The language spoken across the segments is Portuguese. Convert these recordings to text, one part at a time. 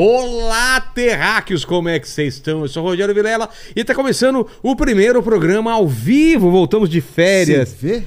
Olá, terráqueos, como é que vocês estão? Eu sou o Rogério Vilela e tá começando o primeiro programa ao vivo. Voltamos de férias. Você vê?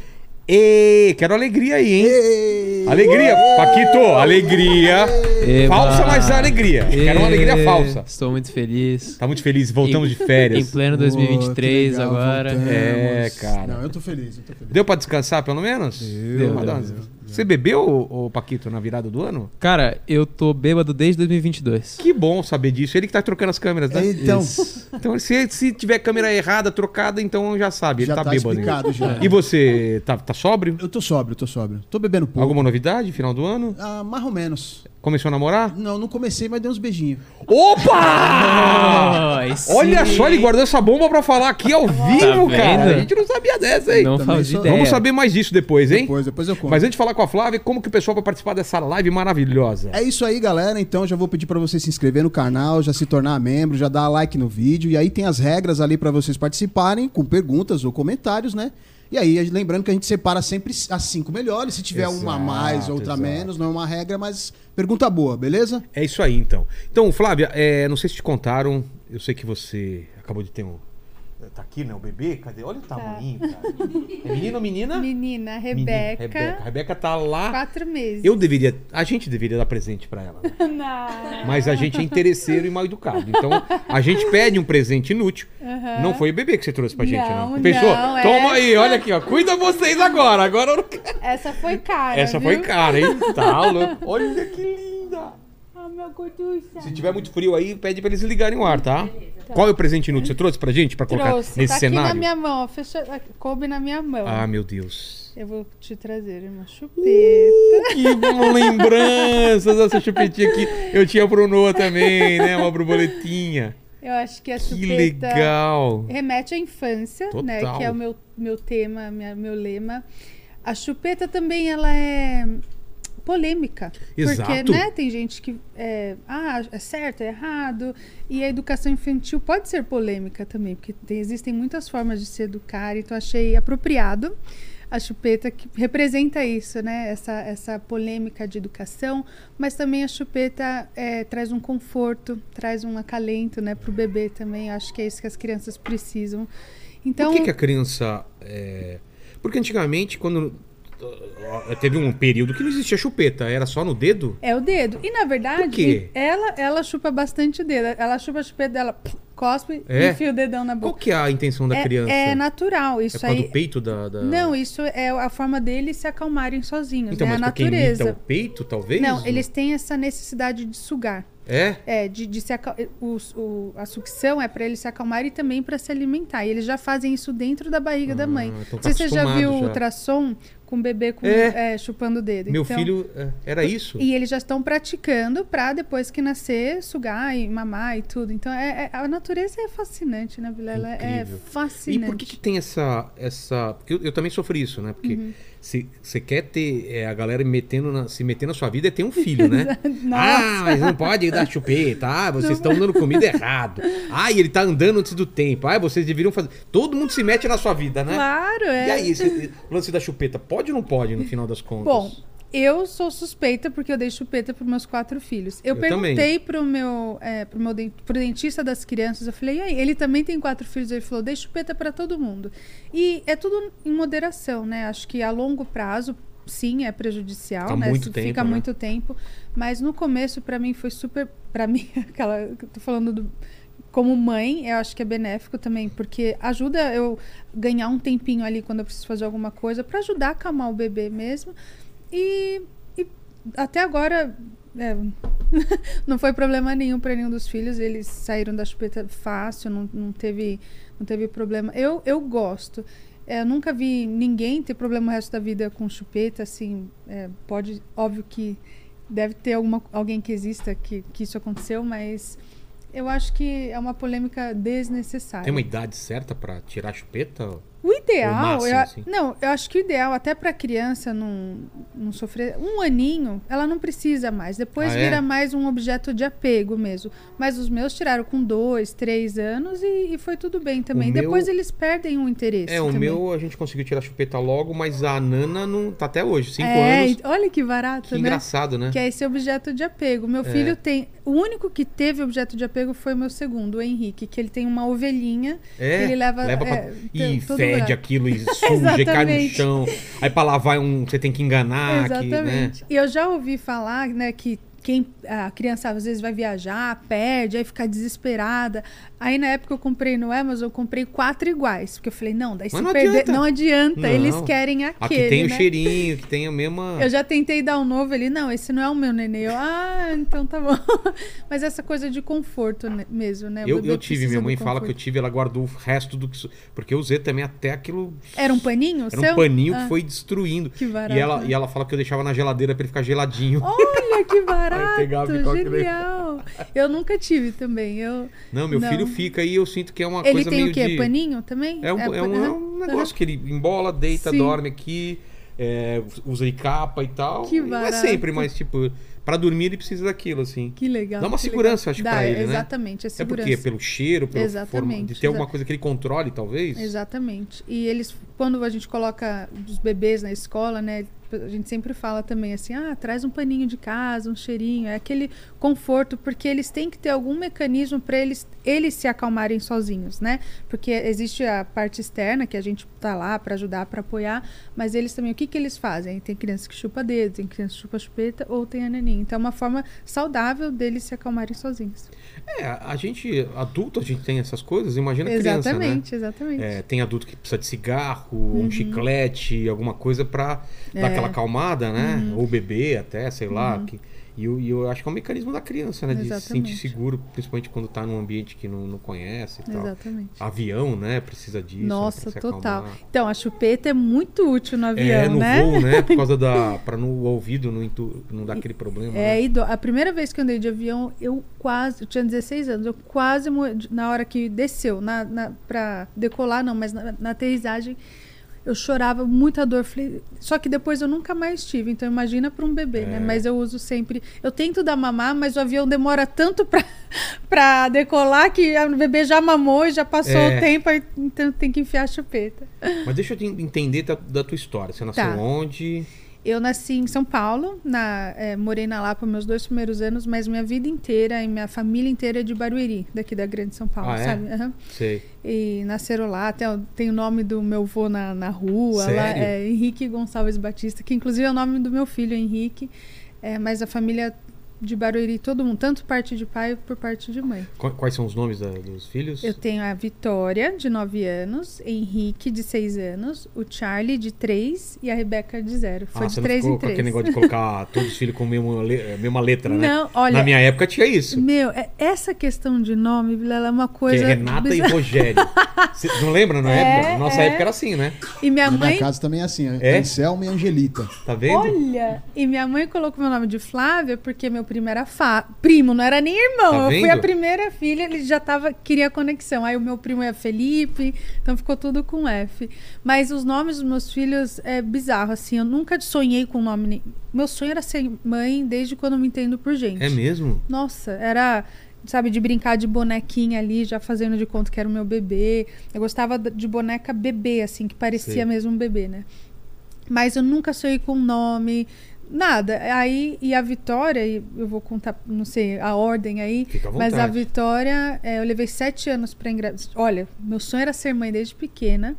E quero alegria aí, hein? Ei! Alegria, Paquito, alegria. Eba. Falsa, mas é alegria. Quero uma alegria falsa. Estou muito feliz. Tá muito feliz, voltamos de Em férias. pleno Pô, 2023 que legal, agora. voltamos. É, cara. Não, eu tô feliz, eu tô feliz. Deu pra descansar pelo menos? Deu, deu, dar- deu, Você bebeu, ô, Paquito, na virada do ano? Cara, eu tô bêbado desde 2022. Que bom saber disso. Ele que tá trocando as câmeras, né? Então, Isso. Então, se, se tiver câmera errada, trocada, então já sabe, ele já tá, tá, bêbado. explicado já. E você, tá, tá sóbrio? Eu tô sóbrio, tô sóbrio. Tô bebendo pouco. Alguma novidade, final do ano? Ah, mais ou menos. Começou a namorar? Não, não comecei, mas dei uns beijinhos. Opa! Sim. Olha só, ele guardou essa bomba pra falar aqui ao vivo, vendo? cara. A gente não sabia dessa, hein? Não sou- ideia. Vamos saber mais disso depois, hein? Depois, depois eu conto. Mas antes de falar com a Flávia, como que o pessoal vai participar dessa live maravilhosa? É isso aí, galera. Então já vou pedir pra você se inscrever no canal, já se tornar membro, já dar like no vídeo. E aí tem as regras ali pra vocês participarem, com perguntas ou comentários, né? E aí, lembrando que a gente separa sempre as cinco melhores. Se tiver uma a mais, Exato, outra exato. menos, não é uma regra, mas pergunta boa, beleza? É isso aí, então. Então, Flávia, é, não sei se te contaram, eu sei que você acabou de ter um. Tá aqui, né? O bebê? Cadê? Olha o tamanho, cara. É menino ou menina? Menina, Menina, Rebeca, Rebeca. A Rebeca tá lá. quatro meses. Eu deveria. A gente deveria dar presente pra ela. né? Não. Mas a gente é interesseiro e mal educado. Então, a gente pede um presente inútil. Não foi o bebê que você trouxe pra gente, não. Não, Pensou? não, é Toma aí, essa. olha aqui, ó. Cuida vocês agora. Agora eu não quero. Essa foi cara. Essa viu? foi cara, hein? Tá louco. Olha que linda. Meu. Se tiver muito frio aí, pede pra eles ligarem o ar, tá? Qual é o presente inútil que você trouxe pra gente? Pra colocar Trouxe. nesse tá cenário? aqui na minha mão. Fecha... Coube na minha mão. Ah, meu Deus. Eu vou te trazer uma chupeta. Que lembranças dessa chupetinha aqui. Eu tinha pro Noah também, né? Uma borboletinha. Eu acho que a Que chupeta legal. remete à infância, né? Total. Que é o meu, meu tema, minha, meu lema. A chupeta também, ela é polêmica. Exato. Porque, né, tem gente que é, ah, é certo, é errado. E a educação infantil pode ser polêmica também, porque tem- existem muitas formas de se educar, então achei apropriado a chupeta que representa isso, né? Essa, essa polêmica de educação, mas também a chupeta é, traz um conforto, traz um acalento, né, para o bebê também. Acho que é isso que as crianças precisam. Então, Por que, que a criança. é, Porque antigamente, quando. Teve um período que não existia chupeta, era só no dedo? É o dedo. E na Por quê? verdade, ela, ela chupa bastante o dedo. Ela chupa a chupeta dela, cospe É? e enfia o dedão na Qual boca. que é a intenção da é, criança? é natural. Isso É aí. do peito da. da- Não, isso é a forma deles se acalmarem sozinhos. Então, é mas a natureza. imita o peito, talvez? Não, eles têm essa necessidade de sugar. É? É, de, de se acal... o, o- a sucção é para eles se acalmarem e também para se alimentar. E eles já fazem isso dentro da barriga da mãe. então Não tá sei se você já viu já. o ultrassom com o bebê com, É. é, chupando o dedo. Meu Então, filho. é, Era isso? E eles já estão praticando para depois que nascer, sugar e mamar e tudo. Então, é, é- a natureza é fascinante, né, Vilela? É fascinante. E por que, que tem essa. essa... Porque eu, eu também sofri isso, né? Porque Uhum. Se você quer ter é, a galera metendo na- se meter na sua vida é ter um filho, né? Ah, mas não pode dar chupeta. Ah, vocês estão dando comida errado. Ah, e ele tá andando antes do tempo. Ah, vocês deveriam fazer. Todo mundo se mete na sua vida, né? Claro, é. E aí, esse lance da chupeta, pode ou não pode no final das contas? Bom, eu sou suspeita porque eu dei chupeta para meus quatro filhos. Eu, Eu perguntei pro meu, é, pro meu den- pro dentista das crianças, eu falei, e aí, ele também tem quatro filhos, ele falou, dei chupeta para todo mundo. E é tudo em moderação, né? Acho que a longo prazo sim é prejudicial, Fica né? muito Se tempo, Fica né? muito tempo, mas no começo para mim foi super, para mim aquela, tô falando do como mãe, eu acho que é benéfico também, porque ajuda eu ganhar um tempinho ali quando eu preciso fazer alguma coisa para ajudar a acalmar o bebê mesmo. E, e até agora é, não foi problema nenhum para nenhum dos filhos. Eles saíram da chupeta fácil, não, não, teve, não teve problema. Eu, eu gosto. É, eu nunca vi ninguém ter problema o resto da vida com chupeta, assim. é, pode, óbvio que deve ter alguma, alguém que exista que, que isso aconteceu, mas eu acho que é uma polêmica desnecessária. Tem uma idade certa pra tirar a chupeta? O ideal, máximo, eu, não, eu acho que o ideal até para criança não, não sofrer um aninho, ela não precisa mais. Depois Ah, é? vira mais um objeto de apego mesmo. Mas os meus tiraram com dois, três anos e, e foi tudo bem também. O meu- Depois eles perdem o interesse. É, o também. meu a gente conseguiu tirar a chupeta logo, mas a Nana não tá até hoje, cinco é, anos. olha que barato, Que né? engraçado, né? Que é esse objeto de apego. Meu É. filho tem. O único que teve objeto de apego foi o meu segundo, o Henrique, que ele tem uma ovelhinha. É, que ele leva. leva pra... é, E fede aquilo e suja e cai no chão. Aí pra lavar um, você tem que enganar. Que, né? Exatamente. E eu já ouvi falar, né, que quem a criança às vezes vai viajar, perde, aí fica desesperada. Aí na época eu comprei no Amazon, eu comprei quatro iguais, porque eu falei, não, daí Mas se não perder, adianta. não adianta, Não. eles querem aquele, Aqui tem né? o cheirinho, que tem a mesma. Eu já tentei dar um novo, ele, não, esse não é o meu nenê. Eu, ah, então tá bom. Mas essa coisa de conforto né, mesmo, né? O Eu, eu tive, minha mãe fala que eu tive, ela guardou o resto do que. Porque eu usei também até aquilo. Era um paninho Era seu? um paninho Ah, que foi destruindo. Que barato. E ela, né? e ela fala que eu deixava na geladeira pra ele ficar geladinho. Olha que barato, aquele- genial. Eu nunca tive também. Eu... Não, meu Não. filho fica e eu sinto que é uma Ele coisa tem meio o quê? de... Paninho também? É um, é um, pan- é um negócio que ele embola, deita, Sim. dorme aqui, é, usa capa e tal. Que E não é barato. sempre, mas tipo, pra dormir ele precisa daquilo, assim. Que legal. Dá uma segurança, legal. acho, pra ele, né? Exatamente, é É segurança. porque pelo cheiro, pelo forma, Exatamente, de ter alguma coisa que ele controle, talvez. Exatamente. E eles, quando a gente coloca os bebês na escola, né? A gente sempre fala também assim, ah, traz um paninho de casa, um cheirinho, é aquele conforto, porque eles têm que ter algum mecanismo para eles, eles se acalmarem sozinhos, né? Porque existe a parte externa, que a gente tá lá para ajudar, para apoiar, mas eles também, o que que eles fazem? Tem criança que chupa dedo, tem criança que chupa chupeta, ou tem a naninha. Então é uma forma saudável deles se acalmarem sozinhos. É, a gente, adulto, a gente tem essas coisas, imagina criança, né? exatamente, exatamente. É, tem adulto que precisa de cigarro, um chiclete, alguma coisa dar Uhum. É. aquela acalmada, né? Uhum. Ou beber até, sei lá. Que, e, eu, e eu acho que é um mecanismo da criança, né? De se sentir seguro, principalmente quando tá num ambiente que não, não conhece e tal. Exatamente. Avião, né? Precisa disso. né, Nossa, total. acalmar. Então, a chupeta é muito útil no avião, É, no né? voo, né? Por causa da. pra no o ouvido não, não dar aquele problema. É, né? e do- a primeira vez que eu andei de avião, eu quase, eu tinha 16 anos, eu quase na hora que desceu, na, na, pra decolar não, mas na, na aterrissagem, eu chorava muita dor. Falei, só que depois eu nunca mais tive, então imagina para um bebê, né? É. Mas eu uso sempre, eu tento dar mamar, mas o avião demora tanto pra, pra decolar que o bebê já mamou e já passou É. o tempo, então tem que enfiar a chupeta. Mas deixa eu te entender da, da tua história. Você nasceu Tá. onde? Eu nasci em São Paulo, na, eh, morei na Lapa meus dois primeiros anos, mas minha vida inteira e minha família inteira é de Barueri, daqui da Grande São Paulo, Ah, é? sabe? Aham. Sei. E nasceram lá, tem, o- tem o nome do meu avô na, na rua, lá, é Henrique Gonçalves Batista, que inclusive é o nome do meu filho, Henrique. É, mas a família de Barueri, todo mundo, tanto parte de pai por parte de mãe. Qu- Quais são os nomes da- dos filhos? Eu tenho a Vitória, de 9 anos, Henrique, de 6 anos, o Charlie, de 3 e a Rebeca, de 0. Foi ah, de você 3 não ficou em com 3. aquele negócio de colocar todos os filhos com a mesma, le- mesma letra, né? Não, olha, Na minha época tinha isso. meu, é- essa questão de nome, Vilela, é uma Que coisa. é Renata e bizarra. Rogério. Você não lembra na É, época? Nossa é. época era assim, né? E minha Na minha mãe. casa também é assim, ó. É? Anselmo e Angelita. Tá vendo? Olha! E minha mãe colocou meu nome de Flávia porque meu primo era Fá. Primo, não era nem irmão. Tá eu fui a primeira filha, ele já tava, queria conexão. Aí o meu primo é Felipe, então ficou tudo com F. Mas os nomes dos meus filhos é bizarro, assim. Eu nunca sonhei com nome. nem- Meu sonho era ser mãe desde quando eu me entendo por gente. É mesmo? Nossa, era, sabe, de brincar de bonequinha ali, já fazendo de conta que era o meu bebê. Eu gostava de boneca bebê, assim, que parecia Sei. mesmo um bebê, né? Mas eu nunca sonhei com nome, nada. Aí, e a Vitória, e eu vou contar, não sei, a ordem aí. Fica à Mas a. Vitória, é, eu levei sete anos pra engravidar. Olha, meu sonho era ser mãe desde pequena.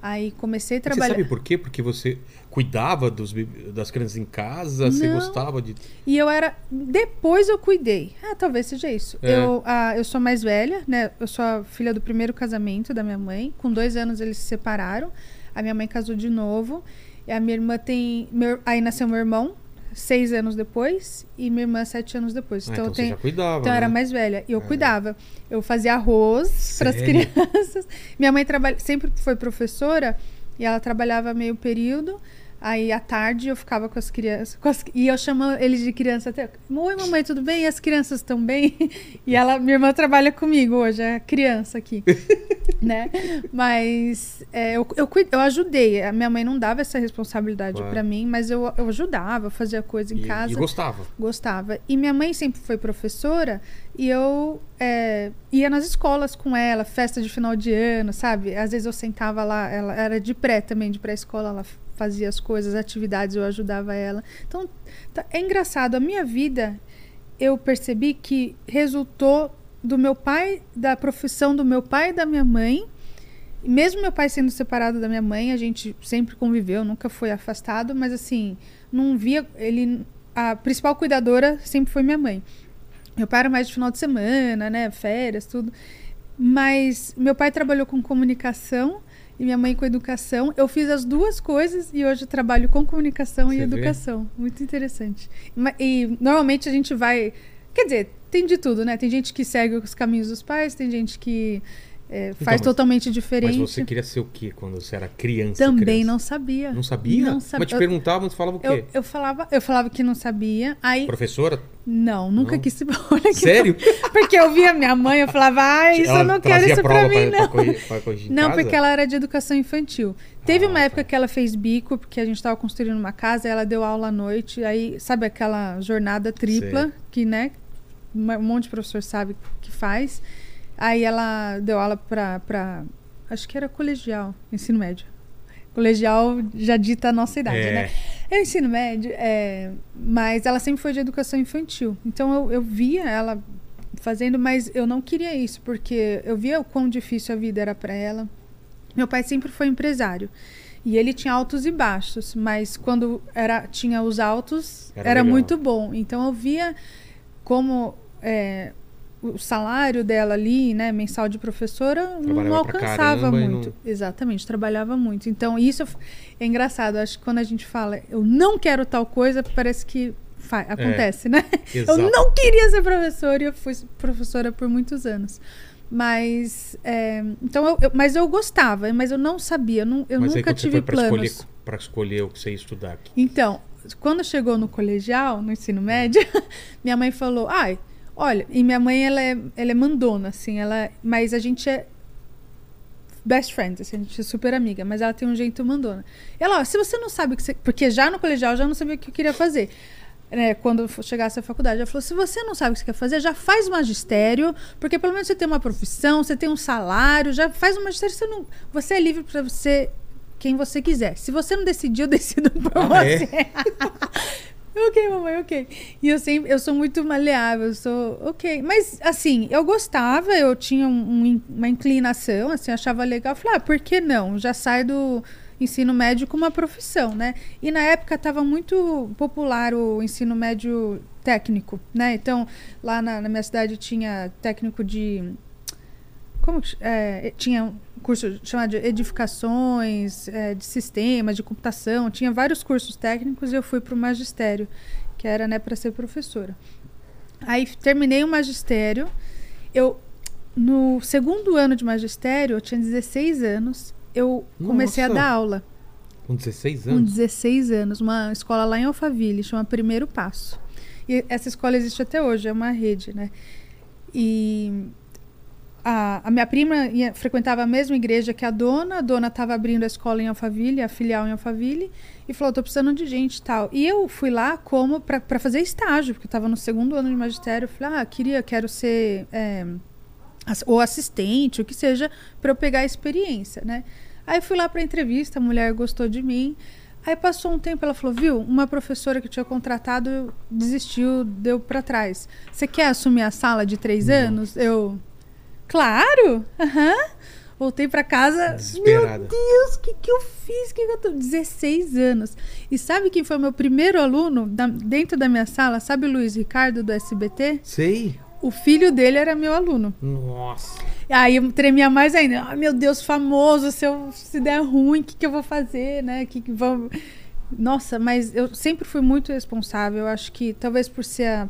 Aí comecei a Você trabalhar. sabe por quê? Porque você cuidava dos, das crianças em casa, você Não. gostava de. E eu era. Depois eu cuidei. Ah, talvez seja isso. É. Eu, ah, eu sou mais velha, né? Eu sou a filha do primeiro casamento da minha mãe. Com dois anos eles se separaram. A minha mãe casou de novo. E a minha irmã tem. meu- aí nasceu meu irmão, seis anos depois. E minha irmã, sete anos depois. Ah, então então eu você tenho. já cuidava. Então eu era né? mais velha. E eu cuidava. Eu fazia arroz para as crianças. Minha mãe trabalha, sempre foi professora e ela trabalhava meio período. Aí à tarde eu ficava com as crianças. com as- e eu chamo eles de criança até. Oi, mamãe, tudo bem? E as crianças estão bem? E ela, minha irmã trabalha comigo hoje, é criança aqui. né? Mas é, eu, eu, eu ajudei. A minha mãe não dava essa responsabilidade Claro. pra mim, mas eu, eu ajudava, fazia coisa em E, casa. e gostava. Gostava. E minha mãe sempre foi professora e eu é, ia nas escolas com ela, festa de final de ano, sabe? Às vezes eu sentava lá, ela era de pré também, de pré-escola, ela fazia as coisas, atividades, eu ajudava ela. Então, tá- é engraçado. A minha vida, eu percebi que resultou do meu pai, da profissão do meu pai e da minha mãe. Mesmo meu pai sendo separado da minha mãe, a gente sempre conviveu, nunca foi afastado, mas assim, não via ele a principal cuidadora sempre foi minha mãe. Meu pai era mais de final de semana, né, férias, tudo. Mas meu pai trabalhou com comunicação e minha mãe com educação. Eu fiz as duas coisas e hoje eu trabalho com comunicação e Você vê? educação. Muito interessante. E normalmente a gente vai, quer dizer, tem de tudo, né? Tem gente que segue os caminhos dos pais, tem gente que é, faz mas- totalmente diferente. Mas você queria ser o quê quando você era criança? Também criança? não sabia. Não sabia? Não Mas sabia. te perguntavam, você falava o quê? Eu, eu falava, eu falava que não sabia. Aí Professora? não, nunca Não? quis se Sério? não. Porque eu via minha mãe, eu falava, ah, isso Ela eu não quero isso pra mim, pra, não. Pra, pra Não, casa? porque ela era de educação infantil. Teve Ah, uma época tá. que ela fez bico, porque a gente estava construindo uma casa, ela deu aula à noite, aí, sabe aquela jornada tripla, Sei. que, né, um monte de professor sabe que faz. Aí ela deu aula pra acho que era colegial, ensino médio. Colegial já dita a nossa idade, É. né? É ensino médio, é, mas ela sempre foi de educação infantil. Então eu, eu via ela fazendo, mas eu não queria isso, porque eu via o quão difícil a vida era para ela. Meu pai sempre foi empresário. E ele tinha altos e baixos, mas quando era, tinha os altos, Era era, muito bom. Então eu via como é, o salário dela ali, né, mensal de professora, não alcançava muito. não- Exatamente, trabalhava muito. Então, isso é engraçado. Acho que quando a gente fala, eu não quero tal coisa, parece que fa- acontece, né? Exato. Eu não queria ser professora e eu fui professora por muitos anos. Mas, é, então eu, eu- mas eu gostava, mas eu não sabia, eu, não- eu Mas aí nunca você tive foi pra escolher, planos. pra escolher o que você ia estudar aqui. Então, quando chegou no colegial, no ensino médio, minha mãe falou: "Ai, olha, e minha mãe ela é, ela é mandona assim, ela, mas a gente é best friends, assim, a gente é super amiga, mas ela tem um jeito mandona. Ela, ó, se você não sabe o que você, porque já no colegial eu já não sabia o que eu queria fazer. né, quando chegasse à faculdade, ela falou: se você não sabe o que você quer fazer, já faz magistério, porque pelo menos você tem uma profissão, você tem um salário, já faz o magistério, você, não, você é livre para você quem você quiser. Se você não decidir, eu decido por Ah, é? ok, mamãe, ok. E eu sempre, eu sou muito maleável, eu sou ok. Mas assim, eu gostava, eu tinha um- um- uma inclinação, assim, achava legal. Falei, ah, por que não? Já sai do ensino médio com uma profissão, né? E na época estava muito popular o ensino médio técnico, né? Então, lá na, na minha cidade tinha técnico de como é, tinha curso chamado de edificações, é, de sistemas, de computação, tinha vários cursos técnicos e eu fui para o magistério, que era né, para ser professora. Aí terminei o magistério, eu no segundo ano de magistério, eu tinha 16 anos, eu comecei a Nossa! dar aula Com 16 com anos? 16 anos, uma escola lá em Alphaville, chama Primeiro Passo. E essa escola existe até hoje, é uma rede, né? E a, a minha prima ia- frequentava a mesma igreja que a dona, a dona estava abrindo a escola em Alphaville, a filial em Alphaville, e falou: tô precisando de gente e tal. E eu fui lá como para fazer estágio, porque eu estava no segundo ano de magistério. Eu falei: ah, queria, quero ser. é, ou assistente, o que seja, para eu pegar a experiência, né? Aí fui lá para entrevista, a mulher gostou de mim. Aí passou um tempo, ela falou: "Viu, uma professora que tinha contratado desistiu, deu para trás. Você quer assumir a sala de três anos?" Eu, claro. Aham. Voltei para casa. Meu Deus, o que que eu fiz? Que que eu tô 16 anos. E sabe quem foi o meu primeiro aluno da- dentro da minha sala? Sabe o Luiz Ricardo do SBT? Sei. O filho dele era meu aluno. Nossa. Aí eu tremia mais ainda. Ai, meu Deus, famoso, se, eu, se der ruim, o que, que eu vou fazer, né? Que, que vão... Nossa, mas eu sempre fui muito responsável. Eu acho que talvez por ser a,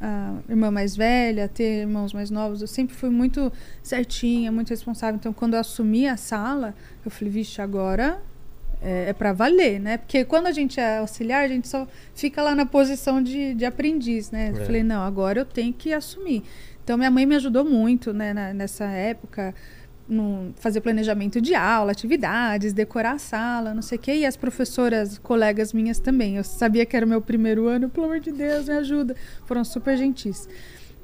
a irmã mais velha, ter irmãos mais novos, eu sempre fui muito certinha, muito responsável. Então, quando eu assumi a sala, eu falei, vixe, agora é, é para valer, né? Porque quando a gente é auxiliar, a gente só fica lá na posição de, de aprendiz, né? Eu É. falei, não, agora eu tenho que assumir. Então, minha mãe me ajudou muito, né, na- nessa época. Fazer planejamento de aula, atividades, decorar a sala, não sei o quê. E as professoras, colegas minhas também. Eu sabia que era o meu primeiro ano, pelo amor de Deus, me ajuda. Foram super gentis.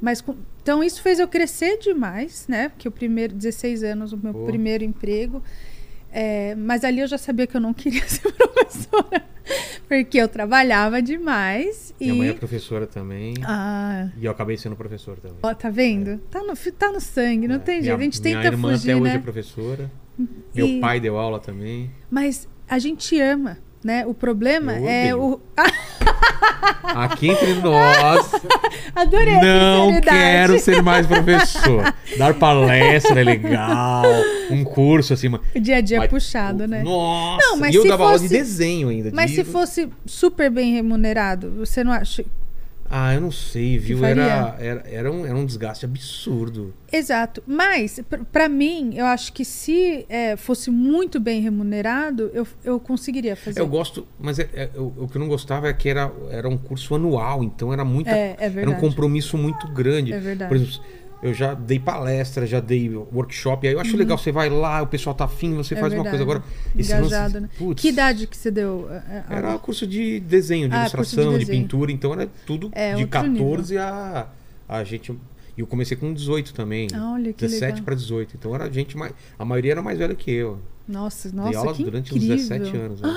Mas com- então isso fez eu crescer demais, né? Porque o primeiro 16 anos, o meu Pô. primeiro emprego. É, mas ali eu já sabia que eu não queria ser professora, porque eu trabalhava demais e Minha mãe é professora também. ah, E eu acabei sendo professor também. ó, tá vendo? Tá no tá no sangue, não É. tem jeito. A gente minha tenta irmã fugir, até hoje né? é professora. Meu E- pai deu aula também. Mas a gente ama, né? O problema é o ah, Aqui entre nós, adorei não quero ser mais professor. Dar palestra é legal. Um curso assim. O dia a dia é mas- puxado, né? Nossa! Não, mas e eu dava aula de fosse- desenho ainda. Mas de- se fosse super bem remunerado, você não acha? Ah, eu não sei, viu? Era, era, era, um, era um desgaste absurdo. Exato. Mas, pra mim, eu acho que se é, fosse muito bem remunerado, eu, eu conseguiria fazer. Eu gosto, mas é- é- o, o que eu não gostava é que era, era um curso anual, então era muita. É, é era um verdade. compromisso muito grande. É verdade. Por exemplo, eu já dei palestra, já dei workshop, aí eu acho legal, você vai lá, o pessoal tá afim, você Uhum. É faz uma verdade. coisa. Agora, Engajado, lance- né? putz, Que idade que você deu? é, é, Era curso de desenho, de Ah, de ilustração, de, desenho. pintura, então era tudo É, de outro 14 a, a gente. E eu comecei com 18 também. Ah, olha que 17 legal. para 18. Então era gente mais. A maioria era mais velha que eu. Nossa, Dei nossa, aula que durante incrível. uns 17 anos. né?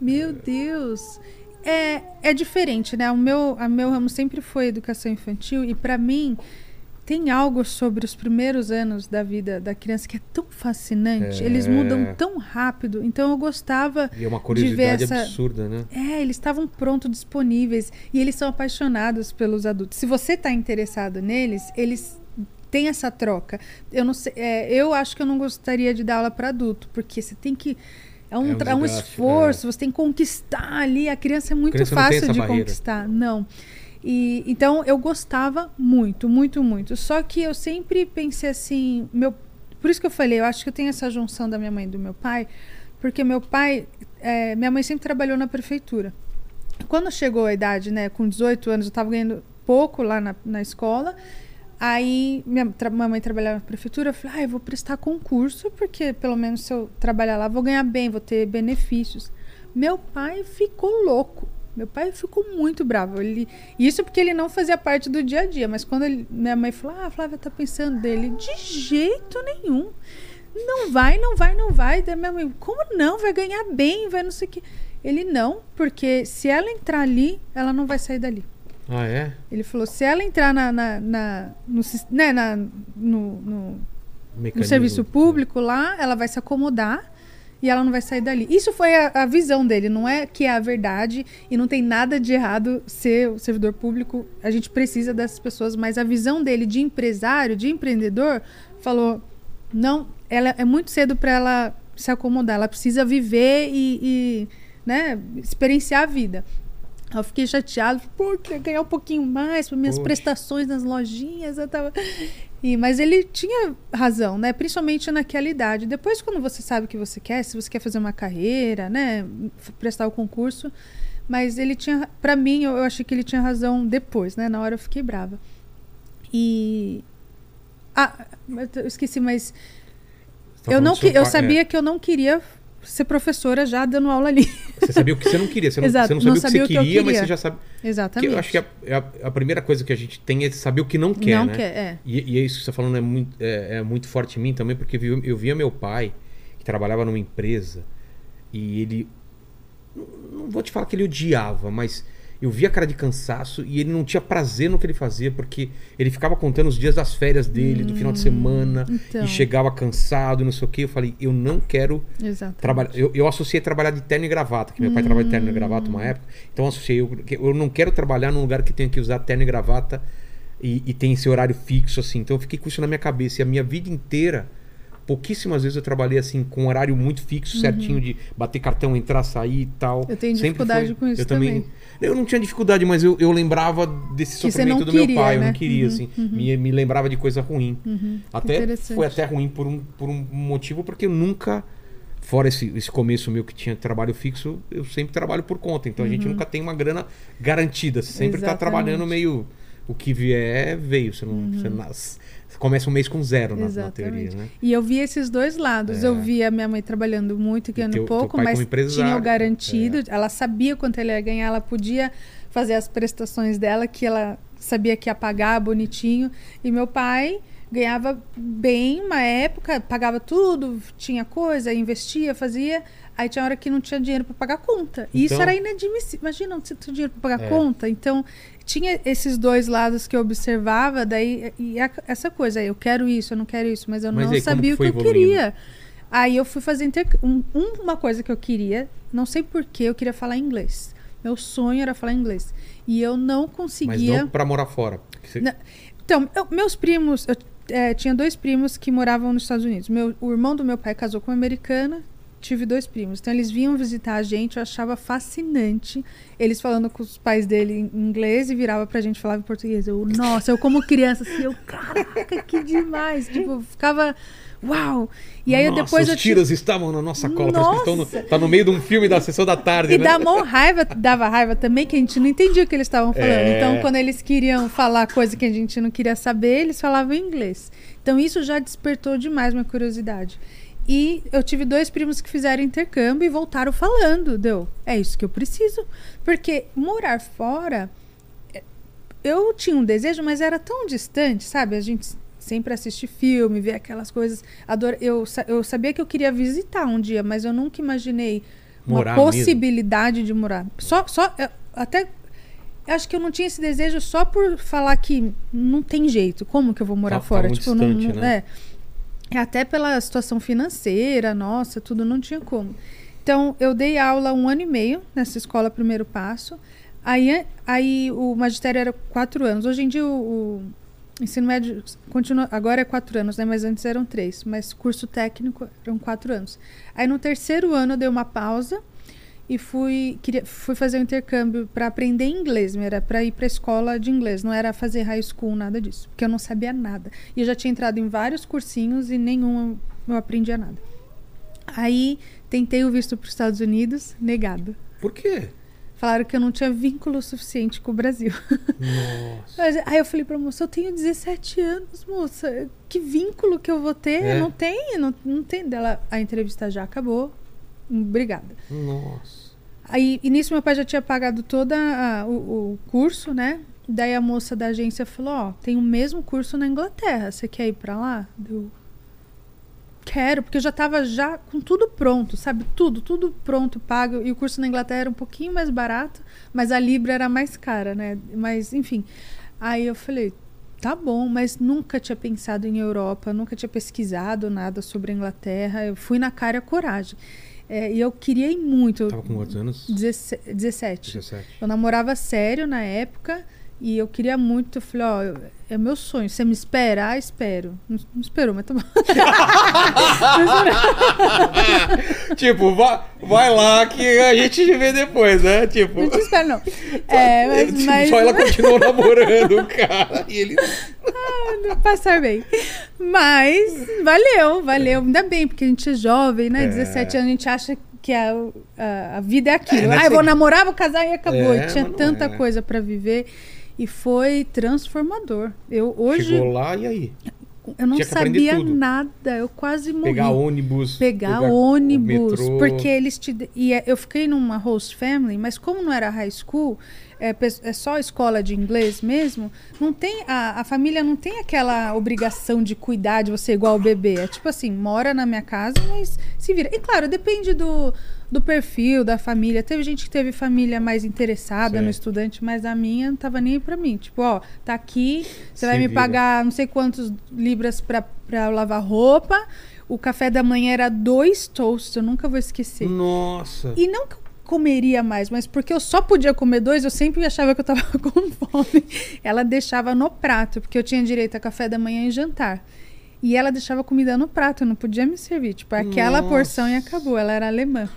Meu Deus. É, é diferente, né? O meu, a meu ramo sempre foi educação infantil e pra mim tem algo sobre os primeiros anos da vida da criança que é tão fascinante. É. Eles mudam tão rápido. Então eu gostava E é uma de ver curiosidade essa absurda, né? É, eles estavam prontos, disponíveis e eles são apaixonados pelos adultos. Se você está interessado neles, eles têm essa troca. Eu não sei, é, eu acho que eu não gostaria de dar aula para adulto, porque você tem que é um, É um um desgaste, esforço, você tem que conquistar ali. A criança é muito criança fácil de barreira. conquistar, não. E então eu gostava muito, muito, muito. Só que eu sempre pensei assim, meu, por isso que eu falei, eu acho que eu tenho essa junção da minha mãe e do meu pai, porque meu pai, é, minha mãe sempre trabalhou na prefeitura. Quando chegou a idade, né, com 18 anos, eu estava ganhando pouco lá na, na escola. Aí minha, minha mãe trabalhava na prefeitura, eu falei, ah, eu vou prestar concurso, porque pelo menos se eu trabalhar lá, vou ganhar bem, vou ter benefícios. Meu pai ficou louco. Meu pai ficou muito bravo. Ele, isso porque ele não fazia parte do dia a dia. Mas quando ele- minha mãe falou, ah, a Flávia tá pensando dele, de jeito nenhum. Não vai, não vai, não vai. Daí minha mãe, como não? Vai ganhar bem, vai não sei o quê. Ele não, porque se ela entrar ali, ela não vai sair dali. Ah, é? Ele falou, se ela entrar na, na, na- no, né, na- no, no- no serviço público lá, ela vai se acomodar e ela não vai sair dali. Isso foi a, a visão dele, não é que é a verdade e não tem nada de errado ser o servidor público. A gente precisa dessas pessoas, mas a visão dele de empresário, de empreendedor, falou: não, ela é muito cedo para ela se acomodar, ela precisa viver e, e, né, experienciar a vida. Eu fiquei chateado, pô, queria ganhar um pouquinho mais para minhas prestações nas lojinhas. Eu tava... E, mas ele tinha razão, né? Principalmente naquela idade. Depois, quando você sabe o que você quer, se você quer fazer uma carreira, né? Prestar o concurso. Mas ele tinha. Pra mim, eu, eu achei que ele tinha razão depois, né? Na hora eu fiquei brava. E. Ah, eu esqueci, mas. Tá eu não que, eu sabia é. que eu não queria ser professora já dando aula ali. Você sabia o que você não queria. Você não, Exato, você não não sabia, sabia o que o você que eu queria, mas queria. você já sabe. Que Exatamente. eu acho que a, é a, a primeira coisa que a gente tem é saber o que não quer, não né? quer, é. E, e é isso que você está falando é muito, é, é muito forte em mim também, porque eu, eu via meu pai, que trabalhava numa empresa, e ele. Não, não vou te falar que ele odiava, mas eu via a cara de cansaço e ele não tinha prazer no que ele fazia, porque ele ficava contando os dias das férias dele, do final de semana, então. e chegava cansado, não sei o quê. Eu falei, eu não quero trabalhar. Eu, eu associei trabalhar de terno e gravata, que meu pai trabalha de terno e gravata uma época. Então eu associei. Eu, eu não quero trabalhar num lugar que tenha que usar terno e gravata e, e tem esse horário fixo, assim. Então eu fiquei com isso na minha cabeça. E a minha vida inteira, pouquíssimas vezes eu trabalhei assim, com um horário muito fixo, certinho, de bater cartão, entrar, sair e tal. Uhum. Eu tenho Sempre dificuldade foi- com isso eu também. Eu não tinha dificuldade, mas eu, eu lembrava desse Que sofrimento do meu queria, pai. Eu né? não queria, Uhum, assim. Me, me lembrava de coisa ruim. Até Interessante. foi até ruim por um, por um motivo, porque eu nunca, fora esse, esse começo meu que tinha trabalho fixo, eu sempre trabalho por conta. Então a gente nunca tem uma grana garantida. Você sempre está trabalhando meio. O que vier, veio. Você não, você nas- Você começa um mês com zero na, na teoria, né? E eu vi esses dois lados. É. Eu vi a minha mãe trabalhando muito e ganhando teu- teu pouco, pai mas tinha o garantido. Ela sabia quanto ele ia ganhar, ela podia fazer as prestações dela, que ela sabia que ia pagar bonitinho. E meu pai ganhava bem uma época, pagava tudo, tinha coisa, investia, fazia. Aí tinha hora que não tinha dinheiro para pagar conta. E isso Então- era inadmissível. Imagina, não tinha dinheiro para pagar É. conta. Então, tinha esses dois lados que eu observava, daí e a- essa coisa, eu quero isso, eu não quero isso, mas eu Mas não aí, sabia o que foi eu evoluindo? queria. Aí eu fui fazer interc... um- uma coisa que eu queria, não sei porquê, eu queria falar inglês. Meu sonho era falar inglês. E eu não Mas conseguia. não pra morar fora. você- Não, Então, eu- meus primos, eu eh, tinha dois primos que moravam nos Estados Unidos. Meu, o irmão do meu pai casou com uma americana, tive dois primos. Então, eles vinham visitar a gente, eu achava fascinante. Eles falando com os pais dele em inglês e virava pra gente falava em português. Eu, nossa, eu como criança, assim, eu, caraca, que demais. Tipo, ficava, uau. E aí, Nossa, depois os eu tiras estavam na nossa cola. Que estão no, Nossa! tá no meio de um filme da sessão da tarde, E né? dá mó raiva, dava raiva também, que a gente não entendia o que eles estavam falando. É. Então, quando eles queriam falar coisa que a gente não queria saber, eles falavam em inglês. Então, isso já despertou demais minha curiosidade. E eu tive dois primos que fizeram intercâmbio e voltaram falando, deu. É isso que eu preciso. Porque morar fora, é, eu tinha um desejo, mas era tão distante, sabe? A gente sempre assiste filme, vê aquelas coisas. Adoro, eu, eu sabia que eu queria visitar um dia, mas eu nunca imaginei uma Morar mesmo. possibilidade de morar. Só, só eu- até acho que eu não tinha esse desejo só por falar que não tem jeito. Como que eu vou morar Tá- tá fora? muito tipo, não, distante, não- né? é. Até pela situação financeira, nossa, tudo não tinha como. Então, eu dei aula um ano e meio nessa escola Primeiro Passo. Aí, aí o magistério era quatro anos. Hoje em dia o, o ensino médio continua, agora é quatro anos, né? Mas antes eram três. Mas curso técnico eram quatro anos. Aí no terceiro ano eu dei uma pausa e fui queria fui fazer um intercâmbio para aprender inglês, era para ir para escola de inglês, não era fazer high school nada disso, porque eu não sabia nada. E eu já tinha entrado em vários cursinhos e nenhum eu aprendia nada. Aí tentei o visto para os Estados Unidos, negado. Por quê? Falaram que eu não tinha vínculo suficiente com o Brasil. Nossa. Aí eu falei pra moça, eu tenho 17 anos, moça. Que vínculo que eu vou ter? É. Não tem, não, não tem. Dela, a entrevista já acabou. Obrigada. Nossa. Aí, e nisso meu pai já tinha pagado todo o, o curso, né? Daí a moça da agência falou, ó, tem o mesmo curso na Inglaterra, você quer ir pra lá? Eu quero, porque eu já tava já com tudo pronto, sabe? Tudo, tudo pronto, pago. E o curso na Inglaterra era um pouquinho mais barato, mas a Libra era mais cara, né? Mas, enfim. Aí eu falei, tá bom, mas nunca tinha pensado em Europa, nunca tinha pesquisado nada sobre a Inglaterra. Eu fui na cara e a coragem. É, e eu queria ir muito. Tava com quantos anos? 17. 17. 17. Eu namorava sério na época e eu queria muito. Eu falei, ó, eu- é meu sonho. Você me espera? Ah, espero. Não, não esperou, mas tá bom. tipo, vai, vai lá que a gente te vê depois, né? Tipo. Não te espero, não. É, mas. mas Só ela continuou namorando o cara. E ele. passar bem. Mas valeu, valeu. Ainda bem, porque a gente é jovem, né? É. 17 anos, a gente acha que a, a, a vida é aquilo. É, né? ah, eu vou namorar, vou casar e acabou. É, tinha tanta é. coisa pra viver. E foi transformador. Eu hoje Chegou lá e aí? eu não sabia nada. Eu quase morri. Pegar ônibus. pegar o ônibus, porque eles te e é, eu fiquei numa host family, mas como não era high school, é, é só escola de inglês mesmo, não tem a, a família não tem aquela obrigação de cuidar de você igual o bebê. É tipo assim, mora na minha casa, mas se vira. E claro, depende do do perfil da família. Teve gente que teve família mais interessada Sei. no estudante, mas a minha não tava nem pra mim. Tipo, ó, tá aqui, você Se vai me vira. pagar não sei quantos libras pra lavar roupa. O café da manhã era dois toasts, eu nunca vou esquecer. Nossa. E não que eu comeria mais, mas porque eu só podia comer dois, eu sempre achava que eu tava com fome. Ela deixava no prato, porque eu tinha direito a café da manhã e jantar. E ela deixava comida no prato, eu não podia me servir. Tipo, aquela Nossa. porção e acabou. Ela era alemã.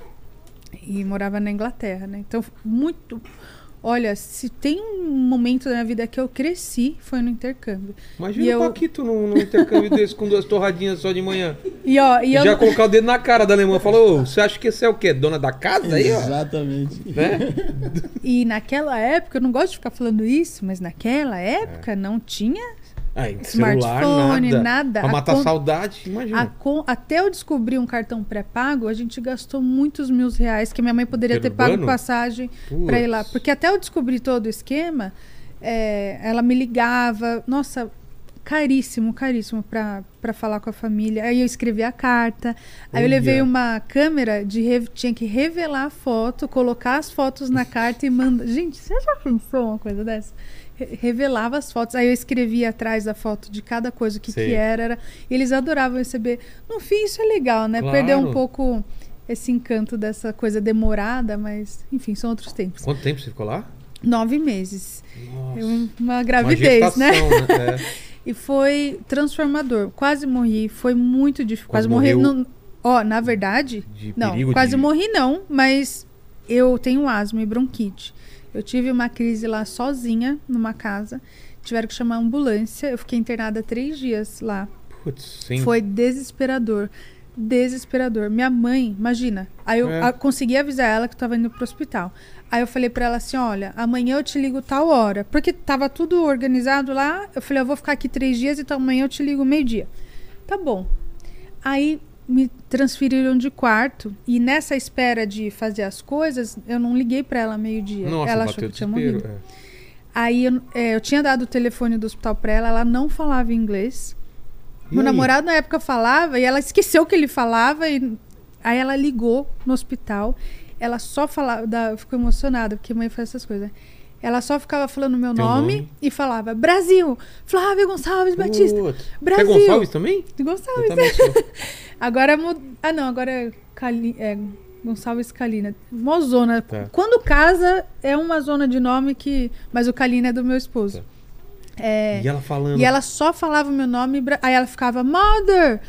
E morava na Inglaterra, né? Então, muito. Olha, se tem um momento da minha vida que eu cresci, foi no intercâmbio. Imagina E o eu- Paquito num, num intercâmbio desse com duas torradinhas só de manhã. E ó, e eu. Já colocar o dedo na cara da alemã. Falou, "Ô, você acha que você é o quê? Dona da casa aí, ó? Exatamente. Né? E naquela época, eu não gosto de ficar falando isso, mas naquela época não tinha Ah, em celular, smartphone, nada. nada. Pra A matar saudade, imagina. A Até eu descobrir um cartão pré-pago, a gente gastou muitos mil reais que minha mãe poderia ter pago passagem para ir lá. Porque até eu descobrir todo o esquema, é, ela me ligava. Nossa, caríssimo, caríssimo para falar com a família. Aí eu escrevi a carta. Aí eu levei uma câmera de re- tinha que revelar a foto, colocar as fotos na carta e mandar. Gente, você já pensou uma coisa dessa? Re- Revelava as fotos, aí eu escrevia atrás da foto de cada coisa, o que, que era, era. Eles adoravam receber. No fim, isso é legal, né? Claro. Perdeu um pouco esse encanto dessa coisa demorada, mas, enfim, são outros tempos. Quanto tempo você ficou lá? Nove meses. Nossa. É um- uma Uma gravidez, né? gestação, né? É. E foi transformador. Quase morri. Foi muito difícil. Quase morri. Ó, na verdade, De não. Quase de- morri, não. Mas eu tenho asma e bronquite. Eu tive uma crise lá sozinha, numa casa. Tiveram que chamar a ambulância. Eu fiquei internada três dias lá. Putz, sem... Foi desesperador. Desesperador. Minha mãe, imagina. Aí eu É. a- consegui avisar ela que eu tava indo pro hospital. Aí eu falei pra ela assim: olha, amanhã eu te ligo tal hora. Porque tava tudo organizado lá. Eu falei: eu vou ficar aqui três dias, então amanhã eu te ligo meio-dia. Tá bom. Aí me transferiram de quarto. E nessa espera de fazer as coisas, eu não liguei pra ela meio-dia. Ela achou que eu tinha morrido. é. Aí eu, é, eu tinha dado o telefone do hospital pra ela, ela não falava inglês. E Meu aí? namorado na época falava e ela esqueceu que ele falava e aí ela ligou no hospital. Ela só falava, da, ficou emocionada porque mãe faz essas coisas. né? Ela só ficava falando meu nome, nome? e falava Brasil, Flávio Gonçalves Batista, Putz. Você é Brasil. Gonçalves também? Gonçalves. também sou. Agora mud... ah não, agora é, Cali... é Gonçalves Calina. Mó zona. Tá. Quando casa é uma zona de nome que, mas o Calina é do meu esposo. Tá. É, E ela falando. e ela só falava o meu nome, aí ela ficava, Mother,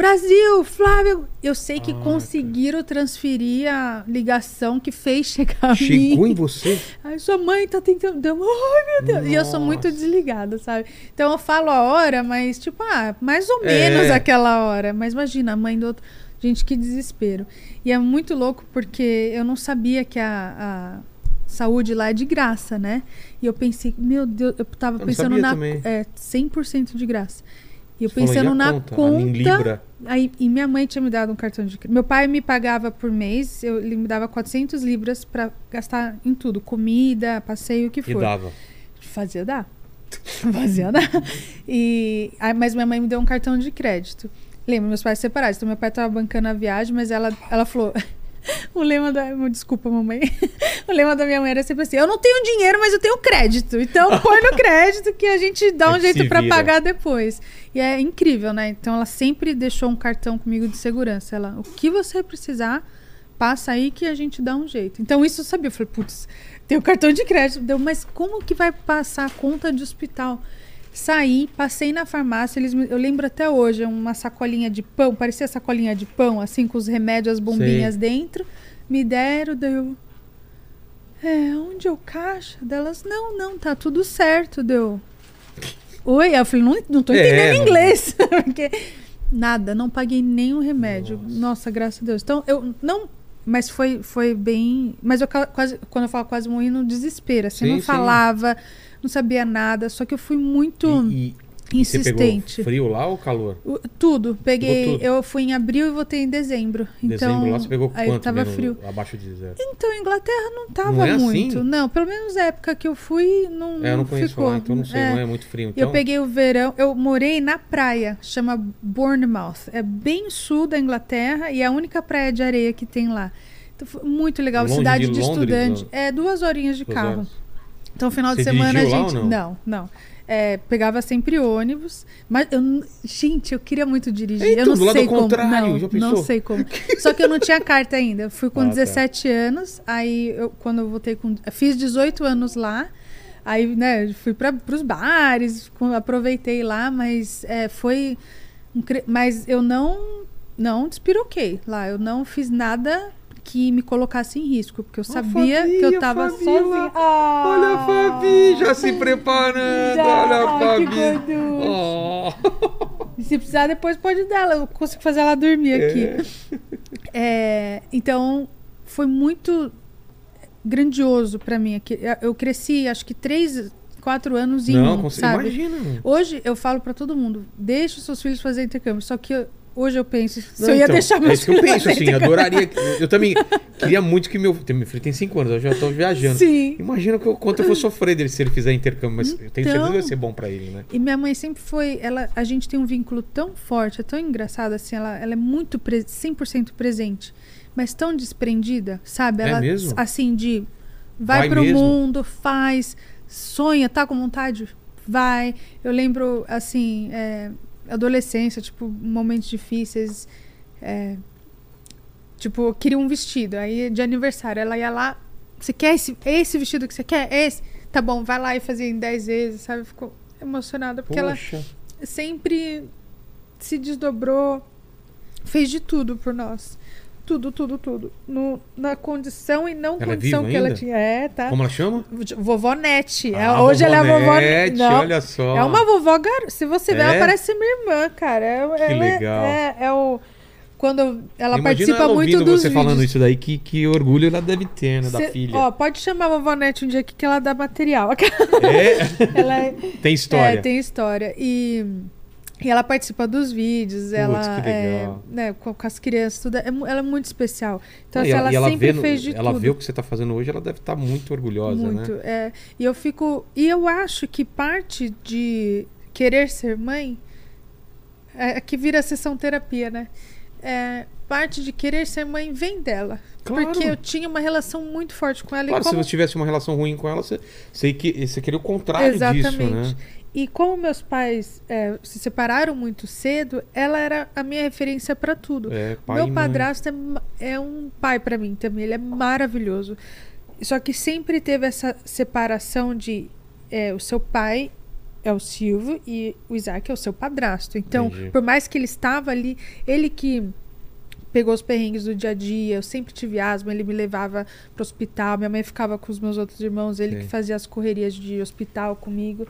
Brasil, Flávio. Eu sei que Ah, conseguiram transferir a ligação que fez chegar a Chegou mim. em você? Ai, sua mãe tá tentando. Ai, meu Deus. E eu sou muito Nossa. desligada, sabe? Então eu falo a hora, mas, tipo, ah, mais ou menos É. aquela hora. Mas imagina, a mãe do outro. Gente, que desespero. E é muito louco porque eu não sabia que a, a saúde lá é de graça, né? E eu pensei, meu Deus, eu tava Eu pensando na. também. É, 100% de graça. E eu Você pensando e na conta? conta. Em Libra. Aí, e minha mãe tinha me dado um cartão de crédito. Meu pai me pagava por mês, eu, ele me dava 400 libras pra gastar em tudo: comida, passeio, o que E for. dava. Fazia dar. Fazia dar. E, aí, mas minha mãe me deu um cartão de crédito. Lembra, meus pais separados. Então, meu pai tava bancando a viagem, mas ela, ela falou. O lema da. Desculpa, mamãe. O lema da minha mãe era sempre assim: Eu não tenho dinheiro, mas eu tenho crédito. Então põe no crédito que a gente dá A um jeito vira. pagar depois. E é incrível, né? Então ela sempre deixou um cartão comigo de segurança. Ela, o que você precisar, passa aí que a gente dá um jeito. Então isso eu sabia. Eu falei, putz, tem o cartão de crédito. Deu, mas como que vai passar a conta de hospital? Saí, passei na farmácia, eles me- eu lembro até hoje, uma sacolinha de pão, parecia sacolinha de pão, assim, com os remédios, as bombinhas dentro. Me deram, deu. É, onde é o caixa? Delas, não, não, tá tudo certo, deu. Oi? Eu falei, não, não tô É, entendendo não- inglês. Porque nada, não paguei nenhum remédio. Nossa. graças a Deus. Então, eu não. Mas foi, foi bem. Mas eu quase. Quando eu falo quase morri no desespero. Assim, Sim, não sim. falava, não sabia nada. Só que eu fui muito E, e, e você pegou insistente. frio lá ou calor? O- Tudo. Peguei. Tudo? Eu fui em abril e voltei em dezembro. Então, Dezembro lá você pegou aí quanto? tava frio. Abaixo de zero. Então, Inglaterra não tava Não é assim? muito. Não, pelo menos na época que eu fui, não, É, eu não não conheço ficou. lá, então não sei, É. não é muito frio. Então, Eu peguei o verão, eu morei na praia, chama Bournemouth. É bem sul da Inglaterra e é a única praia de areia que tem lá. Então foi muito legal, Longe cidade de de, Londres, estudante. ou- É duas horinhas de Duas carro. horas. Então, final de Você semana a gente. não? não, não. É, pegava sempre ônibus. Mas eu. Gente, eu queria muito dirigir. Eita, eu não sei como. não, não sei como. Só que eu não tinha carta ainda. Eu fui com Ah, tá. 17 anos. Aí, eu, quando eu voltei com. eu Fiz 18 anos lá. Aí, né, fui para os bares, aproveitei lá, mas é, foi. mas eu não. Não despiroquei lá. Eu não fiz nada que me colocasse em risco, porque eu sabia Fabi, que eu tava Fabi sozinha. Ah! Olha a Fabi já se preparando. Já, olha a que Fabi. gorducha. Oh. E se precisar, depois pode dar. ela, Eu consigo fazer ela dormir aqui. É, então, foi muito grandioso pra mim. Eu cresci, acho que três, quatro anos em Não, um, consigo. sabe? Imagina. Hoje eu falo pra todo mundo, deixa os seus filhos fazer intercâmbio. Só que eu- hoje eu penso, se Não, eu ia então, deixar é meus isso que eu penso, assim, adoraria. Eu também queria muito que meu. Meu filho tem 5 anos, eu já tô viajando. Sim. Imagina eu- quanto eu vou sofrer dele se ele fizer intercâmbio, mas eu tenho certeza Então. que vai ser bom pra ele, né? E minha mãe sempre foi, ela, a gente tem um vínculo tão forte, é tão engraçado assim, ela, ela é muito pre- 100% presente, mas tão desprendida, sabe? É Ela mesmo? assim de vai, Vai pro mesmo? mundo, faz, sonha, tá com vontade, vai. Eu lembro assim, é, adolescência, tipo momentos difíceis, é, tipo queria um vestido, aí de aniversário, ela ia lá, você quer esse, esse vestido que você quer? Esse? Tá bom, vai lá e fazia em 10 vezes, sabe? Ficou emocionada porque ela Poxa. sempre se desdobrou, fez de tudo por nós. Tudo, tudo, tudo. No, na condição e não Ela é condição viva que ela ainda? tinha. É, tá? Como ela chama? Vovó Nete. É, Ah, Hoje ela é a vovó Nete, Não, olha só. É uma vovó gar... Se você ver, É? ela parece ser minha irmã, cara. É, ela é- legal. É, é o. Quando ela Imagina participa ela muito dos você vídeos. falando isso daí, que, que orgulho ela deve ter, né, da Cê- filha. Ó, pode chamar a vovó Nete um dia aqui que ela dá material. É, ela é, tem história. É, tem história. E, e ela participa dos vídeos, ela que é, né, com, as crianças, tudo. É, ela é muito especial. Então, e assim, ela, e sempre vê fez de ela tudo. vê o que você tá fazendo hoje, ela deve estar muito orgulhosa, muito. né? é. e eu fico. E eu acho que parte de querer ser mãe é que vira sessão terapia, né? É, parte de querer ser mãe vem dela. Claro. Porque eu tinha uma relação muito forte com ela. Claro, como se você tivesse uma relação ruim com ela, você, você, que- você queria o contrário disso, né? E como meus pais é, se separaram muito cedo, ela era a minha referência para tudo. É, Meu padrasto é, é um pai para mim também. Ele é maravilhoso. Só que sempre teve essa separação de é, o seu pai é o Silvio e o Isaac é o seu padrasto. Então, Entendi. por mais que ele estava ali, ele que pegou os perrengues do dia a dia, eu sempre tive asma, ele me levava pro hospital, minha mãe ficava com os meus outros irmãos, ele Sim. que fazia as correrias de hospital comigo.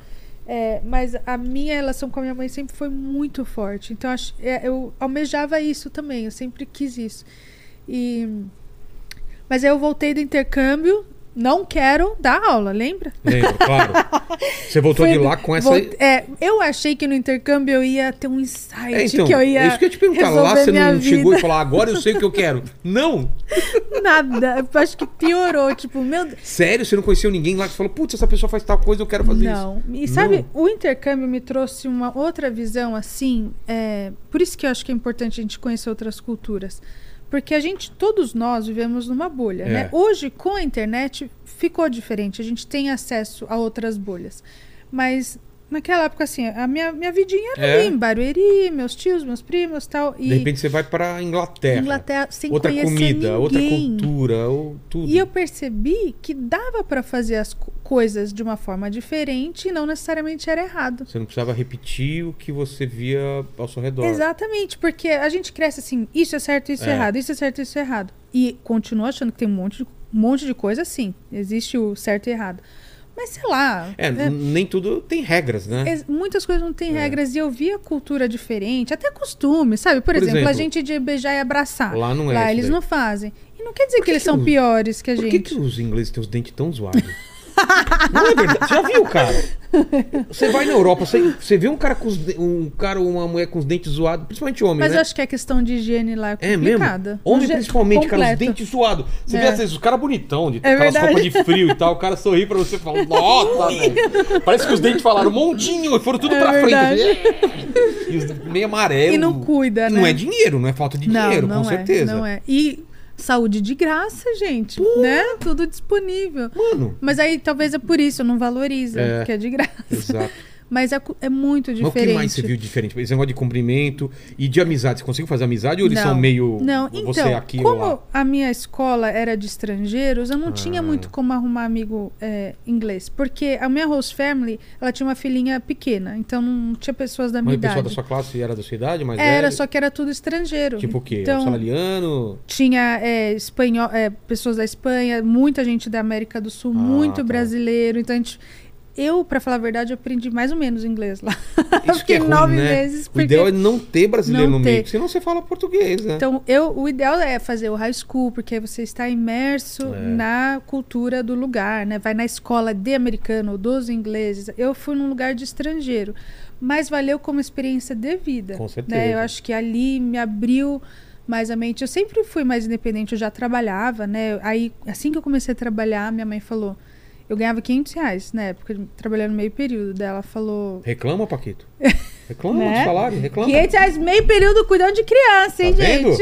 É, mas a minha relação com a minha mãe sempre foi muito forte. Então ach- é, eu almejava isso também, eu sempre quis isso. E mas aí eu voltei do intercâmbio, não quero dar aula, lembra? Lembro, claro. Você voltou Foi- de lá com essa. Volt- é, eu achei que no intercâmbio eu ia ter um insight, É, então, que eu ia é isso que eu ia te perguntar. Lá você não chegou vida. e falou, agora eu sei o que eu quero. Não! Nada. Eu acho que piorou. Tipo, meu Deus. Sério, você não conheceu ninguém lá que falou, putz, essa pessoa faz tal coisa, eu quero fazer Não. isso. E sabe, Não. o intercâmbio me trouxe uma outra visão, assim. é, Por isso que eu acho que é importante a gente conhecer outras culturas. Porque a gente, todos nós vivemos numa bolha, É. né? Hoje, com a internet, ficou diferente. A gente tem acesso a outras bolhas. Mas naquela época, assim, a minha, minha vidinha era É. ali em Barueri, meus tios, meus primos tal. E De repente você vai pra Inglaterra. Inglaterra sem outra comida, outra ninguém. cultura, ou tudo. E eu percebi que dava para fazer as co- coisas de uma forma diferente e não necessariamente era errado. Você não precisava repetir o que você via ao seu redor. Exatamente, porque a gente cresce assim, isso é certo, isso é. É. errado, isso é certo, isso é errado. E continua achando que tem um monte de, um monte de coisa assim. Existe o certo e errado. Mas sei lá. É, é- nem tudo tem regras, né? é- muitas coisas não têm É. regras e eu via cultura diferente, até costume, sabe? Por, Por exemplo, a exemplo, gente de beijar e abraçar. Lá não é Lá eles daí. não fazem. E não quer dizer que, que eles que são os- piores que a Por gente. que, que os ingleses têm os dentes tão zoados? não é verdade. Você já viu, cara? Você vai na Europa, você, você vê um cara com os um cara uma mulher com os dentes zoados, principalmente homem, Mas né? eu acho que a questão de higiene lá é É mesmo? complicada. Homem principalmente, cara, os completo. dentes zoados. Você vê É. às vezes o cara bonitão, de É aquelas roupas de frio e tal, o cara sorri pra você e fala, nossa, velho. Parece que os dentes falaram montinho e foram tudo É pra verdade. frente. E os meio amarelo. E não cuida, né? Não é dinheiro, não é falta de dinheiro, não, com é, certeza. Não é. E saúde de graça, gente, né? Tudo disponível. Mano, Mas aí talvez é por isso, não valoriza, É. porque é de graça. exato. Mas é, é muito Mas diferente. o que mais você viu diferente? Esse negócio de cumprimento e de amizade. Você conseguiu fazer amizade ou eles não, são meio. Não, você então, aqui ou lá? como a minha escola era de estrangeiros, eu não tinha Ah. muito como arrumar amigo é, inglês. Porque a minha host family, ela tinha uma filhinha pequena, então não tinha pessoas da minha Mas o pessoal idade. da sua classe era da sua idade, mas Era, só que era tudo estrangeiro. Tipo o quê? Então, Australiano? tinha é, espanhol, é, pessoas da Espanha, muita gente da América do Sul, Ah, muito tá. brasileiro. Então a gente Eu, pra falar a verdade, eu aprendi mais ou menos inglês lá. Isso que é Fiquei ruim, nove né? meses. O ideal é não ter brasileiro Não no meio, ter. porque senão você fala português, né? Então, eu, o ideal é fazer o high school, porque você está imerso É. na cultura do lugar, né? Vai na escola de americano, dos ingleses. Eu fui num lugar de estrangeiro, mas valeu como experiência de vida. Com Né? certeza. Eu acho que ali me abriu mais a mente. Eu sempre fui mais independente, eu já trabalhava, né? Aí, assim que eu comecei a trabalhar, minha mãe falou... Eu ganhava 500 reais na época, trabalhando meio período. Daí ela falou... Reclama, Paquito. Reclama Né? do salário, reclama. 500 reais meio período cuidando de criança, hein, Tá gente?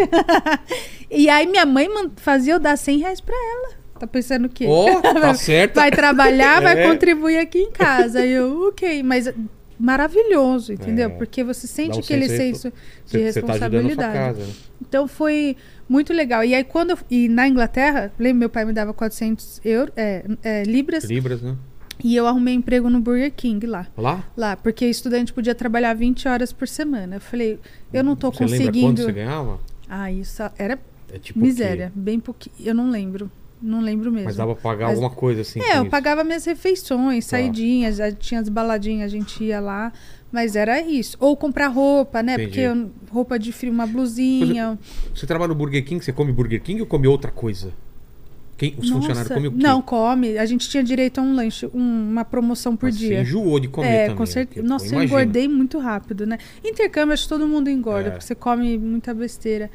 e aí minha mãe fazia eu dar 100 reais pra ela. Tá pensando o quê? Ó, tá certo. Vai trabalhar, vai É. contribuir aqui em casa. Aí eu, ok, mas maravilhoso, entendeu? É. Porque você sente um aquele senso senso de você tá ajudando a sua responsabilidade. casa. né? Então foi muito legal. E aí quando eu, e na Inglaterra, lembra meu pai me dava 400 euros, é, é, libras Libras, né? e eu arrumei emprego no Burger King lá. Lá? Lá, porque estudante podia trabalhar 20 horas por semana. Eu falei, eu não tô Você lembra quanto conseguindo. você ganhava? Ah, isso era É tipo miséria, bem pouquinho. Eu não lembro. Não lembro mesmo. Mas dava pra pagar Mas- alguma coisa assim. É, eu isso. pagava minhas refeições, Tá. saidinhas, aí tinha as baladinhas, a gente ia lá, mas era isso. Ou comprar roupa, né? Entendi. Porque eu- roupa de frio, uma blusinha. Você trabalha no Burger King, você come Burger King ou come outra coisa? Quem, os Nossa, funcionários comem o quê? Não, come. A gente tinha direito a um lanche, um- uma promoção por Mas Você dia. enjoou de comer é, também. com certeza. eu Nossa, eu imagino. engordei muito rápido, né? Intercâmbio, acho que todo mundo engorda, É. porque você come muita besteira.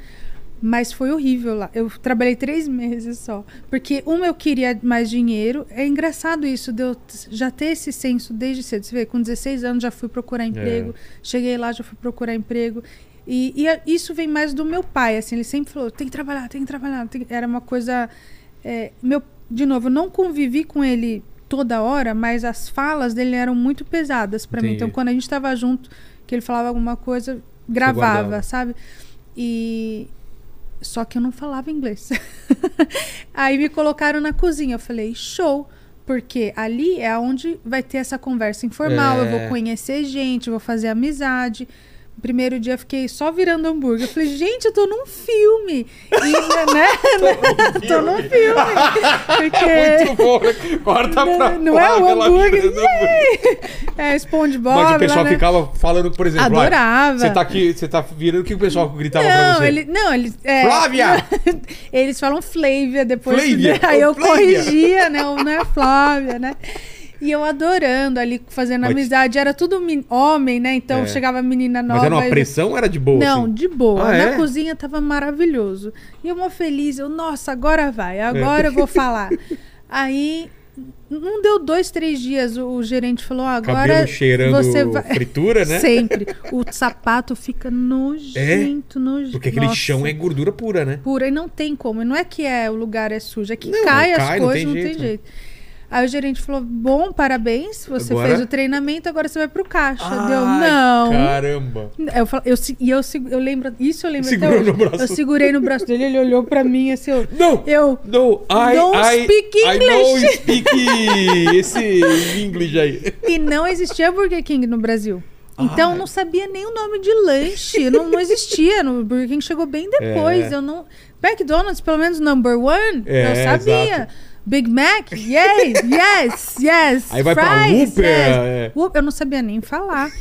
Mas foi horrível lá. Eu trabalhei três meses só. Porque, uma, eu queria mais dinheiro. É engraçado isso, de eu já ter esse senso desde cedo. Você vê, com 16 anos já fui procurar emprego. Cheguei lá, já fui procurar emprego. E, e isso vem mais do meu pai, assim. Ele sempre falou, tem que trabalhar, tem que trabalhar. tem que-" Era uma coisa... é, meu, de novo, eu não convivi com ele toda hora, mas as falas dele eram muito pesadas pra mim. Então, quando a gente tava junto, que ele falava alguma coisa, gravava, sabe? E só que eu não falava inglês. Aí me colocaram na cozinha. Eu falei, show. Porque ali é onde vai ter essa conversa informal. Eu É. vou conhecer gente, vou fazer amizade. Primeiro dia fiquei só virando hambúrguer. Eu falei, gente, eu tô num filme. E, né? tô num filme. Porque. Muito bom, né? Corta pra Não, não é o hambúrguer. hambúrguer. É, SpongeBob. Mas o lá, pessoal né? ficava falando, por exemplo, Adorava. ah, você tá aqui, você tá virando, o que o pessoal gritava pra Não, você? ele, não, ele, é, Flávia! Eles falam Flávia depois. Flávia, Aí ô, eu Flávia. corrigia, né? Não é Flávia, né? E eu adorando ali, fazendo Mas- amizade. Era tudo homem, né? Então É. chegava a menina nova. Mas era uma pressão ou era de boa? Não, assim? de boa. Ah, Na é? cozinha tava maravilhoso. E eu mó feliz. Eu, nossa, agora vai. Agora eu vou falar. Aí, não deu dois, três dias. O, gerente falou: "Ah, agora Cabelo cheirando você vai... fritura, né? Sempre. O sapato fica nojento, nojento. Porque aquele Nossa, chão é gordura pura, né? pura e não tem como. Não é que é o lugar é sujo, é que Não, cai as cai, não coisas, tem não tem jeito, né? jeito. Aí o gerente falou: Bom, parabéns, você Agora- fez o treinamento, agora você vai pro caixa. Deu, Ai, não. Caramba. Eu, falo- eu, e eu, se- eu lembro, isso eu lembro Segurou até hoje. no braço. Eu segurei no braço dele, ele olhou pra mim assim, eu, Não! eu No, I, Don't I, speak I know English. speak esse inglês aí. e não existia Burger King no Brasil. Então Ai. eu não sabia nem o nome de lanche, não, não existia. No Burger King chegou bem depois. É. Eu não, McDonald's pelo menos number one, É, eu sabia. exato. Big Mac, yay, yes, yes. Aí vai pra fries, Whopper, yes. é. Eu não sabia nem falar.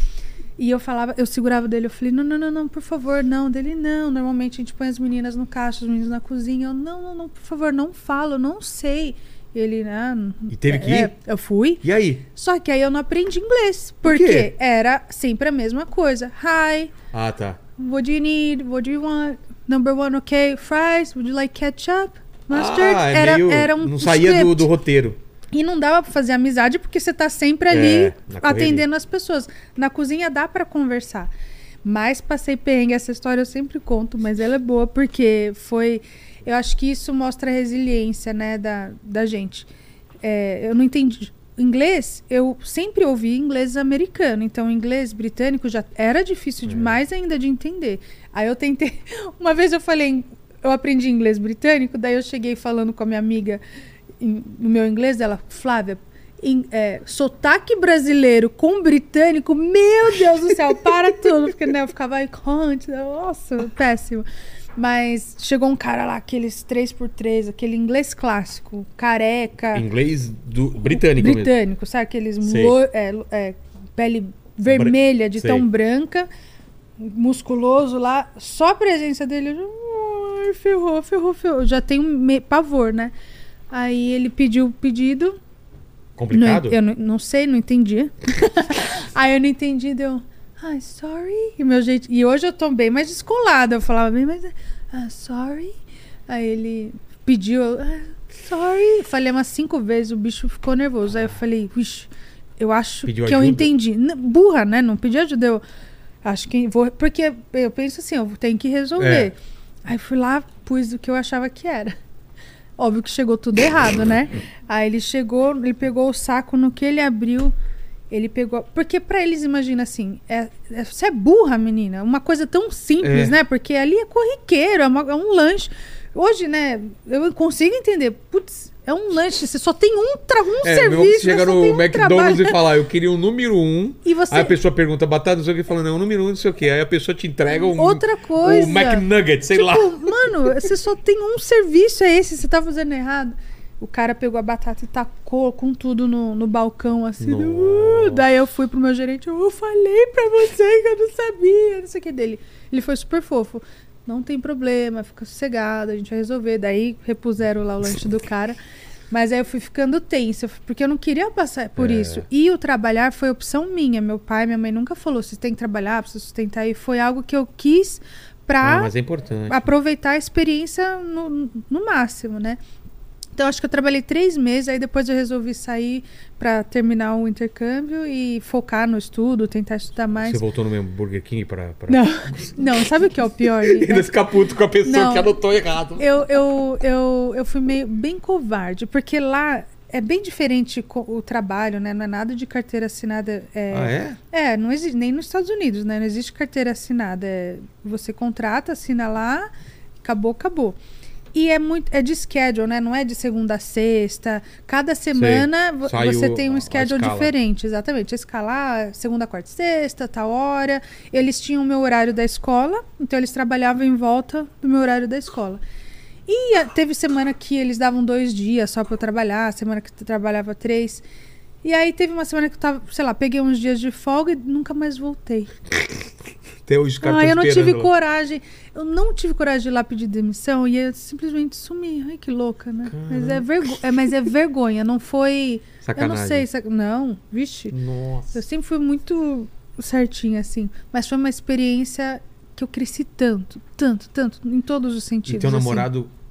E eu falava, eu segurava dele, eu falei, não, não, não, não, por favor, não. Dele, não. Normalmente a gente põe as meninas no caixa, os meninos na cozinha. Eu, não, não, não, por favor, não falo, não sei. Ele, ah, E teve que é, ir? Eu fui. E aí? Só que aí eu não aprendi inglês. Por Porque quê? era sempre a mesma coisa. Hi, Ah, tá. what do you need? What do you want? Number one, okay. Fries, would you like ketchup? Mustard? Ah, é era, meio- era um Não saía do, script. do roteiro. E não dava pra fazer amizade porque você tá sempre ali É, atendendo as pessoas. Na cozinha dá pra conversar. Mas passei perrengue, essa história eu sempre conto, mas ela é boa porque foi. Eu acho que isso mostra a resiliência, né, da, da gente. É, eu não entendi. Inglês, eu sempre ouvi inglês americano, então inglês britânico já era É. difícil demais ainda de entender. Aí eu tentei. Uma vez eu falei, eu aprendi inglês britânico, daí eu cheguei falando com a minha amiga em- no meu inglês dela, Flávia, em, é, sotaque brasileiro com britânico, meu Deus do céu, para tudo. Porque né, eu ficava aí, conte, nossa, péssimo. Mas chegou um cara lá, aqueles 3x3, aquele inglês clássico, careca. Inglês do britânico, mesmo. britânico, sabe? Aqueles lo- é, é, pele vermelha, de Sei. tão branca, musculoso lá. Só a presença dele, eu "Ai, ferrou, ferrou, ferrou. Já tenho me- pavor, né? Aí ele pediu o pedido. Complicado? Não, eu não, não sei, não entendi. Aí eu não entendi, deu. Ai, sorry. E, meu jeito, e hoje eu tô bem mais descolada. Eu falava bem mais. Ah, sorry. Aí ele pediu. eu, "Ah, sorry. Falei umas cinco vezes, o bicho ficou nervoso. Aí eu falei, vixe, eu acho Pediu que eu ajuda? entendi. N- Burra, né? Não pedi ajuda. Eu acho que vou. Porque eu penso assim, eu tenho que resolver. É. Aí fui lá, pus o que eu achava que era. Óbvio que chegou tudo errado, né? Aí ele chegou, ele pegou o saco, no que ele abriu, ele pegou. Porque pra eles, imagina assim, é, é- você é burra, menina. Uma coisa tão simples, É. né? Porque ali é corriqueiro, é, uma- é um lanche. Hoje, né, eu consigo entender. Putz, é um lanche, você só tem um, tra um É, serviço. chegar você só no um McDonald's trabalho. e falar, eu queria o número um. E você. Aí a pessoa pergunta batata, não sei o que, falando, não, o número um, não sei o que. Aí a pessoa te entrega um, Outra coisa. o McNugget, sei tipo, lá. mano, você só tem um serviço, é esse, você tá fazendo errado. O cara pegou a batata e tacou com tudo no, no balcão, assim. Uh, daí eu fui pro meu gerente, eu falei pra você que eu não sabia, não sei o que dele. Ele foi super fofo. Não tem problema, fica sossegado, a gente vai resolver. Daí repuseram lá o lanche do cara. Mas aí eu fui ficando tensa, porque eu não queria passar por É. isso. E o trabalhar foi opção minha. Meu pai, minha mãe nunca falou, você tem que trabalhar, precisa sustentar. E foi algo que eu quis pra Ah, é aproveitar a experiência no, no máximo, né? Então acho que eu trabalhei três meses, aí depois eu resolvi sair para terminar o intercâmbio e focar no estudo, tentar estudar mais. Você voltou no mesmo Burger King pra... pra... Não, não, sabe o que é o pior? Ainda né? ficar puto com a pessoa Não. que anotou errado. Eu, eu, eu, eu fui meio bem covarde, porque lá é bem diferente o trabalho, né? Não é nada de carteira assinada. É, Ah, é? É, não existe, nem nos Estados Unidos, né? Não existe carteira assinada. É, você contrata, assina lá, acabou, acabou. E é muito, é de schedule, né? Não é de segunda a sexta. Cada semana Sai você tem um schedule diferente, exatamente. Escalar segunda, quarta e sexta, tal hora. Eles tinham o meu horário da escola, então eles trabalhavam em volta do meu horário da escola. E teve semana que eles davam dois dias só pra eu trabalhar, semana que eu trabalhava três. E aí teve uma semana que eu tava, sei lá, peguei uns dias de folga e nunca mais voltei. Até hoje os caras Ah, eu não tive lá. coragem. Eu não tive coragem de ir lá pedir demissão e eu simplesmente sumi. Ai, que louca, né? Mas é, vergo... é, mas é vergonha, não foi. Eu Sacanagem. não sei. sac- Não, vixe. Nossa. Eu sempre fui muito certinha, assim. Mas foi uma experiência que eu cresci tanto, tanto, tanto, em todos os E sentidos. teu assim.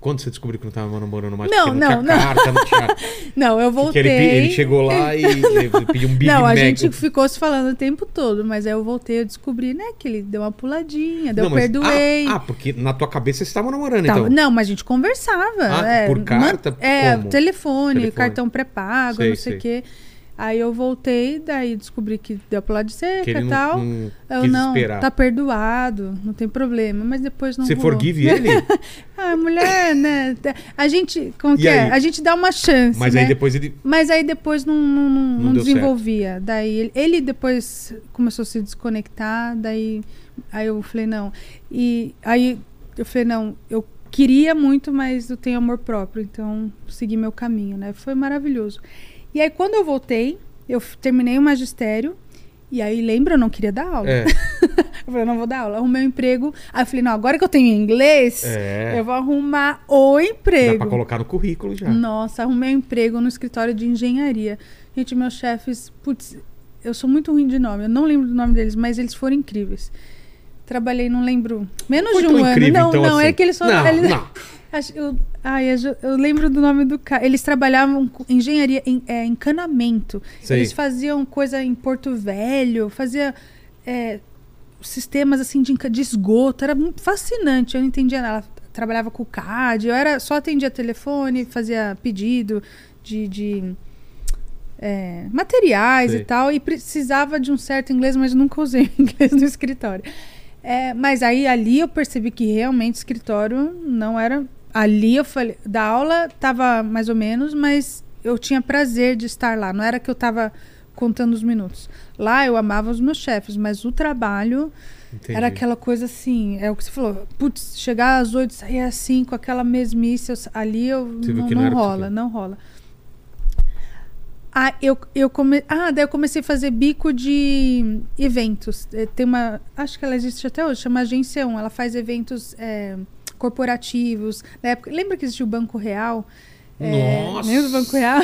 Quando você descobriu que não tava namorando mais? Não, não, não. carta, não tinha... Não, eu voltei. ele, ele chegou lá e pediu um Big não, Mac. a gente ficou se falando o tempo todo, mas aí eu voltei, eu descobri, né, que ele deu uma puladinha, Não, eu mas- perdoei. Ah, ah, porque na tua cabeça vocês estavam namorando, Tava- então. Não, mas a gente conversava. Ah, é, por carta? É, Como? telefone, Telefone. cartão pré-pago, não sei. o quê. Aí eu voltei, daí descobri que deu pro lado de seca e não, tal. não eu quis não, esperar. tá perdoado, não tem problema. Mas depois não Você rolou. forgive ele? Ah, mulher, né? A gente, como E que é? aí? A gente dá uma chance, Mas né? aí depois ele... Mas aí depois não, não, não, Não não desenvolvia. Daí ele, ele depois começou a se desconectar, daí aí eu falei, não. E aí eu falei, não, eu queria muito, mas eu tenho amor próprio, então segui meu caminho, né? Foi maravilhoso. E aí quando eu voltei, eu terminei o magistério, e aí lembra, eu não queria dar aula. É, Eu falei, não vou dar aula, arrumei um emprego. Aí eu falei, não, agora que eu tenho inglês, é. eu vou arrumar o Dá emprego. pra colocar no currículo já. Nossa, arrumei um emprego no escritório de engenharia. Gente, meus chefes, putz, eu sou muito ruim de nome, eu não lembro do nome deles, mas eles foram incríveis. Trabalhei, não lembro, menos Foi de um ano. incrível, Não, então, não, assim. é que eles foram. Não, eles- não. Eu, ai, eu, lembro do nome do cara. Eles trabalhavam com engenharia, em, é, encanamento. Sei. Eles faziam coisa em Porto Velho, fazia é, sistemas assim de, de esgoto. Era fascinante. Eu não entendia nada. Ela trabalhava com o CAD, eu era, só atendia telefone, fazia pedido de. de, é, materiais Sei. e tal, e precisava de um certo inglês, mas nunca usei inglês no escritório. É, mas aí ali eu percebi que realmente escritório não era. Ali eu falei, da aula tava mais ou menos, mas eu tinha prazer de estar lá. Não era que eu estava contando os minutos. Lá eu amava os meus chefes, mas o trabalho Entendi. era aquela coisa assim, é o que você falou, putz, chegar às oito, sair às cinco, aquela mesmice, eu- ali eu Você não, não rola, quer. não rola. Ah, eu, eu come... ah, daí eu comecei a fazer bico de eventos. Eh, Tem uma. Acho que ela existe até hoje, chama Agência 1. Ela faz eventos eh, corporativos. Na época, lembra que existia o Banco Real? Eh, Nossa! lembra do Banco Real?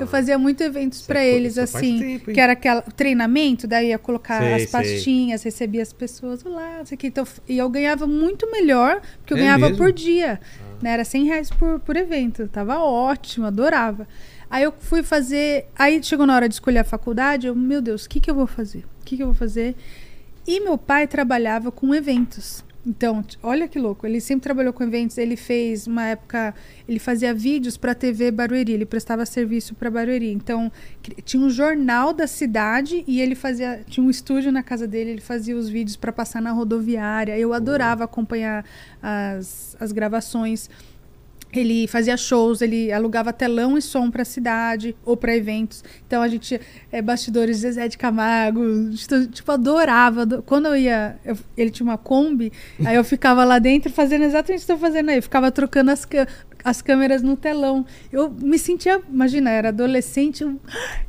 Eu fazia muito eventos para é eles, assim. tempo, que era aquela treinamento, daí ia colocar Sei, as sei. pastinhas, recebia as pessoas, olá, isso aqui. Então, e eu ganhava muito melhor, porque eu É ganhava mesmo? por dia. Né? Era 100 reais por, por evento. Tava ótimo, adorava. Aí eu fui fazer. Aí chegou na hora de escolher a faculdade, eu, meu Deus, o que, que eu vou fazer? O que, que eu vou fazer? E meu pai trabalhava com eventos. Então, olha que louco, ele sempre trabalhou com eventos. Ele fez uma época, ele fazia vídeos para a TV Barueri, ele prestava serviço para Barueri. Então, tinha um jornal da cidade e ele fazia, tinha um estúdio na casa dele, ele fazia os vídeos para passar na rodoviária. Eu adorava acompanhar as, as gravações. Ele fazia shows, ele alugava telão e som para a cidade ou para eventos. Então a gente é, bastidores de Zezé de Camargo, tipo, adorava. ado- Quando eu ia, eu- ele tinha uma Kombi, aí eu ficava lá dentro fazendo exatamente o que estou fazendo aí. Eu ficava trocando as, as câmeras no telão. Eu me sentia, imagina, era adolescente, eu,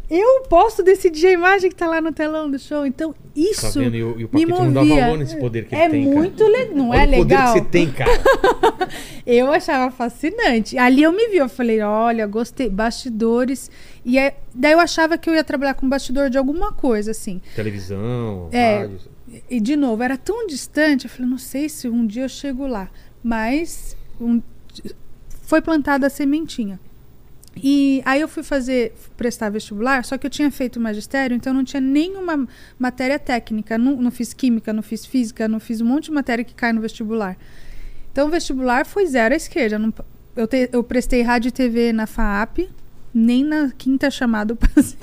eu posso decidir a imagem que está lá no telão do show. Então Tá isso vendo? E o, e o me Paquito não dá movia. valor nesse poder que é ele tem, cara. muito legal, não Olha é o poder legal? que você tem, cara. Eu achava fascinante. Ali eu me vi, eu falei, olha, gostei, bastidores. E é- daí eu achava que eu ia trabalhar com bastidor de alguma coisa, assim. Televisão, É. rádio. E de novo, era tão distante, eu falei, não sei se um dia eu chego lá. Mas um- foi plantada a sementinha. E aí eu fui fazer, prestar vestibular, só que eu tinha feito magistério, então eu não tinha nenhuma matéria técnica. Não, não fiz química, não fiz física, não fiz um monte de matéria que cai no vestibular. Então o vestibular foi zero à esquerda. Não- eu, te- eu prestei rádio e TV na FAAP, nem na quinta chamada eu passei.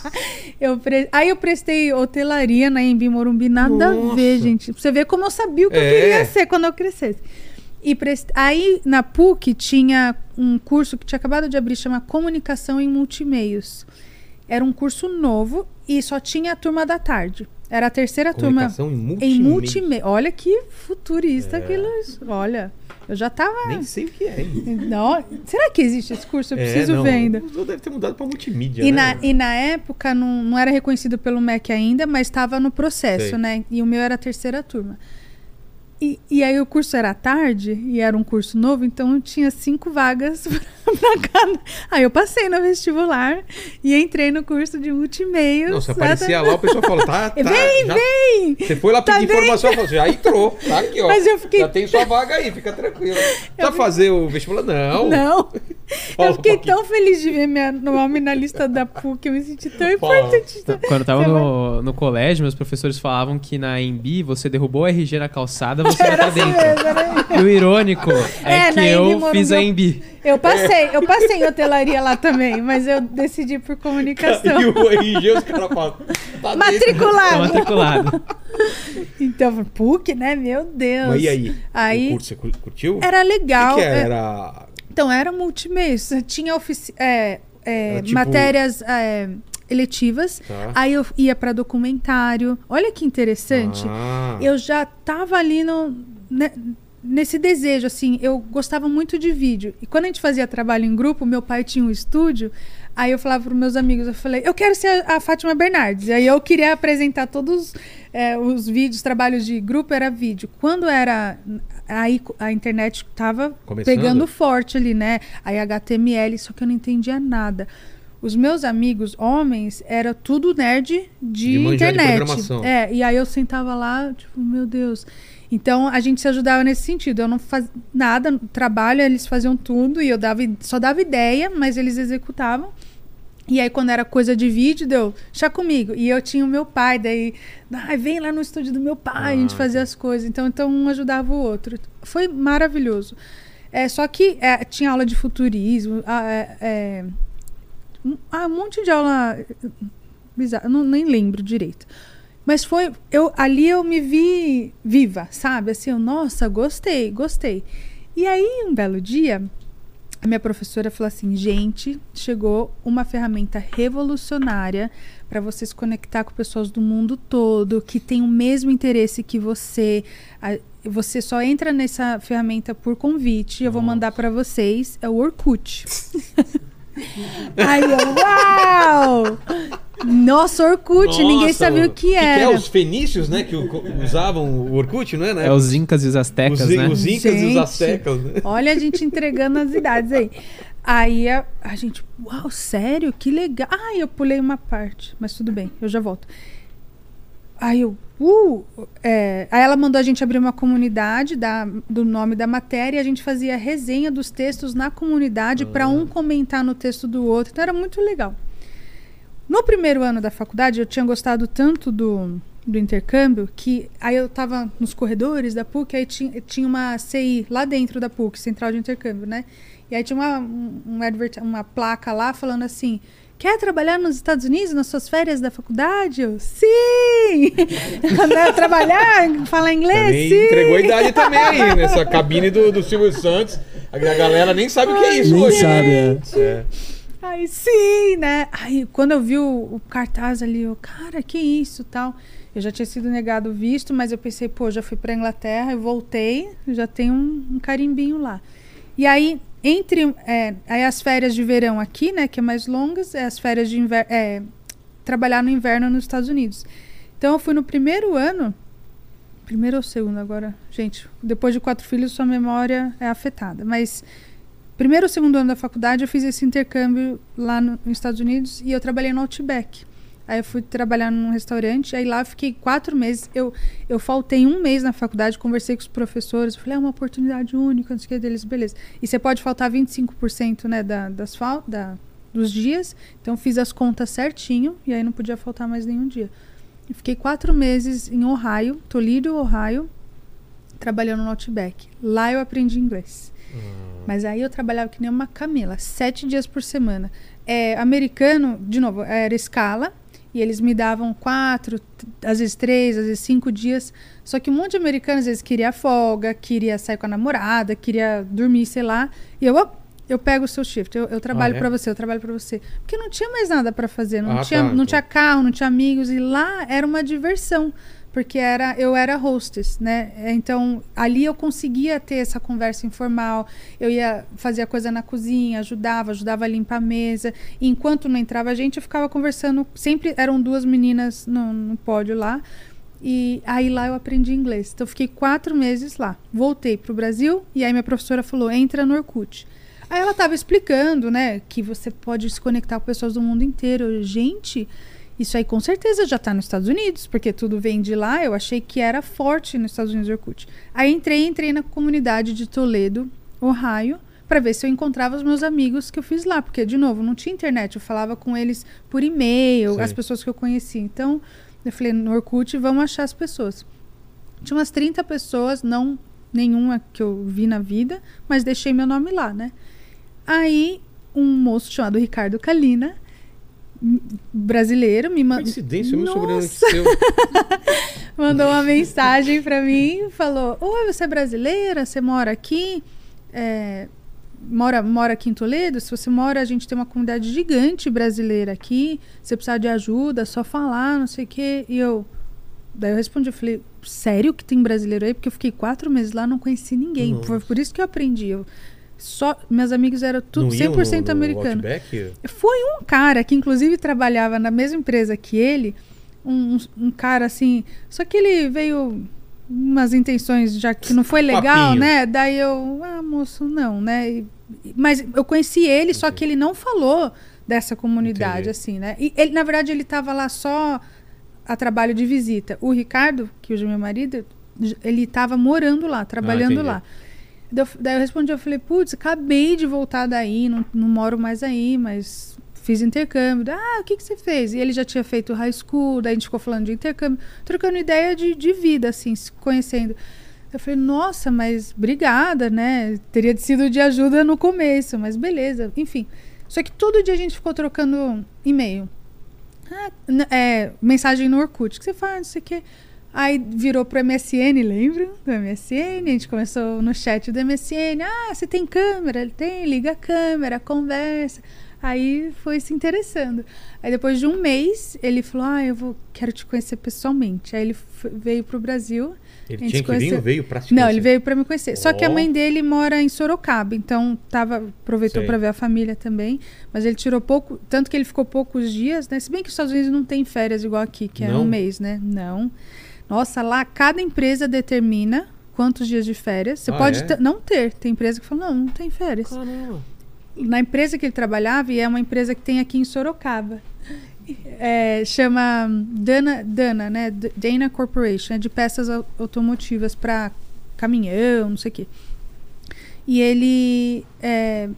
eu pre- Aí eu prestei hotelaria na Embi Morumbi, nada a ver, Nossa. gente. Pra você ver como eu sabia o que eu É. queria ser quando eu crescesse. E prest... aí na PUC tinha um curso que tinha acabado de abrir, chama Comunicação em Multimeios. Era um curso novo e só tinha a turma da tarde. Era a terceira turma Comunicação em em multimídia. multimeio. Olha que futurista É. aquilo. Olha, eu já tava. Nem sei o que é, hein? Não, será que existe esse curso? Eu É, preciso não, ver ainda. Deve ter mudado pra multimídia, E né? na, e na época não, não era reconhecido pelo MEC ainda, mas estava no processo, Sei. né? E o meu era a terceira turma. E, e aí o curso era tarde, e era um curso novo, então tinha cinco vagas pra cada. Aí eu passei no vestibular e entrei no curso de multimeios. Não, você aparecia lá, o pessoal falou, tá, tá. Vem, já- vem! Você foi lá Tá pedir informação, falou, já entrou, tá aqui, ó. Mas eu fiquei- Já tem sua vaga aí, fica tranquilo. Precisa fazer o vestibular? Não. Não. Fala eu fiquei um tão feliz de ver meu nome na lista da PUC, eu me senti tão Fala. importante. Quando eu tava no, no colégio, meus professores falavam que na Embi você derrubou o RG na calçada, era pra assim dentro. mesmo, era- E o irônico é, É, que na eu Embi fiz a Morumbi Embi. Eu passei, eu passei em hotelaria lá também, mas eu decidi por comunicação. E o RG, os caras falam. Tá Matriculado. matriculado. Então, PUC, né? Meu Deus. Mas e aí? Aí- O curso você cur- curtiu? Era O legal. que, que era? é, Era. Então, era multimês. Tinha ofici é, é, tipo- matérias é, eletivas. Tá. Aí eu ia para documentário. Olha que interessante. Ah, Eu já tava ali no, ne- nesse desejo, assim. Eu gostava muito de vídeo. E quando a gente fazia trabalho em grupo, meu pai tinha um estúdio. Aí eu falava para meus amigos, eu falei, eu quero ser a, a Fátima Bernardes. Aí eu queria apresentar todos é, os vídeos, trabalhos de grupo, era vídeo. Quando era. Aí a internet tava Começando? pegando forte ali, né? Aí HTML, só que eu não entendia nada. Os meus amigos homens era tudo nerd de, De de internet. programação. é, e aí eu sentava lá, tipo, meu Deus. Então a gente se ajudava nesse sentido. Eu não fazia nada, trabalho, eles faziam tudo e eu dava, só dava ideia, mas eles executavam. E aí, quando era coisa de vídeo, deu, chá comigo. E eu tinha o meu pai, daí, ai, vem lá no estúdio do meu pai, a gente Ah, fazia as coisas. Então, então um ajudava o outro. Foi maravilhoso. É, só que é, tinha aula de futurismo, ah, é, é, ah, um monte de aula bizarra, eu não, nem lembro direito. Mas foi, eu ali eu me vi viva, sabe? Assim, eu, nossa, gostei, gostei. E aí, um belo dia, A minha professora falou assim: gente, chegou uma ferramenta revolucionária para você se conectar com pessoas do mundo todo que têm o mesmo interesse que você. A- Você só entra nessa ferramenta por convite. Eu vou mandar para vocês. É o Orkut. Aí eu, uau! Nossa, Orkut, ninguém Nossa, sabia o que era. é os fenícios, né? Que usavam o Orkut, não é? Né? É os incas e os astecas, os, né? os incas e os Gente. astecas. Né? Olha a gente entregando as idades aí. Aí a, a gente, uau, sério? Que legal. Ai, eu pulei uma parte, mas tudo bem, eu já volto. Aí eu, uh, é, aí ela mandou a gente abrir uma comunidade da, do nome da matéria e a gente fazia resenha dos textos na comunidade para um comentar no texto do outro. Então era muito legal. No primeiro ano da faculdade, eu tinha gostado tanto do, do intercâmbio que aí eu tava nos corredores da PUC, aí tinha, tinha uma CI lá dentro da PUC, Central de Intercâmbio, né? E aí tinha uma, um, um uma placa lá falando assim: Quer trabalhar nos Estados Unidos nas suas férias da faculdade? Eu, sim! Trabalhar, falar inglês? Também sim! entregou a idade também nessa cabine do, do Silvio Santos. A galera nem sabe o que é isso Nem hoje. sabe, né? é. É. Aí sim, né? Aí quando eu vi o, o cartaz ali, eu, cara, que isso tal. Eu já tinha sido negado o visto, mas eu pensei, pô, já fui pra Inglaterra, eu voltei, já tenho um, um carimbinho lá. E aí, entre é, aí as férias de verão aqui, né, que é mais longas, é as férias de inverno, é, trabalhar no inverno nos Estados Unidos. Então eu fui no primeiro ano, primeiro ou segundo agora, gente, depois de quatro filhos sua memória é afetada, mas primeiro ou segundo ano da faculdade eu fiz esse intercâmbio lá no- nos Estados Unidos e eu trabalhei no Outback. Aí eu fui trabalhar num restaurante, aí lá eu fiquei quatro meses. Eu, eu faltei um mês na faculdade, conversei com os professores, falei, é uma oportunidade única, não sei o que deles, beleza. E você pode faltar 25% né, da, das fal da, dos dias, então fiz as contas certinho e aí não podia faltar mais nenhum dia. Eu fiquei quatro meses em Ohio, Toledo, Ohio, trabalhando no Outback. Lá eu aprendi inglês. Mas aí eu trabalhava que nem uma camela, sete dias por semana. É, americano, de novo, era escala, e eles me davam quatro, às vezes três, às vezes cinco dias. Só que um monte de americanos às vezes queria folga, queria sair com a namorada, queria dormir, sei lá. E eu, "Ó, eu pego o seu shift, eu, eu trabalho Ah, é? pra você, eu trabalho pra você. Porque não tinha mais nada pra fazer, não, Ah, tinha, tá, não então. tinha carro, não tinha amigos, e lá era uma diversão. Porque era, eu era hostess, né? É, Então, ali eu conseguia ter essa conversa informal. Eu ia fazer a coisa na cozinha, ajudava, ajudava a limpar a mesa. E enquanto não entrava gente, eu ficava conversando. Sempre eram duas meninas no, no pódio lá. E aí lá eu aprendi inglês. Então, eu fiquei quatro meses lá. Voltei pro Brasil e aí minha professora falou: entra no Orkut. Aí ela estava explicando, né, que você pode se conectar com pessoas do mundo inteiro. Gente, isso aí com certeza já está nos Estados Unidos, porque tudo vem de lá. Eu achei que era forte nos Estados Unidos Orkut. Aí entrei, entrei na comunidade de Toledo, Ohio, para ver se eu encontrava os meus amigos que eu fiz lá, porque de novo, não tinha internet, eu falava com eles por e-mail, as pessoas que eu conhecia. Então, eu falei no Orkut, vamos achar as pessoas. Tinha umas 30 pessoas, não nenhuma que eu vi na vida, mas deixei meu nome lá, né? Aí um moço chamado Ricardo Kalina, brasileiro, me mandou Coincidência, meu sobrenome seu. mandou uma mensagem pra mim, falou: Oi, você é brasileira? Você mora aqui? É, mora, mora aqui em Toledo? Se você mora, a gente tem uma comunidade gigante brasileira aqui. Se precisar de ajuda, é só falar, não sei o quê. E eu. Daí eu respondi, eu falei, sério que tem brasileiro aí? Porque eu fiquei quatro meses lá, não conheci ninguém. Nossa. Foi por isso que eu aprendi. Eu, só, meus amigos eram tudo Não iam 100% no- no americano. Outback? Foi um cara que, inclusive, trabalhava na mesma empresa que ele, um, um cara assim. Só que ele veio umas intenções já que não foi legal, Papinho. né? Daí eu, ah, moço, não, né? E- mas eu conheci ele, só que ele não falou dessa comunidade, Entendi. assim, né? E ele, na verdade, ele estava lá só a trabalho de visita. O Ricardo, que hoje é meu marido, ele estava morando lá, trabalhando entendi. lá. Daí eu, respondi, eu falei, putz, acabei de voltar daí, não, não moro mais aí, mas fiz intercâmbio. Ah, o que, que você fez? E ele já tinha feito high school, daí a gente ficou falando de intercâmbio, trocando ideia de, de vida, assim, se conhecendo. Eu falei, nossa, mas obrigada, né? Teria sido de ajuda no começo, mas beleza, enfim. Só que todo dia a gente ficou trocando e-mail. Ah, é, mensagem no Orkut, que você faz, não sei o quê. Aí virou pro MSN, lembra? Do MSN, a gente começou no chat do MSN. Ah, você tem câmera? Ele tem, liga a câmera, conversa. Aí foi se interessando. Aí depois de um mês, ele falou: Ah, eu vou, quero te conhecer pessoalmente. Aí ele veio pro Brasil. Ele tinha que vir ou veio pra te Não, ele veio pra me conhecer. Só que a mãe dele mora em Sorocaba, então tava aproveitou pra ver a família também, mas ele tirou pouco, tanto que ele ficou poucos dias, né? Se bem que os Estados Unidos não tem férias igual aqui, que é Não? um mês, né? Não. Nossa, lá cada empresa determina quantos dias de férias. Você Ah, pode é? não ter, tem empresa que fala não, não tem férias. Caramba. Na empresa que ele trabalhava, e é uma empresa que tem aqui em Sorocaba. É, chama Dana, Dana, né? Dana Corporation, é de peças au- automotivas para caminhão, não sei o quê. E ele. é,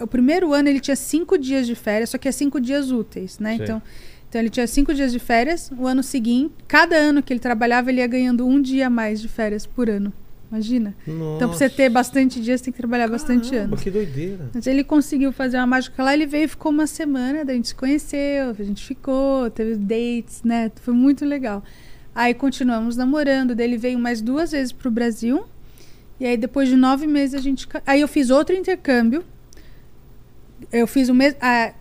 o primeiro ano ele tinha cinco dias de férias, só que é cinco dias úteis, né? Sei. Então, então ele tinha cinco dias de férias. O ano seguinte, cada ano que ele trabalhava, ele ia ganhando um dia a mais de férias por ano. Imagina. Nossa. Então, pra você ter bastante dias, tem que trabalhar bastante Caramba, anos. que doideira. Mas ele conseguiu fazer uma mágica lá, ele veio e ficou uma semana, daí a gente se conheceu, a gente ficou, teve dates, né? Foi muito legal. Aí continuamos namorando, daí ele veio mais duas vezes pro Brasil. E aí depois de nove meses a gente. Aí eu fiz outro intercâmbio. Eu fiz o mesmo. ah,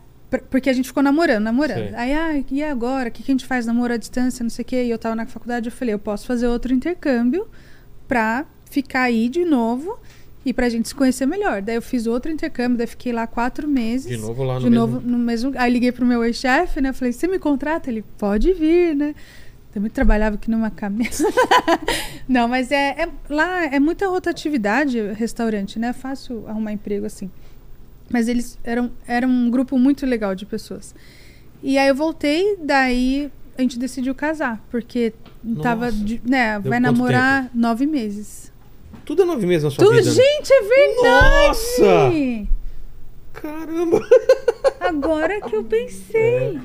porque a gente ficou namorando, namorando. Sei. Aí, ah, e agora? O que, que a gente faz? Namoro à distância, não sei o quê. E eu tava na faculdade, eu falei, eu posso fazer outro intercâmbio pra ficar aí de novo e pra gente se conhecer melhor. Daí eu fiz outro intercâmbio, daí fiquei lá quatro meses. De novo lá no De mesmo... novo no mesmo. Aí liguei pro meu ex-chefe, né? Falei, você me contrata? Ele, pode vir, né? Também trabalhava aqui numa cabeça. Não, mas é, é- Lá é muita rotatividade restaurante, né? É fácil arrumar emprego assim. Mas eles eram, eram um grupo muito legal de pessoas. E aí eu voltei, daí a gente decidiu casar, porque tava. Nossa. de- né, Deu vai namorar nove meses. Tudo é nove meses na sua Tudo, vida. né? gente, é verdade! Nossa! Caramba! Agora que eu pensei.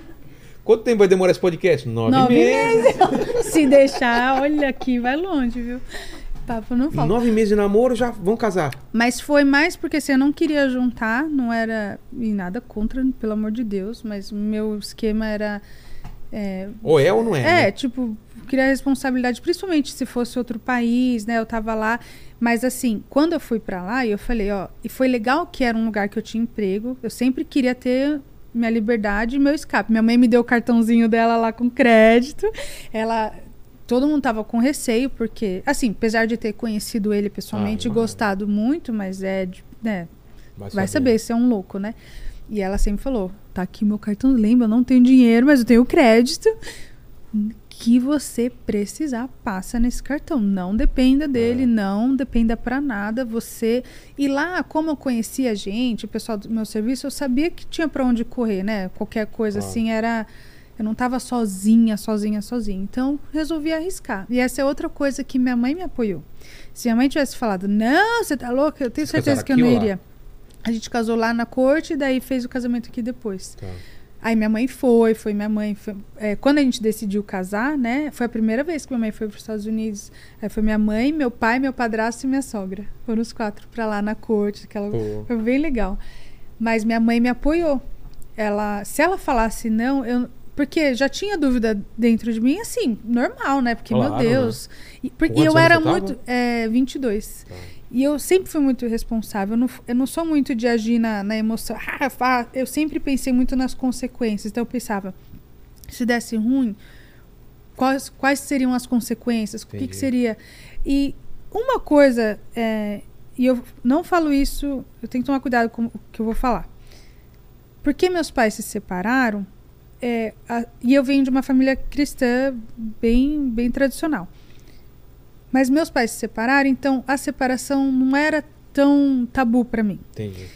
Quanto tempo vai demorar esse podcast? Nove, Nove meses. meses. Se deixar, olha aqui, vai longe, viu? Papo não falta. Nove meses de namoro, já vão casar. Mas foi mais porque assim, eu não queria juntar, não era. E nada contra, pelo amor de Deus, mas o meu esquema era. É, Ou é ou não é? é, né? tipo, queria responsabilidade, principalmente se fosse outro país, né? Eu tava lá. Mas assim, quando eu fui pra lá, eu falei, ó, e foi legal que era um lugar que eu tinha emprego. Eu sempre queria ter minha liberdade e meu escape. Minha mãe me deu o cartãozinho dela lá com crédito. Ela. Todo mundo tava com receio, porque, assim, apesar de ter conhecido ele pessoalmente e imagino. gostado muito, mas é, de- né, Vai, vai saber se é um louco, né? E ela sempre falou: tá aqui meu cartão, lembra, eu não tenho dinheiro, mas eu tenho crédito. Que você precisar, passa nesse cartão. Não dependa dele, É. não dependa pra nada. Você. E lá, como eu conhecia a gente, o pessoal do meu serviço, eu sabia que tinha pra onde correr, né? Qualquer coisa Claro. assim era. Eu não tava sozinha, sozinha, sozinha. Então, resolvi arriscar. E essa é outra coisa que minha mãe me apoiou. Se minha mãe tivesse falado, não, você tá louca, eu tenho Vocês certeza que eu não ou lá? iria. A gente casou lá na corte e daí fez o casamento aqui depois. Tá. Aí minha mãe foi, foi minha mãe. foi- é, quando a gente decidiu casar, né? Foi a primeira vez que minha mãe foi para os Estados Unidos. Aí foi minha mãe, meu pai, meu padrasto e minha sogra. Foram os quatro para lá na corte. Aquela... Pô. Foi bem legal. Mas minha mãe me apoiou. Ela, se ela falasse não, eu. Porque já tinha dúvida dentro de mim, assim, normal, né? Porque, Claro, meu Deus. E, por- e Quantos eu era muito. É, 22. Tá. E eu sempre fui muito responsável. Eu não, eu não sou muito de agir na, na emoção. Ah, eu sempre pensei muito nas consequências. Então eu pensava, se desse ruim, quais, quais seriam as consequências? O que, que seria? E uma coisa, é, e eu não falo isso, eu tenho que tomar cuidado com o que eu vou falar. Porque meus pais se separaram, é, a- e eu venho de uma família cristã bem, bem tradicional. Mas meus pais se separaram, então a separação não era tão tabu para mim. Entendi.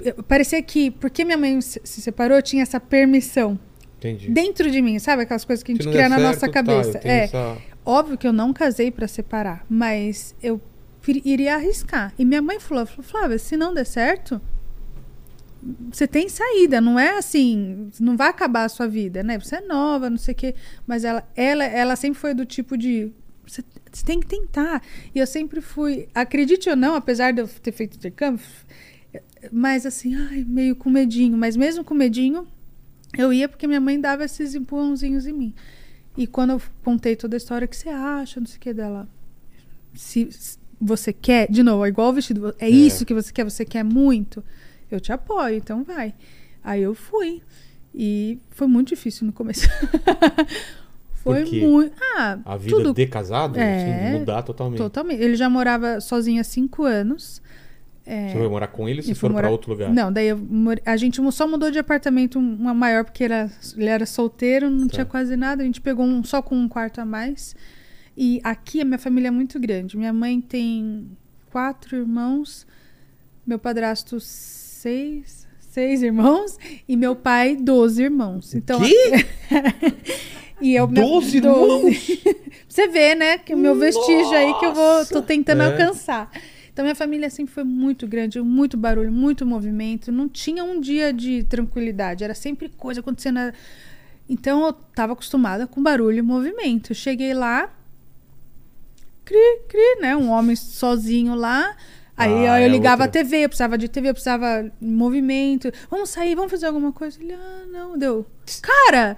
Eu- parecia que, porque minha mãe se, se separou, tinha essa permissão Entendi. dentro de mim, sabe? Aquelas coisas que a gente cria der na certo, nossa tá, cabeça. tenho é, essa- óbvio que eu não casei para separar, mas eu iria arriscar. E minha mãe falou, falou, Flávia, se não der certo, você tem saída, não é assim, não vai acabar a sua vida, né? Você é nova, não sei o quê, mas ela, ela, ela sempre foi do tipo de você, você tem que tentar. E eu sempre fui, acredite ou não, apesar de eu ter feito intercâmbio, mas assim, ai, meio com medinho, mas mesmo com medinho, eu ia porque minha mãe dava esses empurrãozinhos em mim. E quando eu contei toda a história, que você acha, não sei o que dela. Se, se você quer, de novo, é igual o vestido, é, isso que você quer, você quer muito, eu te apoio, então vai. Aí eu fui. E foi muito difícil no começo. foi muito. Ah, A vida tudo de casado, É, assim, mudar totalmente. totalmente. Ele já morava sozinho há cinco anos. É, Você vai morar com ele ou e foram pra morar- outro lugar? Não, daí a gente só mudou de apartamento uma maior porque era, ele era solteiro, não Tá. tinha quase nada. A gente pegou um só com um quarto a mais. E aqui a minha família é muito grande. Minha mãe tem quatro irmãos, meu padrasto seis, seis irmãos e meu pai doze irmãos. Então Quê? e eu Doze Você vê, né, que o meu vestígio aí que eu vou tô tentando É. alcançar. Então minha família sempre foi muito grande, muito barulho, muito movimento, não tinha um dia de tranquilidade, era sempre coisa acontecendo. Então eu tava acostumada com barulho e movimento. Eu cheguei lá, cri, cri, né, um homem sozinho lá. Aí Ah, eu é ligava outra. a TV, eu precisava de TV, eu precisava de movimento. Vamos sair, vamos fazer alguma coisa. Ele, ah, não, deu. Cara,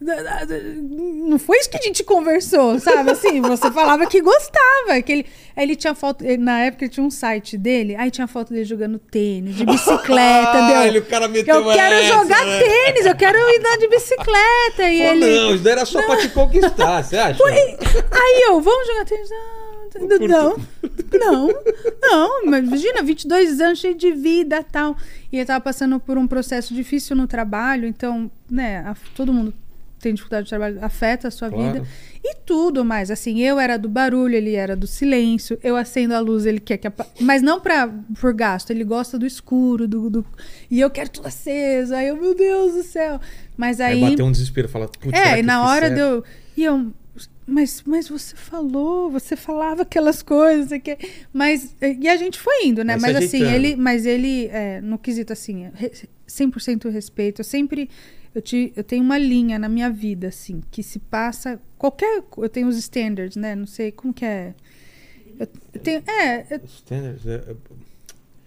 não foi isso que a gente conversou, sabe? Assim, você falava que gostava. Que ele, aí ele tinha foto, na época ele tinha um site dele, aí tinha foto dele jogando tênis, de bicicleta, Ah, ele, o cara meteu Eu quero essa, jogar né? tênis, eu quero ir andar de bicicleta. E Pô, ele. Não, isso daí era só pra te conquistar, você acha? Aí eu, vamos jogar tênis? Não, não, não, não, mas imagina, 22 anos, cheio de vida e tal. E ele tava passando por um processo difícil no trabalho, então, né, a- todo mundo tem dificuldade de trabalho, afeta a sua Claro. vida. E tudo mais, assim, eu era do barulho, ele era do silêncio, eu acendo a luz, ele quer que... apa- Mas não pra, por gasto, ele gosta do escuro, do, do... E eu quero tudo aceso, aí eu, meu Deus do céu. Mas Aí aí... bateu um desespero, fala, É, e na eu hora certo? deu. E eu. Mas, mas você falou, você falava aquelas coisas, que, mas e a gente foi indo, né? Vai Mas assim, ele, mas ele, é, no quesito assim, re- 100% respeito. Eu sempre, eu, te, eu tenho uma linha na minha vida, assim, que se passa qualquer, eu tenho os standards, né? Não sei como que é. Eu, eu tenho, é, eu- Standards, é, é,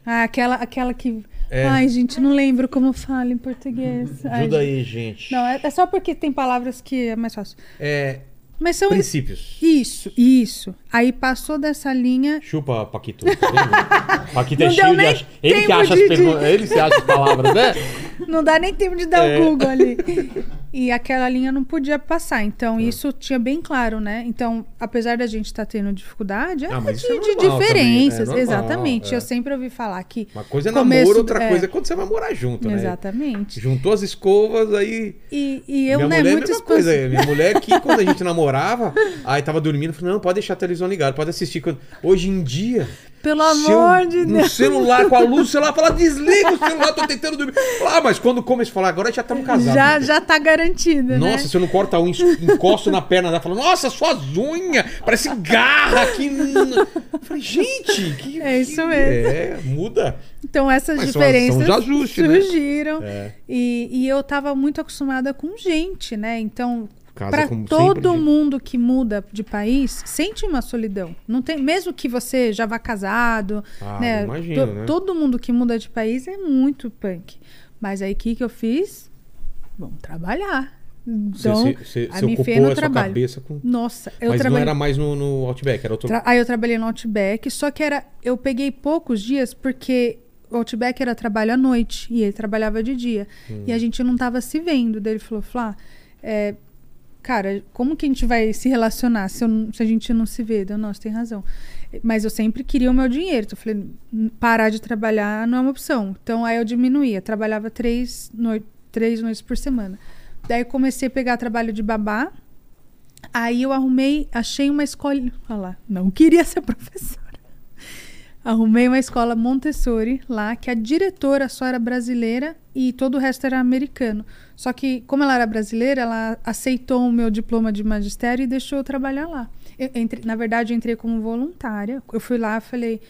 ah, aquela, aquela que, É. ai gente, não lembro como fala em português. Ai, Ajuda aí, gente. Não, é, é só porque tem palavras que é mais fácil. É, Mas são princípios. Isso, isso. Aí passou dessa linha. Chupa, Paquito. Paquito é cheio de ach... Ele que acha as de- perguntas. Ele que acha as palavras, né? Não dá nem tempo de dar É. o Google ali. E aquela linha não podia passar. Então, isso tinha bem claro, né? Então, apesar da gente estar tendo dificuldade, é Ah, de, é de diferenças. também, é normal, exatamente. é. Eu sempre ouvi falar que. Uma coisa é Começo- namoro, outra é. coisa é quando você vai morar junto, né? Exatamente. Juntou as escovas, aí. E, e eu, minha né, mulher é muito mesma coisa. Minha mulher aqui, quando a gente namorava, aí tava dormindo, eu falei, não, pode deixar a televisão ligada, pode assistir. Hoje em dia. Pelo se eu- amor de No Deus. celular, com a luz do celular, fala, desliga o celular, tô tentando dormir. Ah, mas quando começa a falar, agora já estamos casados. Já, já tá garantida, né? Nossa, se eu não corta unha, encosto na perna dela, fala, nossa, suas unhas, parece garra aqui. no-" Eu falei, gente, que. É isso que- mesmo. É, muda. Então essas Mas diferenças são né? surgiram. É. E, e eu tava muito acostumada com gente, né? Então, Casa para como todo sempre, de- mundo que muda de país, sente uma solidão. Não tem, mesmo que você já vá casado, Ah, né? imagino, to- né? Todo mundo que muda de país é muito punk. Mas aí o que, que eu fiz? Vamos trabalhar. Então, você, você, você me ocupou no a trabalho. cabeça com. Nossa, eu Mas não trabalhei. era mais no, no Outback, era outro. Tra- Aí eu trabalhei no Outback, só que era. Eu peguei poucos dias porque o Outback era trabalho à noite e ele trabalhava de dia. E a gente não tava se vendo. Daí ele falou: Flá, é, cara, como que a gente vai se relacionar se, eu se a gente não se vê? Eu, nossa, tem razão. Mas eu sempre queria o meu dinheiro. Então eu falei: "N- parar de trabalhar não é uma opção. Então aí eu diminuía. Trabalhava três, noi três noites por semana. Daí comecei a pegar trabalho de babá. Aí eu arrumei, achei uma escola. Olha lá, não queria ser professora. Arrumei uma escola Montessori lá, que a diretora só era brasileira e todo o resto era americano. Só que, como ela era brasileira, ela aceitou o meu diploma de magistério e deixou eu trabalhar lá. Eu na verdade, eu entrei como voluntária. Eu fui lá e falei.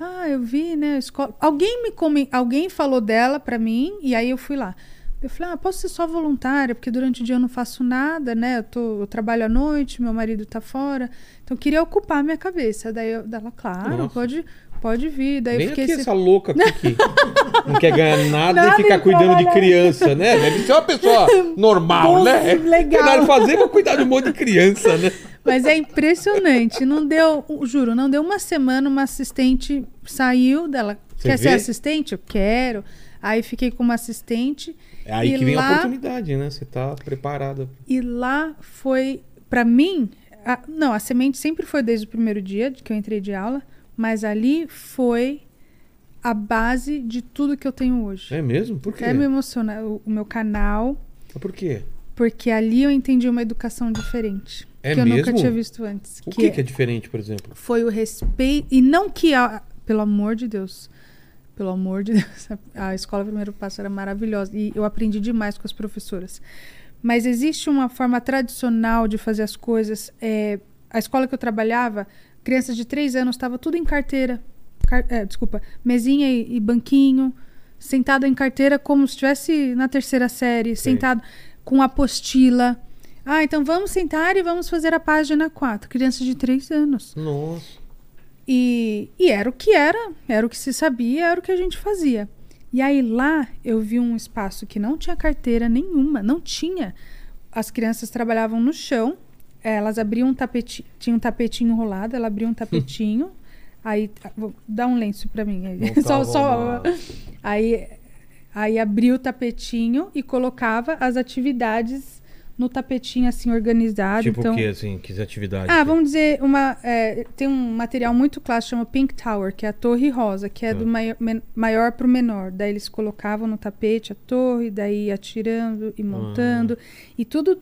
Ah, eu vi, né? Escola... Alguém me come... Alguém falou dela pra mim e aí eu fui lá. Eu falei, ah, posso ser só voluntária, porque durante o dia eu não faço nada, né? Eu, tô, eu trabalho à noite, meu marido tá fora. Então eu queria ocupar a minha cabeça. Daí eu, dela, claro, Nossa. pode, pode vir. Daí Vem fiquei aqui essa louca aqui. que- Não quer ganhar nada, Nada e ficar cuidando de criança, né? Deve ser uma pessoa normal, Bom, né? legal. Não tem pra fazer, vou cuidar de um monte de criança, né? Mas é impressionante. Não deu, juro, não deu uma semana, uma assistente saiu dela. Você Quer ser vê? assistente? Eu quero. Aí fiquei com uma assistente. É aí que vem a lá- oportunidade, né? Você tá preparada. E lá foi, pra mim, a- não, a semente sempre foi desde o primeiro dia que eu entrei de aula, mas ali foi a base de tudo que eu tenho hoje. É mesmo? Por quê? É me emociona o, o meu canal, Por quê? porque ali eu entendi uma educação diferente. É que eu nunca mesmo? tinha visto antes. O que, que é diferente, por exemplo? foi o respeito. E não que, a, pelo amor de Deus, pelo amor de Deus, a escola Primeiro Passo era maravilhosa e eu aprendi demais com as professoras. Mas existe uma forma tradicional de fazer as coisas. é, a escola que eu trabalhava, crianças de três anos, estava tudo em carteira. Car- é, desculpa, mesinha e, e banquinho, sentado em carteira como se estivesse na terceira série, Sei. sentado com apostila. Ah, então vamos sentar e vamos fazer a página 4. Crianças de três anos. Nossa. E, e era o que era, era o que se sabia, era o que a gente fazia. E aí lá eu vi um espaço que não tinha carteira nenhuma, não tinha. As crianças trabalhavam no chão, elas abriam um tapetinho, tinha um tapetinho enrolado, ela abria um tapetinho, aí vou dar um lenço pra mim aí. Só, só aí aí abria o tapetinho e colocava as atividades no tapetinho assim organizado, Tipo então o que, assim? Que atividade? ah, vamos dizer, uma, é, tem um material muito clássico, chama Pink Tower, que é a torre rosa, que é Tá. do maior, men- maior para o menor. Daí eles colocavam no tapete a torre, daí ia tirando e montando. E tudo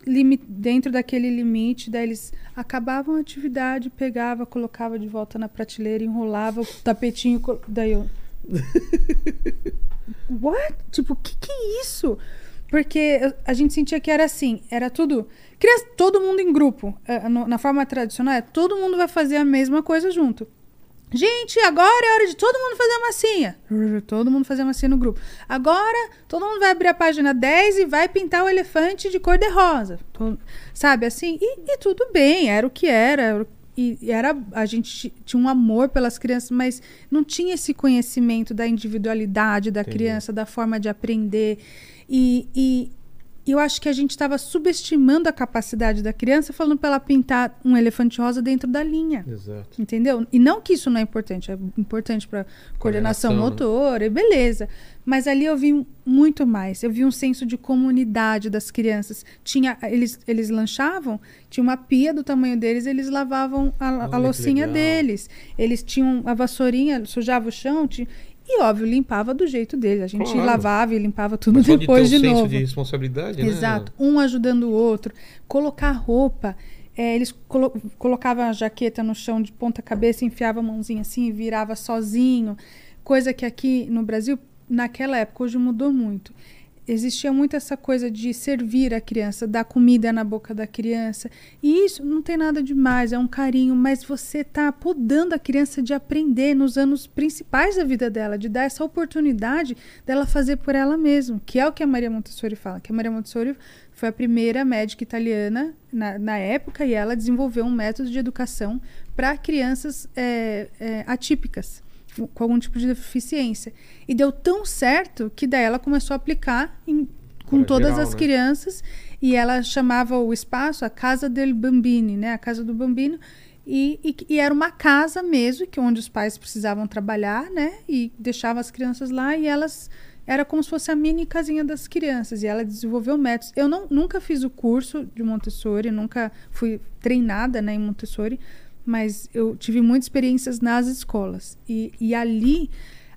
dentro daquele limite. Daí eles acabavam a atividade, pegava, colocava de volta na prateleira, enrolava o tapetinho. Daí eu... What? Tipo, o que, que é isso? Porque a gente sentia que era assim, era tudo. Criança, todo mundo em grupo. no- na forma tradicional, é todo mundo vai fazer a mesma coisa junto. Gente, agora é hora de todo mundo fazer a massinha. Todo mundo fazer a massinha no grupo. Agora, todo mundo vai abrir a página 10 e vai pintar o elefante de cor de rosa. Todo- sabe, assim? E, e tudo bem, era o que era. E e era, a gente ti- tinha um amor pelas crianças, mas não tinha esse conhecimento da individualidade da Entendi. criança, da forma de aprender. E, e eu acho que a gente estava subestimando a capacidade da criança, falando para ela pintar um elefante rosa dentro da linha. Exato. Entendeu? E não que isso não é importante, é importante para coordenação Coordenação, né? motora, e beleza. Mas ali eu vi muito mais. Eu vi um senso de comunidade das crianças. Tinha, eles, eles lanchavam, tinha uma pia do tamanho deles, eles lavavam a, a Olha loucinha deles. Eles tinham a vassourinha, sujava o chão, ti- e óbvio, limpava do jeito deles. A gente Claro. lavava e limpava tudo Mas depois de de, um novo. senso de responsabilidade, né? Exato, um ajudando o outro. Colocar roupa. é, eles colo colocavam a jaqueta no chão de ponta cabeça, enfiava a mãozinha assim e virava sozinho. Coisa que aqui no Brasil, naquela época, hoje mudou muito. Existia muito essa coisa de servir a criança, dar comida na boca da criança. E isso não tem nada demais, é um carinho, mas você está podando a criança de aprender nos anos principais da vida dela, de dar essa oportunidade dela fazer por ela mesma, que é o que a Maria Montessori fala, que a Maria Montessori foi a primeira médica italiana na, na época e ela desenvolveu um método de educação para crianças é, é, atípicas com algum tipo de deficiência. E deu tão certo que daí ela começou a aplicar em- com todas geral, as né? crianças e ela chamava o espaço a Casa del Bambini, né? A Casa do Bambino. E, e- e era uma casa mesmo, que onde os pais precisavam trabalhar, né? E deixavam as crianças lá e elas era como se fosse a mini casinha das crianças. E ela desenvolveu métodos. Eu não, nunca fiz o curso de Montessori, nunca fui treinada né, em Montessori, mas eu tive muitas experiências nas escolas. E, e ali,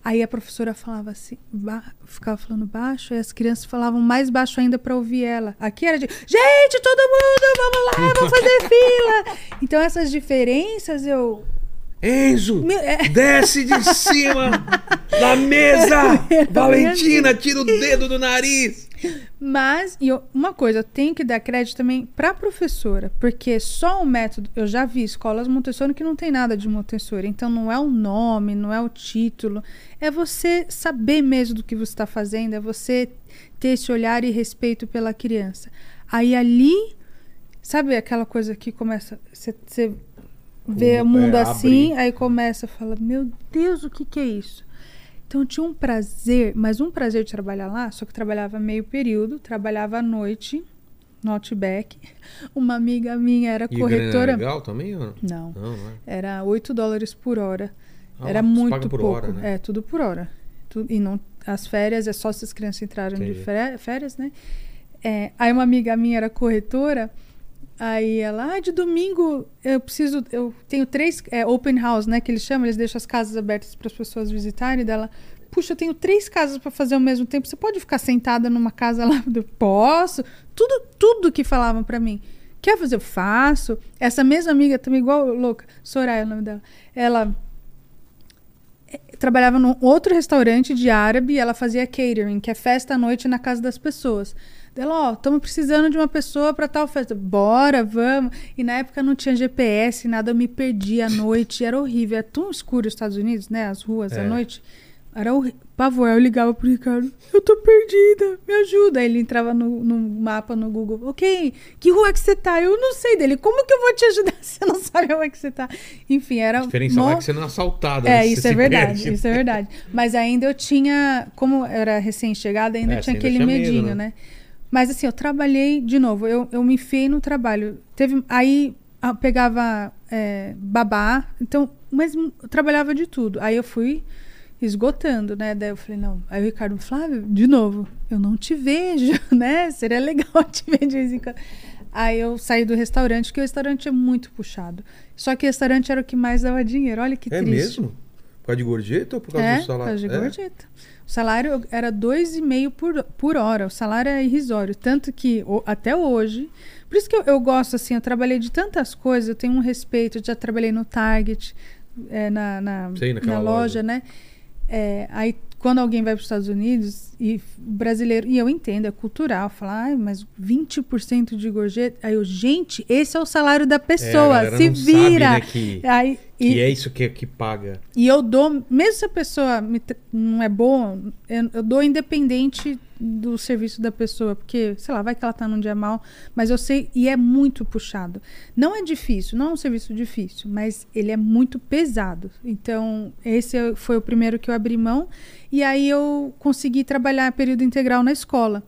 aí a professora falava assim, ficava falando baixo, e as crianças falavam mais baixo ainda para ouvir ela. Aqui era de, gente, todo mundo, vamos lá, vamos fazer fila. Então essas diferenças eu. Enzo, é- desce de cima da mesa! Valentina, tira o dedo do nariz! Mas, e eu- uma coisa, eu tenho que dar crédito também para professora, porque só o método, eu já vi escolas Montessori que não tem nada de Montessori, então não é o nome, não é o título, é você saber mesmo do que você está fazendo, é você ter esse olhar e respeito pela criança. Aí ali, sabe aquela coisa que começa, você, vê É, o mundo abre. assim, aí começa a falar, meu Deus, o que que é isso? Então eu tinha um prazer, mas um prazer de trabalhar lá, só que trabalhava meio período, trabalhava à noite no Outback. Uma amiga minha era E corretora. era legal também? Ou não? Não, é. era 8 dólares por hora. Ah, era muito pouco. hora, né? É, tudo por hora. E não, as férias é só se as crianças entraram de Entendi. fé- férias, né? É, aí uma amiga minha era corretora. Aí ela, ah, de domingo eu preciso, eu tenho três é, open house, né? Que eles chamam, eles deixam as casas abertas para as pessoas visitarem. Dela, puxa, eu tenho três casas para fazer ao mesmo tempo. Você pode ficar sentada numa casa lá? Eu posso. Tudo, tudo que falavam para mim. Quer fazer? Eu faço. Essa mesma amiga também, igual louca, Soraya é o nome dela. Ela eh, trabalhava num outro restaurante de árabe e ela fazia catering, que é festa à noite na casa das pessoas. Ela, ó, estamos precisando de uma pessoa para tal festa. Bora, vamos. E na época não tinha GPS, nada, eu me perdi à noite, era horrível. É tão escuro os Estados Unidos, né? As ruas à É. noite. Era horrível. Pavor, eu ligava pro Ricardo, eu tô perdida, me ajuda. Aí ele entrava no, no mapa no Google, ok, que rua que você tá? Eu não sei dele, como que eu vou te ajudar se você não sabe onde é que você tá? Enfim, era... A diferença é no- que você não é assaltada. é, né? Isso é verdade, perde. isso é verdade. Mas ainda eu tinha, como eu era recém-chegada, ainda É, tinha ainda aquele tinha medo, medinho, né? né? Mas assim, eu trabalhei, de novo, eu, eu me enfiei no trabalho. Teve, aí pegava é, babá, então, mas eu trabalhava de tudo. Aí eu fui esgotando, né? Daí eu falei, não. Aí o Ricardo, Flávio, de novo, eu não te vejo, né? Seria legal te ver de vez em quando. Aí eu saí do restaurante, porque o restaurante é muito puxado. Só que o restaurante era o que mais dava dinheiro. Olha que É triste. mesmo? Por causa de gorjeta ou por causa É, do por salário? causa de É? gorjeta. O salário era dois e meio por, por hora. O salário é irrisório. Tanto que o- até hoje. Por isso que eu, eu gosto, assim, eu trabalhei de tantas coisas, eu tenho um respeito, eu já trabalhei no Target, é, na, na, naquela na loja, loja. né? É, aí quando alguém vai para os Estados Unidos e brasileiro, e eu entendo, é cultural, falar, Ai, mas 20% de gorjeta. Aí eu, gente, esse é o salário da É, pessoa, galera se não sabe, vira. né, que, Aí, e- é isso que, que paga. e eu dou, mesmo se a pessoa me não é boa, eu, eu dou independente do serviço da pessoa, porque, sei lá, vai que ela tá num dia mal, mas eu sei, e é muito puxado. Não é difícil, não é um serviço difícil, mas ele é muito pesado. Então, esse foi o primeiro que eu abri mão, e aí eu consegui trabalhar período integral na escola.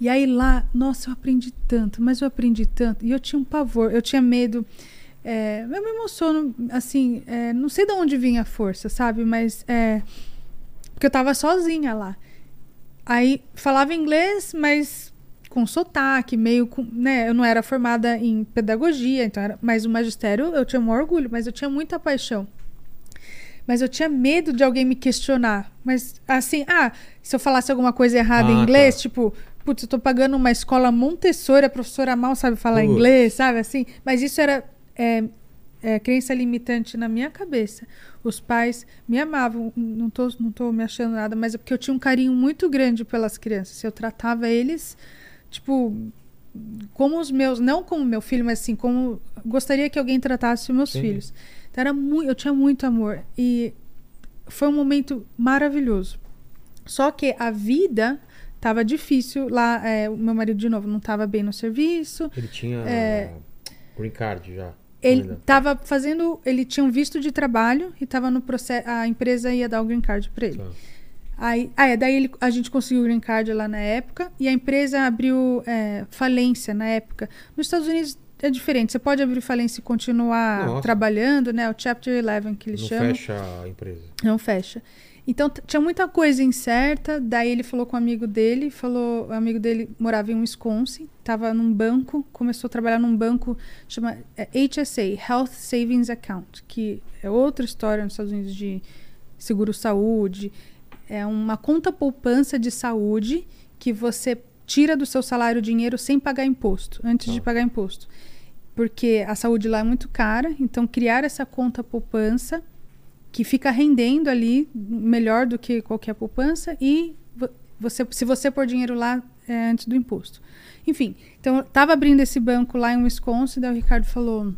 E aí lá, nossa, eu aprendi tanto, mas eu aprendi tanto, e eu tinha um pavor, eu tinha medo. É, eu me emociono, assim, é, não sei de onde vinha a força, sabe? Mas é. Porque eu tava sozinha lá. Aí falava inglês, mas com sotaque, meio com. Né? Eu não era formada em pedagogia, então era, mas o magistério eu tinha um orgulho, mas eu tinha muita paixão. Mas eu tinha medo de alguém me questionar. Mas assim, ah, se eu falasse alguma coisa errada em Ah, inglês, tá. tipo, putz, eu tô pagando uma escola Montessori, a professora mal sabe falar Putz. inglês, sabe assim? Mas isso era é, é, crença limitante na minha cabeça. Os pais me amavam, não tô, não tô me achando nada, mas é porque eu tinha um carinho muito grande pelas crianças. Eu tratava eles, tipo, como os meus, não como meu filho, mas assim, como gostaria que alguém tratasse os meus Sim. filhos. Então, era muito, eu tinha muito amor e foi um momento maravilhoso. Só que a vida tava difícil lá, é, o meu marido de novo não estava bem no serviço. Ele tinha É. green card já. Ele estava fazendo, ele tinha um visto de trabalho e estava no processo, a empresa ia dar o green card para ele. Tá. Aí, ah, é, daí ele, a gente conseguiu o green card lá na época e a empresa abriu é, falência na época. Nos Estados Unidos é diferente, você pode abrir falência e continuar Nossa. trabalhando, né? O Chapter 11 que eles Não chamam. fecha a empresa. Não fecha. Então tinha muita coisa incerta. Daí ele falou com um amigo dele, falou, o amigo dele morava em Wisconsin, estava num banco, começou a trabalhar num banco chama é, HSA, Health Savings Account, que é outra história nos Estados Unidos de seguro saúde. É uma conta poupança de saúde que você tira do seu salário o dinheiro sem pagar imposto, antes de Tá. pagar imposto. Porque a saúde lá é muito cara, então criar essa conta poupança que fica rendendo ali melhor do que qualquer poupança e vo- você, se você pôr dinheiro lá é antes do imposto. Enfim, então eu tava abrindo esse banco lá em Wisconsin, daí o Ricardo falou: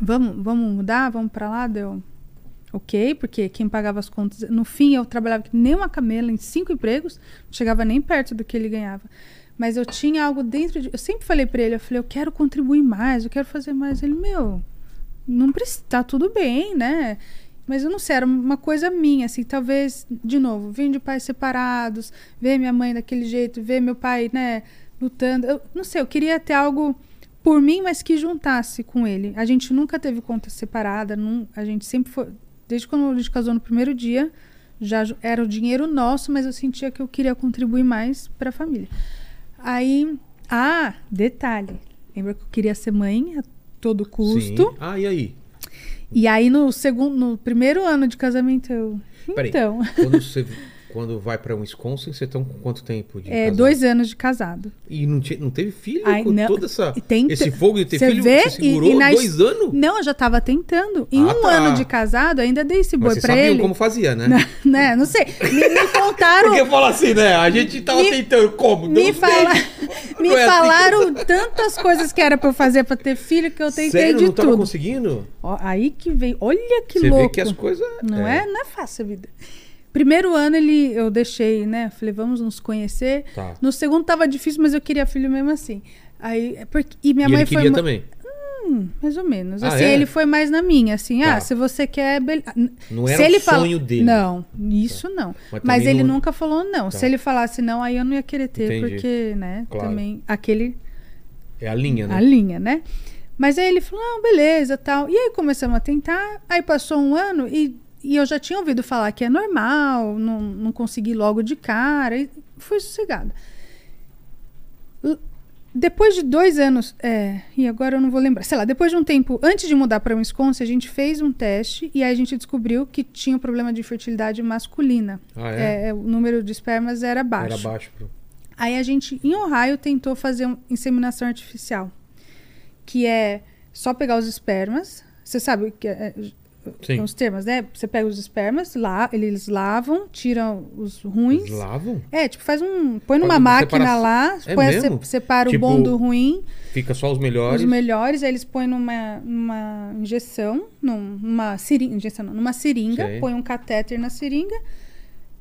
"Vamos, vamos mudar, vamos para lá". Deu OK, porque quem pagava as contas, no fim eu trabalhava que nem uma camela em cinco empregos, não chegava nem perto do que ele ganhava. Mas eu tinha algo dentro de, eu sempre falei para ele, eu falei: "Eu quero contribuir mais, eu quero fazer mais". Ele: "Meu, não precisa, tá tudo bem, né?" Mas eu não sei, era uma coisa minha, assim, talvez, de novo, vim de pais separados, ver minha mãe daquele jeito, ver meu pai, né, lutando. Eu não sei, eu queria ter algo por mim, mas que juntasse com ele. A gente nunca teve conta separada, não, a gente sempre foi. Desde quando a gente casou no primeiro dia, já era o dinheiro nosso, mas eu sentia que eu queria contribuir mais para a família. Aí, ah, detalhe. Lembra que eu queria ser mãe a todo custo? Sim. Ah, e aí? E aí no segundo, no primeiro ano de casamento eu, Peraí, então, Quando, você, quando vai pra Wisconsin, você tá com quanto tempo de é casado? dois anos de casado. E não, não teve filho Ai, com não. todo essa, tem- esse fogo de ter Você filho? vê? Você segurou E- e na dois anos? Não, eu já tava tentando. Em Ah, um tá. ano de casado, ainda dei esse boi você sabia ele. como fazia, né? né? Não sei. Me, me contaram. Porque fala assim, né? A gente tava Me- tentando como? Me, fala, me é assim. falaram tantas coisas que era pra eu fazer pra ter filho que eu tentei Sério, de não tudo. conseguindo? Ó, aí que veio. Olha que você louco. vê que as coisas... Não é. não é fácil a vida. Primeiro ano ele eu deixei, né? Falei, vamos nos conhecer. Tá. No segundo tava difícil, mas eu queria filho mesmo assim. Aí, é porque, e minha e mãe ele foi queria ma- também. Hum, mais ou menos. Ah, assim, é? ele foi mais na minha, assim, Tá. ah, se você quer, bele- Não se era ele o fala- sonho dele. Não, isso não. Mas Mas, ele não- nunca falou não. Tá. Se ele falasse não, aí eu não ia querer ter, Entendi. porque, né, Claro. também aquele É a linha, né? a linha, né? Mas aí ele falou, não, beleza, tal. E aí começamos a tentar, aí passou um ano e, e eu já tinha ouvido falar que é normal, não, não consegui logo de cara, e fui sossegada. Depois de dois anos, é, e agora eu não vou lembrar, sei lá, depois de um tempo, antes de mudar para Wisconsin, a gente fez um teste e aí a gente descobriu que tinha um problema de fertilidade masculina. Ah, é? É, o número de espermas era baixo. Era baixo. pô. Aí a gente, em Ohio, tentou fazer uma inseminação artificial. Que é só pegar os espermas. Você sabe que é, Sim. os termos, né? Você pega os espermas, lá, eles lavam, tiram os ruins. Eles lavam? É, tipo, faz um. Põe numa Faz máquina separação. lá, É põe mesmo? se- separa Tipo, o bom do ruim, Fica só os melhores. os melhores, aí eles põem numa, numa injeção, num- numa seringa, injeção, não, numa seringa, Sei. põe um catéter na seringa.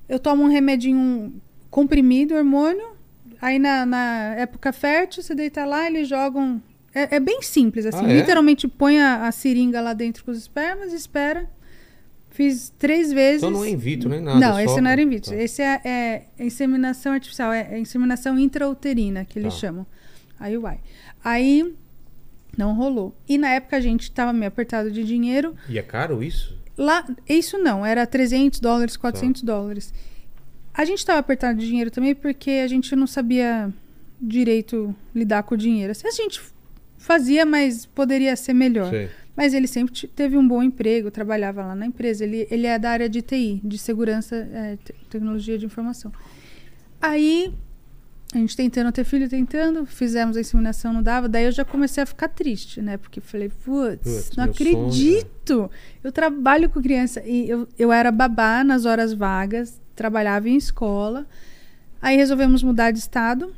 Eu tomo um remedinho comprimido, hormônio. Aí na, na época fértil, você deita lá, eles jogam. É, é bem simples, assim. Ah, é? Literalmente põe a, a seringa lá dentro com os espermas, espera. Fiz três vezes. Então não é in vitro nem nada. Não, esse não era in vitro. Tá. Esse é, é inseminação artificial, é, é inseminação intrauterina, que eles Tá. chamam. Aí vai. Aí não rolou. E na época a gente tava meio apertado de dinheiro. E é caro isso? Lá, isso não, era 300 dólares, 400 Tá. dólares. A gente tava apertado de dinheiro também porque a gente não sabia direito lidar com o dinheiro. Assim, a gente fazia, mas poderia ser melhor. Sei. Mas ele sempre te- teve um bom emprego, trabalhava lá na empresa. Ele, ele é da área de TI, de segurança, é, te- tecnologia de informação. Aí, a gente tentando ter filho, tentando, fizemos a inseminação, não dava. Daí eu já comecei a ficar triste, né? Porque falei, putz, não meu sonho, né?" acredito! Eu trabalho com criança. E eu, eu era babá nas horas vagas, trabalhava em escola. Aí resolvemos mudar de estado.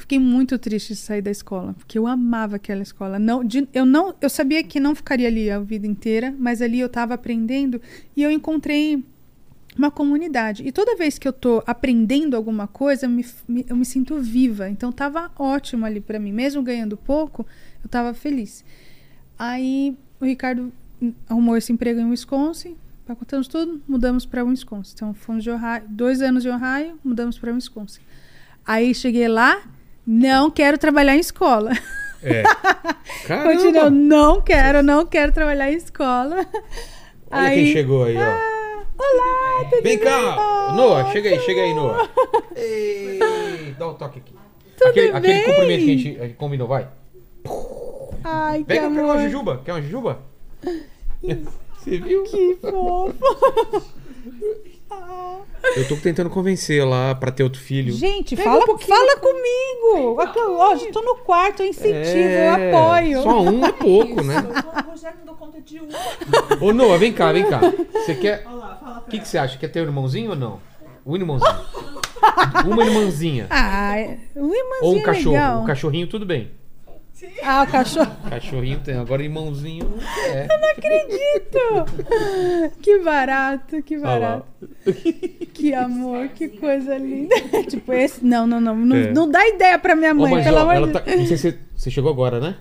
Fiquei muito triste de sair da escola, porque eu amava aquela escola. Não, de- eu não, eu sabia que não ficaria ali a vida inteira, mas ali eu estava aprendendo e eu encontrei uma comunidade. E toda vez que eu tô aprendendo alguma coisa, eu me, me- eu me sinto viva. Então tava ótimo ali para mim, mesmo ganhando pouco, eu tava feliz. Aí o Ricardo arrumou esse emprego em Wisconsin, pacotamos tudo, mudamos para Wisconsin. Então fomos de Ohio, dois anos de Ohio, mudamos para Wisconsin. Aí cheguei lá, não quero trabalhar em escola. É. Continuou, Caramba! não quero, não quero trabalhar em escola. Olha quem chegou aí, ó. Ah, olá, tudo Vem cá! Noah, chega aí, chega aí, Noah. Ei, dá um toque aqui. aquele, aquele bem? cumprimento que a gente eh, combinou, vai. Ai, que Pega, pega uma amor. jujuba. Quer uma jujuba? Você viu? Que fofo. Eu tô tentando convencer lá pra ter outro filho. Gente, Pega fala, um fala comigo. Aqui, ó, já tô no quarto, eu incentivo, É, eu apoio. Só um é pouco, né? O Rogério não conta de um. Ô, Noah, vem cá, vem cá. Você quer. O que, que você acha? Quer ter um irmãozinho ou não? Um irmãozinho. Uma irmãzinha. Ah, é- um irmãozinho Ou um cachorro. legal. Um cachorrinho, tudo bem. Ah, o cachorro. Cachorrinho tem. Agora irmãozinho não quer. Não acredito! Que barato, que barato. Que amor, que coisa linda. tipo, esse. Não, não, não. Não, É. não dá ideia pra minha mãe, mas pelo ó, amor ela de tá. Não sei se você chegou agora, né?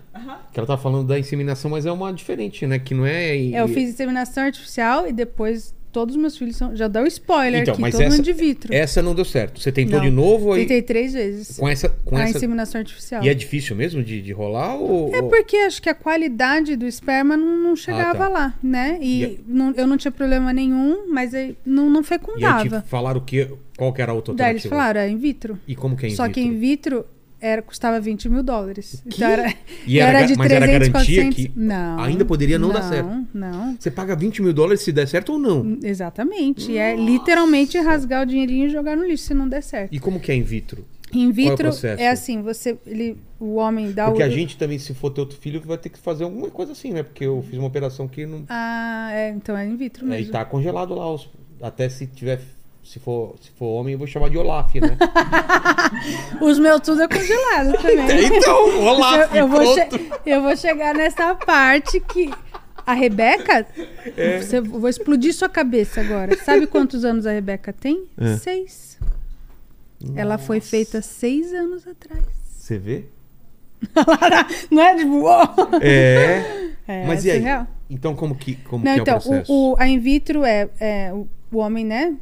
Que ela tá falando da inseminação, mas é uma diferente, né? Que não é. Eu fiz inseminação artificial e depois todos os meus filhos são. Já deu spoiler Então, aqui, mas todo essa- mundo de vitro. Essa não deu certo. Você tentou Não. de novo aí. Tentei três vezes. Com essa. Com a essa... inseminação artificial. E é difícil mesmo de, de rolar? Ou... É porque acho que a qualidade do esperma não, não chegava tá. lá, né? E, E não- eu não tinha problema nenhum, mas aí não, não E aí fecundava. te falaram que, qual que era a outra Daí eles falaram, é in vitro. E como que é in Só que vitro? in vitro era, custava 20 mil dólares. Que? Então era, E era, de ga- mas era 300, garantia 400. que Não. ainda poderia não, dar certo. Não, não. Você paga 20 mil dólares se der certo ou não? Exatamente. É literalmente rasgar o dinheirinho e jogar no lixo se não der certo. E como que é in vitro? In vitro processo? é assim, você, ele, o homem dá Porque o. a gente também, se for ter outro filho, vai ter que fazer alguma coisa assim, né? Porque eu fiz uma operação que não. Ah, é, então é in vitro mesmo. tá congelado lá. os- Até se tiver. Se for, se for homem, eu vou chamar de Olaf, né? Os meus tudo é congelado também. então, Olaf, eu, eu vou eu vou chegar nessa parte que a Rebeca, É. você, eu vou explodir sua cabeça agora. Sabe quantos anos a Rebeca tem? É. Seis. Ela foi feita seis anos atrás. Você vê? Não é tipo, uou! É. É, Mas e aí? surreal. Então, como que, como Não, que é então, o processo? o, o- a in vitro é, é o, o homem, né?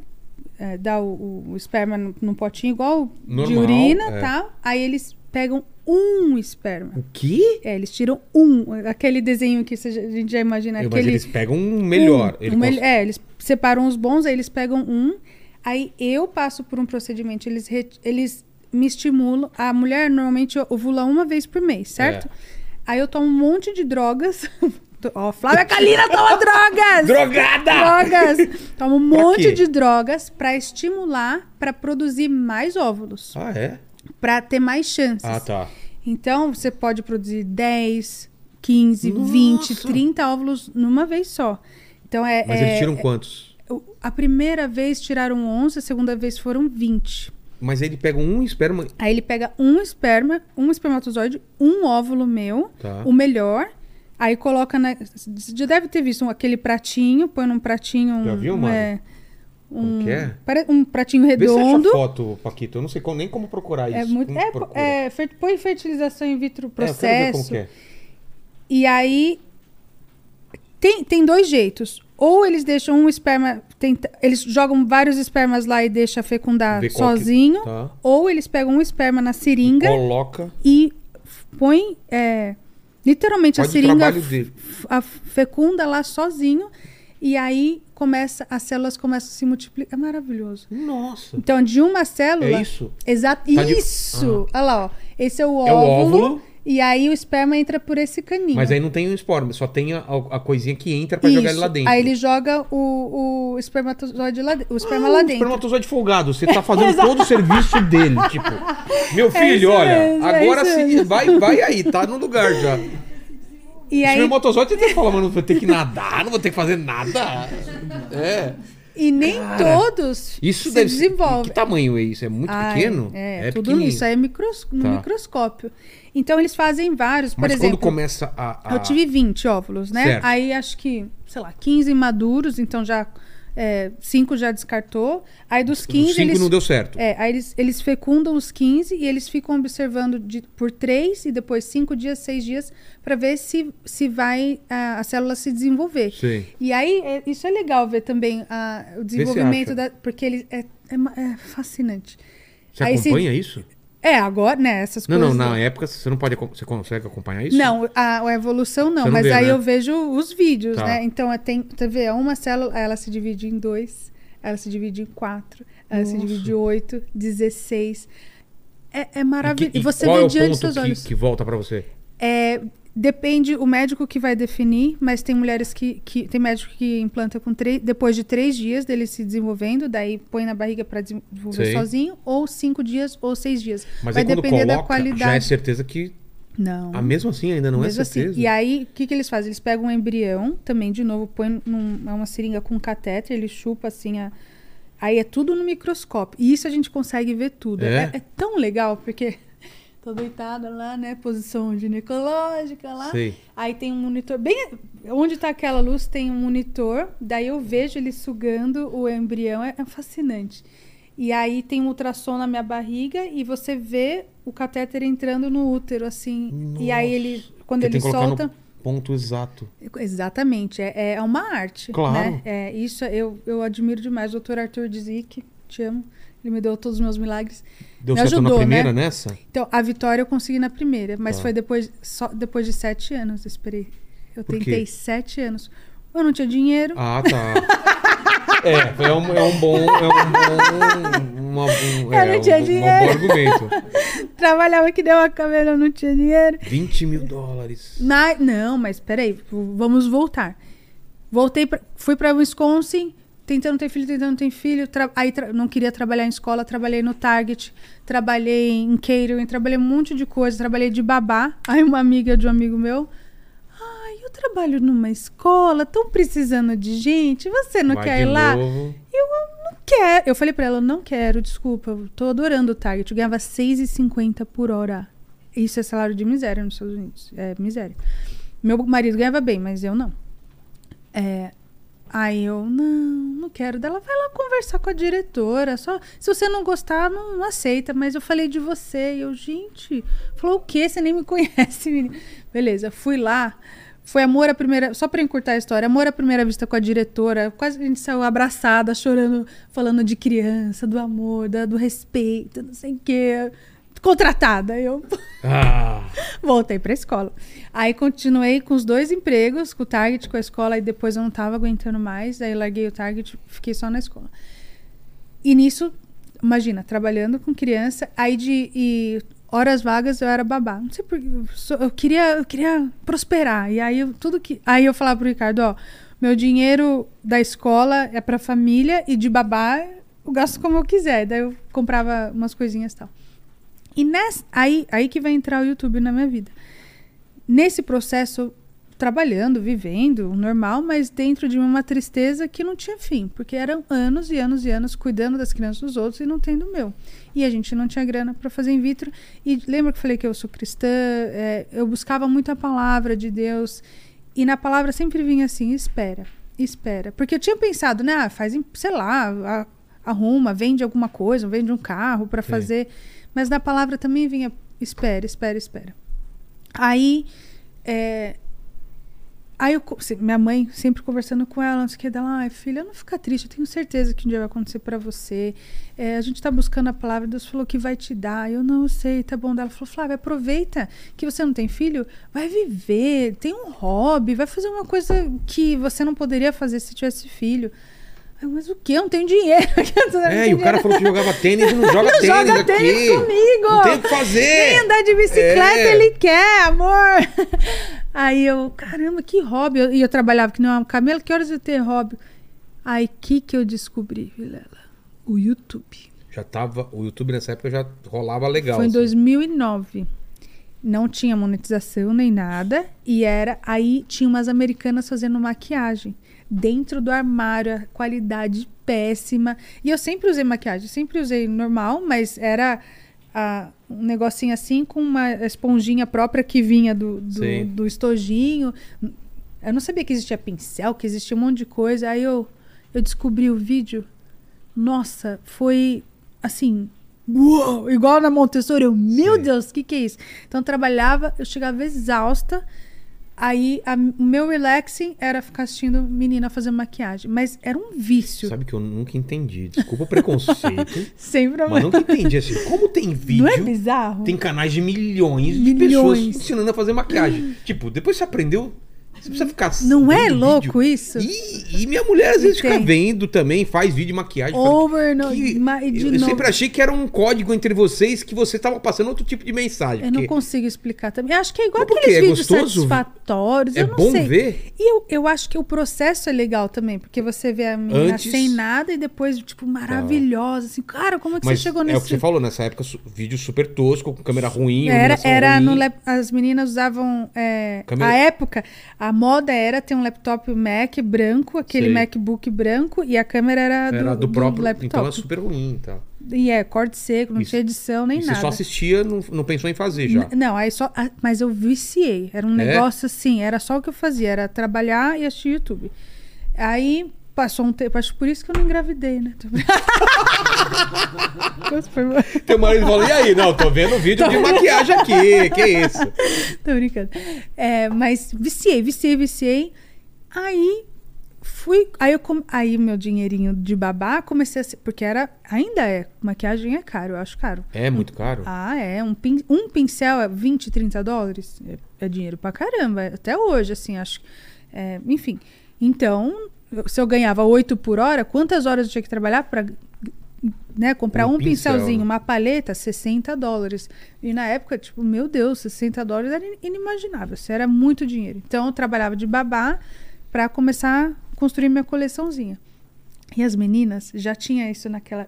É, dá o, o- esperma num, num potinho igual de Normal, urina é. tal. Aí eles pegam um esperma. O quê? É, eles tiram um. Aquele desenho que já- a gente já imagina. Mas aquele, eles pegam um melhor. um, Ele um cons- É, eles separam os bons, aí eles pegam um. Aí eu passo por um procedimento, eles, re- eles me estimulam. A mulher normalmente ovula uma vez por mês, certo? É. Aí eu tomo um monte de drogas. Ó, Flávia Kalina toma drogas! Drogada! Drogas! Tomo um monte de drogas pra estimular, pra produzir mais óvulos, Ah, é? Pra ter mais chances. Ah, tá. Então, você pode produzir 10, 15, 20, Nossa! 30 óvulos numa vez só. Então, é, Mas é- eles tiram quantos? o- A primeira vez tiraram 11, a segunda vez foram 20. Mas ele pega um esperma. Aí ele pega um esperma, um espermatozoide, um óvulo meu, Tá. o melhor. Aí coloca na. Já deve ter visto aquele pratinho, põe num pratinho. Um, Já viu, um, Mari? é, um, é? um pratinho Vê se redondo. foto, Paquito. Eu não sei como- nem como procurar isso. É muito. Como É, procura? é, põe fertilização in vitro É, processo. que é. E aí tem, tem dois jeitos. Ou eles deixam um esperma. tenta- eles jogam vários espermas lá e deixam fecundar Vê qual que- sozinho. Tá. Ou eles pegam um esperma na seringa Coloca. e põe. é, literalmente a seringa a fecunda lá sozinho. E aí começa, as células começam a se multiplicar. É maravilhoso. Nossa. Então, de uma célula. É isso? Exato. Tá de- Isso! Olha lá, ó. Esse é o óvulo. É o óvulo. E aí o esperma entra por esse caninho. Mas aí não tem o esperma, só tem a, a coisinha que entra pra jogar ele lá dentro. Aí ele joga o, o espermatozoide lá dentro. O esperma Ah, lá um dentro. espermatozoide folgado. Você tá fazendo todo o serviço dele. Tipo, meu filho, É olha, mesmo, é agora isso sim, vai, vai aí, tá no lugar já. E aí, Espermatozoide você tá falando, mas não vou ter que nadar, não vou ter que fazer nada. É. e nem Cara, todos Isso se deve desenvolvem. Que tamanho é isso? É muito Ai, pequeno? É, tudo pequenininho. nisso. Aí é micros, no Tá. microscópio. Então eles fazem vários. Por Mas exemplo, quando começa a. a- eu tive 20 óvulos, né? Certo. Aí acho que, sei lá, 15 maduros, então já. 5 já descartou. Aí dos 15 Os cinco eles não deu certo. É, aí eles, eles fecundam os 15 e eles ficam observando de- por 3 e depois 5 dias, 6 dias, para ver se, se vai a, a célula se desenvolver. Sim. E aí, é- isso é legal ver também a- o desenvolvimento da. Porque ele é, é é fascinante. Você Aí se- acompanha isso? É, agora, né? Essas Não, coisas. não, na época você não pode. Você consegue acompanhar isso? Não, a, a evolução não, Você não mas vê, aí né? eu vejo os vídeos, Tá. né? Então é, tem, você vê, uma célula, ela se divide em dois, ela se divide em quatro, ela se divide em oito, 16. É, é maravilhoso. que- E, você vê é diante dos seus olhos. que volta pra você? É, depende o médico que vai definir, mas tem mulheres que. que tem médico que implanta com três, depois de três dias dele se desenvolvendo, daí põe na barriga para desenvolver Sei. sozinho, ou cinco dias ou seis dias. Mas vai depender da coloca, qualidade. já é certeza que. Não. Ah, mesmo assim ainda não Mesmo é assim. certeza. E aí, o que, que eles fazem? Eles pegam um embrião, também, de novo, põem num, é uma seringa com catéter, ele chupa assim a. Aí é tudo no microscópio. E isso a gente consegue ver tudo. É? É, é tão legal, porque tô deitada lá, né? Posição ginecológica lá. Sei. Aí tem um monitor. Bem onde tá aquela luz, tem um monitor. Daí eu vejo ele sugando o embrião. É, é fascinante. E aí tem um ultrassom na minha barriga e você vê o catéter entrando no útero, assim. E aí ele quando Porque ele solta. no ponto exato. Exatamente, é, é uma arte. Claro. Né? É, isso eu, eu admiro demais. O doutor Arthur Dizic, te amo. Ele me deu todos os meus milagres. Deu Me certo na ajudou, primeira né? nessa? Então, a vitória eu consegui na primeira, mas Tá. foi depois, só depois de sete anos. Eu esperei. Eu Por quê? tentei sete anos. Eu não tinha dinheiro. Ah, tá. é, é um, é um bom. É um bom. Uma, um, Eu é, não tinha um, um dinheiro. bom argumento. Trabalhava que deu uma cabelo, eu não tinha dinheiro. 20 mil dólares. Na- não, mas peraí, vamos voltar. Voltei, pra, fui para Wisconsin, tentando ter filho, tentando ter filho. aí não queria trabalhar em escola, trabalhei no Target, trabalhei em catering, trabalhei um monte de coisa, trabalhei de babá. Aí uma amiga de um amigo meu, ai, eu trabalho numa escola, estão precisando de gente, você não Vai quer ir lá? novo. Eu não quero. Eu falei pra ela, não quero, desculpa. Eu tô adorando o Target. Eu ganhava 6,50 por hora. Isso é salário de miséria nos Estados Unidos. É miséria. Meu marido ganhava bem, mas eu não. É, aí eu, não, não quero. Daí Ela vai lá conversar com a diretora. Só, se você não gostar, não, não aceita. Mas eu falei de você. E eu, gente, falou o quê? Você nem me conhece, menina. Beleza, fui lá. Foi amor à primeira. Só pra encurtar a história, amor à primeira vista com a diretora. Quase a gente saiu abraçada, chorando, falando de criança, do amor, da- do respeito, não sei o quê. Contratada. Eu Ah, voltei pra escola. Aí continuei com os dois empregos, com o Target, com a escola, e depois eu não tava aguentando mais. Aí larguei o Target, fiquei só na escola. E nisso, imagina, trabalhando com criança, aí de horas vagas eu era babá. Não sei por eu, queria, eu queria prosperar. E aí eu, tudo que, aí eu falava pro Ricardo, ó, meu dinheiro da escola é pra família e de babá eu gasto como eu quiser. Daí eu comprava umas coisinhas e tal. E nessa, aí, aí que vai entrar o YouTube na minha vida. Nesse processo, trabalhando, vivendo, normal, mas dentro de uma tristeza que não tinha fim, porque eram anos e anos e anos cuidando das crianças dos outros e não tendo o meu. E a gente não tinha grana para fazer in vitro. E lembra que eu falei que eu sou cristã? É, eu buscava muito a palavra de Deus. E na palavra sempre vinha assim: espera, espera. Porque eu tinha pensado, né? Ah, faz, sei lá, a- arruma, vende alguma coisa, vende um carro para Sim. Mas na palavra também vinha: espera, espera, espera. Aí, é, aí eu, minha mãe sempre conversando com ela, não sei o que, dela, ai filha, não fica triste, eu tenho certeza que um dia vai acontecer para você. É, a gente tá buscando a palavra, Deus falou que vai te dar. Eu não sei, tá bom. Daí Ela falou, Flávia, aproveita que você não tem filho, vai viver, tem um hobby, vai fazer uma coisa que você não poderia fazer se tivesse filho. Mas o que? Eu não tenho dinheiro. Não é, e o cara dinheiro. falou que jogava tênis e não joga Não tênis joga aqui. tênis comigo. Não tem o que fazer. Nem andar de bicicleta É. ele quer, amor. Aí eu, caramba, que hobby. E eu, trabalhava que nem uma camela, que horas eu ter hobby? Aí que que eu descobri, Vilela? O YouTube. Já tava. O YouTube nessa época já rolava legal. Foi em assim. 2009. Não tinha monetização nem nada. E era. Aí tinha umas americanas fazendo maquiagem. Dentro do armário, a qualidade péssima. E eu sempre usei maquiagem, sempre usei normal, mas era ah, um negocinho assim com uma esponjinha própria que vinha do, do, do estojinho. Eu não sabia que existia pincel, que existia um monte de coisa. Aí eu, eu descobri o vídeo. Nossa, foi assim. Uou, igual na Montessori, eu, meu Sim. Deus, o que, que é isso? Então eu trabalhava, eu chegava exausta. Aí a- o meu relaxing era ficar assistindo menina fazer maquiagem. Mas era um vício. Sabe que eu nunca entendi. Desculpa o preconceito. Sem mas problema. nunca entendi assim. Como tem vídeo. Não é bizarro? Tem canais de milhões, de Milhões. pessoas ensinando a fazer maquiagem. tipo, depois você aprendeu. Você precisa ficar. Não é louco vídeo. isso? E, e minha mulher às vezes fica vendo também, faz vídeo de maquiagem. Over no, que- ma- de eu, eu sempre achei que era um código entre vocês que você tava passando outro tipo de mensagem. Eu não porque consigo explicar também. Eu acho que é igual aqueles? É vídeos gostoso? satisfatórios. é eu não bom sei. ver. E eu, eu acho que o processo é legal também, porque você vê a menina Antes- sem nada e depois, tipo, maravilhosa. Assim, cara, como é que Mas você chegou é nesse. o que você falou, nessa época, vídeo super tosco, com câmera ruim, Era, era ruim. no as meninas usavam. É, Câmera- A época, a moda era ter um laptop Mac branco, aquele Sei. MacBook branco, e a câmera era, Era do, próprio. laptop. Então é super ruim e tal. E é corte seco, não Isso. tinha edição nem E você nada. só assistia, não, não pensou em fazer já. N- Não, aí só. ah, Mas eu viciei. Era um É? negócio assim, era só o que eu fazia, era trabalhar e assistir YouTube. Aí passou um tempo, acho por isso que eu não engravidei, né? Teu marido falou, e aí? Não, tô vendo vídeo de maquiagem aqui. Que isso? Tô brincando. É, mas viciei, viciei, viciei. Aí fui. Aí, eu aí meu dinheirinho de babá comecei a ser. Porque era. Ainda é. Maquiagem é caro, eu acho caro. É muito caro? Ah, é. Um, pin, um pincel é 20, 30 dólares. É, é dinheiro pra caramba. Até hoje, assim, acho. É, enfim. Então, se eu ganhava 8 por hora, quantas horas eu tinha que trabalhar pra né, comprar Um um, pincel, pincelzinho, né? uma paleta, 60 dólares. E na época, tipo, meu Deus, 60 dólares era in- inimaginável. Isso era muito dinheiro. Então eu trabalhava de babá para começar a construir minha coleçãozinha. E as meninas já tinha isso naquela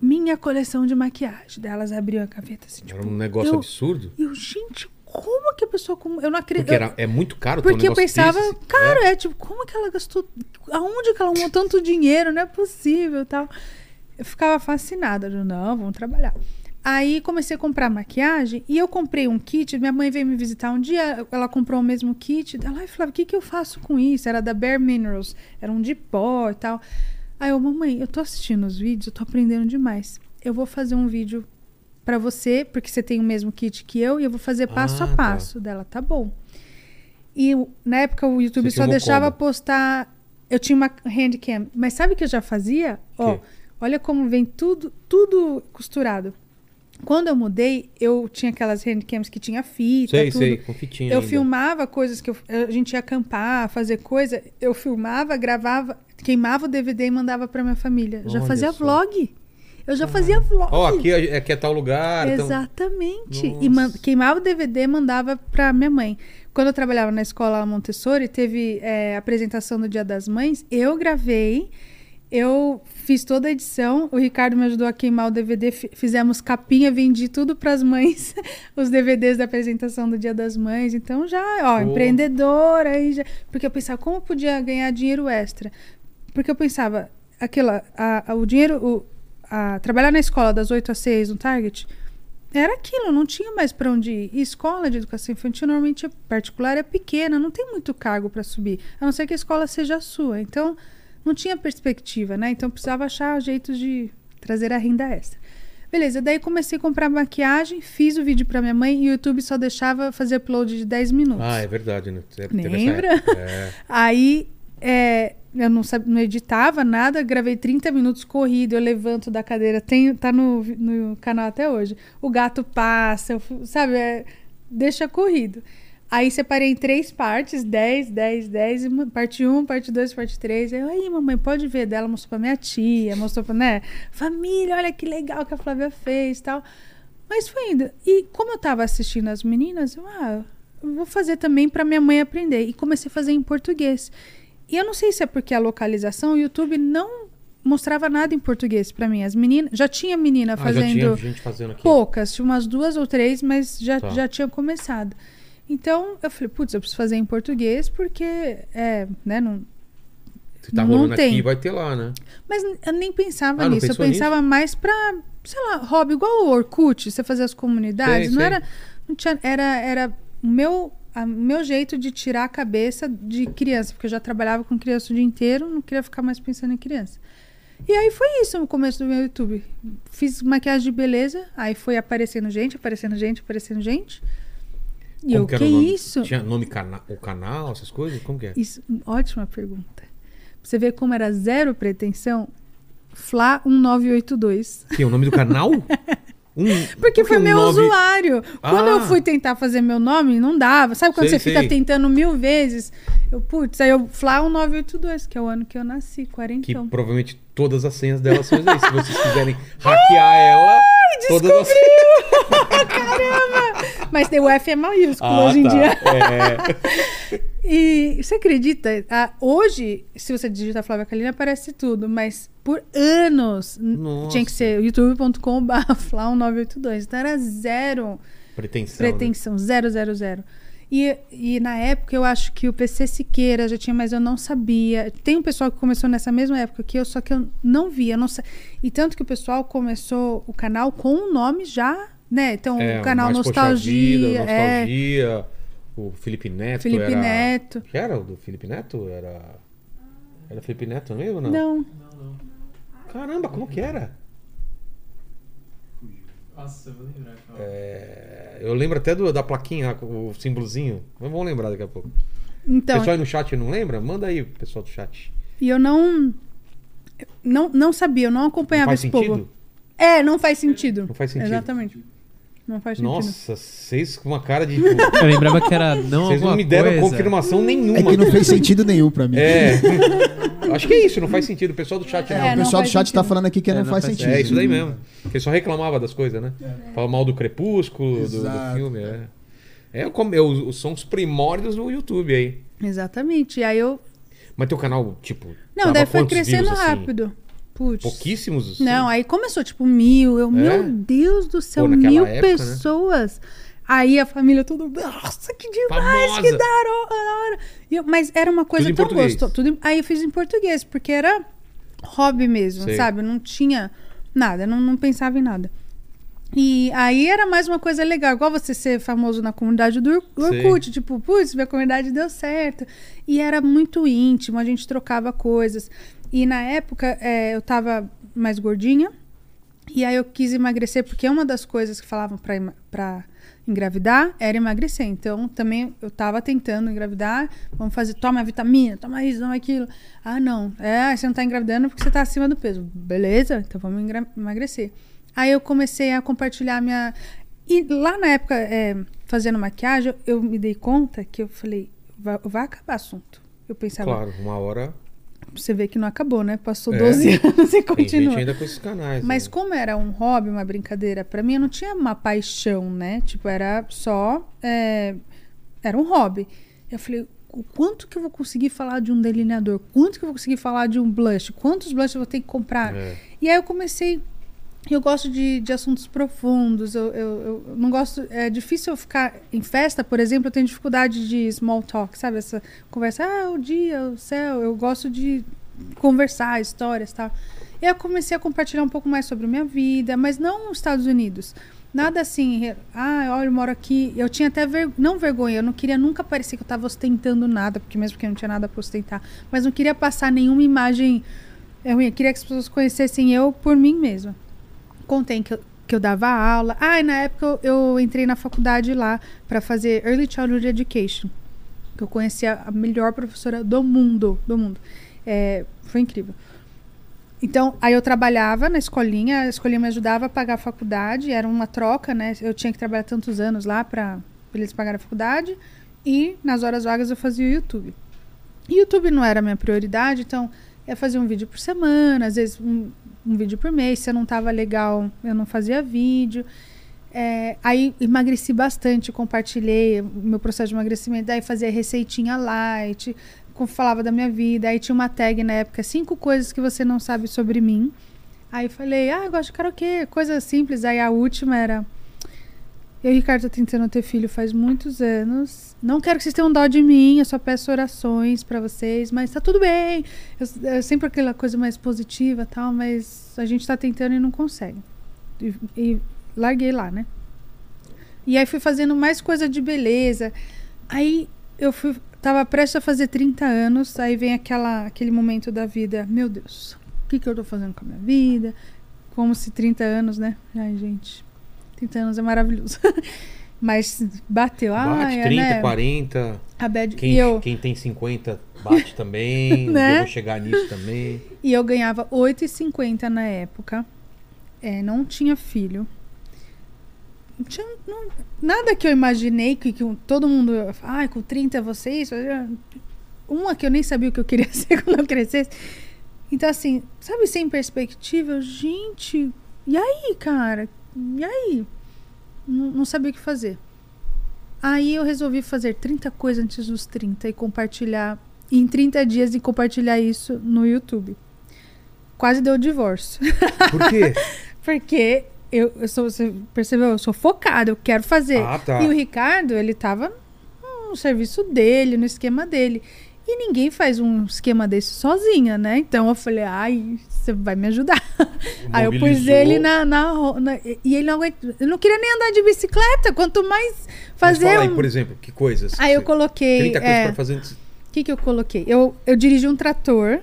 minha coleção de maquiagem. Daí elas abriam a gaveta assim, tipo, Era um negócio eu, absurdo. E eu, gente, como que a pessoa como eu não acredito. Porque era, é muito caro Porque eu pensava, desse. cara, é. tipo, como que ela gastou. Aonde que ela arrumou tanto dinheiro? Não é possível tal. Eu ficava fascinada. Eu, não, vamos trabalhar. Aí comecei a comprar maquiagem e eu comprei um kit. Minha mãe veio me visitar um dia, ela comprou o mesmo kit. Ela e falava: o que, que eu faço com isso? Era da Bare Minerals, era um de pó e tal. Aí eu, mamãe, eu tô assistindo os vídeos, eu tô aprendendo demais. Eu vou fazer um vídeo pra você, porque você tem o mesmo kit que eu, e eu vou fazer passo Ah, a tá. passo dela. Tá bom. E na época o YouTube Você só deixava como? postar. Eu tinha uma handcam. Mas sabe o que eu já fazia? Ó, olha como vem tudo, tudo costurado. Quando eu mudei, eu tinha aquelas handcams que tinha fita, Sei, tudo. sei, com fitinha Eu ainda. filmava coisas que eu- a gente ia acampar, fazer coisa. Eu filmava, gravava, queimava o DVD e mandava pra minha família. Eu já Olha fazia só. vlog. Eu já fazia vlog. Ó, aqui, é- aqui é tal lugar. então- Exatamente. Nossa. E man- queimava o DVD e mandava pra minha mãe. Quando eu trabalhava na escola Montessori, teve é, apresentação do Dia das Mães. Eu gravei, eu fiz toda a edição. O Ricardo me ajudou a queimar o DVD. fi- Fizemos capinha, vendi tudo pras mães, os DVDs da apresentação do Dia das Mães. Então já, ó, Pô. empreendedora. Aí já... Porque eu pensava, como eu podia ganhar dinheiro extra? Porque eu pensava, aquela, a- a- o dinheiro, o, a- trabalhar na escola das 8 às 6 no Target, era aquilo, não tinha mais para onde ir. E escola de educação infantil normalmente é particular, é pequena, não tem muito cargo para subir, a não ser que a escola seja a sua. Então, não tinha perspectiva, né? Então, precisava achar jeitos de trazer a renda extra. Beleza, daí comecei a comprar maquiagem, fiz o vídeo para minha mãe e o YouTube só deixava fazer upload de 10 minutos. Ah, é verdade, né? Lembra? É. Aí é, eu não, não editava nada, gravei 30 minutos corrido, eu levanto da cadeira, tem, tá no, no canal até hoje. O gato passa, eu sabe? é, deixa corrido. Aí separei em três partes, 10, 10, 10, e uma- parte 1, parte 2, parte 3. Aí, aí, mamãe, pode ver dela, mostrou pra minha tia, mostrou pra, né? Família, olha que legal que a Flávia fez tal. Mas foi indo. E como eu tava assistindo as meninas, eu, ah, eu vou fazer também pra minha mãe aprender. E comecei a fazer em português. E eu não sei se é porque a localização, o YouTube não mostrava nada em português pra mim. As meninas, já tinha menina Ah, já fazendo tinha gente fazendo aqui. poucas, tinha umas duas ou três, mas já, Tá. já tinha começado. Então eu falei, putz, eu preciso fazer em português porque é, né, não, Se tá não rolando tem. aqui, vai ter lá, né? mas eu nem pensava Ah, nisso. Eu pensava mais pra, sei lá, hobby, igual o Orkut, você fazer as comunidades. Não era. Não tinha, era era o meu, o meu jeito de tirar a cabeça de criança, porque eu já trabalhava com criança o dia inteiro, não queria ficar mais pensando em criança. E aí foi isso no começo do meu YouTube. Fiz maquiagem de beleza, aí foi aparecendo gente, aparecendo gente, aparecendo gente. E Como eu, que que isso? Tinha nome cana o canal, essas coisas? Como que é? Isso, ótima pergunta. Pra Você vê como era zero pretensão? Fla 1982. Que é o nome do canal? Um, Porque por que foi meu nove- usuário. Quando eu Ah. fui tentar fazer meu nome, não dava. Sabe quando Sei, você fica sei. tentando mil vezes? Eu, putz, aí eu, Fla 1982, que é o ano que eu nasci, Que quarentão. provavelmente todas as senhas dela são isso aí. Se vocês quiserem hackear ela, todas as Mas tem o F é maiúsculo Ah, hoje em tá. dia. É. E você acredita? ah, hoje, se você digitar Flávia Kalina, aparece tudo, mas por anos Nossa. tinha que ser youtube.com.br Fla1982. Então era zero Pretensão. né? pretensão, zero, zero, zero. E, e na época eu acho que o PC Siqueira já tinha, mas eu não sabia. Tem um pessoal que começou nessa mesma época que eu, só que eu não via. Não sa... E tanto que o pessoal começou o canal com o nome já, né? Então, É, o canal Nostalgia. Vida, é, Nostalgia. O Felipe Neto Felipe era... Neto. Que era o do Felipe Neto? Era... Era Felipe Neto mesmo ou não? Não. Caramba, como que era? Nossa, eu vou lembrar. É, eu lembro até do- da plaquinha, o símbolozinho. Mas vamos lembrar daqui a pouco. Então, pessoal aí no chat não lembra? Manda aí, pessoal do chat. e eu não, não. Não sabia, eu não Não acompanhava faz esse sentido? povo. É, não faz sentido. Não faz sentido. Exatamente. Não faz sentido. Nossa, vocês com uma cara de. tipo, Eu lembrava que era não vocês não me deram coisa. confirmação nenhuma. É que não fez sentido nenhum pra mim. É. Acho que é isso, não faz sentido. O pessoal do chat É, não. o não pessoal do chat tá sentido. falando aqui que É, não, não faz faz sentido. É isso daí mesmo. Porque só reclamava das coisas, né? Fala mal do crepúsculo, do- do, filme. É, é, como, é os, são os primórdios do YouTube aí. Exatamente. E aí eu. Mas teu canal, tipo. Não, daí foi crescendo views, assim? Putz. Pouquíssimos? assim? Não, aí começou tipo mil. Eu, meu Deus do céu, Pô, mil época, né? pessoas. Aí a família toda, nossa, que demais, Famosa. que da hora. da hora." E eu- mas era uma coisa Tudo tão gostosa. Tudo aí eu fiz em português, porque era hobby mesmo, Sei. sabe? Não tinha nada, não, não pensava em nada. E aí era mais uma coisa legal, igual você ser famoso na comunidade do. Orkut, tipo, putz, minha comunidade deu certo. E era muito íntimo, a gente trocava coisas. E na época é, eu tava mais gordinha, e aí eu quis emagrecer, porque uma das coisas que falavam pra engravidar era emagrecer. Então também eu tava tentando engravidar, vamos fazer, toma vitamina, toma isso, toma aquilo. Ah, não, é, você não tá engravidando porque você tá acima do peso. Beleza, então vamos emagrecer. Aí eu comecei a compartilhar minha. E lá na época, é, fazendo maquiagem, eu me dei conta que eu falei, vai, vai acabar assunto. Eu pensava, Claro, uma hora você vê que não acabou, né? Passou É. 12 anos e tem continua. gente ainda com esses canais. Mas né? como era um hobby, uma brincadeira, pra mim eu não tinha uma paixão, né? Tipo, era só. é, era um hobby. Eu falei, o quanto que eu vou conseguir falar de um delineador? Quanto que eu vou conseguir falar de um blush? Quantos blushes eu vou ter que comprar? É. E aí eu comecei. Eu gosto de, de assuntos profundos. Eu, eu, eu não gosto. É difícil eu ficar em festa, por exemplo. Eu tenho dificuldade de small talk, sabe? Essa conversa. Ah, o dia, o céu. Eu gosto de conversar, histórias tal. E eu comecei a compartilhar um pouco mais sobre minha vida, mas não nos Estados Unidos. Nada assim, ah, olha, eu moro aqui. Eu tinha até ver, não vergonha, eu não queria nunca parecer que eu estava ostentando nada, porque mesmo porque eu não tinha nada para ostentar, mas não queria passar nenhuma imagem ruim. Eu queria que as pessoas conhecessem eu por mim mesma. Contei que eu, que eu dava aula. Ah, e na época eu, eu entrei na faculdade lá para fazer Early Childhood Education. Que eu conhecia a melhor professora do mundo, do mundo. É, foi incrível. Então, aí eu trabalhava na escolinha, a escolinha me ajudava a pagar a faculdade, era uma troca, né? Eu tinha que trabalhar tantos anos lá para eles pagarem a faculdade. E nas horas vagas eu fazia o YouTube. YouTube não era a minha prioridade, então eu fazia um vídeo por semana, às vezes um, um vídeo por mês. Se eu não tava legal, eu não fazia vídeo. É, aí emagreci bastante, compartilhei meu processo de emagrecimento. Daí fazia receitinha light, falava da minha vida. Aí tinha uma tag na época, cinco coisas que você não sabe sobre mim. Aí falei, ah, eu gosto de karaokê, coisa simples. Aí a última era, eu e o Ricardo tentando ter filho faz muitos anos. Não quero que vocês tenham dó de mim, eu só peço orações pra vocês, mas tá tudo bem. Eu, sempre aquela coisa mais positiva tal, mas a gente tá tentando e não consegue. E, e larguei lá, né? E aí fui fazendo mais coisa de beleza. Aí eu fui, tava prestes a fazer 30 anos, aí vem aquela, aquele momento da vida, meu Deus, o que que eu tô fazendo com a minha vida? Como se 30 anos, né? Ai, gente, 30 anos é maravilhoso. Mas bateu, Bate ai, 30, né? 40. A bad... Quem, eu, quem tem 50 bate também. Né? Eu vou chegar nisso também. e eu ganhava 8,50 na época. É, não tinha filho. Não tinha não- nada que eu imaginei que, que todo mundo. Ai, com 30 vocês. Uma que eu nem sabia o que eu queria ser quando eu crescesse. Então, assim, sabe, sem perspectiva, gente, e aí, cara? E aí? Não, não sabia o que fazer. Aí eu resolvi fazer 30 coisas antes dos 30 e compartilhar em 30 dias e compartilhar isso no YouTube. Quase deu divórcio. Por quê? Porque eu, eu sou, você percebeu? Eu sou focada, eu quero fazer. Ah, tá. E o Ricardo, ele tava no serviço dele, no esquema dele. E ninguém faz um esquema desse sozinha, né? Então eu falei, ai, você vai me ajudar. Aí eu pus ele na, na, na- E ele não aguenta. Eu não queria nem andar de bicicleta, quanto mais Mas fazer. fala aí, por exemplo, que coisas? Aí eu coloquei. 30 coisas é, pra fazer o que, que eu coloquei? Eu, eu dirigi um trator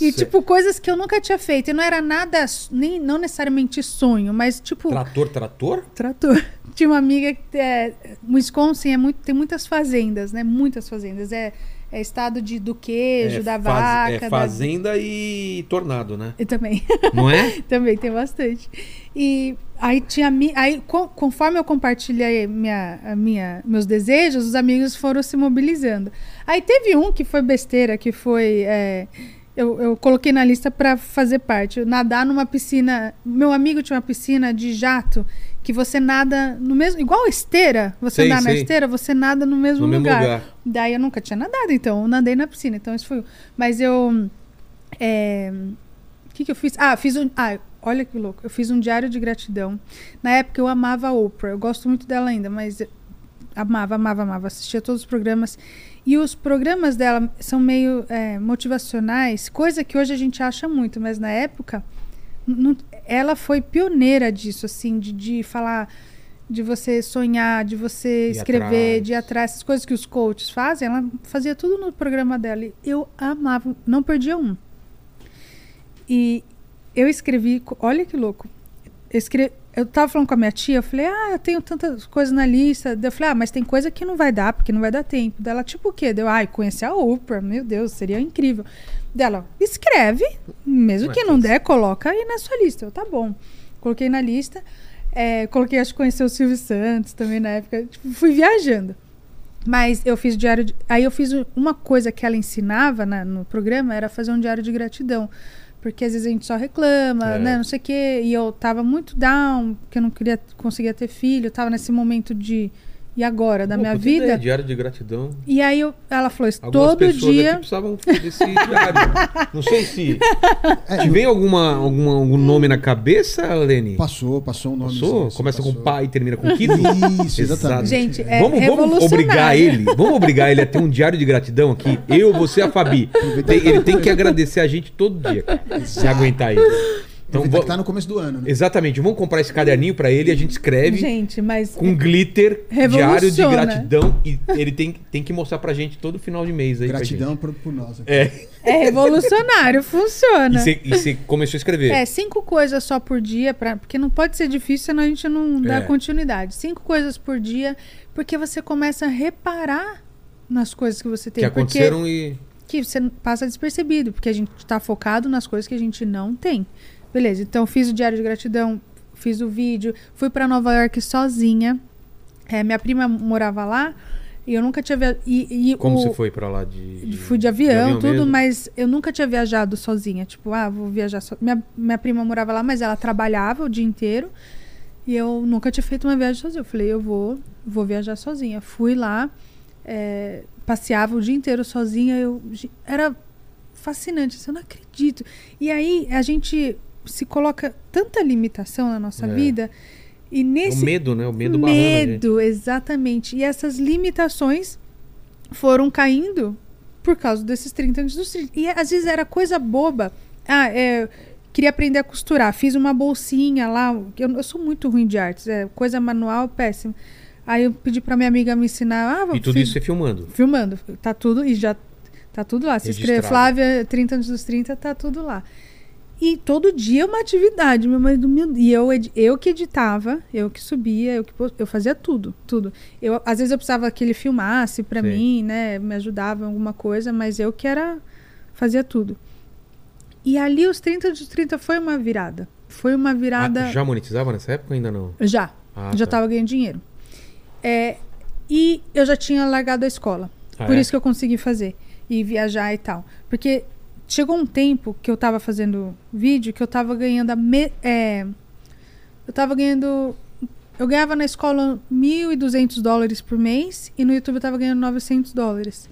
E, Cê- tipo, coisas que eu nunca tinha feito. E não era nada, nem, não necessariamente sonho, mas, tipo, Trator, trator? trator. Tinha uma amiga que é. Wisconsin é muito, tem muitas fazendas, né? Muitas fazendas. É, é estado de, do queijo, da faz- vaca. É da- fazenda e tornado, né? E também. Não é? Também tem bastante. E aí tinha aí co- conforme eu compartilhei minha, a minha, meus desejos, os amigos foram se mobilizando. Aí teve um que foi besteira, que foi é, eu, eu coloquei na lista para fazer parte, nadar numa piscina. Meu amigo tinha uma piscina de jato que você nada no mesmo, igual esteira. Você Sei, nada na sei. esteira, você nada no mesmo No mesmo lugar. lugar. Daí eu nunca tinha nadado, então eu nadei na piscina. Então isso foi. Mas eu é, o que, que eu fiz? Ah, fiz um. Ah, olha que louco. Eu fiz um diário de gratidão. Na época eu amava a Oprah. Eu gosto muito dela ainda, mas amava, amava, amava. Assistia todos os programas. E os programas dela são meio é, motivacionais, coisa que hoje a gente acha muito, mas na época não- ela foi pioneira disso, assim, de, de falar. De você sonhar, de você escrever, atrás. de ir atrás, essas coisas que os coaches fazem, ela fazia tudo no programa dela. E eu amava, não perdia um. E eu escrevi, olha que louco. Eu, escrevi, eu tava falando com a minha tia, eu falei, ah, eu tenho tantas coisas na lista. Eu falei, ah, mas tem coisa que não vai dar, porque não vai dar tempo. Dela, tipo o quê? Deu, ai, conhecer a Oprah, meu Deus, seria incrível. Dela, escreve, mesmo que não der, coloca aí na sua lista. Eu, tá bom. Coloquei na lista. É, coloquei, acho que conhecer o Silvio Santos também na época. Tipo, fui viajando. Mas eu fiz diário de... Aí eu fiz um- uma coisa que ela ensinava na- no programa, era fazer um diário de gratidão. Porque às vezes a gente só reclama, É. né? Não sei o quê. E eu tava muito down, porque eu não queria conseguia ter filho. Eu tava nesse momento de... E agora? Da Pô, minha ideia, vida? Diário de gratidão. E aí eu- ela falou isso Algumas todo pessoas dia... aqui precisavam desse diário. Não sei se. É, Te vem alguma, alguma, algum nome na cabeça, Leni? Passou, passou um nome. Passou? Começa passou. com pai e termina com Kido? Isso, exatamente. Gente, é vamos, vamos obrigar ele, vamos obrigar ele a ter um diário de gratidão aqui. Eu, você e a Fabi. Tem- ele tem que agradecer a gente todo dia, se aguentar ele. Então, Aproveitar que vamos, tá no começo do ano, né? exatamente, vamos comprar esse caderninho pra ele, a gente escreve Gente, mas... com glitter, Revoluciona. diário de gratidão e ele tem, tem que mostrar pra gente todo final de mês aí. pra Gratidão por, por nós. aqui. É, É revolucionário, funciona. e você, começou a escrever. É, cinco coisas só por dia, pra, porque não pode ser difícil, senão a gente não dá É. continuidade. Cinco coisas por dia, porque você começa a reparar nas coisas que você tem. que porque aconteceram e. que você passa despercebido, porque a gente está focado nas coisas que a gente não tem. Beleza, então fiz o diário de gratidão, fiz o vídeo, fui para Nova York sozinha. É, minha prima morava lá e eu nunca tinha viajado. E, e Como o- você foi pra lá de. Fui de avião, tudo, mesmo? mas eu nunca tinha viajado sozinha. Tipo, ah, vou viajar so... minha, minha prima morava lá, mas ela trabalhava o dia inteiro. E eu nunca tinha feito uma viagem sozinha. Eu falei, eu vou, vou viajar sozinha. Fui lá, é, passeava o dia inteiro sozinha. Eu, era fascinante, assim, eu não acredito. E aí a gente se coloca tanta limitação na nossa É. vida. E É nesse o medo, né? O medo barrando. Medo, exatamente. E essas limitações foram caindo por causa desses 30 anos dos 30. E às vezes era coisa boba. Ah, é, queria aprender a costurar. Fiz uma bolsinha lá. Eu, eu sou muito ruim de artes. É, coisa manual, péssima. Aí eu pedi pra minha amiga me ensinar. Ah, E tudo isso você filmando. filmando. Tá tudo e já tá tudo lá. Se escrever. Flávia 30 anos dos 30, tá tudo lá. E todo dia é uma atividade, meu marido, meu, e eu, eu que editava, eu que subia, eu que eu fazia tudo, tudo. Eu às vezes eu precisava que ele filmasse Sei. mim, né, me ajudava em alguma coisa, mas eu que era fazia tudo. E ali os 30 dos 30 foi uma virada. Foi uma virada Ah, já monetizava nessa época ou ainda não? já. Ah, já tá. estava ganhando dinheiro. É, e eu já tinha largado a escola. Ah, por é? isso que eu consegui fazer. E viajar e tal. Porque chegou um tempo que eu tava fazendo vídeo que eu tava ganhando a. Me, é, eu tava ganhando. Eu ganhava na escola 1.200 dólares por mês e no YouTube eu tava ganhando 900 dólares.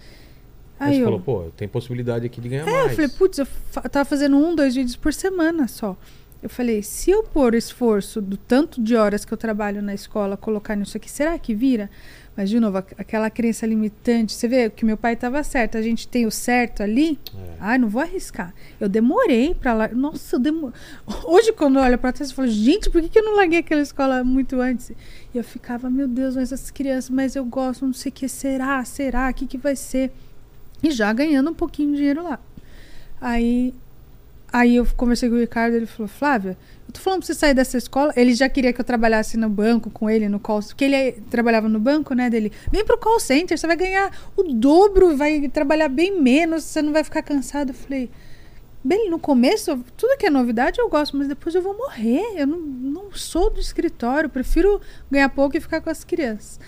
Aí Aí você eu, falou, pô, tem possibilidade aqui de ganhar é, mais. eu falei, putz, eu fa- tava fazendo um, dois vídeos por semana só. Eu falei, se eu pôr o esforço do tanto de horas que eu trabalho na escola, colocar nisso aqui, será que vira? Mas, de novo, aqu- aquela crença limitante. Você vê que meu pai estava certo. A gente tem o certo ali. É. Ai, não vou arriscar. Eu demorei para lá. Nossa, eu demorei. Hoje, quando eu olho para trás, eu falo, gente, por que, que eu não larguei aquela escola muito antes? E eu ficava, meu Deus, mas essas crianças, mas eu gosto, não sei o que. Será? Será? O que, que vai ser? E já ganhando um pouquinho de dinheiro lá. Aí Aí eu conversei com o Ricardo, ele falou, Flávia, tô falando pra você sair dessa escola. Ele já queria que eu trabalhasse no banco com ele, no call Porque ele trabalhava no banco, né? Dele, vem pro call center, você vai ganhar o dobro, vai trabalhar bem menos, você não vai ficar cansado. Eu falei, bem, no começo, tudo que é novidade eu gosto, mas depois eu vou morrer. Eu não, não sou do escritório, prefiro ganhar pouco e ficar com as crianças.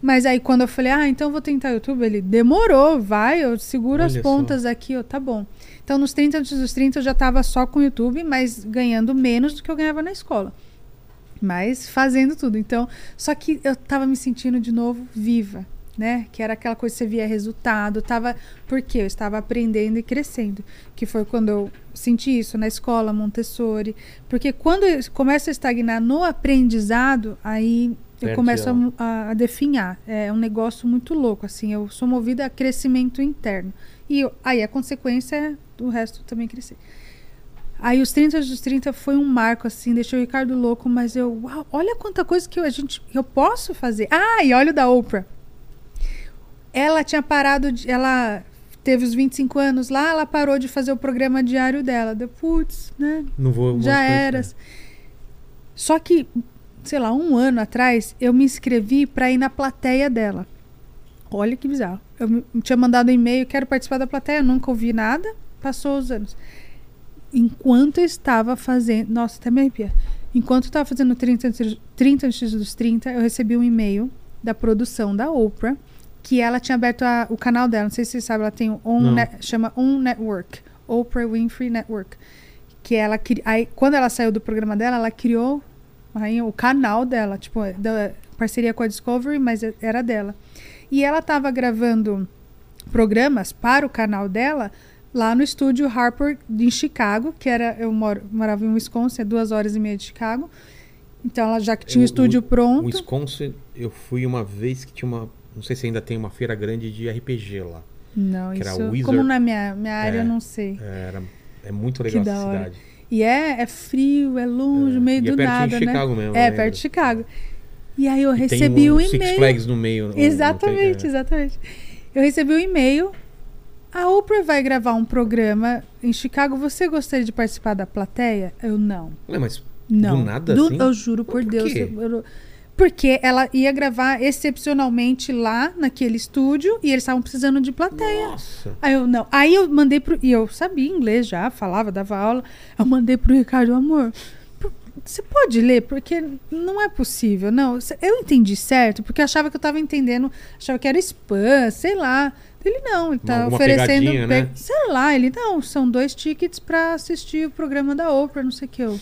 Mas aí quando eu falei, ah, então eu vou tentar YouTube, ele demorou, vai, eu seguro as Olha pontas aqui, ó, tá bom. Então nos 30 antes dos 30 eu já tava só com o YouTube, mas ganhando menos do que eu ganhava na escola. Mas fazendo tudo. Então, só que eu tava me sentindo de novo viva, né? Que era aquela coisa que você via resultado, tava porque eu estava aprendendo e crescendo, que foi quando eu senti isso na escola Montessori, porque quando eu começo a estagnar no aprendizado, aí eu começo a- a, a definhar. É um negócio muito louco, assim. Eu sou movida a crescimento interno. E aí a consequência é do resto também crescer. Aí os 30 dos 30 foi um marco, assim, deixou o Ricardo louco, mas eu, uau, olha quanta coisa que eu, a gente, eu posso fazer. Ah, e olha o da Oprah. Ela tinha parado, de, ela teve os 25 anos lá, ela parou de fazer o programa diário dela. Deu, putz, né? Não vou. Já era. Só que, sei lá, um ano atrás, eu me inscrevi para ir na plateia dela. Olha que bizarro. Eu tinha mandado um e-mail, quero participar da plateia, nunca ouvi nada, passou os anos. Enquanto eu estava fazendo. Nossa, até me arrepia. Enquanto eu estava fazendo 30, antes- 30 antes dos 30, eu recebi um e-mail da produção da Oprah, que ela tinha aberto a- o canal dela. Não sei se vocês sabem, ela tem um. Net- chama On Network. Oprah Winfrey Network. Que ela aí quando ela saiu do programa dela, ela criou aí, o canal dela, tipo, da parceria com a Discovery, mas era dela. E ela estava gravando programas para o canal dela lá no estúdio Harper em Chicago, que era eu moro, morava em Wisconsin, é duas horas e meia de Chicago. Então ela já que tinha o Eu- estúdio pronto. Wisconsin, eu fui uma vez que tinha uma. Não sei se ainda tem uma feira grande de RPG lá. Não, isso Wizard. como na minha, minha área É. eu não sei. É, Era, é muito legal essa cidade. E é, é frio, é longe, É, meio e é do pertinho nada, de né? Chicago mesmo, eu É, lembro. perto de Chicago. E aí eu E recebi um um Six e-mail. Flags no meio. Exatamente, é. exatamente. Eu recebi um e-mail. A Oprah vai gravar um programa em Chicago. Você gostaria de participar da plateia? Eu não. Ué, mas Não. Do nada, Do- assim? Eu juro por, Por Deus. eu- porque ela ia gravar excepcionalmente lá naquele estúdio e eles estavam precisando de plateia. Nossa. Aí eu não. Aí eu mandei pro. E eu sabia inglês já, falava, dava aula. Eu mandei pro Ricardo, amor. Você pode ler? Porque não é possível. Não, eu entendi certo, porque achava que eu tava entendendo, achava que era spam, sei lá. Ele não, ele tá Alguma oferecendo. né? Sei lá, ele não, são dois tickets pra assistir o programa da Oprah, não sei o que. Eu,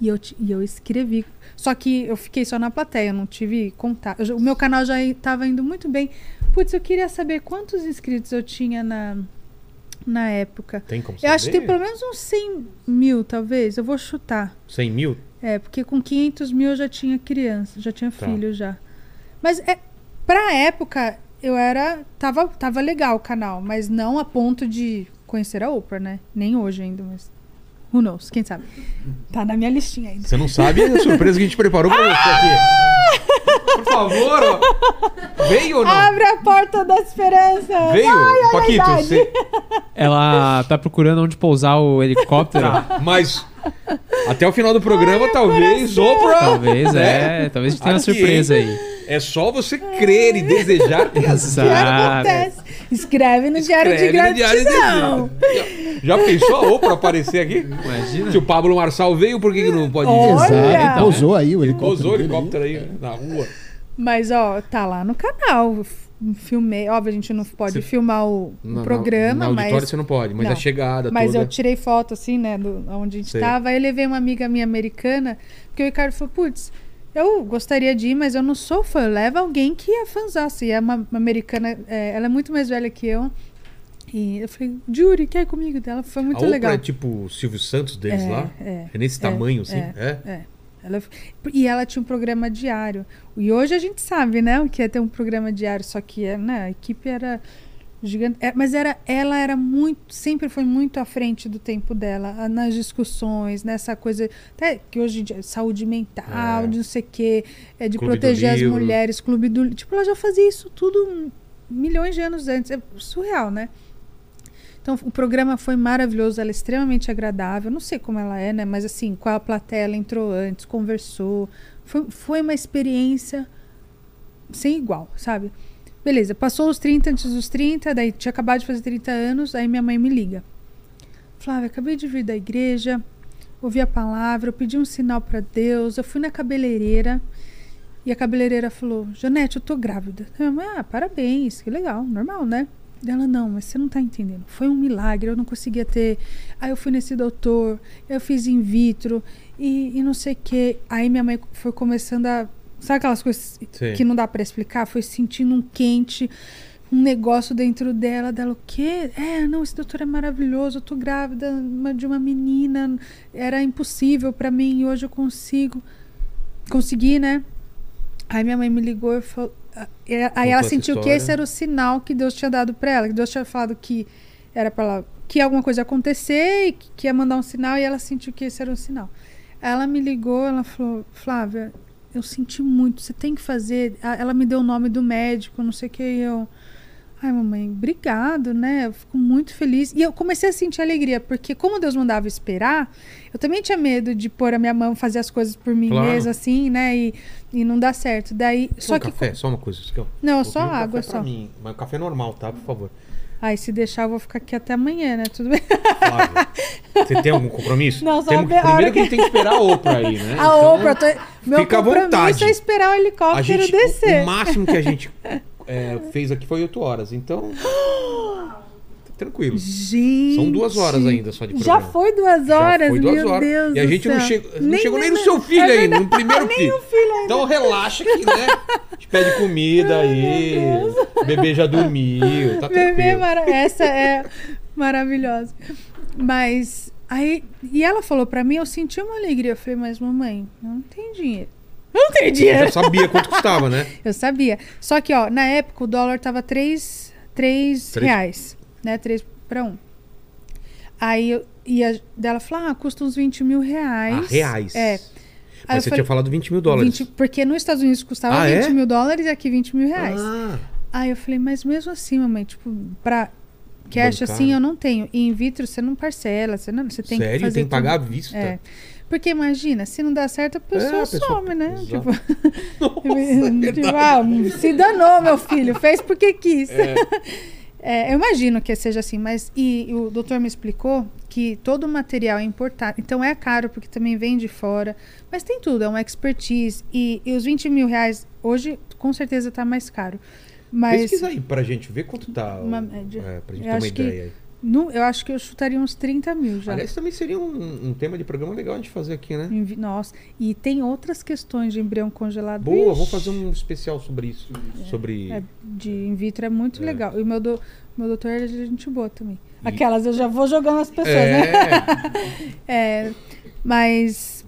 e, eu, e eu escrevi. Só que eu fiquei só na plateia, eu não tive contato. Eu O meu canal já estava indo muito bem. Putz, eu queria saber quantos inscritos eu tinha na, na época. Tem como Eu acho que tem saber? pelo menos uns 100 mil, talvez. Eu vou chutar. 100 mil? É, porque com 500 mil eu já tinha criança, já tinha Tá. filho já. Mas é, pra época, eu era. Tava, tava legal o canal, mas não a ponto de conhecer a Oprah, né? Nem hoje ainda, mas. Who knows? Quem sabe? Tá na minha listinha ainda. Você não sabe a surpresa que a gente preparou pra você aqui. Por favor, ó. Veio ou não? Abre a porta da esperança! Veio? Ai, Paquito, você. Ela tá procurando onde pousar o helicóptero. Tá, mas até o final do programa, talvez, Oprah. Talvez, né? é. Talvez tenha uma surpresa aí. É só você crer e desejar que as Que acontece? Escreve no diário de Escreve diário de gratidão. desejo. Já pensou a Oprah aparecer aqui? Imagina. Se o Pablo Marçal veio, por que, que não pode ir? Exato. Pousou aí o helicóptero. Pousou o dele aí. helicóptero aí na rua. Mas, ó, tá lá no canal. Filmei. Óbvio, a gente não pode Você- filmar o, o programa, Na, na mas. você não pode, mas Não. a chegada Mas toda. eu tirei foto, assim, né, do, onde a gente Sei. tava. Aí eu levei uma amiga minha americana, porque o Ricardo falou, putz, eu gostaria de ir, mas eu não sou fã. Leva alguém que é fãzaça. E é uma, uma americana, é, ela é muito mais velha que eu. E eu falei, Jury, quer ir comigo? Ela foi muito a Oprah legal. é tipo o Silvio Santos deles É, lá? é, É nesse é, tamanho, assim? é. É? Ela, e ela tinha um programa diário. E hoje a gente sabe, né, o que é ter um programa diário, só que né, a equipe era gigante. é, mas era, ela era muito, sempre foi muito à frente do tempo dela, nas discussões, nessa coisa, até que hoje em dia, saúde mental, É. de não sei o quê, é, de Clube proteger as mulheres, clube do. Tipo, ela já fazia isso tudo milhões de anos antes. É surreal, né? Então, o programa foi maravilhoso, ela é extremamente agradável. Não sei como ela é, né? Mas assim, com a plateia, ela entrou antes, conversou. Foi, foi uma experiência sem igual, sabe? Beleza, passou os 30 antes dos 30, daí tinha acabado de fazer 30 anos, aí minha mãe me liga. Flávia, acabei de vir da igreja, ouvi a palavra, eu pedi um sinal para Deus, eu fui na cabeleireira e a cabeleireira falou: Janete, eu tô grávida. Eu, ah, parabéns, que legal, normal, né? Ela, não, mas você não tá entendendo. Foi um milagre, eu não conseguia ter. Aí eu fui nesse doutor, eu fiz in vitro e, e não sei o quê. Aí minha mãe foi começando a. Sabe aquelas coisas Sim. que não dá para explicar? Foi sentindo um quente, um negócio dentro dela. Dela, o quê? É, não, esse doutor é maravilhoso. Eu tô grávida de uma menina. Era impossível para mim e hoje eu consigo. Consegui, né? Aí minha mãe me ligou e falou. Aí ela Contou sentiu que esse era o sinal que Deus tinha dado para ela, que Deus tinha falado que era para ela que alguma coisa ia acontecer e que que ia mandar um sinal e ela sentiu que esse era o sinal. Ela me ligou, ela falou: "Flávia, eu senti muito, você tem que fazer". Ela me deu o nome do médico, não sei o que eu Ai, mamãe, obrigado, né? Eu fico muito feliz. E eu comecei a sentir alegria, porque como Deus mandava esperar, eu também tinha medo de pôr a minha mão fazer as coisas por mim Claro. mesma, assim, né? E, e não dar certo. Daí, Só só que. café, só uma coisa. ó. Não, Vou só um água, pra só. mim, mas um café normal, tá? Por favor. Ai, se deixar, eu vou ficar aqui até amanhã, né? Tudo bem. Flávia, você tem algum compromisso? Não, só hora primeiro que- que a gente tem que esperar a Oprah aí, né? A Então, Oprah, tô... meu fica à compromisso vontade. é esperar o helicóptero gente, descer. O máximo que a gente é, fez aqui foi 8 horas, então. Tranquilo. Gente. São duas horas ainda só de Já programa. foi duas Já horas, foi duas meu horas. Deus E a gente não, não chegou nem no seu filho é ainda, no primeiro Nem filho. o filho ainda. Então relaxa que, né? A gente pede comida aí. O bebê já dormiu, tá Bebê, tranquilo. mara- essa é maravilhosa. Mas aí, e ela falou pra mim, eu senti uma alegria. Eu falei, mas mamãe, eu não tenho dinheiro. Eu não tenho Eu dinheiro. já sabia quanto custava, né? Eu sabia. Só que, ó, na época o dólar tava 3, 3 Três. reais, né? 3 para 1. Aí eu ia dela falou, ah, custa uns 20 mil reais. Ah, reais. É. Aí eu Mas você falei, tinha falado 20 mil dólares. 20 porque nos Estados Unidos custava Ah, 20 é? mil dólares e aqui 20 mil reais. Ah, Aí eu falei, mas mesmo assim, mamãe, tipo, pra cash Bancar. assim eu não tenho. E in vitro você não parcela, você, não, você tem sério? que fazer tem que pagar à vista? É. Porque imagina, se não dá certo, a pessoa, É, a pessoa- some, né? Tipo, Nossa, é tipo, ah, se danou, meu filho, fez porque quis. É. É, eu imagino que seja assim, mas e, o doutor me explicou que todo o material é importado. Então é caro porque também vem de fora. Mas tem tudo, é uma expertise. E, e os 20 mil reais hoje com certeza está mais caro. Mas Pesquisa aí pra gente ver quanto tá. Uma média. É, pra gente Eu ter uma ideia aí. No- eu acho que eu chutaria uns 30 mil já. Aliás, também seria um, um tema de programa legal a gente fazer aqui, né? Nossa, e tem outras questões de embrião congelado. Boa, Ixi, vamos fazer um especial sobre isso. Sobre. é, de in vitro é muito É. legal. E o meu, do, meu doutor é de gente boa também. E- Aquelas eu já vou jogando as pessoas, né? É, É, mas.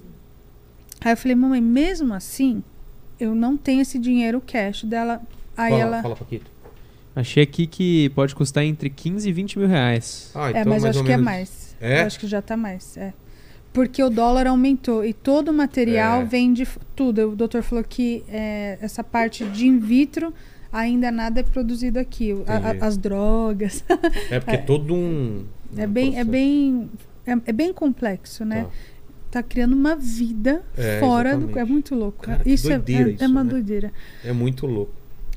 Aí eu falei, mamãe, mesmo assim, eu não tenho esse dinheiro cash dela. Aí fala, ela. fala, Paquito. Achei aqui que pode custar entre 15 e 20 mil reais. Ah, então é, mas eu acho que é menos- mais. É? Eu acho que já tá mais. É. Porque o dólar aumentou e todo o material É. vem de tudo. O doutor falou que é, essa parte de in vitro ainda nada é produzido aqui. A- a- as drogas. É porque é todo um. é bem, é bem. É, é bem complexo, né? Tá. Tá criando uma vida É, fora do. exatamente. É muito louco. Cara, isso é- é, é isso, uma né? doideira. É muito louco.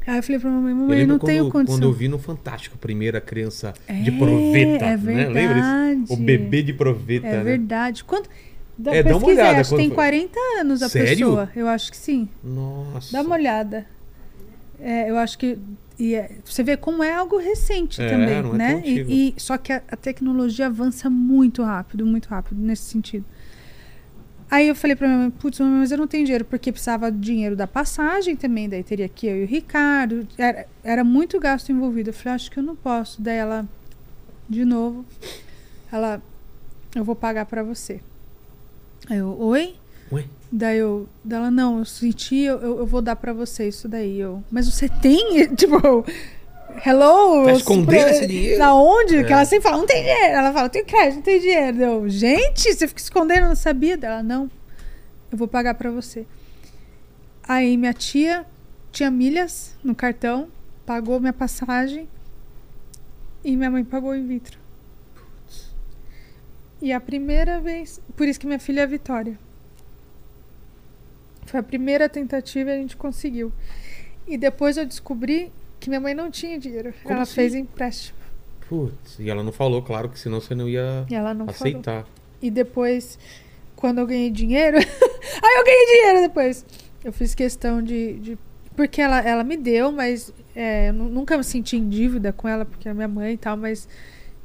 Aí eu falei pra mamãe, mamãe, eu não quando, tenho condição. quando eu vi no Fantástico primeira criança de É, proveta. é né? Lembra verdade. isso? O bebê de proveta. É né? verdade. Quanto... Da, É, dá uma olhada acho que tem foi. 40 anos a Sério? pessoa. Eu acho que sim. Nossa. Dá uma olhada. É, eu acho que. E é- você vê como é algo recente É, também, é né? E, e- só que a, a tecnologia avança muito rápido, muito rápido nesse sentido. Aí eu falei pra minha mãe, putz, mas eu não tenho dinheiro, porque precisava do dinheiro da passagem também, daí teria que eu e o Ricardo. Era, era muito gasto envolvido. Eu falei, acho que eu não posso. Daí ela, de novo, ela, eu vou pagar pra você. Aí eu, oi? Ué? Daí eu, dela, não, eu senti, eu, eu, eu vou dar pra você isso daí. Eu, mas você tem? Tipo, hello? Tá eu- escondendo pra- esse dinheiro? Da onde? É. Que ela sempre fala, não tem dinheiro. Ela fala, tem crédito, não tem dinheiro. Eu, gente, você fica escondendo, eu não sabia. Dela, não, eu vou pagar pra você. Aí minha tia tinha milhas no cartão, pagou minha passagem e minha mãe pagou in vitro. E a primeira vez. Por isso que minha filha é a Vitória. Foi a primeira tentativa e a gente conseguiu. E depois eu descobri que minha mãe não tinha dinheiro. Como ela assim? fez empréstimo. Putz, e ela não falou, claro, que senão você não ia não falou. aceitar. E depois, quando eu ganhei dinheiro. aí eu ganhei dinheiro depois. Eu fiz questão de. de- porque ela, ela me deu, mas é, eu nu- nunca me senti em dívida com ela, porque é minha mãe e tal, mas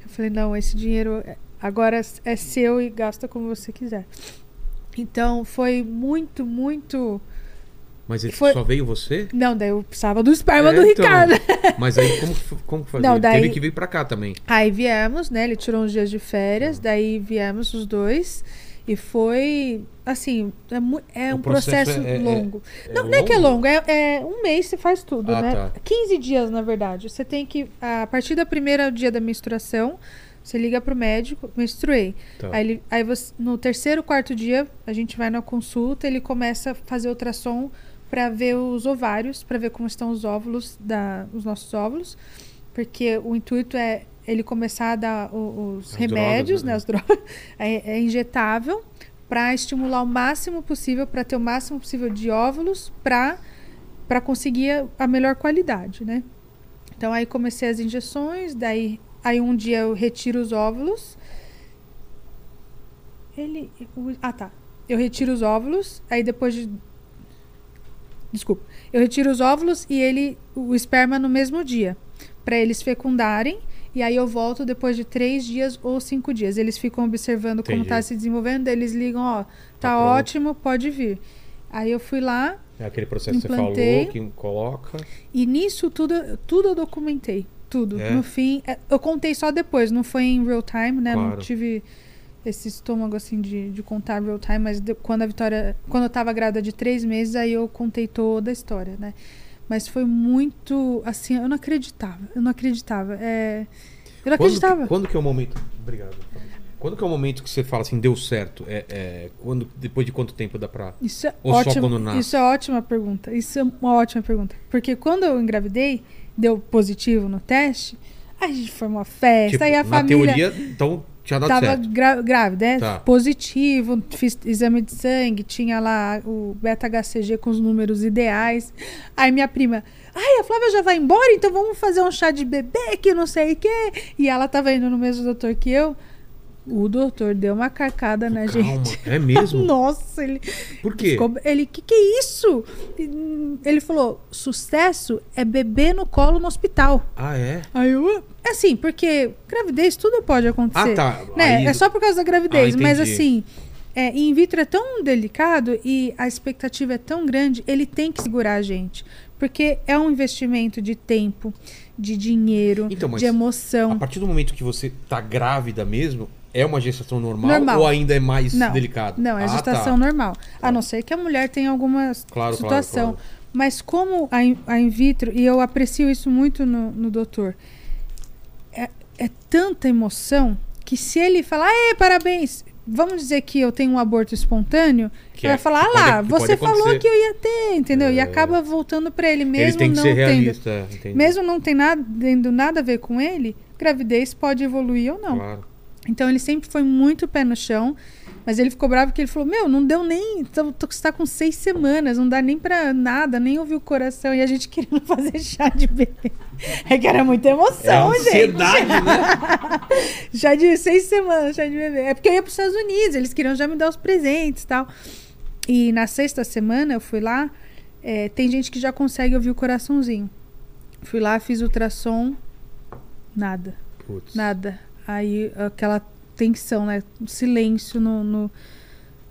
eu falei, não, esse dinheiro é- agora é seu e gasta como você quiser. Então foi muito, muito. Mas ele Foi- só veio você? Não, daí eu precisava do esperma É, do então. Ricardo. Mas aí como, como fazia? Não, daí- Teve que vir pra cá também. Aí viemos, né? Ele tirou uns dias de férias, daí viemos os dois. E foi, assim, é, é um processo processo, é- é- longo. é não, não é que é longo? é, é um mês você faz tudo, Ah, né? tá. 15 dias, na verdade. Você tem que, a partir do primeiro dia da menstruação, você liga pro médico, menstruei. Tá. Aí, ele, aí você, no terceiro, quarto dia, a gente vai na consulta, ele começa a fazer ultrassom para ver os ovários, para ver como estão os óvulos, da, os nossos óvulos. Porque o intuito é ele começar a dar os As remédios, drogas, né, né? as drogas, é, é injetável para estimular o máximo possível, para ter o máximo possível de óvulos, para para conseguir a, melhor qualidade, né? Então aí comecei as injeções, daí aí um dia eu retiro os óvulos. Ele ah tá. Eu retiro os óvulos, aí depois de Desculpa. Eu retiro os óvulos e ele o esperma no mesmo dia, para eles fecundarem. E aí eu volto depois de três dias ou cinco dias. Eles ficam observando como Entendi. está se desenvolvendo. Eles ligam, ó, tá, Tá ótimo, pode vir. Aí eu fui lá É aquele processo que você Implantei. falou, que coloca. e nisso tudo, tudo eu documentei. Tudo. É? No fim, é, eu contei só depois, não foi em real time, né? Não Claro. tive esse estômago assim de, de contar real time, mas de- quando a Vitória. Quando eu tava grávida de três meses, aí eu contei toda a história, né? Mas foi muito. Assim, eu não acreditava. Eu não acreditava. É, eu não Quando acreditava. que, quando que é o momento. Obrigado. Quando que é o momento que você fala assim, deu certo? É, é, quando, depois de quanto tempo dá pra. Isso é Ou só ótimo. quando nasce? Isso é ótima pergunta. Isso é uma ótima pergunta. Porque quando eu engravidei, deu positivo no teste, a gente foi uma festa, Tipo, aí a na família. teoria, então tinha dado Tava certo. grá- grávida, é? Tá. Positivo, fiz exame de sangue, tinha lá o beta-HCG com os números ideais. Aí minha prima, ai, a Flávia já vai embora, então vamos fazer um chá de bebê que não sei o quê. E ela tava indo no mesmo doutor que eu. O doutor deu uma carcada na Calma, gente. é mesmo? Nossa, ele. Por quê? Ficou- ele, que que é isso? Ele falou, sucesso é bebê no colo no hospital. Ah, é? Aí eu, é assim, porque gravidez tudo pode acontecer. Ah, tá. Né? Aí- É só por causa da gravidez, Ah, mas assim, é, in vitro é tão delicado e a expectativa é tão grande, ele tem que segurar a gente. Porque é um investimento de tempo, de dinheiro, Então, de emoção. A partir do momento que você tá grávida mesmo, é uma gestação normal, Normal. ou ainda é mais Não, delicado? Não, é Ah, gestação tá. normal. A não ser que a mulher tenha alguma Claro, claro, situação. claro. Mas como a in, a in vitro, e eu aprecio isso muito no, no doutor, é, é tanta emoção que se ele falar, Ê, parabéns, vamos dizer que eu tenho um aborto espontâneo, Que ele é- vai falar, ah lá, você falou acontecer." que eu ia ter, entendeu? E É. acaba voltando pra ele, mesmo Ele tem que não ser tendo. Mesmo não tem nada, tendo nada a ver com ele, gravidez pode evoluir ou não. Claro. Então ele sempre foi muito pé no chão. Mas ele ficou bravo porque ele falou: Meu, não deu nem. Tu está com seis semanas, não dá nem pra nada, nem ouvir o coração. E a gente querendo fazer chá de bebê. É que era muita É emoção, gente. ansiedade, né? Já de seis semanas, chá de bebê. É porque eu ia para os Estados Unidos, eles queriam já me dar os presentes e tal. E na sexta semana eu fui lá, é, tem gente que já consegue ouvir o coraçãozinho. Fui lá, fiz ultrassom, nada. Putz. Nada. Aí aquela tensão, né? Silêncio no. no...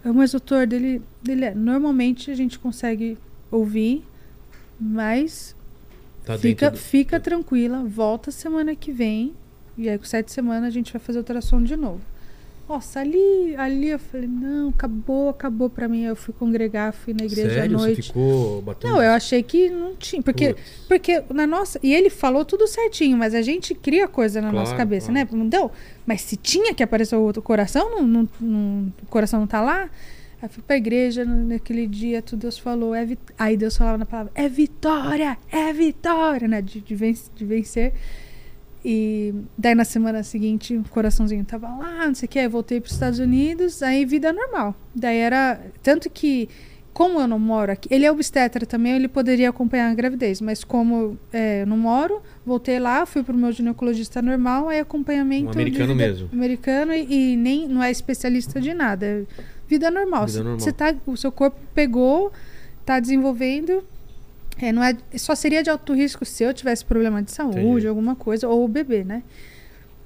Mas doutor, dele, dele é. Normalmente a gente consegue ouvir, mas Tá fica, do- fica tranquila, volta semana que vem. E aí com sete semanas a gente vai fazer ultrassom de novo. Nossa, ali, ali eu falei, não, acabou, acabou pra mim. Eu fui congregar, fui na igreja Sério? à Você noite. ficou batendo... Não, eu achei que não tinha. Porque, porque na nossa. E ele falou tudo certinho, mas a gente cria coisa na Claro, nossa cabeça, claro. né? Não deu? Mas se tinha que aparecer o outro coração, não, não, não- o coração não tá lá. Aí fui pra igreja naquele dia, tudo Deus falou. É Aí Deus falava na palavra: é vitória, é vitória, né? De, de vencer. E daí na semana seguinte o coraçãozinho tava lá, não sei o que, aí voltei para os Estados Unidos, aí vida normal. Daí era. Tanto que, como eu não moro aqui, ele é obstetra também, ele poderia acompanhar a gravidez, mas como é, eu não moro, voltei lá, fui pro meu ginecologista normal, aí acompanhamento. Um americano mesmo. Americano e, e nem não é especialista de nada. É vida normal. Vida normal. Você tá, o seu corpo pegou, tá desenvolvendo. É, não é, só seria de alto risco se eu tivesse problema de saúde, Entendi. alguma coisa, ou o bebê, né?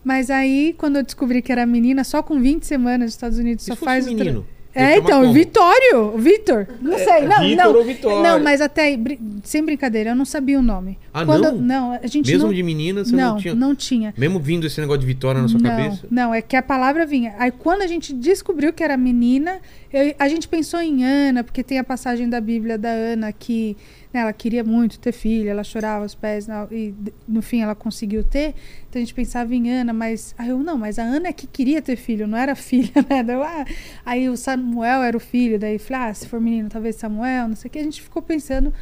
Mas aí, quando eu descobri que era menina, só com 20 semanas nos Estados Unidos, Se só faz. tra- menino. É, então, como? Vitório, Vitor. Não sei, não, Vitor não. ou Vitória? Não, mas até aí, brin- sem brincadeira, eu não sabia o nome. Ah, Quando não? não, a gente Mesmo não. de menina, você não, não, tinha. não tinha. Mesmo vindo esse negócio de vitória na sua não, cabeça? Não, é que a palavra vinha. Aí quando a gente descobriu que era menina, eu- a gente pensou em Ana, porque tem a passagem da Bíblia da Ana que ela queria muito ter filho, ela chorava aos pés e no fim ela conseguiu ter. Então a gente pensava em Ana, mas aí eu não, mas a Ana é que queria ter filho, não era filha, né? Eu, ah, aí o Samuel era o filho, daí falei, ah, se for menino, talvez Samuel, não sei o que. A gente ficou pensando,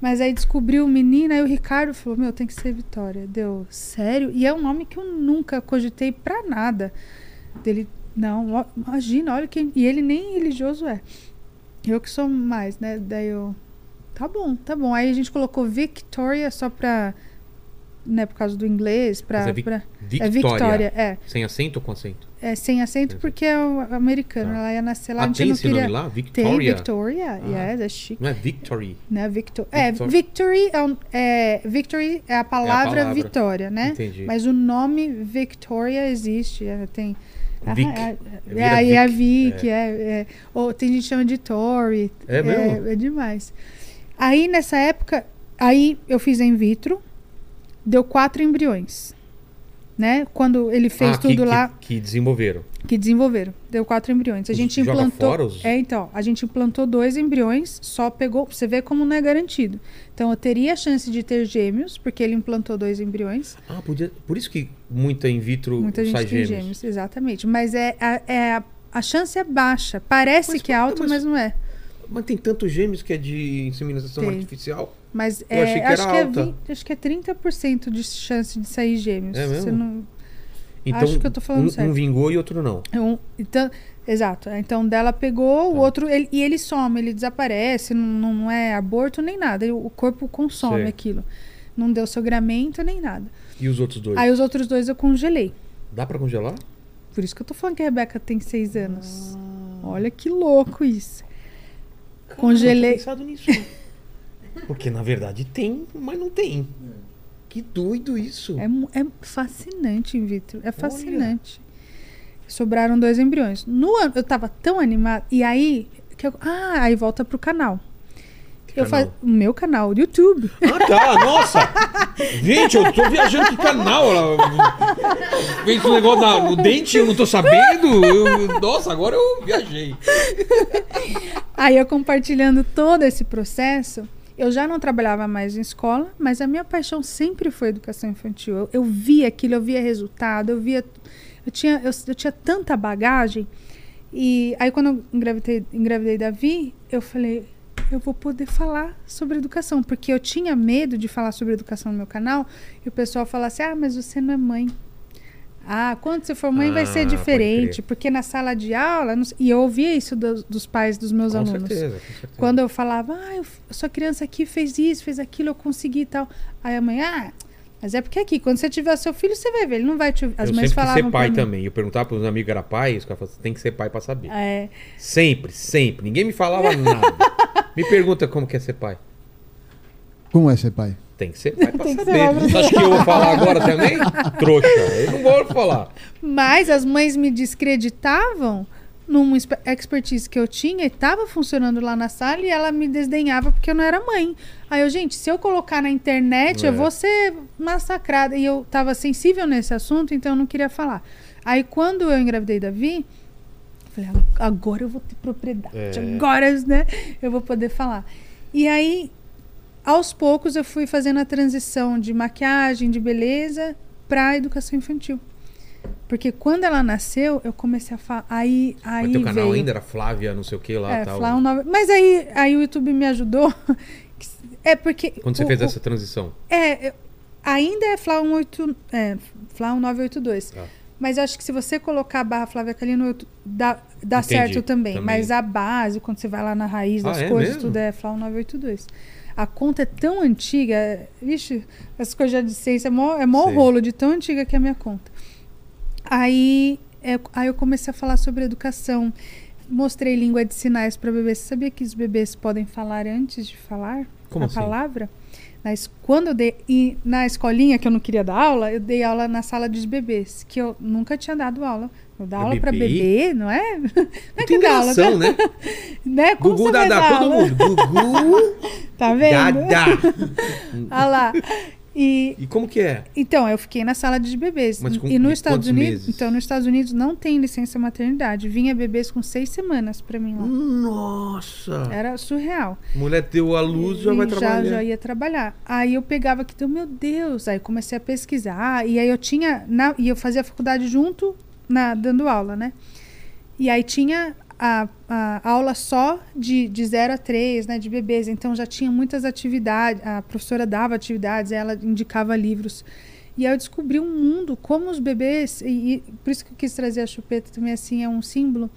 mas aí descobriu menina, aí o Ricardo falou, meu, tem que ser Vitória. Deu, sério? E é um nome que eu nunca cogitei pra nada. Dele, não, imagina, olha que. E ele nem religioso é. Eu que sou mais, né? Daí eu. Tá bom, tá bom. Aí a gente colocou Victoria só pra. Né, por causa do inglês, pra. Mas é Vic- pra- Victoria. é Victoria, é. Sem acento ou com acento? É sem acento porque é americano. Tá. Ela ia nascer lá, a ah, gente tem não esse queria. nome lá? Tem Victoria? Victoria, Ah. yes, é chique. Não é Victory? Né? Victor... É, Victor- Victory é, um- é, Victory é a palavra, palavra. vitória, né? Entendi. Mas o nome Victoria existe, é, tem. Vic. Ah, é, Vira é, aí é Vic, Vic, é. é. Ou tem gente que chama de Tori. É mesmo? É, é demais. Aí nessa época, aí eu fiz in vitro, deu quatro embriões. Né? Quando ele fez Ah, que- tudo que- lá Que desenvolveram. que desenvolveram. Deu quatro embriões. A gente joga implantou. fora os- É, então. A gente implantou dois embriões, só pegou. Você vê como não é garantido. Então eu teria a chance de ter gêmeos, porque ele implantou dois embriões. Ah, podia... por isso que muita in vitro Muita gente sai tem gêmeos. gêmeos. exatamente. Mas é, a, é a, a chance é baixa. Parece Mas que é alta, mas- mas não é. Mas tem tantos gêmeos que é de inseminação Tem. artificial. Mas Eu é, achei que acho, era que é alta. 20 acho que é 30% de chance de sair gêmeos. É mesmo? Você não, Então, Acho que eu tô falando um, certo. um vingou e outro não. É um- então, exato. Então dela pegou, o Tá. outro ele- e ele some, ele desaparece, não, não é aborto nem nada. ele- O corpo consome aquilo. Não deu sangramento nem nada. E os outros dois? Aí os outros dois eu congelei. Dá pra congelar? Por isso que eu tô falando que a Rebeca tem seis anos. Ah. Olha que louco isso. Cara, Congelei. Eu não tinha pensado nisso. Porque na verdade tem, mas não tem. Que doido isso. É, é fascinante in vitro. É fascinante. Sobraram dois embriões. No ano, eu tava tão animada. E aí. Que eu- ah, aí volta pro canal. Que Eu canal? O meu canal, o YouTube. Ah, tá, nossa! Gente, eu tô viajando que canal. Fez um negócio no dente, eu não tô sabendo. Eu- nossa, agora eu viajei. Aí eu compartilhando todo esse processo, eu já não trabalhava mais em escola, mas a minha paixão sempre foi educação infantil. Eu, eu via aquilo, eu via resultado, eu via. Eu tinha, eu, eu tinha tanta bagagem. E aí quando eu engravidei, engravidei Davi, eu falei, eu vou poder falar sobre educação, porque eu tinha medo de falar sobre educação no meu canal e o pessoal falasse, ah, mas você não é mãe. Ah, quando você for mãe vai Ah, ser pode diferente, porque na sala de aula, não e eu ouvia isso dos, dos pais dos meus Com alunos. certeza, com certeza. Quando eu falava, ah, eu, sua criança aqui fez isso, fez aquilo, eu consegui e tal. Aí a mãe, ah, mas é porque aqui, quando você tiver seu filho, você vai ver, ele não vai te. As eu mães sempre quis falavam ser pai também. Eu perguntava pros amigos que era pai, os caras falavam, tem que ser pai pra saber. É, Sempre, sempre. Ninguém me falava nada. Me pergunta como que é ser pai. Como é ser pai? Tem que ser pai pra Tem que ser saber. pai pra Você acha que eu vou falar agora também? Trouxa. Eu não vou falar. Mas as mães me descreditavam numa expe- expertise que eu tinha e estava funcionando lá na sala e ela me desdenhava porque eu não era mãe. Aí eu, gente, se eu colocar na internet, É. eu vou ser massacrada. E eu estava sensível nesse assunto, então eu não queria falar. Aí quando eu engravidei Davi, eu falei, "Ah, agora eu vou ter propriedade, É. agora né, eu vou poder falar. E aí, aos poucos, eu fui fazendo a transição de maquiagem, de beleza, para educação infantil. Porque quando ela nasceu, eu comecei a falar. Aí, aí Mas teu canal veio. ainda era Flávia, não sei o que lá é, tal. Flá, um nove- Mas aí, aí o YouTube me ajudou. É porque. Quando você o- fez o- essa transição? É, eu- ainda é FLA 18, é, FLA 982. Tá. Mas eu acho que se você colocar a barra Flávia Calino, dá, dá Entendi, certo também. também. Mas a base, quando você vai lá na raiz Ah, das é coisas, mesmo? tudo é FLA 982. A conta é tão antiga, vixe, as coisas de ciência é mó, é mó rolo de tão antiga que é a minha conta. Aí, é, aí eu comecei a falar sobre educação. Mostrei língua de sinais para bebês. Você sabia que os bebês podem falar antes de falar Como a assim? palavra? Na es- quando eu dei e na escolinha que eu não queria dar aula, eu dei aula na sala de bebês, que eu nunca tinha dado aula. Eu dar Pra aula para bebê? não é? Não é que dá aula, integração, né? né? Como Gugu, Dadá, todo mundo. Gugu, Tá vendo? Dadá. Olha lá. E E como que é? então, eu fiquei na sala de bebês. Mas com- e nos Estados Unidos, meses? então nos Estados Unidos não tem licença maternidade. Vinha bebês com seis semanas pra mim lá. Nossa. Era surreal. Mulher deu a luz, já vai E trabalhar. já ia trabalhar. Aí eu pegava aqui, então, meu Deus. Aí comecei a pesquisar. E aí eu tinha. Na, e eu fazia a faculdade junto, na, dando aula, né? E aí tinha a, a aula só de, de 0 a 3, né? De bebês. Então já tinha muitas atividades. A professora dava atividades, ela indicava livros. E aí eu descobri um mundo, como os bebês. E, e por isso que eu quis trazer a chupeta também, assim, é um símbolo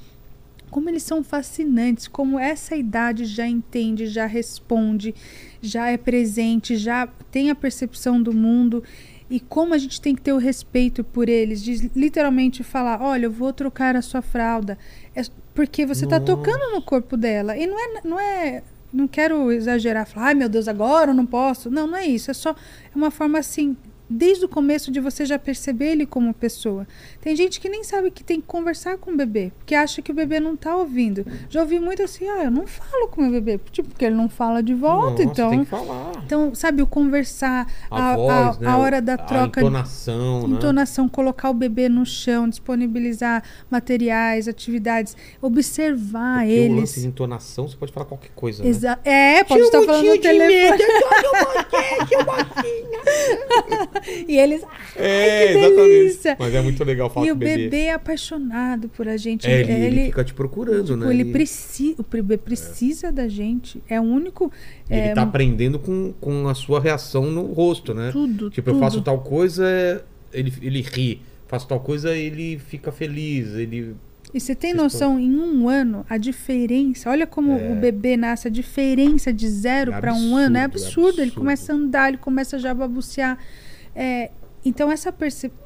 como eles são fascinantes, como essa idade já entende, já responde, já é presente, já tem a percepção do mundo e como a gente tem que ter o respeito por eles, de literalmente falar, olha, eu vou trocar a sua fralda, é porque você está tocando no corpo dela. E não é, não é, não quero exagerar, falar, ai meu Deus, agora eu não posso, não, não é isso, é só é uma forma assim desde o começo de você já perceber ele como pessoa. Tem gente que nem sabe que tem que conversar com o bebê, porque acha que o bebê não tá ouvindo. Já ouvi muito assim, ah, eu não falo com o meu bebê, tipo, porque ele não fala de volta, Nossa, então. tem que falar. Então, sabe, o conversar, A, a, voz, a- né? a hora da A troca entonação, né? entonação, colocar o bebê no chão, disponibilizar materiais, atividades, observar Porque o lance eles. de entonação, você pode falar qualquer coisa, né? Exa é, pode estar falando no telefone. e eles. É, que exatamente. delícia. Mas é muito legal falar E com o bebê é apaixonado por a gente. É, ele, ele ele, fica te procurando, né? ele Ele- precisa, o bebê precisa da gente. É o único. Ele é, tá aprendendo com, com a sua reação no rosto, né? Tudo, Tipo, eu tudo. faço tal coisa, ele, ele ri. Faço tal coisa, ele fica feliz. Ele. E você tem noção, em um ano, a diferença. Olha como É. o bebê nasce, a diferença de zero É para um ano é absurdo, é absurdo. Ele começa a andar, ele começa já a babucear. É, então, essa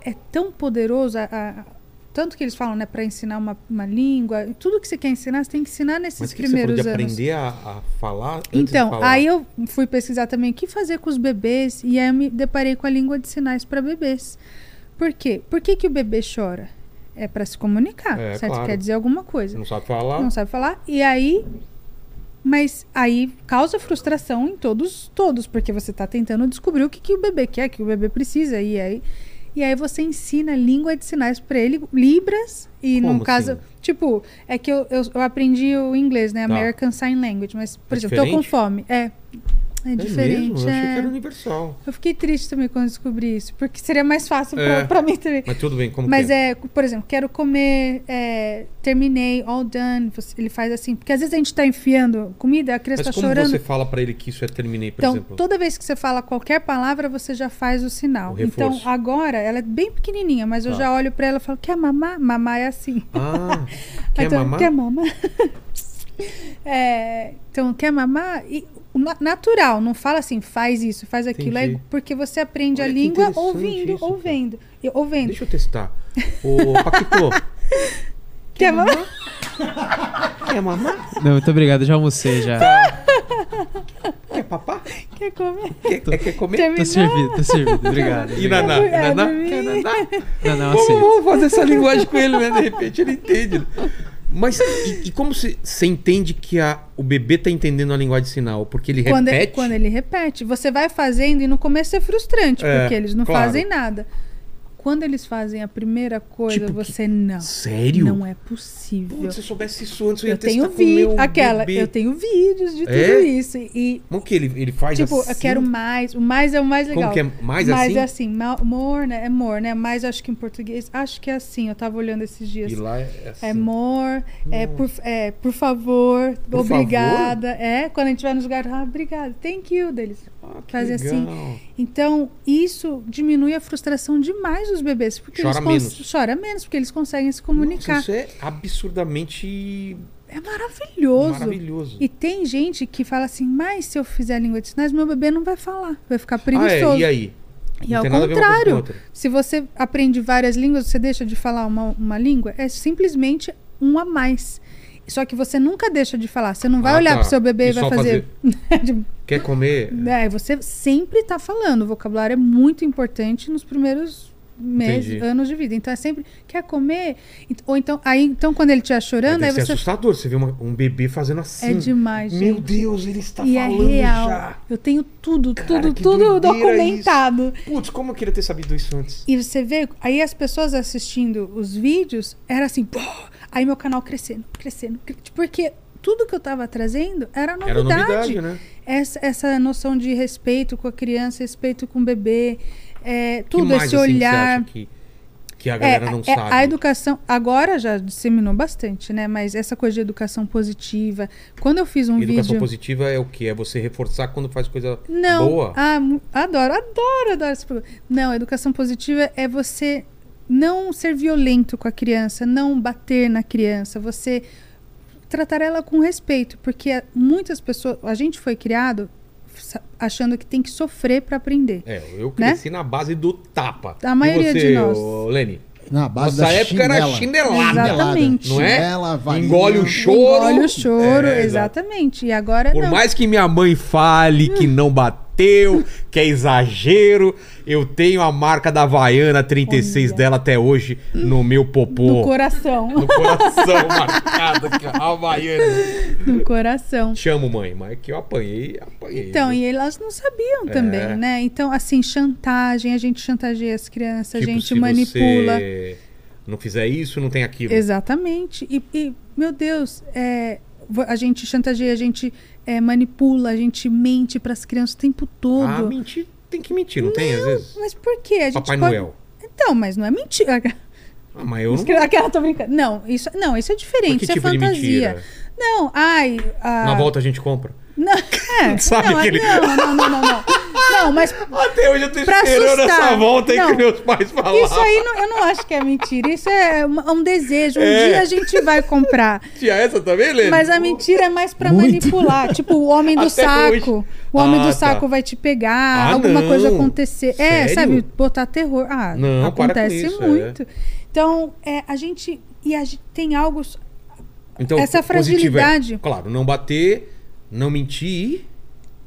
é tão poderosa. a- a- tanto que eles falam, né, para ensinar uma, uma língua. Tudo que você quer ensinar, você tem que ensinar nesses Mas que, você primeiros de anos. aprender a, a falar Então, falar? aí eu fui pesquisar também o que fazer com os bebês e aí eu me deparei com a língua de sinais para bebês. Por quê? Por que, que o bebê chora? É para se comunicar, É, certo? claro. Quer dizer alguma Você coisa. não sabe falar? Não sabe falar. E aí. Mas aí causa frustração em todos, todos, porque você está tentando descobrir o que, que o bebê quer, o que o bebê precisa. E aí, e aí você ensina língua de sinais para ele, Libras, e Como no caso. assim? Tipo, é que eu, eu, eu aprendi o inglês, né? Tá. American Sign Language. Mas, por É exemplo, tô com diferente? fome. É. É É diferente. mesmo? Eu achei é. que era universal. Eu fiquei triste também quando descobri isso, porque seria mais fácil pra, É. pra mim também. Mas tudo bem, como Mas que é? é, por exemplo, quero comer, é, terminei, all done. Ele faz assim, porque às vezes a gente tá enfiando comida, a criança Mas tá como chorando. você fala pra ele que isso é terminei, por Então, exemplo? toda vez que você fala qualquer palavra, você já faz o sinal. O então, agora, ela é bem pequenininha, mas eu Tá. já olho pra ela e falo, quer mamar? Mamar é assim. Ah, quer então, mamar? Quer mamar? É, então, quer mamar? E, o na- natural, não fala assim, faz isso, faz aquilo. É porque você aprende Olha a língua ouvindo, isso, ouvindo. Ouvindo. Deixa eu testar. Ô, Paquito, Quer mamar? quer mamar? Não, muito obrigado, já almocei já. Quer papar? Quer comer? Quer, é, quer comer? Terminou? Tô servido, tô servido. Obrigado. E naná? Naná? Quer naná? Não, Vamos, vamos fazer essa linguagem com ele, né? De repente ele entende. Mas e, e como você entende que a, o bebê tá entendendo a linguagem de sinal? Porque ele Quando, repete? quando ele repete. Você vai fazendo e no começo é frustrante, É, porque eles não claro. fazem nada. Quando eles fazem a primeira coisa, Tipo, você não. Sério? Não é possível. Putz, se eu soubesse isso antes, eu ia eu tenho vídeo. Aquela, bebê. eu tenho vídeos de tudo É? isso. E, Como que ele, ele faz tipo, assim? eu quero mais. O mais é o mais legal. Como que é mais mais assim? é assim, more, né? É more, né? Mais acho que em português. Acho que é assim, eu tava olhando esses dias. E lá é assim. É more, é por, é por favor, Por obrigada. É, quando a gente vai nos lugares, ah, obrigada, thank you deles. Ah, Fazia assim. legal. Então, isso diminui a frustração demais dos bebês. Porque Chora eles menos. Chora menos, porque eles conseguem se comunicar. Nossa, isso é absurdamente É maravilhoso. maravilhoso. E tem gente que fala assim, mas se eu fizer a língua de sinais, meu bebê não vai falar, vai ficar Ah, preguiçoso. é, e aí? E Não ao com contrário, se você aprende várias línguas, você deixa de falar uma, uma língua, é simplesmente um a mais. Só que você nunca deixa de falar. Você não vai Ah, olhar tá. pro seu bebê e, E vai fazer. Tipo, Quer comer? é, você sempre tá falando. O vocabulário é muito importante nos primeiros meses, Entendi. anos de vida. Então é sempre quer comer. Ou então, aí, então quando ele estiver chorando, aí você assustador você ver uma- um bebê fazendo assim. é demais, gente. Meu Deus, ele está e é falando real. já. Eu tenho tudo, Cara, tudo, tudo documentado. Putz, como eu queria ter sabido isso antes? E você vê, aí as pessoas assistindo os vídeos, era assim, pô, aí meu canal crescendo, crescendo, cre- porque tudo que eu tava trazendo era novidade. Era novidade, né? Essa, essa noção de respeito com a criança, respeito com o bebê, é, tudo, que mais, esse assim, olhar. Que, que a galera não é, sabe? A educação, agora já disseminou bastante, né? Mas essa coisa de educação positiva. Quando eu fiz um Educação vídeo. positiva é o quê? É você reforçar quando faz coisa Não. boa? Ah, adoro, adoro, adoro esse programa. Não, educação positiva é você não ser violento com a criança, não bater na criança, você tratar ela com respeito, porque muitas pessoas, a gente foi criado achando que tem que sofrer para aprender. É, eu cresci na base do tapa. A maioria você, de nós. ô, Lenny? Na base Nossa da época era chinela. chinelada. Exatamente. Não é? Chinela, varinha. Engole o choro. Engole o choro, É, exatamente. E agora Por não. mais que minha mãe fale que não bateu, que é exagero, eu tenho a marca da Havaiana 36 Olha. dela até hoje no meu popô. No coração. No coração marcado aqui, ó, Havaiana. No coração. Te amo, mãe, mas que eu apanhei, apanhei. Então, viu? e elas não sabiam É. também, né? Então, assim, chantagem, a gente chantageia as crianças, a Tipo, gente se manipula. você não fizer isso, não tem aquilo. Exatamente. E, e, meu Deus, é, a gente chantageia, a gente é, manipula, a gente mente para as crianças o tempo todo. Ah, mentir, tem que mentir, não, tem às vezes? Mas por quê? A gente Papai pode- Noel. Então, mas não é mentira. Ah, mas eu não... Aquela tô brincando. Não, isso, não, isso é diferente, isso tipo é fantasia. Não, ai. a- Na volta a gente compra. Não, é, Sabe não, aquele- não, não, não, não, não. Não, mas Até hoje eu tô esperando assustar. essa volta aí Não. que meus pais falaram. isso aí não- eu não acho que é mentira. Isso é um, um desejo. Um É. dia a gente vai comprar. Tinha essa também, Lê? Mas a mentira é mais pra Muito. manipular. Tipo, o homem do Até saco. hoje. O homem Ah, do tá. saco vai te pegar, Ah, alguma não. coisa acontecer. É, Sério? sabe, botar terror. Ah, Não, acontece isso, é. muito. Então, é, a gente. E a gente tem algo. Então, essa positivo fragilidade. É, claro, não bater, não mentir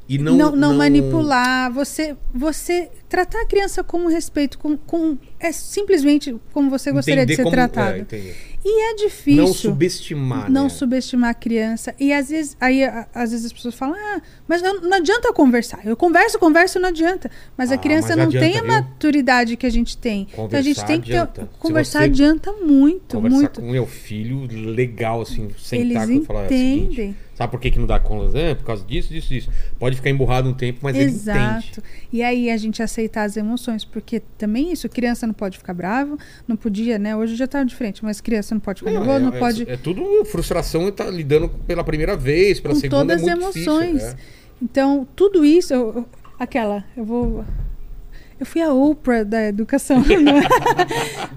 e não... Não, não, manipular, você, você tratar a criança com respeito, com, com é simplesmente como você gostaria de Entender ser como- tratado. é, e é difícil. Não subestimar, não né? subestimar a criança. E às vezes, aí, a- às vezes as pessoas falam, ah, mas não, não adianta conversar. Eu converso, converso, não adianta. Mas a Ah, criança mas não adianta, tem a viu? maturidade que a gente tem. então a gente Conversar tem que ter, conversar adianta muito, Conversar muito. com meu filho, legal, assim, sentar Eles e falar é seguinte, entendem. Sabe por que, que não dá conta? É, por causa disso, disso, disso. Pode ficar emburrado um tempo, mas ele entende. Exato. E aí a gente aceitar as emoções, porque também isso, criança não pode ficar bravo, não podia, né? Hoje já tá diferente, mas criança não pode ficar Não, nervosa, é, não é- pode é tudo frustração e tá lidando pela primeira vez, pela com segunda todas as é muito emoções. difícil. é. Então, tudo isso, eu- aquela, eu vou eu fui a Oprah da educação, não é?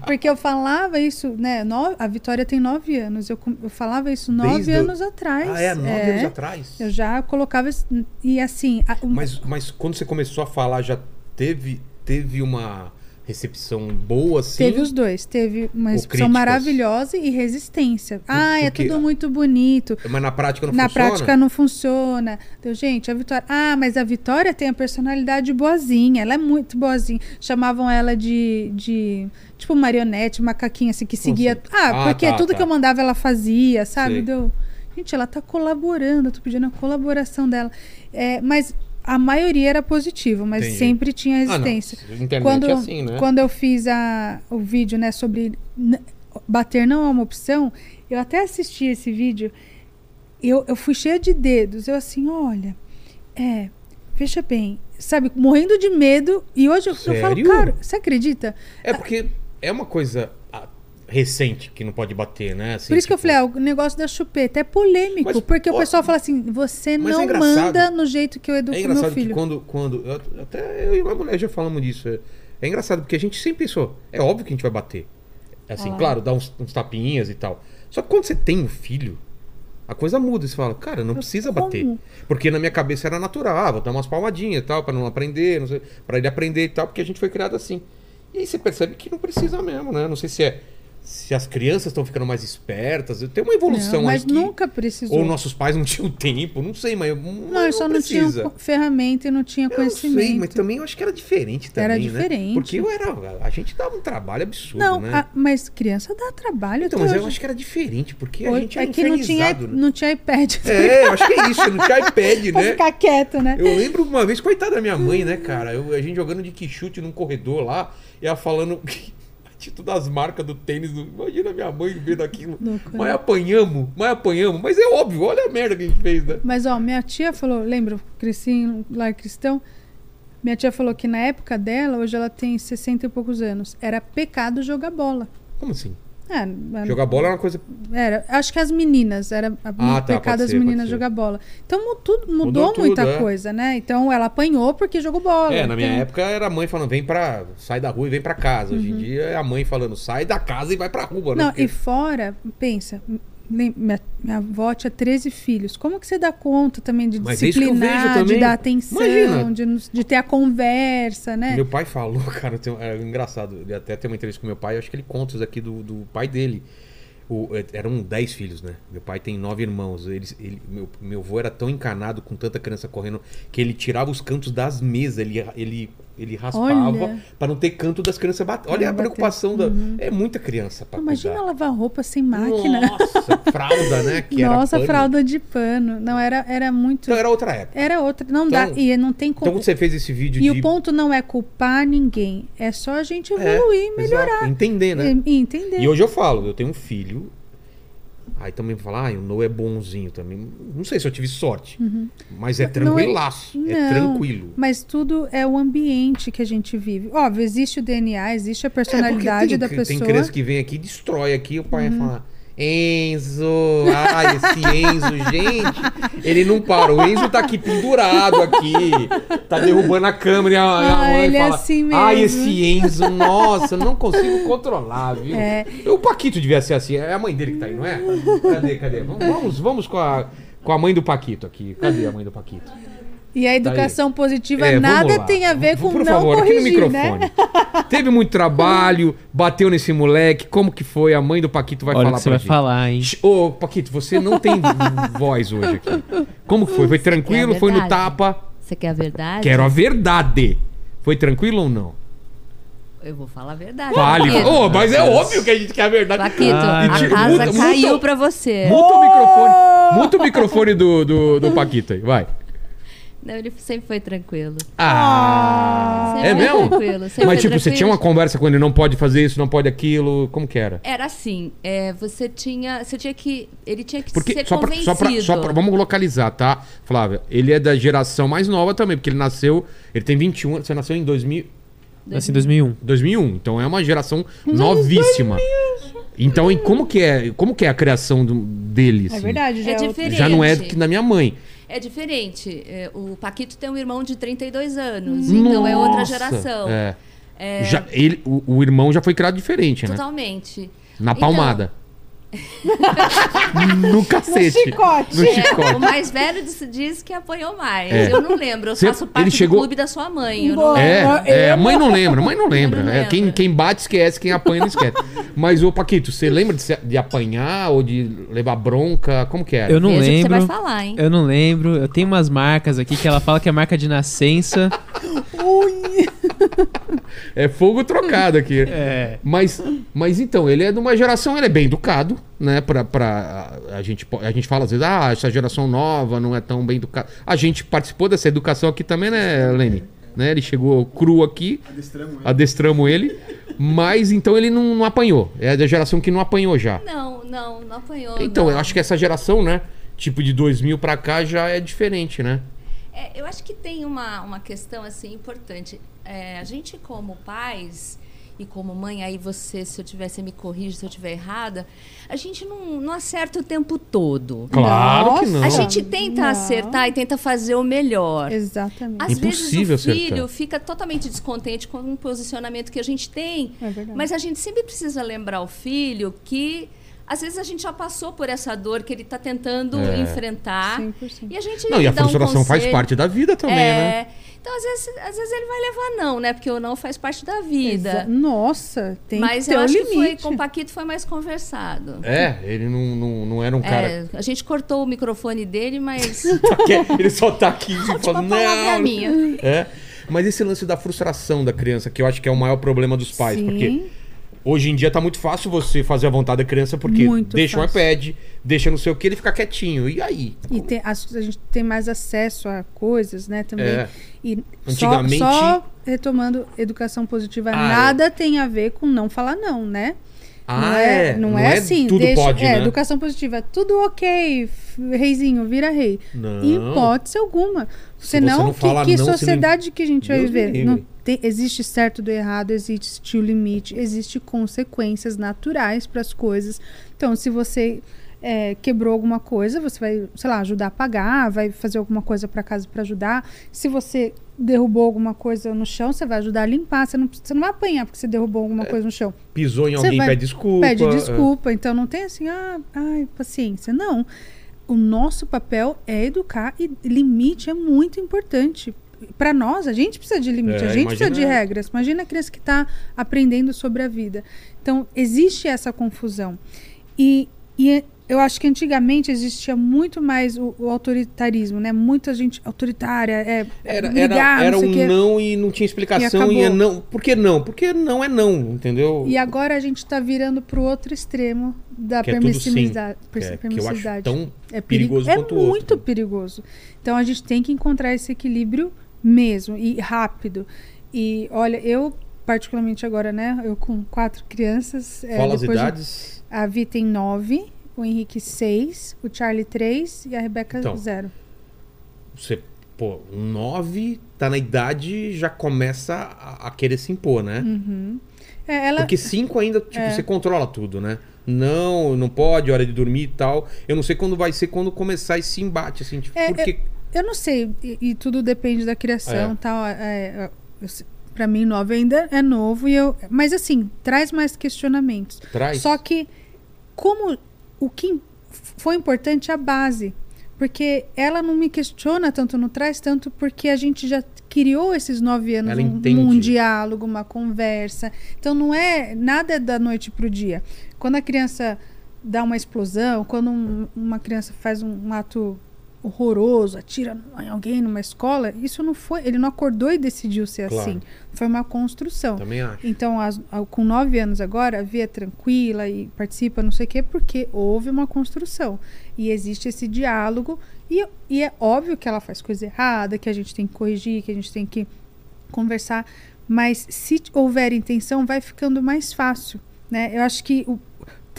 porque eu falava isso, né? no- a Vitória tem nove anos, eu, eu falava isso nove Desde o- anos atrás. Ah, é, nove É. anos atrás. Eu já colocava isso, e assim, a- o- Mas, mas quando você começou a falar, já teve, teve uma recepção boa, assim? Teve os dois. Teve uma recepção maravilhosa e resistência. Ah, é tudo muito bonito. Mas na prática não Na funciona? prática não funciona. Então, gente, a Vitória. Ah, mas a Vitória tem a personalidade boazinha. Ela é muito boazinha. Chamavam ela de. de tipo marionete, macaquinha, assim, que seguia. assim? Ah, Ah, porque tá, tudo tá. que eu mandava ela fazia, sabe? Deu. Gente, ela tá colaborando, eu tô pedindo a colaboração dela. É, mas a maioria era positivo, mas Entendi. sempre tinha Ah, resistência Internet quando, é assim, né? quando eu fiz a, o vídeo, né, sobre bater não é uma opção, eu até assisti esse vídeo, eu, eu fui cheia de dedos, eu assim, olha, é, veja bem, sabe, morrendo de medo, e hoje eu, eu falo, cara, você acredita? É porque é uma coisa. Recente que não pode bater, né? Assim, Por isso que eu tipo, falei, ah, o negócio da chupeta é polêmico, Mas, porque o ó, pessoal fala assim, você é não engraçado. manda no jeito que eu educo É meu engraçado que filho. quando. quando eu- até eu e a mulher já falamos disso. É, é engraçado porque a gente sempre pensou. É óbvio que a gente vai bater. É Assim, Ah. claro, dá uns, uns tapinhas e tal. Só que quando você tem um filho, a coisa muda. Você fala, cara, não precisa como? bater. Porque na minha cabeça era natural. Ah, vou dar umas palmadinhas e tal, pra não aprender, não sei, pra ele aprender e tal, porque a gente foi criado assim. E aí você percebe que não precisa mesmo, né? Não sei se é. Se as crianças estão ficando mais espertas. Tem uma evolução Não, mas aí que- nunca precisou. Ou nossos pais não tinham tempo, não sei, mas. Não, eles só não tinham co- ferramenta e não tinha Eu conhecimento. sei, mas também eu acho que era diferente também, Era né? diferente. Porque eu era, a gente dava um trabalho absurdo, Não, né? a- mas criança dá trabalho Então, mas eu hoje. acho que era diferente, porque a gente era é que não tinha, né? não tinha iPad. É, eu acho que é isso, não tinha iPad, pra né? ficar quieto, né? Eu lembro uma vez, coitada da minha mãe, né, cara? Eu- a gente jogando de quichute num corredor lá, e ela falando título das marcas do tênis. do- Imagina minha mãe vendo aquilo. Louco, mas apanhamos, mas apanhamos. Mas é óbvio, olha a merda que a gente fez, né? Mas, ó, minha tia falou, lembra, cresci em lar cristão. Minha tia falou que na época dela, hoje ela tem 60 e poucos anos, era pecado jogar bola. Como assim? É, a- Jogar bola é uma coisa. Era, acho que as meninas, era a- Ah, tá, pecado pode as ser, meninas jogar bola. Então tudo, mudou, Mudou tudo, muita é. coisa, né? Então ela apanhou porque jogou bola. É, na minha Então, época era a mãe falando, vem pra. sai da rua e vem pra casa. Hoje em dia é a mãe falando, sai da casa e vai pra rua, né? Não, Porque- e fora, pensa, minha, minha avó tinha 13 filhos. Como que você dá conta também de Mas é disciplinar, de dar atenção, de, de ter a conversa, né? Meu pai falou, cara, tem, é engraçado. Até tem uma entrevista com meu pai, eu acho que ele conta isso aqui do, do pai dele. O, é, eram 10 filhos, né? Meu pai tem nove irmãos. Eles, ele, meu, meu avô era tão encanado com tanta criança correndo que ele tirava os cantos das mesas, ele, ele, ele raspava pra não ter canto das crianças bater. Olha a não bater. preocupação da. É muita criança Imagina cuidar. lavar roupa sem máquina. Nossa, fralda, né? Que era Nossa, pano. fralda de pano. Não, era, era muito. Então era outra época. Era outra. Não Então- dá. E não tem Então como. quando você fez esse vídeo E de. o ponto não é culpar ninguém. É só a gente É, evoluir, melhorar. exato, entender, né? E, e entender. E hoje eu falo, eu tenho um filho. Aí também falar, ah, o Noah é bonzinho também. Não sei se eu tive sorte. Mas é Uhum. É- tranquilaço. É, Não, tranquilo. Mas tudo é o ambiente que a gente vive. Óbvio, existe o DNA, existe a É, personalidade tem, da tem pessoa. Uhum. criança que vem aqui e destrói aqui, o pai vai falar. Enzo, ai, esse Enzo, gente, ele não para. O Enzo tá aqui pendurado aqui, tá derrubando a câmera e a, a Ah, mãe ele é fala, assim ai, mesmo." esse Enzo, nossa, não consigo controlar, viu? É. O Paquito devia ser assim, é a mãe dele que tá aí, não é? Cadê, cadê? Vamos, vamos, vamos com, a, com a mãe do Paquito aqui. Cadê a mãe do Paquito? E a educação positiva É, nada tem a ver com Por não favor, aqui no corrigir, microfone. né? Teve muito trabalho, bateu nesse moleque. Como que foi? A mãe do Paquito vai Olha falar que você pra vai gente. falar, hein? Ô, Paquito, você não tem voz hoje aqui. Como que foi? Foi tranquilo? Foi no tapa? Você quer a verdade? Quero a verdade. Foi tranquilo ou não? Eu vou falar a verdade. Fale. Paquito. Ô, mas é óbvio que a gente quer a verdade. Paquito, Ah, a casa muta- caiu muta- pra você. Muta o microfone. Muta o microfone do, do, do Paquito aí, vai. Não, ele sempre foi tranquilo. Ah! Sempre É mesmo? tranquilo. sempre Mas, tipo, você tranquilo. tinha uma conversa com ele, não pode fazer isso, não pode aquilo. Como que era? Era assim, é, você tinha, você tinha que, ele tinha que Porque ser só pra, convencido. só, pra, só pra- Vamos localizar, tá, Flávia? Ele é da geração mais nova também, porque ele nasceu. Ele tem 21 anos. Você nasceu em 2000, Nasci em 2001. 2001. Então é uma geração novíssima. Então, e como que é, como que é a criação do- dele? É assim? verdade, já É é diferente. Já não é que da minha mãe. É diferente. É, o Paquito tem um irmão de 32 anos, então é outra Nossa! geração. É. É, Já, ele, o, o irmão já foi criado diferente, né? Totalmente. Na Então, palmada. No cacete. chicote. No É, o chicote. mais velho disse, diz que apanhou mais. É. Eu não lembro, eu Cê- faço parte chegou- do clube da sua mãe. Não lembro. É, é, a mãe não lembra, a mãe não lembra. não É, quem, lembra. quem bate esquece, quem apanha não esquece. Mas, ô Paquito, você lembra de, de apanhar ou de levar bronca? Como que era? Eu não Veja o que você lembro. vai falar, hein? Eu não lembro. Eu tenho umas marcas aqui que ela fala que é marca de nascença. É fogo trocado aqui. É. Mas, mas então, ele é de uma geração, ele é bem educado, né? Pra, pra, a, gente, a gente fala às vezes, ah, essa geração nova não é tão bem educada. A gente participou dessa educação aqui também, né, Lenny? Né? Ele chegou cru aqui, adestramos ele, mas então ele não, não apanhou. É da geração que não apanhou já. Não, não, não apanhou. Então, não. eu acho que essa geração, né? Tipo de 2000 pra cá já é diferente, né? É, eu acho que tem uma, uma questão assim importante. É, a gente como pais e como mãe, aí você, se eu tiver, você me corrige se eu estiver errada, a gente não, não acerta o tempo todo. Claro que não. A gente tenta Não. acertar e tenta fazer o melhor. Exatamente. Às Impossível vezes o filho acertar. fica totalmente descontente com o posicionamento que a gente tem. É verdade. Mas a gente sempre precisa lembrar o filho que às vezes a gente já passou por essa dor que ele está tentando É. enfrentar. 100%. E a gente Não, e a dá um frustração faz parte da vida também, é. né? Então, às vezes, às vezes ele vai levar não, né? Porque o não faz parte da vida. Exa- Nossa, tem Mas que ter eu acho que foi, com o Paquito foi mais conversado. É, ele não, não, não era um cara. É, a gente cortou o microfone dele, mas que ele só tá aqui e última fala, palavra é não. minha. É. Mas esse lance da frustração da criança, que eu acho que é o maior problema dos pais, Sim. porque hoje em dia tá muito fácil você fazer a vontade da criança, porque Muito deixa o iPad, deixa não sei o que, ele fica quietinho. E aí? E tem- as- a gente tem mais acesso a coisas, né, também. É. E Antigamente- só, só retomando educação positiva, Ah, nada tem a ver com não falar não, né? Ah, não é? Não, é, assim. Tudo deixa- pode, é, né? educação positiva, tudo ok, reizinho, vira rei. Não. Em hipótese alguma. você Senão, não que, que não, não- sociedade que a gente vai viver? Não tem- existe certo do errado, existe o limite, existe consequências naturais para as coisas. Então, se você é, quebrou alguma coisa, você vai, sei lá, ajudar a pagar, vai fazer alguma coisa para casa para ajudar. Se você derrubou alguma coisa no chão, você vai ajudar a limpar. Você não, você não vai apanhar porque você derrubou alguma coisa no chão. Pisou em Você alguém, vai- pede desculpa. Pede é. desculpa. Então não tem assim, ah, ai, paciência. Não. O nosso papel é educar e limite é muito importante. Para nós, a gente precisa de limite, É, a gente precisa de imagina- regras. Imagina a criança que está aprendendo sobre a vida. Então, existe essa confusão. E, e eu acho que antigamente existia muito mais o, o autoritarismo, né? Muita gente autoritária, é, Era, brigar, era, era não um não e não tinha explicação. E E, é não. Por que não? Porque não é não, entendeu? E agora a gente está virando para o outro extremo da Que é tudo sim. permissividade. Que é- que eu acho permissividade. tão é perigoso perigo- quanto o É muito perigoso. Então a gente tem que encontrar esse equilíbrio mesmo e rápido. E olha, eu particularmente agora, né? Eu com quatro crianças. é, Fala as depois de- idades. a Vi tem nove, o Henrique seis, o Charlie três e a Rebeca Então. zero. Você, pô, um 9 tá na idade já começa a, a querer se impor, né? É, ela, Porque 5 ainda, tipo, É. você controla tudo, né? Não, não pode, hora de dormir e tal. Eu não sei quando vai ser quando começar esse embate, assim, tipo, É, porque. Eu não sei, e, e tudo depende da criação É. tal. É, eu se- pra mim, nove ainda é novo, e eu, mas assim, traz mais questionamentos. Traz. Só que, como o que foi importante é a base. Porque ela não me questiona tanto, não traz tanto, porque a gente já criou esses nove anos um, um diálogo, uma conversa. Então não é nada é da noite pro dia. Quando a criança dá uma explosão, quando um- uma criança faz um, um ato horroroso, atira em alguém numa escola, isso não foi. Ele não acordou e decidiu ser Claro. assim. Foi uma construção. Também acho. Então, as- com nove anos agora, a Via é tranquila e participa, não sei o quê, porque houve uma construção. E existe esse diálogo. E, e é óbvio que ela faz coisa errada, que a gente tem que corrigir, que a gente tem que conversar. Mas se houver intenção, vai ficando mais fácil. Né? Eu acho que o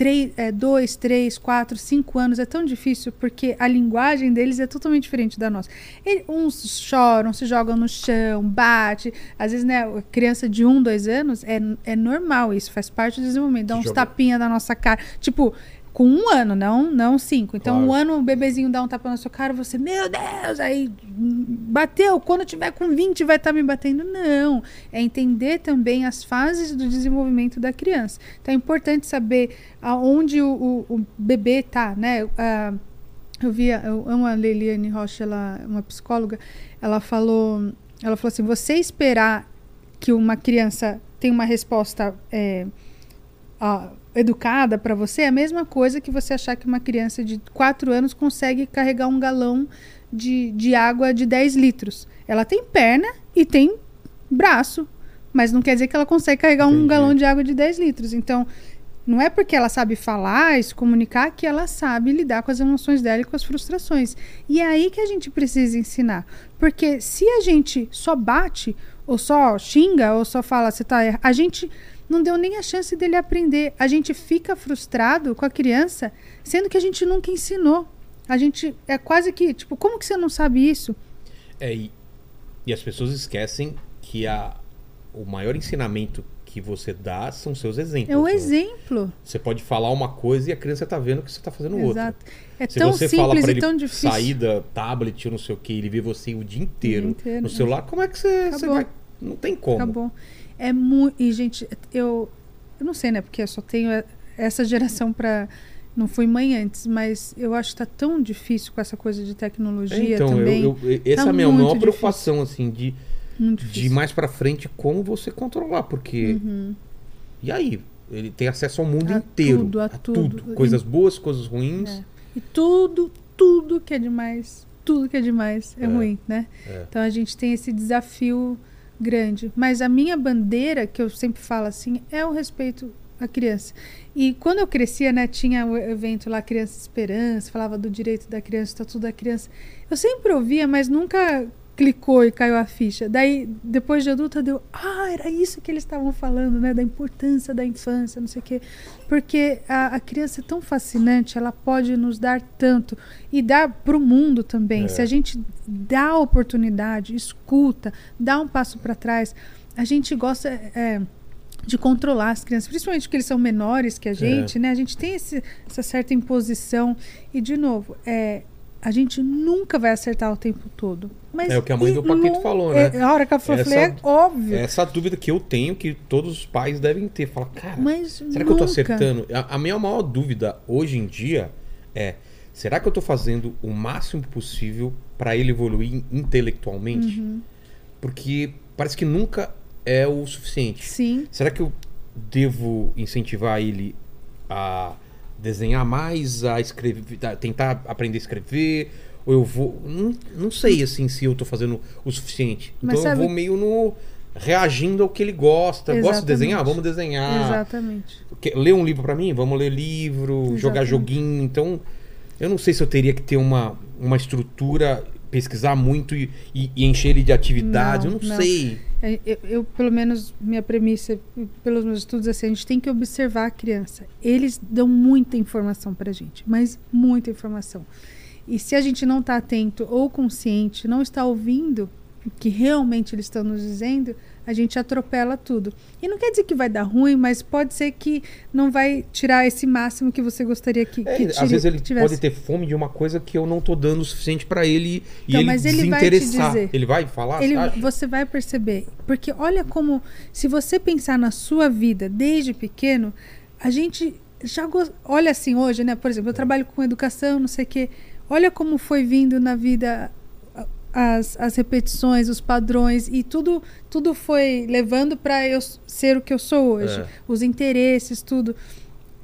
três, é, dois, três, quatro, cinco anos é tão difícil porque a linguagem deles é totalmente diferente da nossa. Ele- uns choram, se jogam no chão, bate. Às vezes, né, criança de um, dois anos é, é normal isso, faz parte do desenvolvimento. Dá uns tapinha na nossa cara. Tipo, com um ano, não, não cinco. Então, Claro. um ano o bebezinho dá um tapa na sua cara, você, meu Deus, aí bateu. Quando tiver com 20 vai estar me batendo. Não. É entender também as fases do desenvolvimento da criança. Então é importante saber aonde o, o, o bebê tá, né? Ah, eu via, eu amo a Leiliane Rocha, ela é uma psicóloga, ela falou, ela falou assim, você esperar que uma criança tenha uma resposta é, ah, educada para você é a mesma coisa que você achar que uma criança de 4 anos consegue carregar um galão de, de água de 10 litros. Ela tem perna e tem braço, mas não quer dizer que ela consegue carregar um Entendi. galão de água de 10 litros. Então, não é porque ela sabe falar e se comunicar que ela sabe lidar com as emoções dela e com as frustrações. E é aí que a gente precisa ensinar. Porque se a gente só bate, ou só xinga, ou só fala, você tá errado, a gente não deu nem a chance dele aprender. A gente fica frustrado com a criança, sendo que a gente nunca ensinou. A gente é quase que, tipo, como que você não sabe isso? É, e, e as pessoas esquecem que a, o maior ensinamento que você dá são seus exemplos. É um né? exemplo. Você pode falar uma coisa e a criança tá vendo que você tá fazendo outra. Exato. É Se tão você fala simples pra e ele tão difícil. sair da tablet ou não sei o que, ele vê você o dia inteiro, inteiro, no é. celular, como é que você, você vai. Não tem como. Acabou. É muito. E, gente, eu. Eu não sei, né? Porque eu só tenho essa geração pra. Não fui mãe antes, mas eu acho que tá tão difícil com essa coisa de tecnologia então, eu, também. eu- essa Tá é a minha maior muito preocupação, assim, de, de difícil. mais pra frente como você controlar, porque. E aí? Ele tem acesso ao mundo Uhum. A inteiro. tudo, a tudo. Coisas boas, coisas ruins. É. E tudo, tudo que é demais, tudo que é demais é, É. ruim, né? É. Então a gente tem esse desafio grande. Mas a minha bandeira, que eu sempre falo assim, é o respeito à criança. E quando eu crescia, né, tinha o evento lá Criança Esperança, falava do direito da criança, estatuto da criança. Eu sempre ouvia, mas nunca clicou e caiu a ficha. Daí, depois de adulta, deu, ah, era isso que eles estavam falando, né, da importância da infância, não sei o quê. Porque a, a criança é tão fascinante, ela pode nos dar tanto e dá para o mundo também. É. Se a gente dá a oportunidade, escuta, dá um passo para trás, a gente gosta é, de controlar as crianças, principalmente porque eles são menores que a gente, né? A gente tem esse- essa certa imposição e de novo, é, a gente nunca vai acertar o tempo todo. Mas É o que a mãe do Paquito não- falou, é- né? a hora que ela falou, Essa- falei, é óbvio. Essa dúvida que eu tenho, que todos os pais devem ter. Fala, cara, Mas será que eu tô nunca. acertando? A, a minha maior dúvida hoje em dia é: será que eu tô fazendo o máximo possível para ele evoluir intelectualmente? Uhum. Porque parece que nunca é o suficiente. Sim. Será que eu devo incentivar ele a desenhar mais, a escrever, a tentar aprender a escrever? Ou eu vou. Não, não sei assim se eu tô fazendo o suficiente. Mas então eu sabe- vou meio no. reagindo ao que ele gosta. Gosta de desenhar? Vamos desenhar. Exatamente. Quer ler um livro pra mim? Vamos ler livro, jogar Exatamente. joguinho. Então, eu não sei se eu teria que ter uma, uma estrutura, pesquisar muito e, e- e encher ele de atividades. Não, eu não, não. sei. É, Eu, eu, pelo menos, minha premissa, pelos meus estudos, assim, a gente tem que observar a criança. Eles dão muita informação pra gente, mas muita informação. E se a gente não está atento ou consciente, não está ouvindo o que realmente eles estão nos dizendo, a gente atropela tudo. E não quer dizer que vai dar ruim, mas pode ser que não vai tirar esse máximo que você gostaria que, É, que às tire- vezes ele tivesse. pode ter fome de uma coisa que eu não tô dando o suficiente pra ele e Então, ele mas ele vai dizer. Ele vai falar, Ele- você vai perceber. Porque olha como, se você pensar na sua vida desde pequeno, a gente já gos- olha assim hoje, né? Por exemplo, eu trabalho com educação, não sei o quê. Olha como foi vindo na vida as, as repetições, os padrões e tudo tudo foi levando para eu ser o que eu sou hoje, É. os interesses, tudo.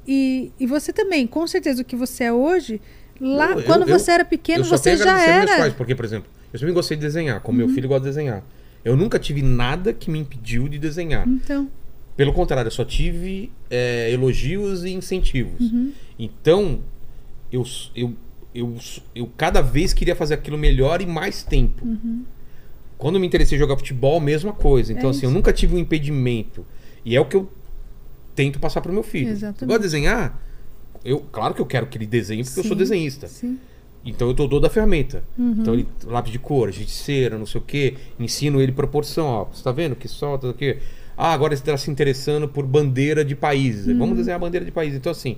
E, e você também, com certeza o que você é hoje, lá eu- quando eu- você era pequeno, eu você já meus era. Uhum. pais, porque, por exemplo, eu sempre gostei de desenhar, como meu filho gosta de desenhar. Eu nunca tive nada que me impediu de desenhar. Então, Pelo contrário, eu só tive é, elogios e incentivos. Uhum. Então, eu, eu, eu, eu cada vez queria fazer aquilo melhor e mais tempo. Quando eu me interessei em jogar futebol, mesma coisa. Então, Uhum. É assim, eu isso. nunca tive um impedimento. E é o que eu tento passar pro meu filho. Exatamente. De desenhar? Eu, claro que eu quero que ele desenhe, porque eu sou Sim. desenhista. sim. Então eu dou dou da ferramenta. Uhum. Então ele, lápis de cor, giz de cera, não sei o quê. Ensino ele proporção, ó. Você tá vendo que solta, o quê? Ah, agora ele está se interessando por bandeira de países. Uhum. Vamos desenhar a bandeira de países. Então assim,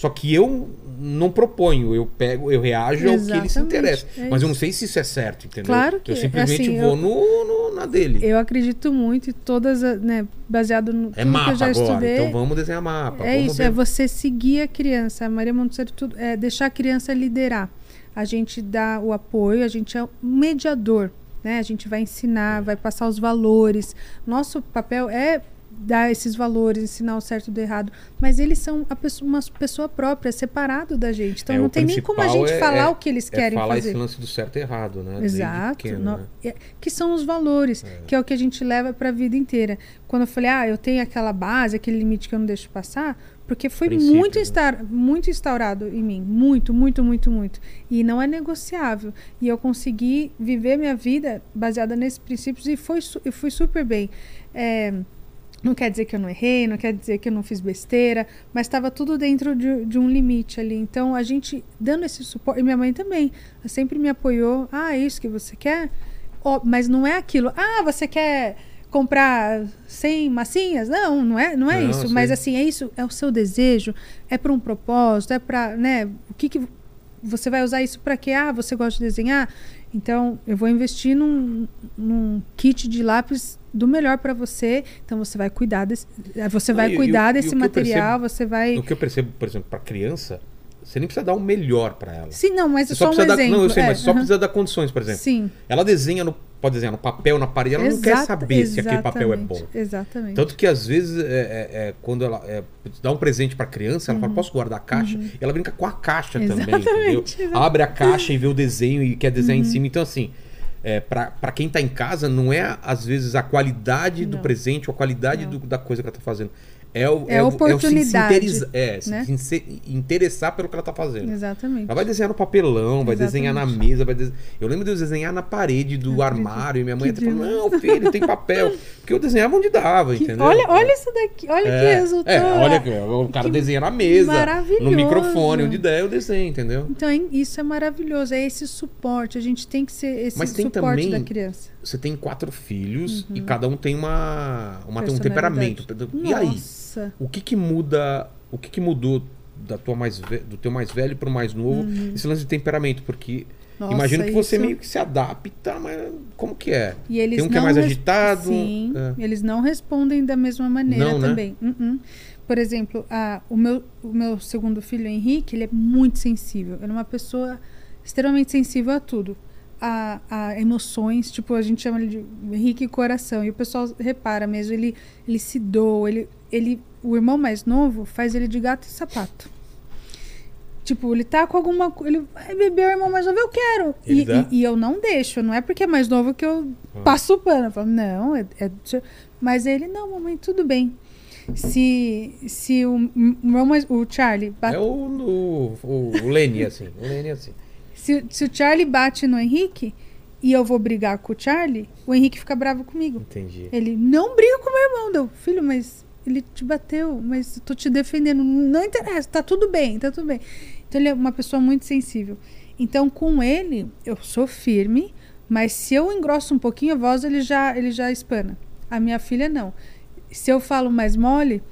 só que eu não proponho, eu pego, eu reajo ao que ele se Exatamente, interessa. é Mas eu não sei se isso é certo, entendeu? Claro que Eu é. simplesmente Assim, vou eu- no, no- na dele. Eu acredito muito e todas, né, baseado no é mapa que eu já agora, estudei. então vamos desenhar mapa. é isso, ver. é você seguir a criança. A Maria Montessori tudo é deixar a criança liderar. A gente dá o apoio, a gente é um mediador, né? A gente vai É. ensinar, vai passar os valores. Nosso papel é dar esses valores, ensinar o certo do errado, mas eles são a pessoa- uma pessoa própria, separado da gente. Então É, não tem nem como a gente é- falar é- o que eles é querem falar fazer. esse lance do certo e errado, né? Exato, pequeno, no- né? é- que são os valores, que é o que a gente leva para a vida inteira. Quando eu falei, ah, eu tenho aquela base, aquele limite que eu não deixo passar, porque foi muito, né? instar, muito instaurado em mim, muito, muito, muito, muito. E não é negociável. E eu consegui viver minha vida baseada nesses princípios e foi, eu fui super bem. É, não quer dizer que eu não errei, não quer dizer que eu não fiz besteira, mas estava tudo dentro de, de um limite ali. Então a gente dando esse suporte, e minha mãe também, ela sempre me apoiou. Ah, é isso que você quer? Ó, mas não é aquilo. Ah, você quer comprar 100 massinhas. Não, não é, não é Não, isso. sei. Mas assim, é isso, é o seu desejo, é para um propósito, é para, né, o que que você vai usar isso para quê? Ah, você gosta de desenhar? Então, eu vou investir num, num kit de lápis do melhor para você. Então, você vai cuidar desse, eh, você vai e- e cuidar e desse eu material, percebo- você vai O que eu percebo, por exemplo, pra criança, você nem precisa dar o melhor pra ela. Sim, não, mas Você é só só um precisa dar. exemplo. Não, eu sei, é, mas só aham. precisa dar condições, por exemplo. Sim. Ela desenha no. Pode desenhar no papel, na parede, ela não quer saber se aquele papel é bom. exatamente. Tanto que às vezes, é, é, é, quando ela é, dá um presente pra criança, ela fala, posso guardar a caixa? E ela brinca com a caixa também, Uhum. Exatamente, entendeu? exatamente. Uhum. Abre a caixa e vê o desenho e quer desenhar em cima. Então, assim, é, pra, pra quem tá em casa, não é às vezes a qualidade do Não. presente ou a qualidade do- da coisa que ela tá fazendo. É, o, É o se oportunidade, é, se né? se interessar pelo que ela tá fazendo. Exatamente. Ela vai desenhar no papelão, vai desenhar na Exatamente. mesa, vai Eu lembro de eu desenhar na parede do armário e minha mãe até falou. Não, filho, tem papel. Porque eu desenhava onde dava, Que- entendeu? olha, olha isso daqui, olha que É, resultado. é, olha, que o cara Que desenha na mesa, no microfone, onde der eu desenho, entendeu? Então, isso é maravilhoso, é esse suporte. A gente tem que ser esse Mas tem suporte também da criança. Você tem quatro filhos Uhum. e cada um tem uma, uma tem um temperamento. E aí, Nossa. o que que muda, o que que mudou da tua mais ve- do teu mais velho pro mais novo, esse lance de temperamento, porque Uhum. Nossa, imagino que você isso- meio que se adapta, mas como que é? E eles Tem um que é mais res- agitado, Sim, é. eles não respondem da mesma maneira Não, né? também. Uh-uh. Por exemplo, a, o, meu, o meu segundo filho, Henrique, ele é muito sensível. Ele é uma pessoa extremamente sensível a tudo. A, a emoções, tipo, a gente chama ele de Henrique Coração. E o pessoal repara mesmo, ele, ele se doa, ele, ele, o irmão mais novo faz ele de gato e sapato. Tipo, ele tá com alguma coisa. Ele vai beber o irmão mais novo, eu quero. E, e- e eu não deixo. Não é porque é mais novo que eu passo o pano. Eu falo, não, é, é- Mas ele, não, mamãe, tudo bem. Se, se o, o meu mais. O Charlie bate, É o, o, o, o Lenny, assim. O Lenny, assim. se, se o Charlie bate no Henrique e eu vou brigar com o Charlie, o Henrique fica bravo comigo. Entendi. Ele não briga com meu irmão, deu. Filho, mas ele te bateu, mas eu tô te defendendo. Não interessa, tá tudo bem, tá tudo bem. Então ele é uma pessoa muito sensível. Então com ele, eu sou firme, mas se eu engrosso um pouquinho a voz, ele já, ele já espana. A minha filha não. Se eu falo mais mole,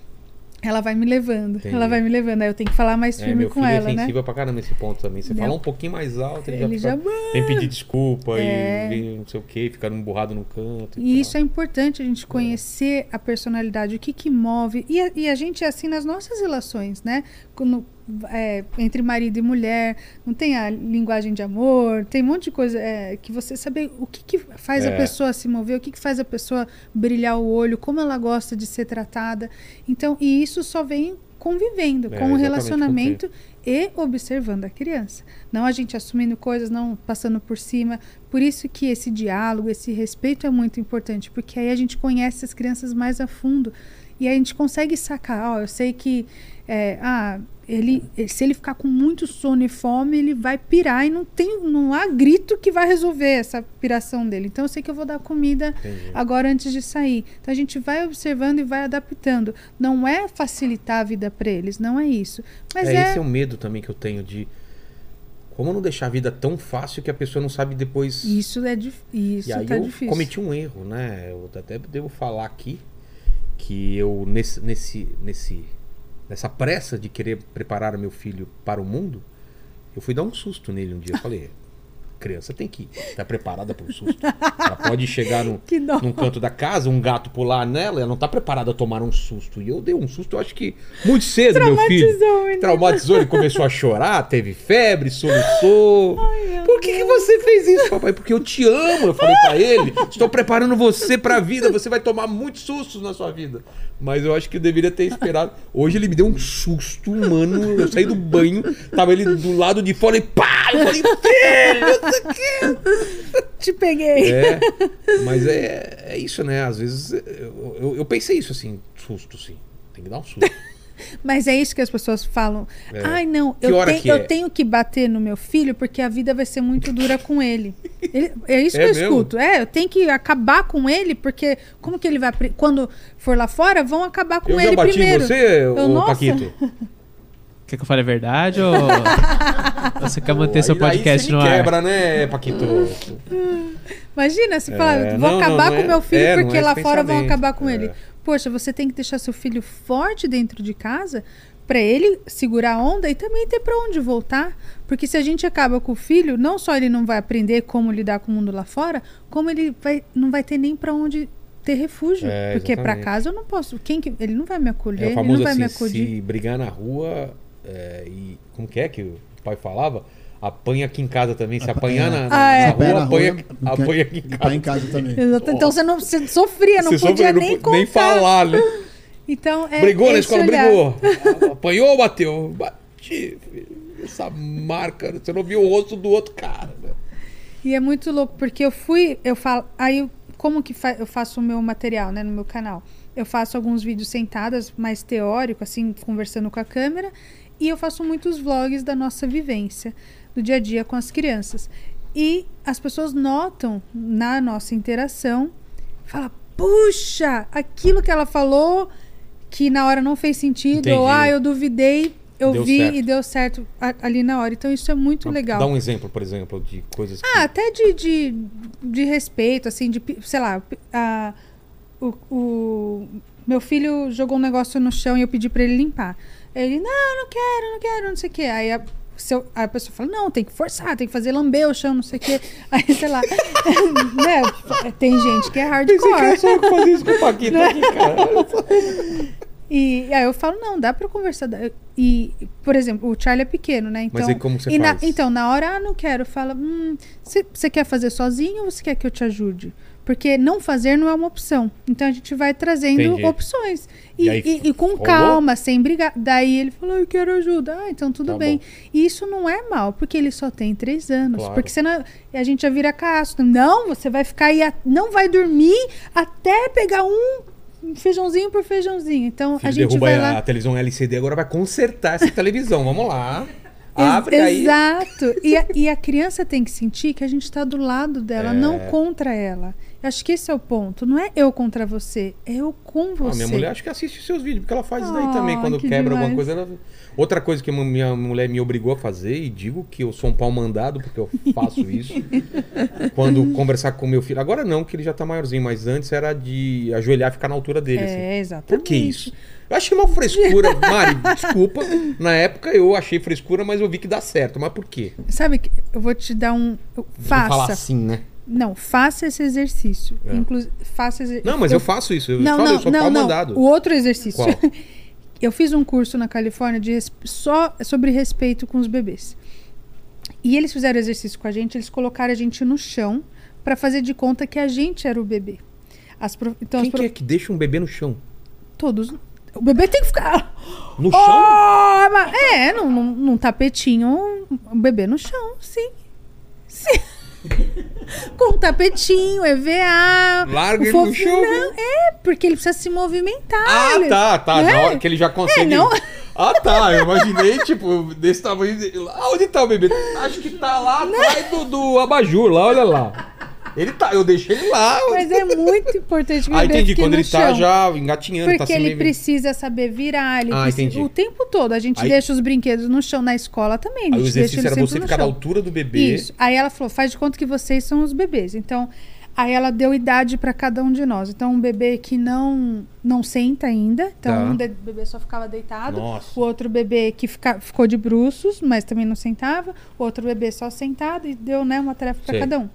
ela vai me levando. Entendi. Ela vai me levando. Aí eu tenho que falar mais É, firme meu com filho ela, é né? sensível pra caramba nesse ponto também. Você Não. fala um pouquinho mais alto, ele, Ele já, já. fica, tem que pedir desculpa É. e, e não sei o que, ficar emburrado no canto. E tal. isso é importante a gente conhecer a personalidade, o que que move. E a, e a gente é assim nas nossas relações, né? Quando, é, entre marido e mulher, não tem a linguagem de amor, tem um monte de coisa é, que você saber o que, que faz É. a pessoa se mover, o que, que faz a pessoa brilhar o olho, como ela gosta de ser tratada. Então, e isso só vem convivendo É, com o relacionamento e observando a criança. Não a gente assumindo coisas, não passando por cima. Por isso que esse diálogo, esse respeito é muito importante, porque aí a gente conhece as crianças mais a fundo e aí a gente consegue sacar. Ó, eu sei que é, ah, ele, se ele ficar com muito sono e fome, ele vai pirar e não tem, não há grito que vai resolver essa piração dele. Então eu sei que eu vou dar comida Entendi. agora antes de sair. Então a gente vai observando e vai adaptando. Não é facilitar a vida para eles, não é isso. Mas é, é, esse é o medo também que eu tenho de como não deixar a vida tão fácil que a pessoa não sabe depois. isso é dif- isso e aí tá eu difícil. cometi um erro, né? Eu até devo falar aqui que eu nesse nesse nesse nessa pressa de querer preparar meu filho para o mundo, eu fui dar um susto nele um dia. Eu falei, criança tem que estar preparada para o susto. Ela pode chegar dó. num canto da casa, um gato pular nela, ela não tá preparada a tomar um susto. E eu dei um susto, eu acho que muito cedo, meu filho. Traumatizou, menino. Traumatizou, ele começou a chorar, teve febre, soluçou. Por que, que você fez isso, papai? Porque eu te amo, eu falei pra ele. Estou preparando você pra vida, você vai tomar muitos sustos na sua vida. Mas eu acho que eu deveria ter esperado. Hoje ele me deu um susto, mano. Eu saí do banho, tava ele do lado de fora e pá! Eu falei, filho, isso aqui. Te peguei. É, mas é, é isso, né? Às vezes eu, eu, eu pensei isso assim, susto, sim. Tem que dar um susto. Mas é isso que as pessoas falam. É. Ai, não, Que eu, tenho- que é? eu tenho que bater no meu filho porque a vida vai ser muito dura com ele. Ele- é isso É que eu mesmo? escuto. É, eu tenho que acabar com ele porque como que ele vai quando for lá fora vão acabar com Eu ele já bati primeiro. em você, Eu, ô nossa. Paquito? Quer que eu fale a verdade ou... Você quer manter Pô, seu aí- aí podcast você no ar. quebra, né, Paquito? Imagina, você fala, É, vou não, acabar não, com não meu é- filho é, porque é lá fora vão acabar com é. ele. Poxa, você tem que deixar seu filho forte dentro de casa pra ele segurar a onda e também ter pra onde voltar. Porque se a gente acaba com o filho, não só ele não vai aprender como lidar com o mundo lá fora, como ele vai, não vai ter nem pra onde ter refúgio. É, porque pra exatamente. casa eu não posso. Quem que, ele não vai me acolher, É o ele famoso não vai assim, me acudir. se brigar na rua é, e... Como que é que o pai falava? Apanha aqui em casa também. Se apanhar na, na- Ah, é. na Apanha rua, na apanha, rua, apanha aqui em casa. em casa também. Exato. Então você não você sofria, não Você podia nem não, contar. nem falar, né? Então, é brigou na escola, olhar. brigou. Apanhou ou bateu? Bati. filho. Essa marca, você não viu o rosto do outro cara. né? E é muito louco, porque eu fui, eu falo, aí como que fa- eu faço o meu material, né, no meu canal? Eu faço alguns vídeos sentadas, mais teórico, assim, conversando com a câmera, e eu faço muitos vlogs da nossa vivência, do dia a dia com as crianças. E as pessoas notam na nossa interação, fala, puxa, aquilo que ela falou que na hora não fez sentido, Entendi. ou ah, eu duvidei, eu Deu vi certo. e deu certo ali na hora. Então isso é muito legal. Dá um exemplo, por exemplo, de coisas que... Ah, até de, de, de respeito, assim, de, sei lá, a, o, o- meu filho jogou um negócio no chão e eu pedi pra ele limpar. Ele, não, não quero, não quero, não sei o quê. Aí a, se eu- a pessoa fala, não, tem que forçar, tem que fazer lamber o chão, não sei o quê. Aí, sei lá, né? Tem gente que é hardcore. só eu que fazia isso com o Paquito aqui, cara. E aí eu falo, não, dá pra conversar. E, por exemplo, o Charlie é pequeno, né? Então, Mas aí como você e na- faz? então, na hora, ah, não quero, fala, hum, você quer fazer sozinho ou você quer que eu te ajude? Porque não fazer não é uma opção. Então a gente vai trazendo Entendi. opções. E, E aí, e- e com rolou? calma, sem brigar. Daí ele falou, eu quero ajuda. Ah, então tudo Tá bem. bom. E isso não é mal, porque ele só tem três anos. Claro. Porque senão a gente já vira casto. Não, você vai ficar aí, a- não vai dormir até pegar um feijãozinho por feijãozinho. Então a Filho gente derruba vai a, lá. a televisão LCD, agora vai consertar essa televisão. Vamos lá. Abre aí. Exato. E a, e a criança tem que sentir que a gente está do lado dela, É. não contra ela. Acho que esse é o ponto. Não é eu contra você, é eu com Ah, você. minha mulher acho que assiste os seus vídeos, porque ela faz isso daí Ah, também. Quando que quebra alguma demais. coisa, ela... Outra coisa que minha mulher me obrigou a fazer, e digo que eu sou um pau mandado, porque eu faço isso. quando conversar com meu filho. Agora não, que ele já tá maiorzinho, mas antes era de ajoelhar e ficar na altura dele. assim. É, exatamente. Por que isso? Eu achei uma frescura, Mari, desculpa. Na época eu achei frescura, mas eu vi que dá certo. Mas por quê? Sabe que eu vou te dar um. eu- Vamos falar Faça. assim, né? Não, faça esse exercício. É. Inclusive, faça esse... Não, mas eu, faço isso. Eu Não, falo, não, eu sou não, não. mandado. O outro exercício. Qual? Eu fiz um curso na Califórnia de só sobre respeito com os bebês. E eles fizeram exercício com a gente, eles colocaram a gente no chão pra fazer de conta que a gente era o bebê. As prof- Então, Quem prof- que é que deixa um bebê no chão? todos. O bebê tem que ficar. No chão? Oh, mas- é, num, num, num tapetinho, um bebê no chão, sim. Sim. Com um tapetinho, EVA. Larga o ele no chão. Não, é, porque ele precisa se movimentar. Ah, ele- tá, tá. né? Hora que ele já consegue. É, não. Ah, tá. Eu imaginei, tipo, desse tamanho. Lá onde tá o bebê? Acho que tá lá atrás do, do abajur, lá, olha lá. Ele tá, eu deixei ele lá. Mas é muito importante que o Ah, entendi. Quando ele tá chão. já engatinhando, Porque tá ele meio- precisa saber virar, ele Ah, precisa- entendi. o tempo todo. A gente Aí- deixa os brinquedos no chão na escola também. Aí o exercício era você ficar na altura do bebê. Isso. Aí ela falou: faz de conta que vocês são os bebês. Então, aí ela deu idade para cada um de nós. Então, um bebê que não não senta ainda. Então, Tá. um bebê só ficava deitado. Nossa. O outro bebê que fica, ficou de bruços, mas também não sentava. O outro bebê só sentado e deu né, uma tarefa para cada um.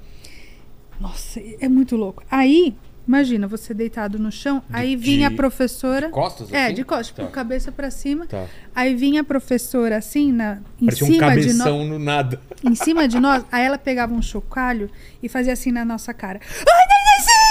Nossa, é muito louco. Aí, imagina você deitado no chão, aí vinha de- a professora. Costas É, assim? de costas, tipo, Tá. cabeça pra cima. Tá. Aí vinha a professora assim, na, em Parecia um cima de nós no nada. em cima de nós, aí ela pegava um chocalho e fazia assim na nossa cara. Ai,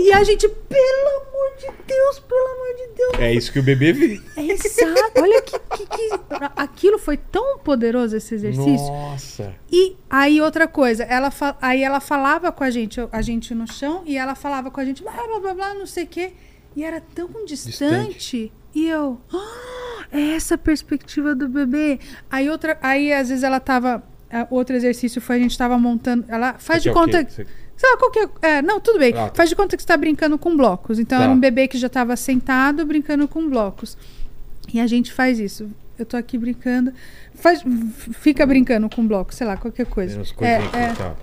E a gente, pelo amor de Deus, pelo amor de Deus. É isso que o bebê vê. É exato. Olha que, que, que- Aquilo foi tão poderoso, esse exercício. Nossa. E aí, outra coisa, ela fa- aí ela falava com a gente, a gente no chão, e ela falava com a gente, blá, blá, blá, blá, não sei o quê. E era tão distante. E eu, "Ah, é essa perspectiva do bebê. Aí, outra, aí às vezes ela tava. ah, Outro exercício foi a gente tava montando. Ela faz de aqui é Sei lá, qual que é, Não, tudo bem. Ah, tá. Faz de conta que você tá brincando com blocos. Então Tá. era um bebê que já tava sentado brincando com blocos. E a gente faz isso. eu tô aqui brincando. Faz, fica brincando com bloco, sei lá, qualquer coisa. Umas É, é. tá.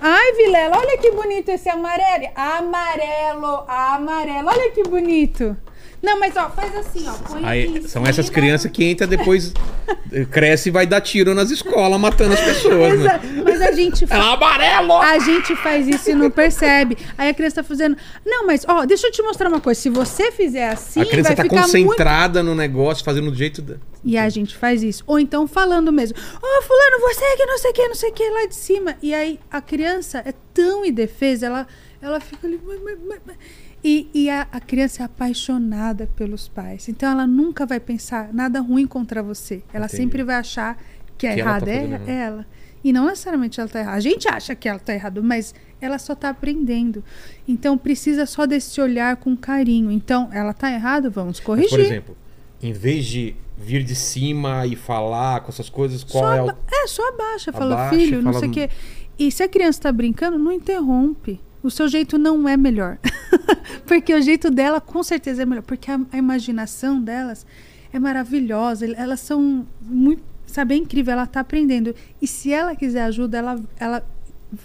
Ai, Vilela, olha que bonito esse amarelo. Amarelo, amarelo. Olha que bonito. Não, mas ó, faz assim, ó. Põe Aí, são cima. essas crianças que entram depois, cresce e vai dar tiro nas escolas, matando as pessoas, né? Mas a gente É faz. amarelo! A gente faz isso e não percebe. Aí a criança tá fazendo. Não, mas ó, deixa eu te mostrar uma coisa. Se você fizer assim, a criança vai tá ficar muito concentrada no negócio, fazendo do jeito da... E a gente faz isso. Ou então falando mesmo. Ô, fulano, você que não sei o que, não sei o que, lá de cima. E aí a criança é tão indefesa, ela, ela fica ali. "Mãe, mãe, mãe, mãe." E, e a, a criança é apaixonada pelos pais. Então ela nunca vai pensar nada ruim contra você. Ela Entendi. sempre vai achar que a Que ela errada tá é, é ela. E não necessariamente ela tá errada. A gente acha que ela tá errada, mas ela só tá aprendendo. Então precisa só desse olhar com carinho. Então, ela tá errada, vamos Mas, corrigir. por exemplo, em vez de vir de cima e falar com essas coisas, qual só é o... é, só abaixa, fala, Abaixa filho, e não fala- sei o quê. E se a criança tá brincando, não interrompe. O seu jeito não é melhor. porque o jeito dela com certeza é melhor. Porque a, a imaginação delas é maravilhosa. el- Elas são muito. Sabe, é incrível. Ela tá aprendendo. E se ela quiser ajuda, ela, ela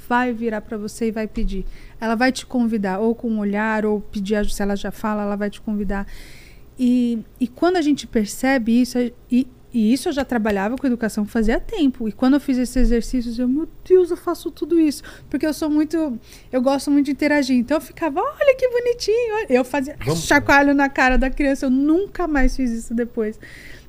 vai virar para você e vai pedir. Ela vai te convidar, ou com um olhar, ou pedir ajuda. Se ela já fala, ela vai te convidar. E, e quando a gente percebe isso, e, e isso eu já trabalhava com educação fazia tempo. E quando eu fiz esses exercícios, eu, meu Deus, eu faço tudo isso. Porque eu sou muito. Eu gosto muito de interagir. Então eu ficava, olha que bonitinho. olha." Eu fazia Vamos- chacoalho na cara da criança. Eu nunca mais fiz isso depois.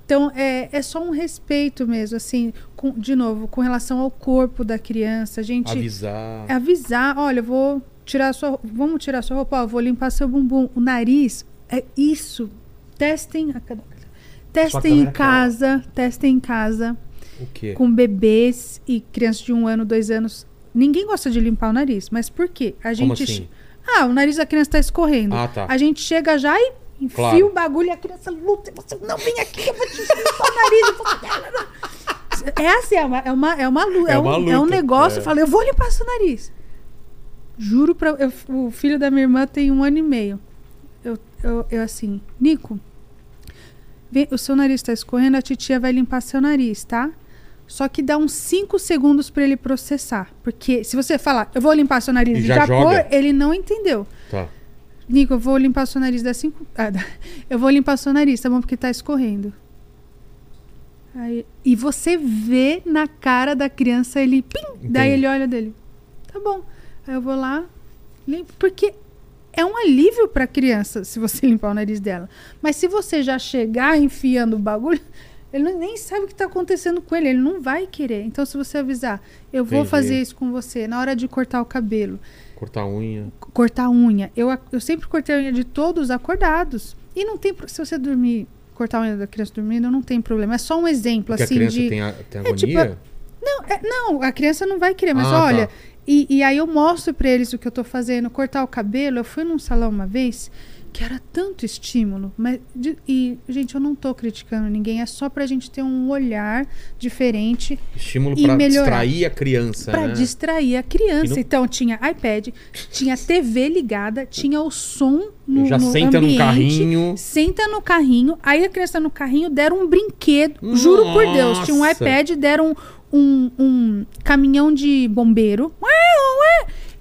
Então é, é só um respeito mesmo, assim, com- de novo, com relação ao corpo da criança. A gente Avisar. avisar, olha, eu vou tirar sua, vamos tirar sua roupa, ó, vou limpar seu bumbum, o nariz, é isso. Testem, a cada- testem em câmera casa, testem em casa O quê? com bebês e crianças de um ano, dois anos. Ninguém gosta de limpar o nariz, mas por quê? A Como gente, assim? ah, o nariz da criança está escorrendo. Ah, tá. A gente chega já e enfia Claro. o bagulho e a criança luta. Você não vem aqui, eu vou te limpar o nariz. vou- É assim, é uma, é uma, é uma, É é uma um, é um luta, negócio. é. Eu falo, eu vou limpar seu nariz. Juro pra. eu- o filho da minha irmã tem um ano e meio. Eu, eu, eu assim, Nico, vem- o seu nariz tá escorrendo, a titia vai limpar seu nariz, tá? Só que dá uns 5 segundos pra ele processar. Porque se você falar, eu vou limpar seu nariz E e já já, joga. pôr, ele não entendeu. Tá. Nico, eu vou limpar seu nariz, dá cinco. Ah, dá- eu vou limpar seu nariz, tá bom? Porque tá escorrendo. Aí- e você vê na cara da criança ele. Pim! Daí ele olha dele. Tá bom. Aí eu vou lá, limpo. Porque é um alívio pra criança se você limpar o nariz dela. Mas se você já chegar enfiando o bagulho, ele nem sabe o que tá acontecendo com ele. Ele não vai querer. Então, se você avisar, eu vou Entendi. fazer isso com você na hora de cortar o cabelo Cortar a unha. cortar a unha. Eu, eu sempre cortei a unha de todos acordados. E não tem. Se você dormir, cortar a unha da criança dormindo, não tem problema. É só um exemplo, Porque assim, a criança de. tem, a, tem É, tipo, agonia? Não, é- não, a criança não vai querer, mas Ah, olha. tá. E, e aí eu mostro pra eles o que eu tô fazendo. Cortar o cabelo. Eu fui num salão uma vez que era tanto estímulo. Mas, de- e, gente, eu não tô criticando ninguém. É só pra gente ter um olhar diferente Estímulo melhorar. distrair a criança, Pra né? distrair a criança. Não- Então tinha iPad, tinha TV ligada, tinha o som no, Já no senta ambiente, carrinho. Senta no carrinho, aí a criança no carrinho deram um brinquedo. Juro por Deus, tinha um Nossa. iPad, deram um, um caminhão de bombeiro.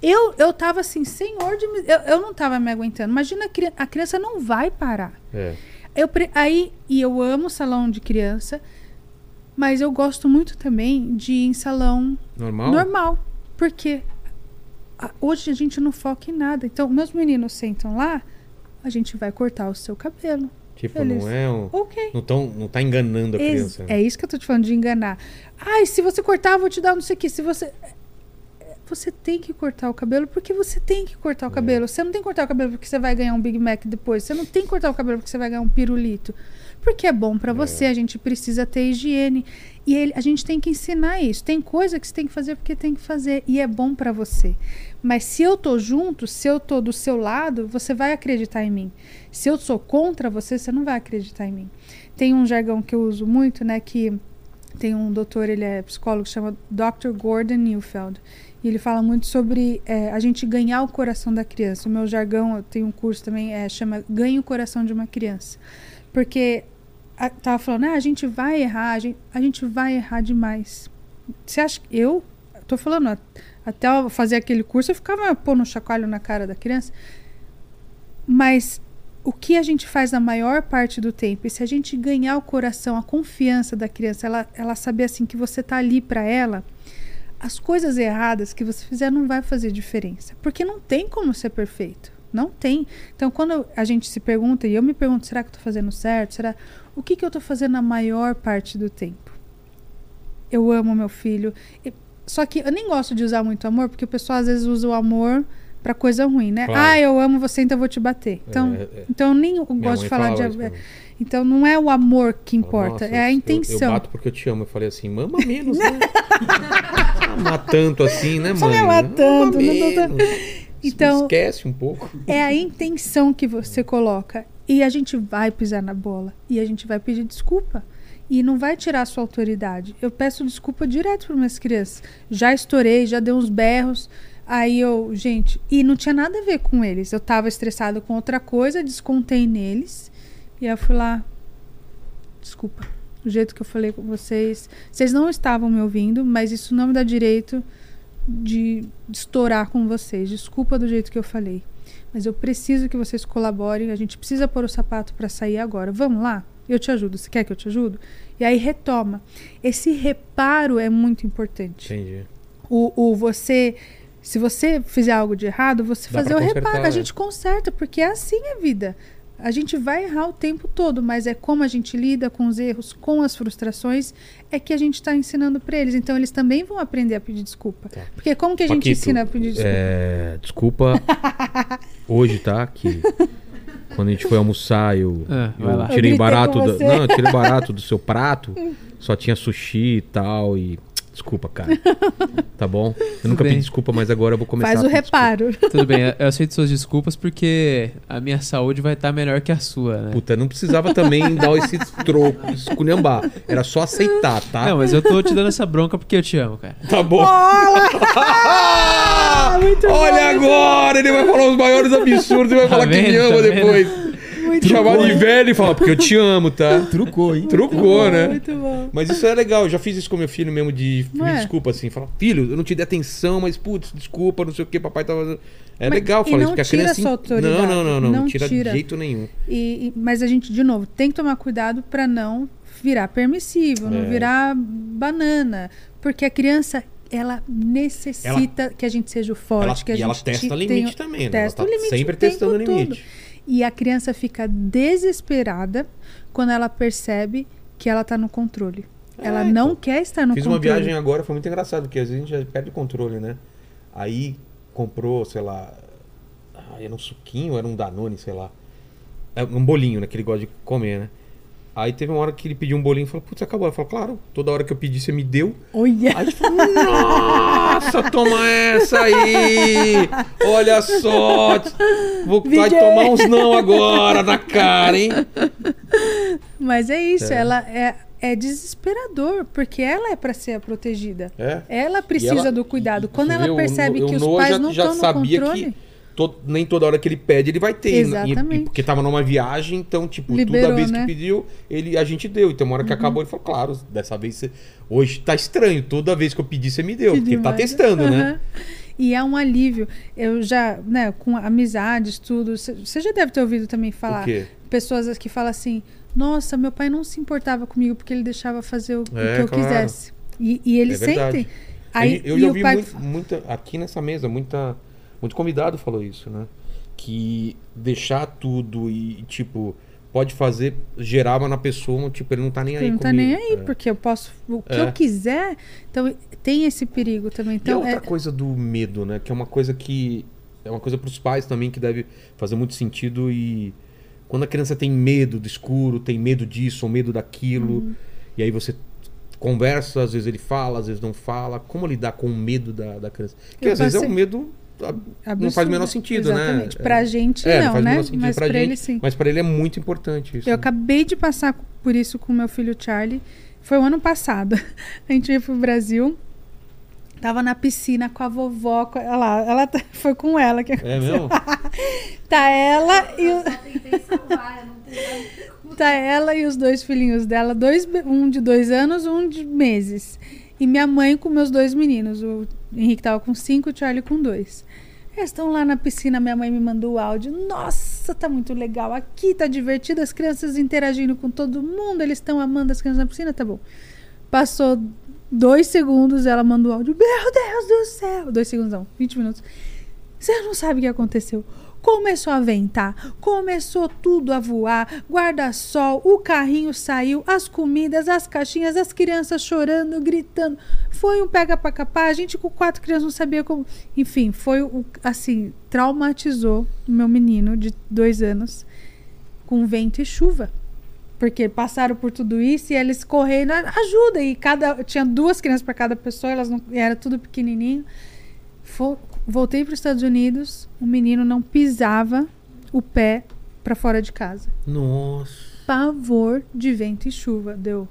Eu, eu tava assim, senhor de eu, eu não tava me aguentando. Imagina, a cri- a criança não vai parar. É. Eu, aí, e eu amo salão de criança, mas eu gosto muito também de ir em salão Normal? Normal. Porque a- hoje a gente não foca em nada. Então, meus meninos sentam lá, a gente vai cortar o seu cabelo. Tipo, Eles- não é um... Não, tão, não tá enganando a Ex- criança. né? É isso que eu tô te falando de enganar. Ai, se você cortar, eu vou te dar não sei o que. Se você. Você tem que cortar o cabelo porque você tem que cortar o É. cabelo. Você não tem que cortar o cabelo porque você vai ganhar um Big Mac depois. Você não tem que cortar o cabelo porque você vai ganhar um pirulito. Porque é bom pra você, a gente precisa ter higiene. E ele- a gente tem que ensinar isso. Tem coisa que você tem que fazer porque tem que fazer. E é bom pra você. Mas se eu tô junto, se eu tô do seu lado, você vai acreditar em mim. Se eu sou contra você, você não vai acreditar em mim. Tem um jargão que eu uso muito, né? Que tem um doutor, ele é psicólogo, chama Dr. Gordon Neufeld. E ele fala muito sobre é, a gente ganhar o coração da criança. O meu jargão, eu tenho um curso também, é, chama Ganhe o Coração de uma Criança. Porque tava falando, ah, a gente vai errar, a gente, a gente vai errar demais. Você acha que eu, tô falando, até eu fazer aquele curso, eu ficava pondo chacoalho na cara da criança. Mas o que a gente faz na maior parte do tempo, e se a gente ganhar o coração, a confiança da criança, ela, ela saber assim que você tá ali para ela, as coisas erradas que você fizer não vai fazer diferença. Porque não tem como ser perfeito. Não tem. Então, quando a gente se pergunta, e eu me pergunto, será que eu tô fazendo certo? Será? O que, que eu tô fazendo na maior parte do tempo? Eu amo meu filho. Só que eu nem gosto de usar muito amor, porque o pessoal às vezes usa o amor pra coisa ruim, né? Claro. Ah, eu amo você, então eu vou te bater. Então, É, é. então eu nem gosto de falar de amor. mim. Então não é o amor que importa, "Nossa, é a eu- intenção. Eu, bato porque eu te amo. Eu falei assim, mama menos, né? Amar tanto assim, né, mãe? Só me amar não tô- menos. Então- Esquece um pouco. É a intenção que você coloca. E a gente vai pisar na bola. E a gente vai pedir desculpa. E não vai tirar a sua autoridade. Eu peço desculpa direto para minhas crianças. Já estourei, já dei uns berros. Aí eu, gente, e não tinha nada a ver com eles. Eu tava estressado com outra coisa, descontei neles. E aí eu fui lá. Desculpa. O jeito que eu falei com vocês. Vocês não estavam me ouvindo, mas isso não me dá direito de estourar com vocês. Desculpa do jeito que eu falei. Mas eu preciso que vocês colaborem. A gente precisa pôr o sapato para sair agora. Vamos lá? Eu te ajudo. Você quer que eu te ajudo? E aí retoma. Esse reparo é muito importante. Entendi. O, o você. Se você fizer algo de errado, você Dá fazer o reparo. A é. gente conserta, porque é assim a vida. A gente vai errar o tempo todo, mas é como a gente lida com os erros, com as frustrações, é que a gente está ensinando para eles. Então eles também vão aprender a pedir desculpa. Tá. Porque como que a gente Paquito, ensina a pedir desculpa? É, desculpa. Hoje, tá? Que quando a gente foi almoçar, eu, Ah, eu. Eu tirei gritei barato. do- não, eu tirei barato do seu prato. Só tinha sushi e tal. E. Desculpa, cara. Tá bom? Eu nunca bem. pedi desculpa, mas agora eu vou começar Faz a o pedir desculpa. reparo. Tudo bem, eu aceito suas desculpas porque a minha saúde vai estar melhor que a sua, né? Puta, não precisava também dar esse troco, esculhambar. Era só aceitar, tá? Não, mas eu tô te dando essa bronca porque eu te amo, cara. Tá bom. Muito bom, Olha muito agora, ele vai falar os maiores absurdos e vai falar que me vendo? ama Tá vendo? Muito Chamar de velho e falar, porque eu te amo, tá? Trucou, hein? Trucou, né? Muito bom. Mas isso é legal, eu já fiz isso com meu filho mesmo, de Não pedir é? desculpa, assim. Falar, filho, eu não te dei atenção, mas putz, desculpa, não sei o que, papai tava. É Mas- legal e falar não isso, porque a tira criança. sua autoridade, Não, não, não, não, não tira, tira. de jeito nenhum. E, e- mas a gente, de novo, tem que tomar cuidado para não virar permissivo, não É. virar banana. Porque a criança, ela necessita que a gente seja o forte, Ela, que a e gente ela testa te- limite tenha- também, né? testa ela o tá limite sempre o testando o limite. E a criança fica desesperada quando ela percebe que ela tá no controle. ela É, não então. quer estar no Fiz uma controle. viagem agora, foi muito engraçado, porque às vezes a gente já perde o controle, né? Aí comprou, sei lá, ah, era um suquinho, era um Danone, sei lá. É um bolinho, né? Que ele gosta de comer, né? Aí teve uma hora que ele pediu um bolinho e falou, putz, acabou. Ele falou, claro, toda hora que eu pedi, você me deu. Olha! Aí gente falou, nossa, toma essa aí! Olha só! Vou vai tomar uns não agora na cara, hein? Mas é isso, É. ela é, é desesperador, porque ela é para ser a protegida. É. Ela precisa ela- do cuidado. Quando ela percebe No- que o os pais já, não já estão no controle, que to- nem toda hora que ele pede, ele vai ter. E- E, Exatamente. porque tava numa viagem, então, tipo, Liberou, toda vez né? Uhum. que pediu, ele, a gente deu. Então, uma hora que acabou, ele falou, claro, dessa vez você... Hoje tá estranho, toda vez que eu pedi, você me deu. Que porque ele tá testando, né? Aham. E é um alívio. Eu já, né, com amizades, tudo. Você já deve ter ouvido também falar. Pessoas que falam assim: Nossa, meu pai não se importava comigo porque ele deixava fazer o, É, que eu claro. quisesse. E, e eles É sentem. Aí, eu e já ouvi pai muito, muita, aqui nessa mesa, muita, muito convidado falou isso, né? Que deixar tudo e, tipo, pode fazer, gerava na pessoa, tipo, ele não tá nem aí ele não tá comigo. nem aí, É. porque eu posso. O que É. eu quiser. Então, tem esse perigo também. e a Então, outra é, coisa do medo, né? Que é uma coisa que. É uma coisa pros pais também que deve fazer muito sentido e. Quando a criança tem medo do escuro, tem medo disso ou medo daquilo, Uhum. e aí você conversa, às vezes ele fala, às vezes não fala. Como lidar com o medo da, da criança? Porque Eu às vezes é passei- um medo. Ah, Não faz absurdo. o menor sentido, Exatamente. né? Pra gente, É, não, faz o né? Mas pra pra gente, ele, sim. Mas pra ele é muito importante isso. Eu né? acabei de passar por isso com meu filho Charlie. Foi o ano passado. A gente veio pro Brasil. Tava na piscina com a vovó. Com... Olha lá, ela tá- foi com ela que É mesmo? tá ela e o... tentei salvar, eu não tenho tá Tá ela e os dois filhinhos dela, dois, um de dois anos, um de meses. E minha mãe com meus dois meninos. O Henrique tava com cinco, o Charlie com dois. Eles estão lá na piscina, minha mãe me mandou o áudio. Nossa, tá muito legal. Aqui tá divertido, as crianças interagindo com todo mundo, eles estão amando as crianças na piscina, tá bom. Passou dois segundos, ela mandou o áudio. Meu Deus do céu! Dois segundos não, 20 minutos. Você não sabe o que aconteceu. Começou a ventar, começou tudo a voar, guarda-sol, o carrinho saiu, as comidas, as caixinhas, as crianças chorando, gritando. Foi um pega pra capar, a gente com quatro crianças não sabia como. Enfim, foi assim, traumatizou o meu menino de dois anos com vento e chuva. Porque passaram por tudo isso e eles correndo, ajuda. E cada tinha duas crianças para cada pessoa, elas não, era tudo pequenininho. Fo- voltei para os Estados Unidos, o menino não pisava o pé para fora de casa. Nossa. Pavor de vento e chuva, deu.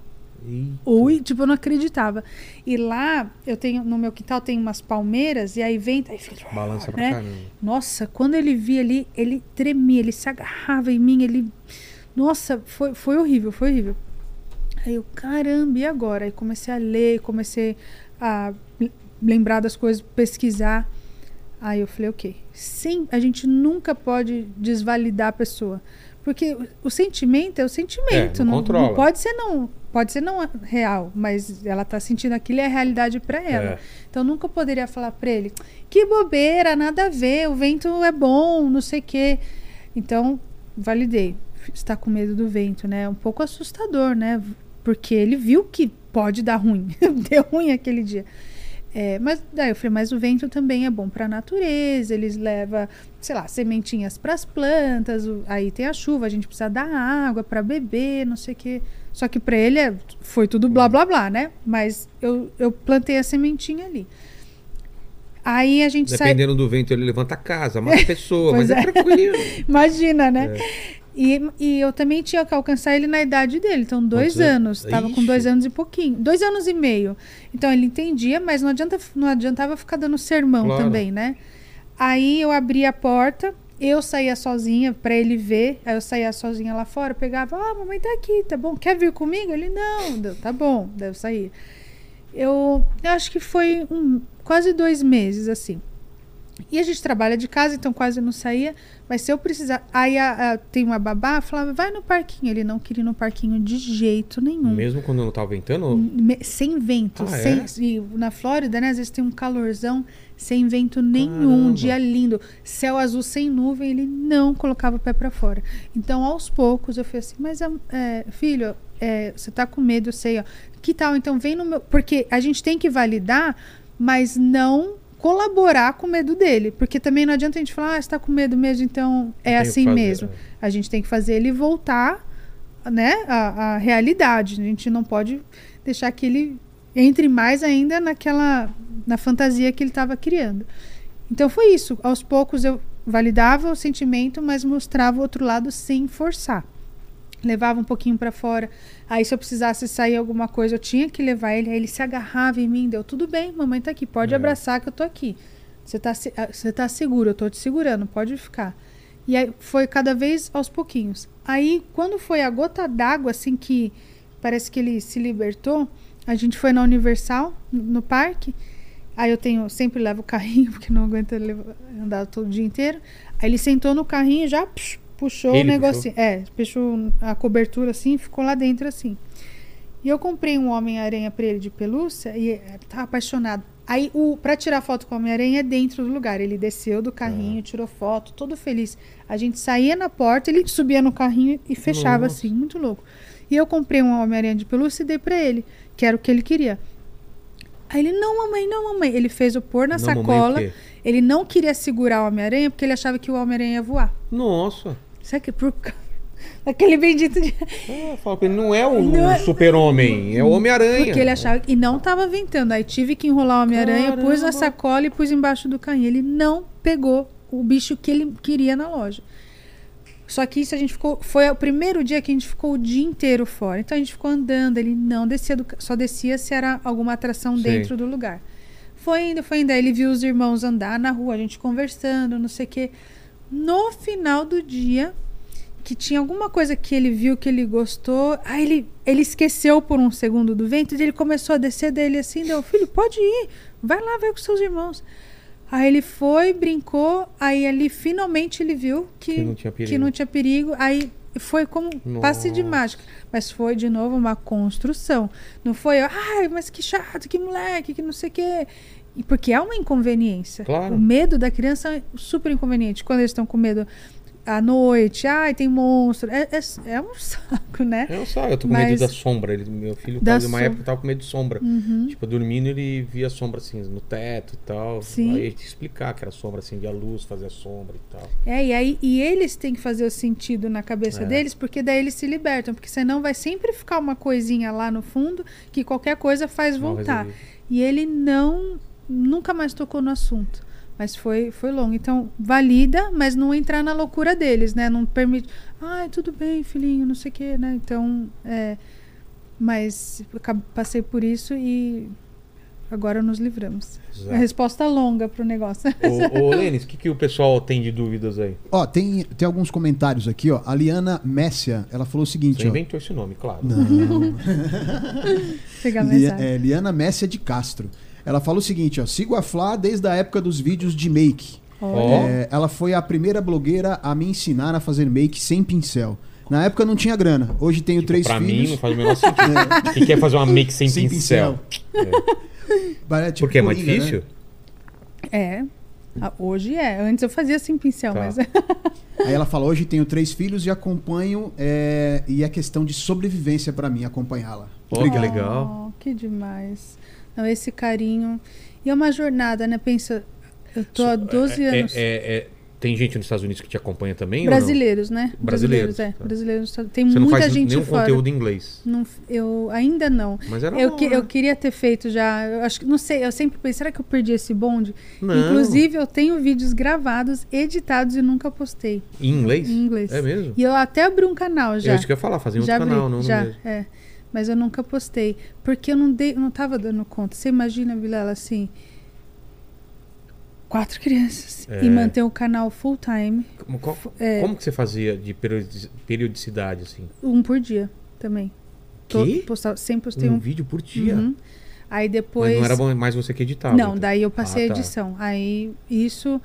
Eita. Ou, tipo, eu não acreditava. E lá, eu tenho, no meu quintal tem umas palmeiras, e aí venta, aí fica... Balança pra né? caramba. Nossa, quando ele via ali, ele tremia, ele se agarrava em mim, ele. Nossa, foi, foi horrível, foi horrível. Aí eu, caramba, e agora? Aí comecei a ler, comecei a lembrar das coisas, pesquisar. Aí eu falei, ok. Sim, a gente nunca pode desvalidar a pessoa. Porque o, sentimento é o sentimento. É, não não, não pode ser não. Pode ser não real, mas ela tá sentindo aquilo e é a realidade para ela. É. Então nunca poderia falar para ele, que bobeira, nada a ver, o vento é bom, não sei o quê. Então, validei. Está com medo do vento, né? Um pouco assustador, né? Porque ele viu que pode dar ruim. Deu ruim aquele dia. É, mas daí eu falei, mas o vento também é bom para a natureza, eles levam, sei lá, sementinhas para as plantas, o- aí tem a chuva, a gente precisa dar água para beber, não sei o quê. Só que para ele é- foi tudo blá blá blá, né? Mas eu, eu plantei a sementinha ali. Aí a gente sai. Dependendo do vento, ele levanta a casa, mata a pessoa, mas é, é. tranquilo. Imagina, né? E, e eu também tinha que alcançar ele na idade dele, então dois Quantos anos? anos. Tava com dois anos e pouquinho. Dois anos e meio. Então ele entendia, mas não, adianta, não adiantava ficar dando sermão Claro. também, né? Aí eu abria a porta, eu saía sozinha pra ele ver. Aí eu saía sozinha lá fora, pegava, ah, mamãe tá aqui, tá bom? Quer vir comigo? Ele, não, Deu, tá bom, daí eu saía. Eu, eu acho que foi um, quase dois meses, assim. E a gente trabalha de casa, então quase não saía. Mas se eu precisar. Aí a- a- tem uma babá, falava, vai no parquinho. Ele não queria ir no parquinho de jeito nenhum. Mesmo quando não tava ventando, Me- sem vento. Ah, sem, e na Flórida, né? Às vezes tem um calorzão sem vento nenhum. Caramba. Dia lindo. Céu azul sem nuvem. Ele não colocava o pé para fora. Então, aos poucos, eu falei assim: Mas, é, filho, é, você tá com medo, eu sei, ó. Que tal? Então, vem no meu. Porque a gente tem que validar, mas não colaborar com o medo dele. Porque também não adianta a gente falar, ah, você tá com medo mesmo, então é assim fazer, mesmo. é. A gente tem que fazer ele voltar né, a, a realidade. A gente não pode deixar que ele entre mais ainda naquela na fantasia que ele estava criando. Então foi isso. Aos poucos eu validava o sentimento, mas mostrava o outro lado sem forçar. Levava um pouquinho para fora. Aí se eu precisasse sair alguma coisa, eu tinha que levar ele. Aí ele se agarrava em mim, deu tudo bem, mamãe tá aqui, pode É. abraçar que eu tô aqui. Você tá ah, você tá seguro, eu tô te segurando, pode ficar. E aí foi cada vez aos pouquinhos. Aí, quando foi a gota d'água, assim que parece que ele se libertou, a gente foi na Universal, no parque. Aí eu tenho, sempre levo o carrinho, porque não aguento andar todo o dia inteiro. Aí ele sentou no carrinho e já psh, puxou Ele o negocinho. É, puxou a cobertura assim ficou lá dentro assim. E eu comprei um Homem-Aranha pra ele de pelúcia e ele tava apaixonado. Aí, o, pra tirar foto com o Homem-Aranha é dentro do lugar. Ele desceu do carrinho, tirou foto, todo feliz. A gente saía na porta, ele subia no carrinho e fechava Nossa. assim, muito louco. E eu comprei um Homem-Aranha de pelúcia e dei pra ele, que era o que ele queria. Aí ele, não, mamãe, não, mamãe. Ele fez o pôr na Não, mamãe, sacola. quê? Ele não queria segurar o Homem-Aranha porque ele achava que o Homem-Aranha ia voar. Nossa. Sabe que por causa daquele bendito de. É, fala pra ele, não é o, Não é- super-homem, é o Homem-Aranha. Porque ele achava. E não tava ventando. Aí tive que enrolar o Homem-Aranha, pus na sacola e pus embaixo do carrinho. Ele não pegou o bicho que ele queria na loja. Só que isso a gente ficou. Foi o primeiro dia que a gente ficou o dia inteiro fora. Então a gente ficou andando. Ele não descia do Só descia se era alguma atração Sim. dentro do lugar. Foi indo, foi indo. Aí ele viu os irmãos andar na rua, a gente conversando, não sei o quê. No final do dia, que tinha alguma coisa que ele viu que ele gostou. Aí ele, ele esqueceu por um segundo do vento e ele começou a descer dele assim, deu, filho, pode ir, vai lá, vai com seus irmãos. Aí ele foi, brincou, aí ali finalmente ele viu que, Que não tinha perigo. que não tinha perigo. Aí foi como passe de Nossa. mágica. Mas foi de novo uma construção. Não foi, ai, mas que chato, que moleque, que não sei o quê. E porque é uma inconveniência. Claro. O medo da criança é super inconveniente. Quando eles estão com medo à noite, ai, tem monstro. É, é, é um saco, né? Eu sabe, eu tô com Mas- medo da sombra. Ele, meu filho, Da tava, uma som- época, tava com medo de sombra. Uhum. Tipo, dormindo, ele via sombra assim no teto e tal. Sim. Aí te explicar que era sombra assim, via luz, fazia sombra e tal. É, e aí e eles têm que fazer o sentido na cabeça É. deles, porque daí eles se libertam, porque senão vai sempre ficar uma coisinha lá no fundo que qualquer coisa faz voltar. E ele não nunca mais tocou no assunto. Mas foi, foi longo. Então, valida, mas não entrar na loucura deles, né? Não permite. Ai, tudo bem, filhinho, não sei o quê, né? Então, é. Mas passei por isso e agora nos livramos. Exato. A resposta longa pro negócio. Ô, ô Lênis, o que, que o pessoal tem de dúvidas aí? Ó, tem, tem alguns comentários aqui, ó. A Liana Messia, ela falou o seguinte, Você ó. inventou esse nome, claro. Não. Pegar mensagem. é, Liana Messia de Castro. Ela fala o seguinte, ó. Sigo a Flá desde a época dos vídeos de make. Ó. É, ela foi a primeira blogueira a me ensinar a fazer make sem pincel. Na época não tinha grana. Hoje tenho Tipo, três pra mim filhos. não faz o menor sentido. O que, que é fazer uma make sem, Sem pincel? Parece tipo Porque é mais Coringa, né? difícil? É. Ah, Hoje é. Antes eu fazia sem pincel, Tá. mas. Aí ela fala, hoje tenho três filhos e acompanho. é, e é questão de sobrevivência pra mim acompanhá-la. Ó, Obrigado. que legal. Oh, que demais. Não, esse carinho. E é uma jornada, né? Pensa, eu tô há 12 É- anos. é- é- tem gente nos Estados Unidos que te acompanha também? não? Brasileiros, né? Brasileiros, é. tá. Brasileiros. Tem Você não muita faz gente nenhum fora. conteúdo em inglês. Não, eu ainda não. Mas era Eu, bom, que- né? eu queria ter feito já. Eu acho que não sei. Eu sempre pensei, será que eu perdi esse bonde? Não. Inclusive, eu tenho vídeos gravados, editados e nunca postei Em inglês? em inglês. É mesmo? E eu até abri um canal já. É isso que eu ia falar, fazer em outro abri, canal, não já, é. Mas eu nunca postei. Porque eu não, dei, não tava dando conta. Você imagina, Vilela, assim. Quatro crianças. É. E manter o canal full time. Como, qual- É. como que você fazia de periodi- periodicidade, assim? Um por dia também. Que? Postava, sempre postei Um um. vídeo por dia? Uhum. Aí depois. Mas não era bom- mais você que editava? Não, então. daí eu passei Ah, a tá. edição. Aí isso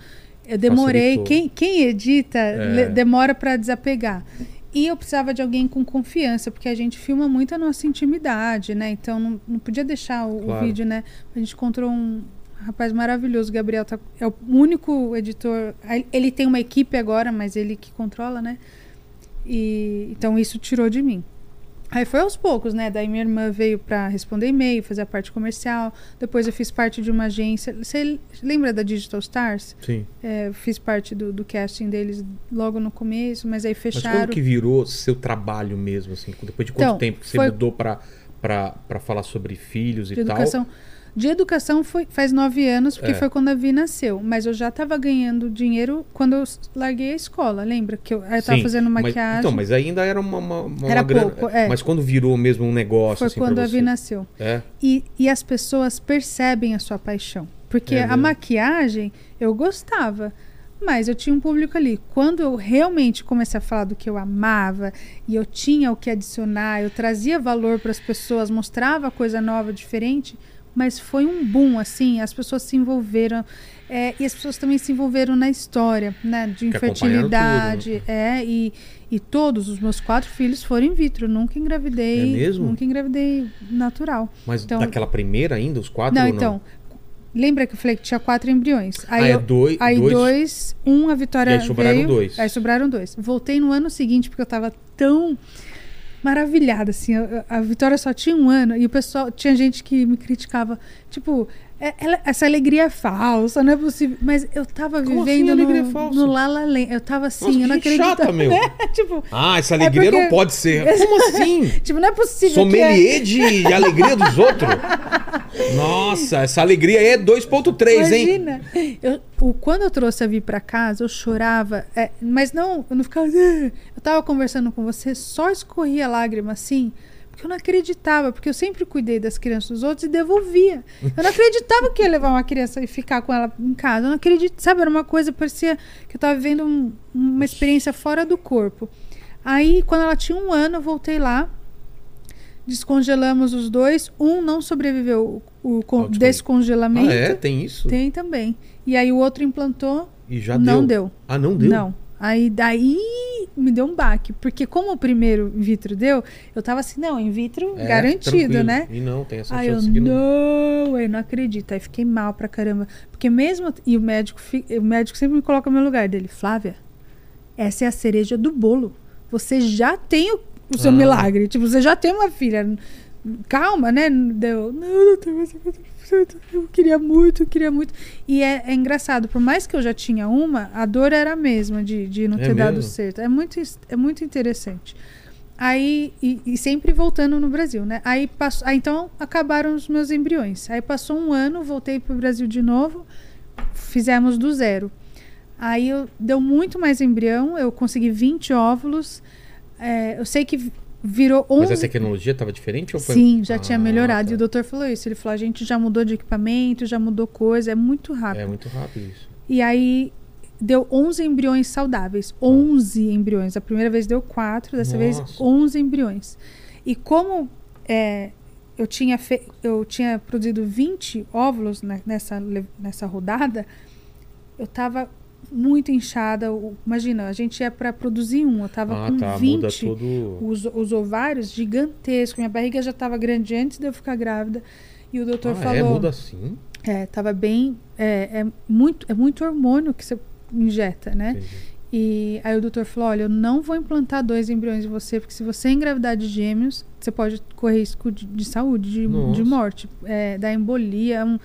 eu demorei. Facilitou. Quem, quem edita É. demora pra desapegar. E eu precisava de alguém com confiança, porque a gente filma muito a nossa intimidade, né? Então não, não podia deixar o, o Claro. vídeo, né? A gente encontrou um rapaz maravilhoso, o Gabriel tá- é o único editor. Ele tem uma equipe agora, mas ele que controla, né? E então isso tirou de mim. Aí foi aos poucos, né? Daí minha irmã veio pra responder e-mail, fazer a parte comercial. Depois eu fiz parte de uma agência. Você lembra da Digital Stars? Sim. É, fiz parte do, do casting deles logo no começo, mas aí Mas fecharam. como que virou seu trabalho mesmo, assim? Depois de quanto Então, tempo que você foi- mudou pra, pra, pra falar sobre filhos e de educação. De educação foi, faz nove anos, porque É. foi quando a Vi nasceu. Mas eu já estava ganhando dinheiro quando eu larguei a escola, lembra? Que eu, estava fazendo mas- maquiagem. então, mas ainda era uma, uma, uma Era grana. pouco, é. Mas quando virou mesmo um negócio, foi assim, quando a? Vi nasceu. É? E, e as pessoas percebem a sua paixão. Porque É a maquiagem eu gostava, mas eu tinha um público ali. Quando eu realmente comecei a falar do que eu amava e eu tinha o que adicionar, eu trazia valor para as pessoas, mostrava coisa nova, diferente, mas foi um boom, assim, as pessoas se envolveram. é, e as pessoas também se envolveram na história, né? De infertilidade. É, e, e todos os meus quatro filhos foram in vitro. Nunca engravidei. É mesmo? Nunca engravidei natural. Mas Então- daquela primeira ainda, os quatro? Não, então. Lembra que eu falei que tinha quatro embriões? Aí, Ah, é dois- aí dois- dois, um a Vitória E aí sobraram veio, dois. Aí sobraram dois. Voltei no ano seguinte porque eu tava tão maravilhada, assim. eu- A Vitória só tinha um ano e o pessoal... Tinha gente que me criticava. Tipo, é- ela- essa alegria é falsa, não é possível. Mas eu tava Como vivendo assim, alegria é no, falsa? no Lala Land. Eu tava assim, Nossa, eu não acredito. chata, meu. tipo, Ah, essa alegria porque- não pode ser. Como assim? tipo, não é possível é... Sommelier de, de alegria dos outros? Nossa, essa alegria aí é 2.3, hein? Imagina. Eu, o, quando eu trouxe a Vi pra casa, eu chorava. é, mas não, eu não ficava. "Ah". Eu tava conversando com você, só escorria lágrima assim. Porque eu não acreditava, porque eu sempre cuidei das crianças dos outros e devolvia. Eu não acreditava que ia levar uma criança e ficar com ela em casa. Eu não acredito, sabe? Era uma coisa, parecia que eu tava vivendo um- uma experiência fora do corpo. Aí, quando ela tinha um ano, eu voltei lá, descongelamos os dois. Um não sobreviveu o, o descongelamento. Ah, é? Tem isso? Tem também. E aí o outro implantou, E já não deu. deu. Ah, não deu? Não. Aí daí me deu um baque, porque como o primeiro in vitro deu, eu tava assim, não, in vitro É, garantido, né? E não, tem essa Aí eu, não. eu não acredito. Aí fiquei mal pra caramba. Porque mesmo. E o médico, o médico sempre me coloca no meu lugar dele. Flávia, essa é a cereja do bolo. Você já tem o, o seu Ah. milagre. Tipo, você já tem uma filha. Calma, né? Deu. Não, doutor, mas eu queria muito, eu queria muito. E é, é engraçado, por mais que eu já tinha uma, a dor era a mesma de, de não É ter dado mesmo? certo. É muito, é muito interessante. Aí, e, e sempre voltando no Brasil, né? Aí, passou, aí então acabaram os meus embriões. Aí passou um ano, voltei pro Brasil de novo, fizemos do zero. Aí eu, deu muito mais embrião, eu consegui 20 óvulos. É, eu sei que virou 11. Mas a tecnologia estava diferente ou foi? Sim, já Ah, tinha melhorado. tá. E o doutor falou isso. Ele falou: a gente já mudou de equipamento, já mudou coisa, é muito rápido. É muito rápido isso. E aí deu 11 embriões saudáveis. 11 embriões. A primeira vez deu 4, dessa vez Nossa. 11 embriões. E como é, eu, tinha fe... eu tinha produzido 20 óvulos ne- nessa, nessa rodada, eu tava muito inchada. Imagina, a gente ia para produzir um, eu tava ah, com tá. 20 Muda tudo. os, os ovários gigantescos. Minha barriga já estava grande antes de eu ficar grávida. E o doutor Ah, falou. é, muda assim? É, tava bem. É, é muito, é muito hormônio que você injeta, né? Entendi. E aí o doutor falou: olha, eu não vou implantar dois embriões em você, porque se você engravidar de gêmeos, você pode correr risco de, de saúde, de, de morte, é, da embolia. É, um,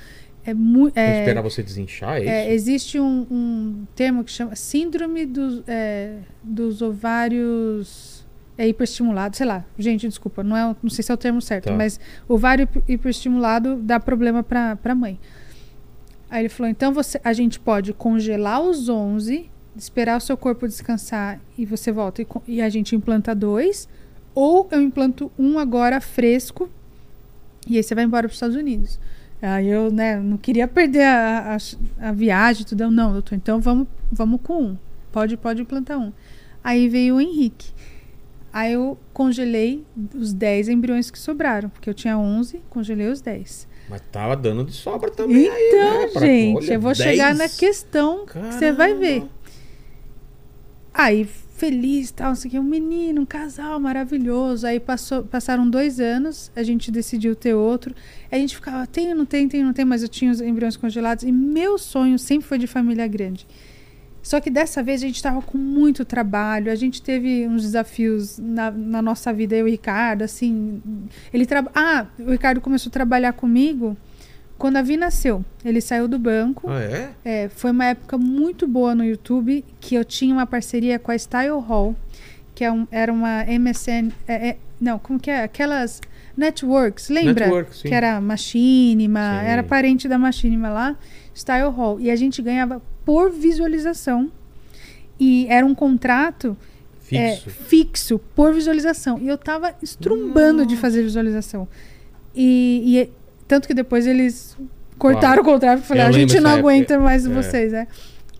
é muito. Que esperar você desinchar, é isso? É, existe um, um termo que chama síndrome dos, é, dos ovários é, hiperestimulados, sei lá, gente, desculpa, não, é, não sei se é o termo certo, Tá. mas ovário hiper- hiperestimulado dá problema para a mãe. Aí ele falou, então você, a gente pode congelar os 11, esperar o seu corpo descansar e você volta e, e a gente implanta dois, ou eu implanto um agora fresco e aí você vai embora para os Estados Unidos. Aí eu, né, não queria perder a, a, a viagem tudo. Eu, não, doutor, então vamos, vamos com um. Pode, pode implantar um. Aí veio o Henrique. Aí eu congelei os 10 embriões que sobraram, porque eu tinha 11, congelei os 10. Mas tava dando de sobra também aí, Então, né? Pra- gente, olha, eu vou chegar 10. na questão que você vai ver. Caramba. Aí, feliz, tal, não sei o que, um menino, um casal maravilhoso. Aí passou, passaram dois anos, a gente decidiu ter outro. A gente ficava, tem, não tem, tem, não tem, mas eu tinha os embriões congelados. E meu sonho sempre foi de família grande. Só que dessa vez a gente estava com muito trabalho, a gente teve uns desafios na, na nossa vida, eu e o Ricardo, assim. Ele traba... Ah, o Ricardo começou a trabalhar comigo quando a Vi nasceu. Ele saiu do banco. Ah, é? É, foi uma época muito boa no YouTube que eu tinha uma parceria com a Style Hall, que é um- era uma MSN. é, é, não, como que é? Aquelas networks, lembra? Network, sim. Que era Machinima, Sim. era parente da Machinima lá, Style Hall. E a gente ganhava por visualização. E era um contrato é, Fixo. fixo por visualização. E eu tava estrumbando de fazer visualização. E, e- tanto que depois eles cortaram o contrato e falaram, a gente não aguenta época. mais É. vocês, né?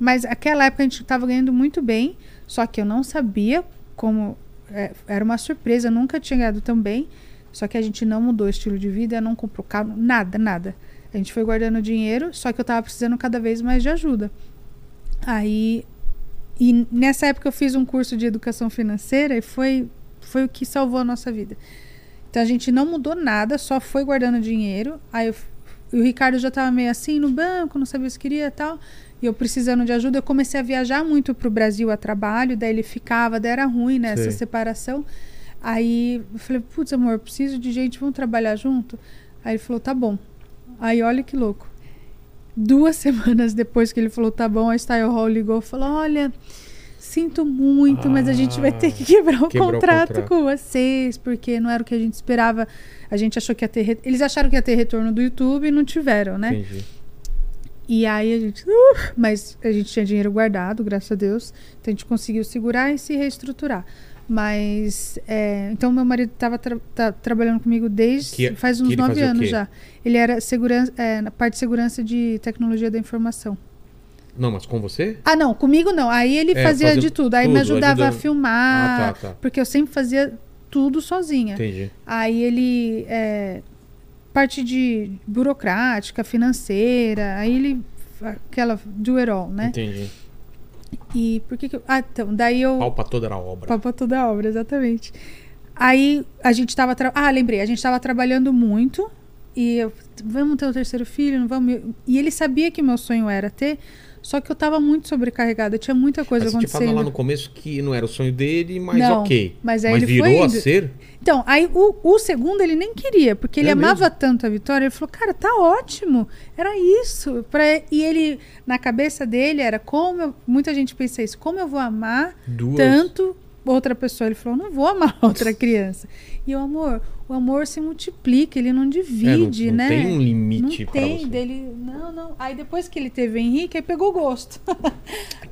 Mas aquela época a gente tava ganhando muito bem, só que eu não sabia como. é, era uma surpresa, eu nunca tinha ganhado tão bem. Só que a gente não mudou o estilo de vida, não comprou carro, nada, nada. A gente foi guardando dinheiro, só que eu tava precisando cada vez mais de ajuda. Aí. E nessa época eu fiz um curso de educação financeira e foi, foi o que salvou a nossa vida. Então a gente não mudou nada, só foi guardando dinheiro. Aí eu- e o Ricardo já estava meio assim no banco, não sabia o que queria e tal. E eu precisando de ajuda, eu comecei a viajar muito pro Brasil a trabalho, daí ele ficava, daí era ruim, né, essa separação. Aí eu falei, putz, amor, preciso de gente, vamos trabalhar junto? Aí ele falou, tá bom. Aí olha que louco. Duas semanas depois que ele falou, tá bom, a Style Hall ligou e falou, olha, sinto muito, mas a gente vai ter que quebrar o quebrou o contrato contrato. com vocês, porque não era o que a gente esperava. A gente achou que ia ter. re- Eles acharam que ia ter retorno do YouTube e não tiveram, né? Entendi. E aí a gente. "Uh", mas a gente tinha dinheiro guardado, graças a Deus. Então a gente conseguiu segurar e se reestruturar. Mas. é, então meu marido estava trabalhando comigo desde. Que- faz uns nove anos já. Ele era segurança, é, na parte de segurança de tecnologia da informação. Não, mas com você? Ah, não, comigo não. Aí ele É, fazia fazia de tudo. Aí me tudo, ajudava a filmar. Ah, tá, tá. Porque eu sempre fazia tudo sozinha. Entendi. Aí ele. é, parte de burocrática, financeira. Aí ele. Aquela do it all, né? Entendi. E por que que eu. Ah, então, daí eu. Pau pra toda a obra. Papa toda a obra, exatamente. Aí a gente tava. Tra... Ah, lembrei, a gente tava trabalhando muito. E eu, vamos ter o terceiro filho, não vamos. E ele sabia que meu sonho era ter, só que eu tava muito sobrecarregada, tinha muita coisa Mas você te falou acontecendo. lá no começo que não era o sonho dele, mas Não, ok. mas aí ele virou foi a ser? Então, aí o, o segundo ele nem queria, porque ele É amava tanto a Vitória, ele falou, cara, tá ótimo, era isso. Pra... E ele, na cabeça dele, era como eu... muita gente pensa isso, como eu vou amar Duas. tanto outra pessoa. Ele falou, não vou amar outra criança. E o amor, o amor se multiplica, ele não divide, É, não, não né? tem um limite não tem, você. dele, não, não. Aí depois que ele teve o Henrique, aí pegou gosto.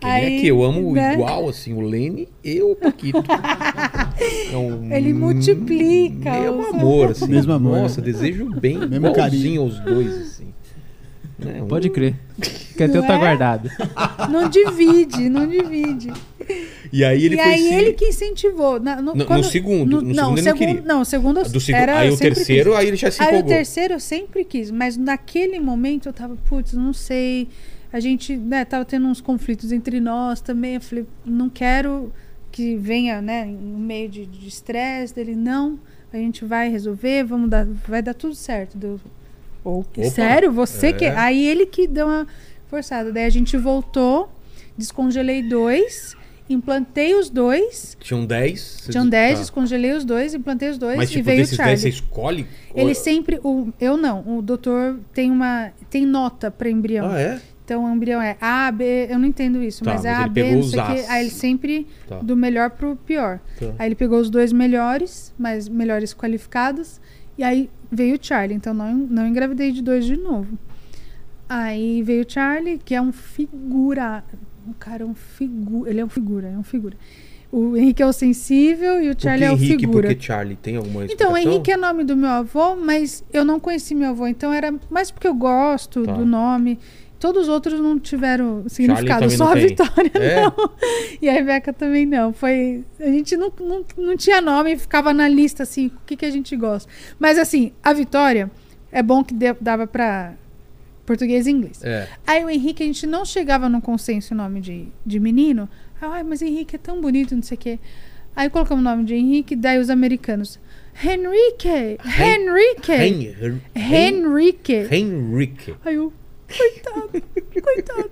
Que nem Aí, é que eu amo né? igual, assim, o Lene e o Paquito. É um- Ele multiplica Mesmo os- amor, assim. Mesmo amor, Nossa, né? desejo bem, Mesmo carinho. aos dois, assim. Né? Pode crer. Quer ter Não o tá é? guardado. Não divide, não divide. E aí ele e aí se... ele que incentivou. Na- no, No- quando- no segundo, no segundo ele não queria. Não, o segundo eu- Do segundo, era, aí o sempre terceiro, quis. aí ele já se Aí o empolgou. terceiro eu sempre quis, mas naquele momento eu tava, putz, não sei. A gente, né, tava tendo uns conflitos entre nós também. Eu falei, não quero que venha, né, no meio de estresse dele, não. A gente vai resolver, vamos dar, vai dar tudo certo. Deu, Opa, sério, você é. que. Aí ele que deu uma forçada. Daí a gente voltou, descongelei dois, implantei os dois. Tinham 10. Tinham 10, Tá. descongelei os dois, implantei os dois Mas e tipo, veio o Charlie. 10 você escolhe? Ele Ou- sempre. O, eu não. O doutor tem uma. Tem nota para embrião. Ah, é? Então o embrião é A, B. Eu não entendo isso, Tá, mas é mas A, B, não sei o. As. Aí ele sempre Tá. do melhor pro pior. Tá. Aí ele pegou os dois melhores, mas melhores qualificados. E aí veio o Charlie. Então não, não engravidei de dois de novo. Aí veio o Charlie, que é um figura. O cara é um figura. Ele é um figura, é um figura. O Henrique é o sensível e o Charlie é o Henrique, figura. Porque Charlie tem alguma Então, explicação? Henrique é nome do meu avô, mas eu não conheci meu avô, então era mais porque eu gosto Tá. do nome. Todos os outros não tiveram significado, só não a tem. Vitória É? não. E a Rebeca também não. Foi, a gente não, não, não tinha nome, ficava na lista assim, o que, que a gente gosta. Mas assim, a Vitória é bom que dava pra português e inglês. É. Aí o Henrique, a gente não chegava num consenso o nome de, de menino. Ai, mas Henrique é tão bonito, não sei o quê. Aí colocamos o nome de Henrique, daí os americanos. Henrique! Henrique! Hen- Henrique! Henrique. Aí eu, coitado, coitado.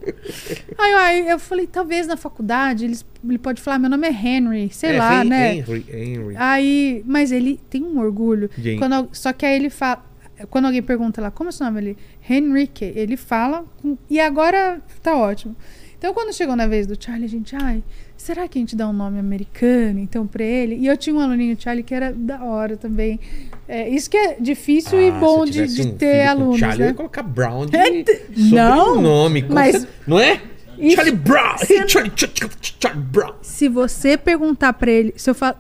Aí, aí eu falei, talvez na faculdade eles, ele pode falar, meu nome é Henry, sei É, lá, Hen- né? Henry, Henry. Aí, mas ele tem um orgulho. Quando, só que aí ele fala. Quando alguém pergunta lá, como é seu nome? Ele, Henrique. Ele fala. e agora tá ótimo. Então, quando chegou na vez do Charlie, a gente, ai, será que a gente dá um nome americano, então, pra ele? E eu tinha um aluninho, Charlie, que era da hora também. É, isso que é difícil e Ah, bom se eu de, de um ter alunos, Charlie, eu né? ia colocar Brown de É, não, com mas- cer- Não é? Isso- Charlie Brown. Você Hey, Charlie, Charlie, Charlie, Brown. Se você perguntar pra ele, se eu falo.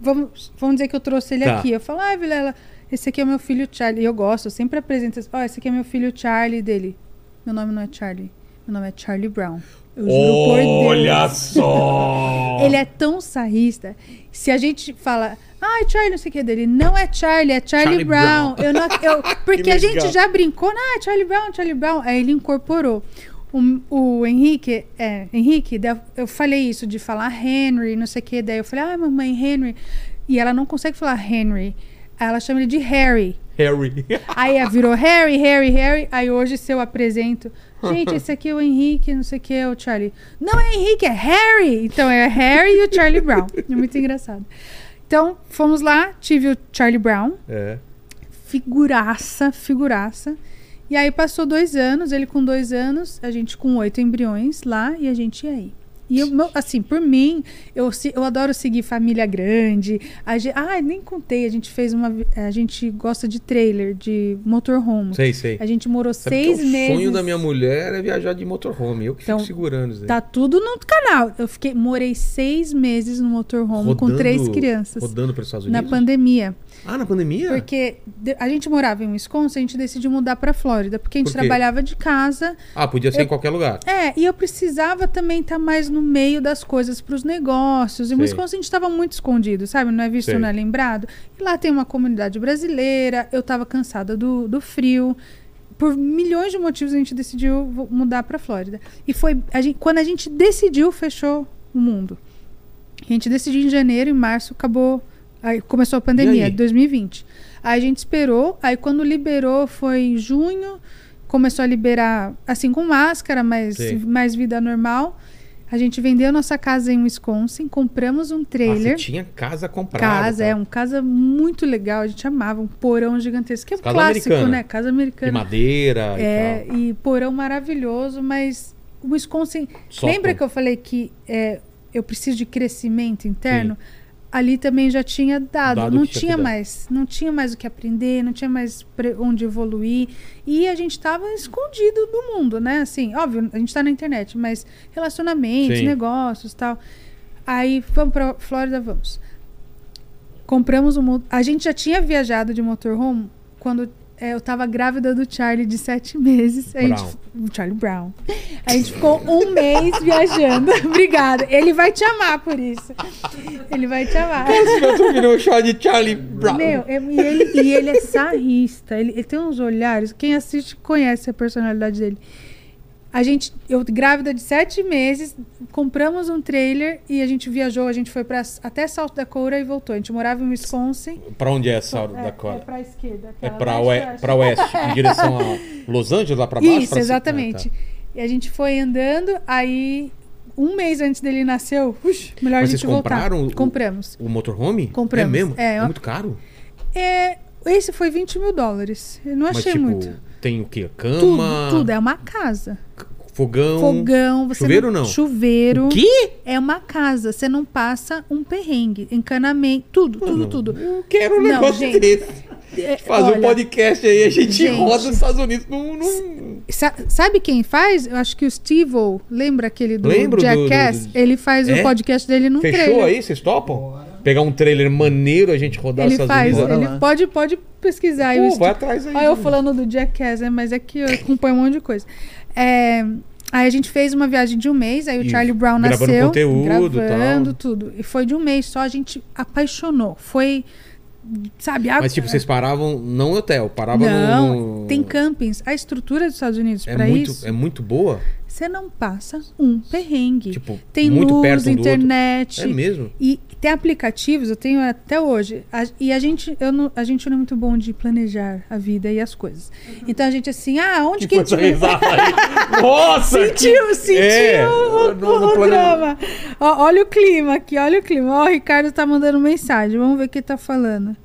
Vamos, vamos dizer que eu trouxe ele Tá. aqui. Eu falo, ah, Vilela, esse aqui é o meu filho Charlie. E eu gosto, eu sempre apresento. Ó, esse aqui é meu filho Charlie dele. Meu nome não é Charlie. Meu nome é Charlie Brown. Eu. Olha só! Ele é tão sarrista. Se a gente fala, ah, Charlie, não sei o que dele, não é Charlie, é Charlie, Charlie Brown. Brown. Eu não, eu, porque Que a gente já brincou, ah, Charlie Brown, Charlie Brown. Aí ele incorporou. O, o Henrique, é, Henrique, eu falei isso de falar Henry, não sei o que. Daí eu falei, ah, mamãe, Henry. E ela não consegue falar Henry. Ela chama ele de Harry. Harry. Aí ela virou Harry, Harry, Harry. Aí hoje se eu apresento, gente, esse aqui é o Henrique, não sei o que, é o Charlie. Não é Henrique, é Harry. Então é Harry e o Charlie Brown. É muito engraçado. Então, fomos lá, tive o Charlie Brown, É. figuraça, figuraça. E aí passou dois anos, ele com dois anos, a gente com oito embriões lá e a gente ia aí. E eu, assim, por mim, eu, eu adoro seguir família grande. A gente, ah, nem contei, a gente fez uma. A gente gosta de trailer, de motorhome. Sei, sei. A gente morou Sabe que seis é o meses. sonho da minha mulher é viajar de motorhome. Eu que Então, fico segurando isso aí. Tá tudo no canal. Eu fiquei, morei seis meses no motorhome com três crianças. Rodando para os Estados Na Unidos? pandemia. Ah, na pandemia? Porque a gente morava em Wisconsin, a gente decidiu mudar pra Flórida. Porque a gente Por trabalhava de casa. Ah, podia ser Eu- em qualquer lugar. É, e eu precisava também estar mais no meio das coisas pros negócios. Em Sei. Wisconsin a gente estava muito escondido, sabe? Não é visto, Sei. não é lembrado. E lá tem uma comunidade brasileira. Eu tava cansada do, do frio. Por milhões de motivos a gente decidiu mudar pra Flórida. E foi a gente- quando a gente decidiu, fechou o mundo. A gente decidiu em janeiro, em março acabou. Aí começou a pandemia, aí? 2020. Aí a gente esperou, aí quando liberou foi em junho, começou a liberar assim com máscara, mas mais vida normal. A gente vendeu nossa casa em Wisconsin, compramos um Ah, trailer. tinha casa comprada. casa, tá? é, um casa muito legal, a gente amava, um porão gigantesco, que é um Casa clássico, americana. né? Casa De americana. madeira É, e e porão maravilhoso, mas o Wisconsin. Sótão. Lembra que eu falei que é, eu preciso de crescimento interno? Ali também já tinha dado, Dado não tinha mais, não tinha mais o que aprender, não tinha mais onde evoluir e a gente estava escondido do mundo, né? Assim, óbvio, a gente está na internet, mas relacionamentos, Sim. negócios, tal. Aí vamos para Flórida, vamos. Compramos um, a gente já tinha viajado de motorhome quando é, eu tava grávida do Charlie de sete meses. A gente, o Charlie Brown. A gente ficou um mês viajando. Obrigada. Ele vai te amar por isso. Ele vai te amar. Outro virou chá de Charlie Brown. Meu, é- e ele, e ele é sarrista. Ele, ele tem uns olhares. Quem assiste conhece a personalidade dele. A gente, eu grávida de sete meses, compramos um trailer e a gente viajou. A gente foi pra, até South Dakota e voltou. A gente morava em Wisconsin. Pra onde é essa É, da é pra esquerda. É, pra, oeste. pra oeste, em direção a Los Angeles, lá pra baixo? Isso, pra exatamente. Ah, tá. E a gente foi andando, aí um mês antes dele nasceu, ux, melhor Mas a gente vocês compraram voltar. o- Compramos. O motorhome? Compramos. É mesmo? É, É, muito caro? É, esse foi 20 mil dólares. Eu não Mas achei tipo, muito. Tem o quê? Tudo, Cama? tudo. É uma casa. Fogão? Fogão. Você Chuveiro não? Chuveiro. O quê? É uma casa. Você não passa um perrengue. Encanamento. Tudo, tudo, Mano, tudo. Eu quero um Não, negócio gente. desse. É, Fazer um podcast aí, a gente, Gente. roda nos Estados Unidos num... num- sa- sabe quem faz? Eu acho que o Steve lembra aquele do Lembro do- Jackass? do- do- Ele faz É? o podcast dele num Fechou trailer. aí? Vocês topam? Pegar um trailer maneiro, a gente rodar Ele Estados faz? Bora ele lá. pode, pode pesquisar Pô, Steve- vai atrás aí. Olha eu gente. falando do Jackass, né? Mas é que eu acompanho um monte de coisa. É, aí a gente fez uma viagem de um mês, aí o E Charlie Brown gravando nasceu. conteúdo gravando tal. tudo. E foi de um mês só, a gente apaixonou. Foi, sabe... a- Mas tipo, vocês paravam não no hotel, paravam Não, no... tem campings. A estrutura dos Estados Unidos É pra muito, isso, é muito boa? você não passa um perrengue. Tipo, tem muito luz, perto um internet. É mesmo? E tem aplicativos, eu tenho até hoje. A- e a gente, eu não, a gente não é muito bom de planejar a vida e as coisas. Então a gente assim, ah, onde que, a gente. Nossa! Sentiu, sentiu É, o, no- no o plane- drama. Ó, olha o clima aqui, olha o clima. Ó, o Ricardo tá mandando mensagem. Vamos ver o que ele tá falando.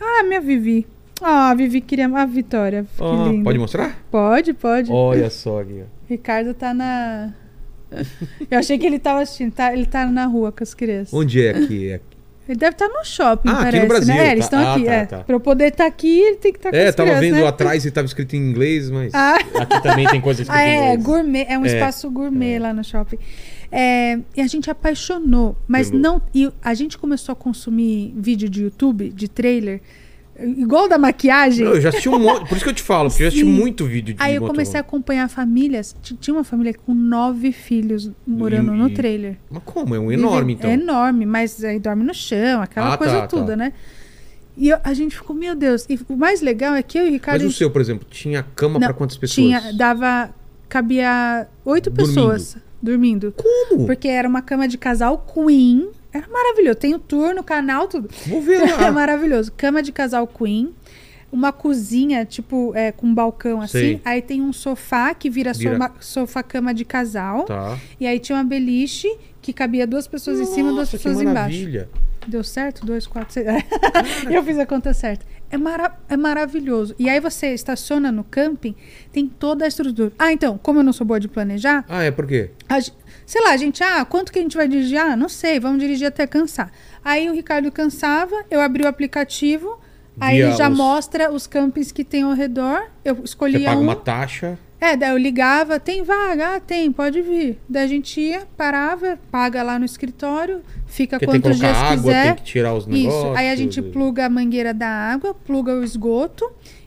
Ah, minha Vivi. Ah, a Vivi queria. A Vitória. Que Ah, pode mostrar? Pode, pode. Olha só aqui. ó. Ricardo tá na. Eu achei que ele tava assistindo. Tá, ele tá na rua com as crianças. Onde é aqui? É, Ele deve estar no shopping, Ah, aqui no parece, Brasil, né? É, Eles tá. estão Ah, aqui. tá, é. tá. Pra eu poder estar aqui, ele tem que estar com é as tava crianças, vendo né? atrás e tava escrito em inglês, mas Ah. aqui também tem coisa escrita Ah, em é, inglês. gourmet, é um É. espaço gourmet lá no shopping. É, e a gente apaixonou, mas Pelo- não. E a gente começou a consumir vídeo de YouTube, de trailer, igual da maquiagem. Não, eu já assisti um monte, por isso que eu te falo, porque eu já assisti Sim. muito vídeo de Aí eu comecei a acompanhar famílias. Tinha uma família com nove filhos morando E- no trailer. Mas como? É um enorme, Vive- então. É enorme, mas aí dorme no chão, aquela Ah, coisa tá, toda, tá. né? E eu- a gente ficou, meu Deus. E o mais legal é que eu e o Ricardo. Mas o seu, por exemplo, tinha cama pra quantas pessoas? Tinha, dava. Cabia oito pessoas dormindo. Como? Porque era uma cama de casal queen. Era maravilhoso. Tem o turno, canal, tudo. Vou ver É lá. maravilhoso. Cama de casal queen. Uma cozinha, tipo, é, com um balcão assim. Sei. Aí tem um sofá que vira, Vira- sofá-cama de casal. Tá. E aí tinha uma beliche que cabia duas pessoas em cima, duas Nossa, pessoas embaixo. maravilha. Deu certo? Dois, quatro, seis. eu fiz a conta certa. É, mara é maravilhoso. E aí você estaciona no camping, tem toda a estrutura. Ah, então, como eu não sou boa de planejar, Ah, é por quê? a sei lá, a gente, ah, quanto que a gente vai dirigir? Ah, não sei, vamos dirigir até cansar. Aí o Ricardo cansava, eu abri o aplicativo, aí Via ele já os- mostra os campings que tem ao redor. Eu Você escolhia paga um. uma taxa. É, daí eu ligava, tem vaga? Ah, tem, pode vir. Daí a gente ia, parava, paga lá no escritório, fica Porque quantos dias água, quiser. tem que tirar os negócios. Isso. Aí a gente pluga a mangueira da água, pluga o esgoto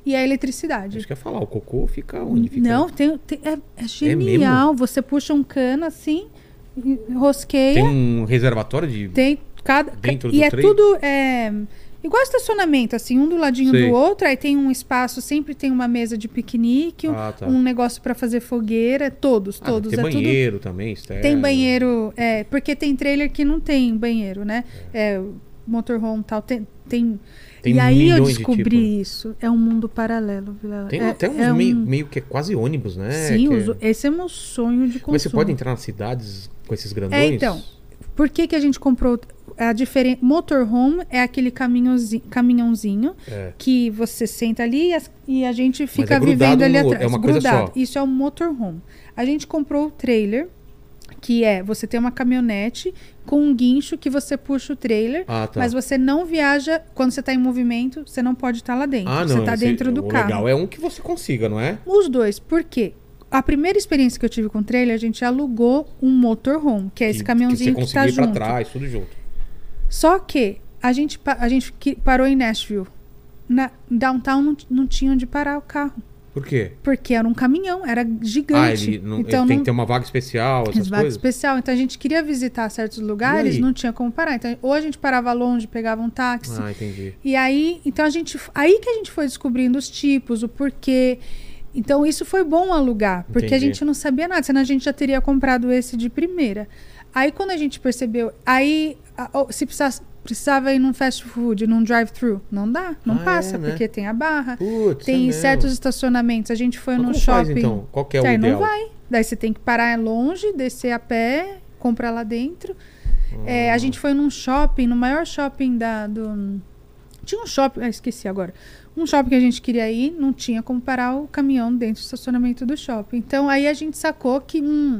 e a eletricidade. Isso que ia falar, o cocô fica onde? Fica... Não, tem, tem- é, é genial. Você puxa um cano assim, rosqueia. Tem um reservatório de. Tem cada. Dentro e do é trem? tudo. É, igual estacionamento, assim, um do ladinho Sei. do outro. Aí tem um espaço, sempre tem uma mesa de piquenique, um, Ah, tá. um negócio pra fazer fogueira. Todos, Ah, todos. tem é tudo. banheiro também, externo. Tem banheiro. É, porque tem trailer que não tem banheiro, né? É, motorhome e tal. Tem. tem Tem e aí eu de descobri tipo. isso. É um mundo paralelo, Vilela. Tem é, até uns é um- meio, meio que é quase ônibus, né? Sim, os- é- esse é meu sonho de consumo. Mas você pode entrar nas cidades com esses grandões? É, então. Por que, que a gente comprou a diferença? Motorhome é aquele caminhãozinho, caminhãozinho É. que você senta ali e, as- e a gente fica é vivendo ali atrás. é uma coisa grudado. só. Isso é o motorhome. A gente comprou o trailer, que é você tem uma caminhonete com um guincho que você puxa o trailer, Ah, tá. mas você não viaja quando você está em movimento, você não pode estar lá dentro. ah, não. você está esse- dentro do o carro. legal é um que você consiga, não é? Os dois, por quê? A primeira experiência que eu tive com o trailer, a gente alugou um motorhome, que é esse Que- caminhãozinho que que, você tá conseguir ir junto. pra trás, tudo junto. Só que a gente, a gente que- parou em Nashville. Na downtown não, não tinha onde parar o carro. Por quê? Porque era um caminhão, era Ah, gigante. ele, não, então ele tem não que ter uma vaga especial, essas vaga coisas? especial. Então a gente queria visitar certos lugares, não tinha como parar. Então, ou a gente parava longe, pegava um táxi. Ah, entendi. E aí, então a gente, aí que a gente foi descobrindo os tipos, o porquê. Então isso foi bom alugar, porque a Entendi. gente não sabia nada, senão a gente já teria comprado esse de primeira. Aí quando a gente percebeu, aí a- se precisasse, precisava ir num fast food, num drive-thru, não dá, não Ah, passa, é, né? porque tem a barra. Putz, é tem mesmo. certos estacionamentos, a gente foi Mas no como faz, shopping. então? Qual que é o Aí não ideal? vai. Daí você tem que parar longe, descer a pé, comprar lá dentro. É, a Ah. gente foi num shopping, no maior shopping da, do. Tinha um shopping, ah, esqueci agora. Um shopping que a gente queria ir, não tinha como parar o caminhão dentro do estacionamento do shopping. Então aí a gente sacou que hum,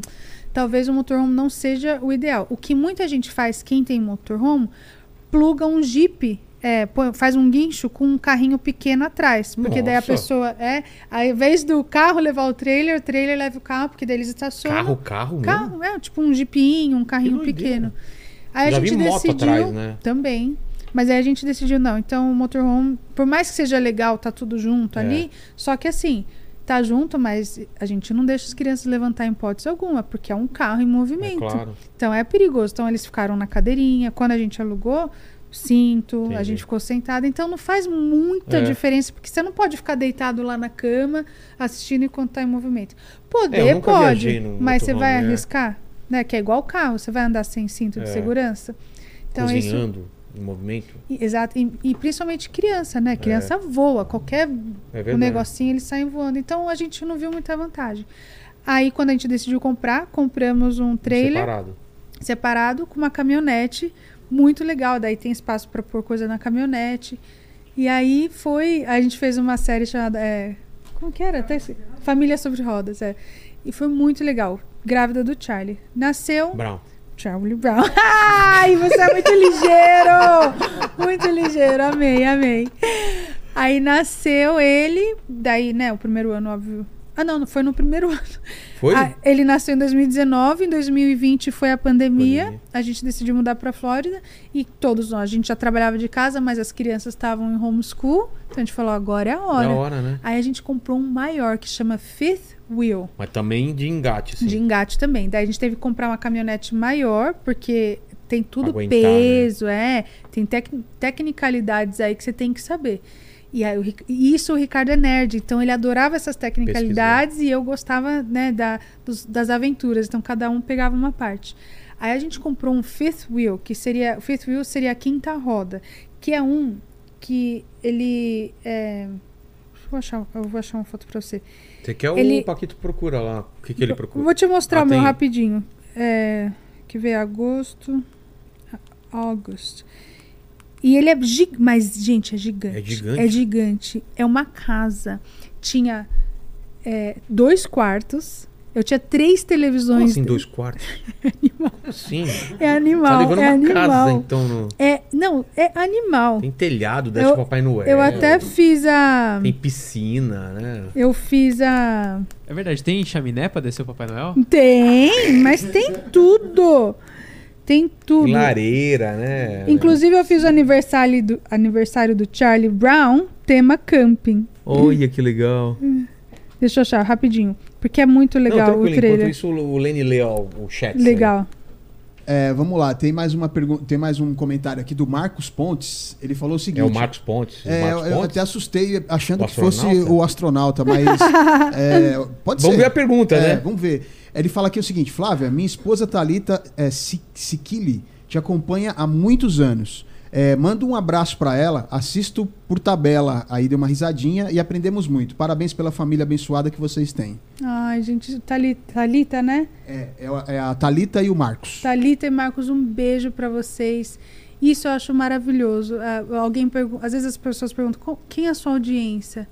talvez o motorhome não seja o ideal. O que muita gente faz, quem tem motorhome, pluga um Jeep. é, põe- faz um guincho com um carrinho pequeno atrás. Porque daí a Nossa. pessoa. É, ao invés do carro levar o trailer, o trailer leva o carro, porque daí eles estacionam. Carro, carro mesmo? Carro, é, tipo um jeepinho, um carrinho pequeno. Aí a Já gente vi moto decidiu atrás, né? também. Mas aí a gente decidiu não. Então o motorhome, por mais que seja legal, tá tudo junto É. ali, só que assim, tá junto, mas a gente não deixa as crianças levantar em hipótese alguma, porque é um carro em É movimento. claro. Então é perigoso. Então eles ficaram na cadeirinha. Quando a gente alugou, cinto, a Entendi. gente ficou sentada. Então não faz muita É. diferença, porque você não pode ficar deitado lá na cama assistindo enquanto tá em movimento. Poder É, pode, mas você vai é. arriscar? Né? Que é igual carro, você vai andar sem cinto de É. segurança. Então isso Cozinhando em movimento. e- Exato, e, e principalmente criança, né? Criança voa, qualquer É um negocinho eles saem voando. Então a gente não viu muita vantagem. Aí quando a gente decidiu comprar, compramos um trailer Separado. separado com uma caminhonete muito legal. Daí tem espaço para pôr coisa na caminhonete. E aí foi, a gente fez uma série chamada é, como que era? Esse- Família sobre rodas, é. E foi muito legal. Grávida do Charlie. Nasceu Brown. Charlie Brown. Ai, você é muito ligeiro! Muito ligeiro, amei, amei. Aí nasceu ele, daí, né, o primeiro ano, óbvio. Ah, não, não foi no primeiro ano. Foi? Ah, ele nasceu em 2019, em 2020 foi a pandemia. Pandemia. A gente decidiu mudar para Flórida e todos nós, a gente já trabalhava de casa, mas as crianças estavam em homeschool. Então a gente falou, agora é a hora. Da hora, né? Aí a gente comprou um maior que chama Fifth Wheel. Mas também de engate, assim. De engate também. Daí a gente teve que comprar uma caminhonete maior, porque tem tudo Aguentar, né? peso, é. Tem tec- tecnicalidades aí que você tem que saber. E aí, o isso o Ricardo é nerd, então ele adorava essas tecnicalidades e eu gostava né, da, dos- das aventuras. Então cada um pegava uma parte. Aí a gente comprou um fifth wheel, que seria. O fifth wheel seria a quinta roda, que é um que ele. É, eu, achar, eu vou achar uma foto pra você. Você quer Ele- o Paquito procura lá? O que, que ele procura? Vou te mostrar Ah, o meu tem? rapidinho. É, que vê agosto. August. E ele é gigante. Mas, gente, é gigante. É gigante? É gigante. É uma casa. Tinha é, dois quartos. Eu tinha três Como televisões. assim, dois quartos? Sim. É Tá animal. levando é uma animal. casa, então. No... É, não, é animal. Tem telhado, desce Eu- o Papai Noel. Eu até fiz a. Tem piscina, né? Eu fiz a. É verdade, tem chaminé pra descer o Papai Noel? Tem, mas tem tudo. Tem tudo. Lareira, né? Inclusive, eu fiz o aniversário do, aniversário do Charlie Brown, tema camping. Olha que legal. Deixa eu achar rapidinho. Porque é muito Não, legal tranquilo, o trailer. Enquanto isso, o Lenny lê ó, o chat. Legal. É, vamos lá, tem mais uma pergunta, tem mais um comentário aqui do Marcos Pontes. Ele falou o seguinte. É o Marcos Pontes. o É, Marcos eu Pontes? até assustei achando O que fosse o astronauta, mas é, pode Vamos ser. ver a pergunta, É, né? Vamos ver. Ele fala aqui o seguinte, Flávia, minha esposa Thalita é, Si- Sikili te acompanha há muitos anos. É, manda um abraço pra ela, assisto por tabela, aí deu uma risadinha e aprendemos muito. Parabéns pela família abençoada que vocês têm. Ai, gente, Thalita, Thalita né? É, é a- é a Thalita e o Marcos. Thalita e Marcos, um beijo pra vocês. Isso eu acho maravilhoso. Ah, alguém pergunta, às vezes as pessoas perguntam "Qual- quem é a sua audiência?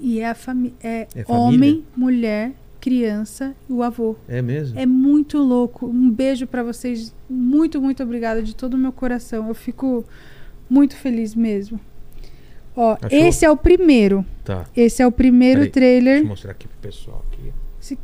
E é a família, é, É família? homem, mulher, criança e o avô. É mesmo? É muito louco. Um beijo pra vocês. Muito, muito obrigada de todo o meu coração. Eu fico muito feliz mesmo. Ó, Achou? esse é o primeiro. Tá. Esse é o primeiro Peraí, trailer. Deixa eu mostrar aqui pro pessoal. Aqui. Se...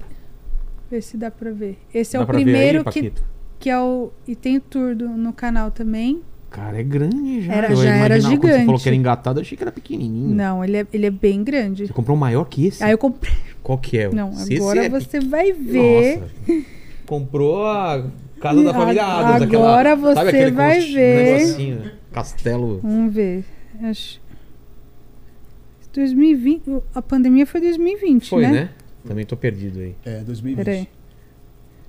Vê se dá pra ver. Esse é Dá o pra ver primeiro aí, que, que é o. E tem o tour do- no canal também. Cara, é grande já. Era- Eu já era Quando você gigante. falou que era engatado, eu achei que era pequenininho. Não, ele é, ele é bem grande. Você comprou um maior que esse? Aí eu comprei. Qual que é? Não, Se esse agora é você vai ver. Nossa. Comprou a casa da família A- Adams. aquela- agora sabe você aquele vai ver. Negocinho, castelo. Vamos ver. Acho... 2020. o- A pandemia foi 2020, Foi, né? né? Também tô perdido aí. É, 2020. Peraí.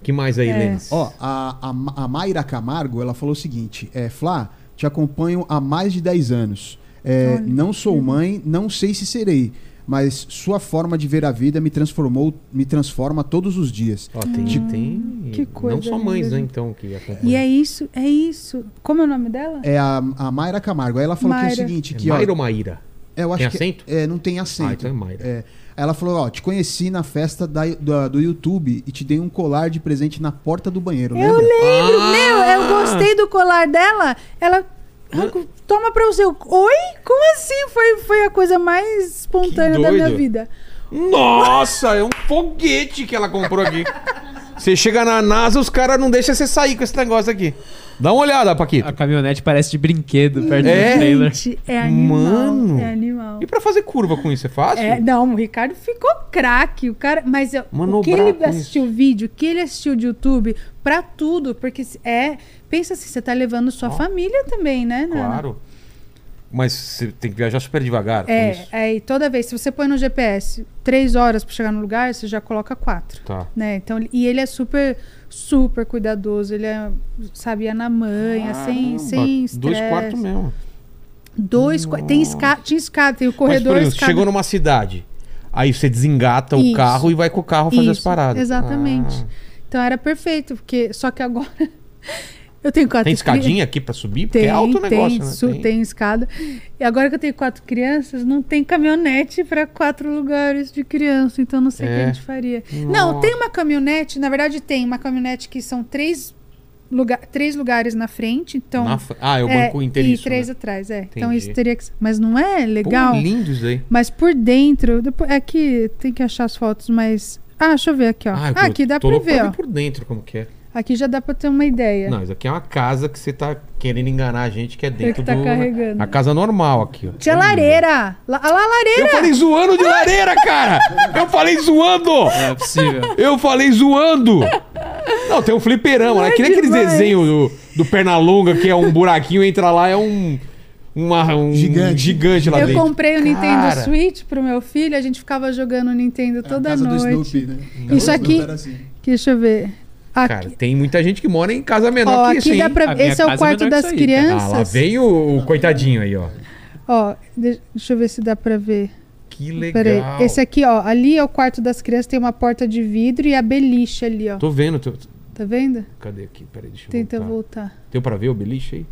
Que mais aí, É. Lênis? Ó, a, a, a Mayra Camargo, ela falou o seguinte: é, Flá, te acompanho há mais de 10 anos. É, não sou mãe, não sei se serei, mas sua forma de ver a vida me transformou, me transforma todos os dias. Ó, tem, Tipo, tem que coisa não só mães, né, então, que acompanham. E é isso, é isso. Como é o nome dela? É a, a Mayra Camargo. Aí ela falou que é o Mayra. seguinte: É que, Mayra ó, ou Maíra? é, eu acho Tem que acento? é, não tem acento. Ah, então é Mayra. É. Ela falou: ó, te conheci na festa da, da- do YouTube e te dei um colar de presente na porta do banheiro. Eu lembra? lembro, Ah! meu, eu gostei do colar dela. Ela. Toma pra você. Oi? Como assim? Foi, foi a coisa mais espontânea da minha vida. Nossa, é um foguete que ela comprou aqui. Você chega na NASA, os caras não deixam você sair com esse negócio aqui. Dá uma olhada, Paquito. A caminhonete parece de brinquedo perto É? do trailer. Gente, é animal. Mano. É animal. E pra fazer curva com isso, é fácil? É, não, o Ricardo ficou craque. O cara, mas eu, o que ele assistiu vídeo, o que ele assistiu de YouTube, pra tudo, porque é, pensa assim, você tá levando sua Ó. família também, né, Nana? Claro. Mas você tem que viajar super devagar É, isso. é, e toda vez, se você põe no GPS três horas pra chegar no lugar, você já coloca quatro. Tá. Né? Então, e ele é super, super cuidadoso. Ele é, sabe, ia na manha, sem, Caramba, sem estresse. Dois quartos mesmo. Dois qua- Tem escada, tinha escada, tem o Mas, corredor, por exemplo, escada. chegou numa cidade, aí você desengata o Isso. carro e vai com o carro fazer as Isso, paradas. Exatamente. Ah. Então era perfeito, porque só que agora eu tenho quatro Tem cri- escadinha aqui pra subir? Porque Tem, é alto o negócio, tem, né? su- tem escada. E agora que eu tenho quatro crianças, não tem caminhonete para quatro lugares de criança, então não sei o que É. a gente faria. Não, Nossa. tem uma caminhonete, na verdade tem uma caminhonete que são três, lugar, três lugares na frente, então Na Ah, é o é, banco e inteiriço. três né? atrás, é. Então Entendi. isso teria que ser- mas não é Pô, legal. lindo isso aí. Mas por dentro, depois, é que tem que achar as fotos, mas ah, deixa eu ver aqui, ó. Ah, Ah, aqui dá louco ver, ó. por dentro como que é. Aqui já dá pra ter uma ideia. Não, isso aqui é uma casa que você tá querendo enganar a gente que é dentro que tá do... carregando. A casa normal aqui, ó. Tinha Olha. lareira! Lá, a lareira! Eu falei zoando de lareira, cara! Eu falei zoando! Não é possível. Eu falei zoando! Não, tem um fliperama, né? É Que nem aquele desenho do, do Pernalonga, que é um buraquinho, entra lá, é um. Uma, um Gigante. gigante lá Eu dentro. comprei o Nintendo Cara. Switch pro meu filho, a gente ficava jogando o Nintendo É a toda casa do noite. Snoopy, né? Isso do aqui- assim. Deixa eu ver. Aqui, Cara, tem muita gente que mora em casa menor ó, que isso, dá pra Esse é o é quarto que das aí, cara. Ah, lá crianças. vem o, o coitadinho aí, ó. Ó, de- deixa eu ver se dá pra ver. Que legal. Peraí. Esse aqui, ó, ali é o quarto das crianças, tem uma porta de vidro e a beliche ali, ó. Tô vendo. Tô... Tá vendo? Cadê aqui? Peraí, deixa eu Tenta voltar. voltar. Deu pra ver o beliche aí?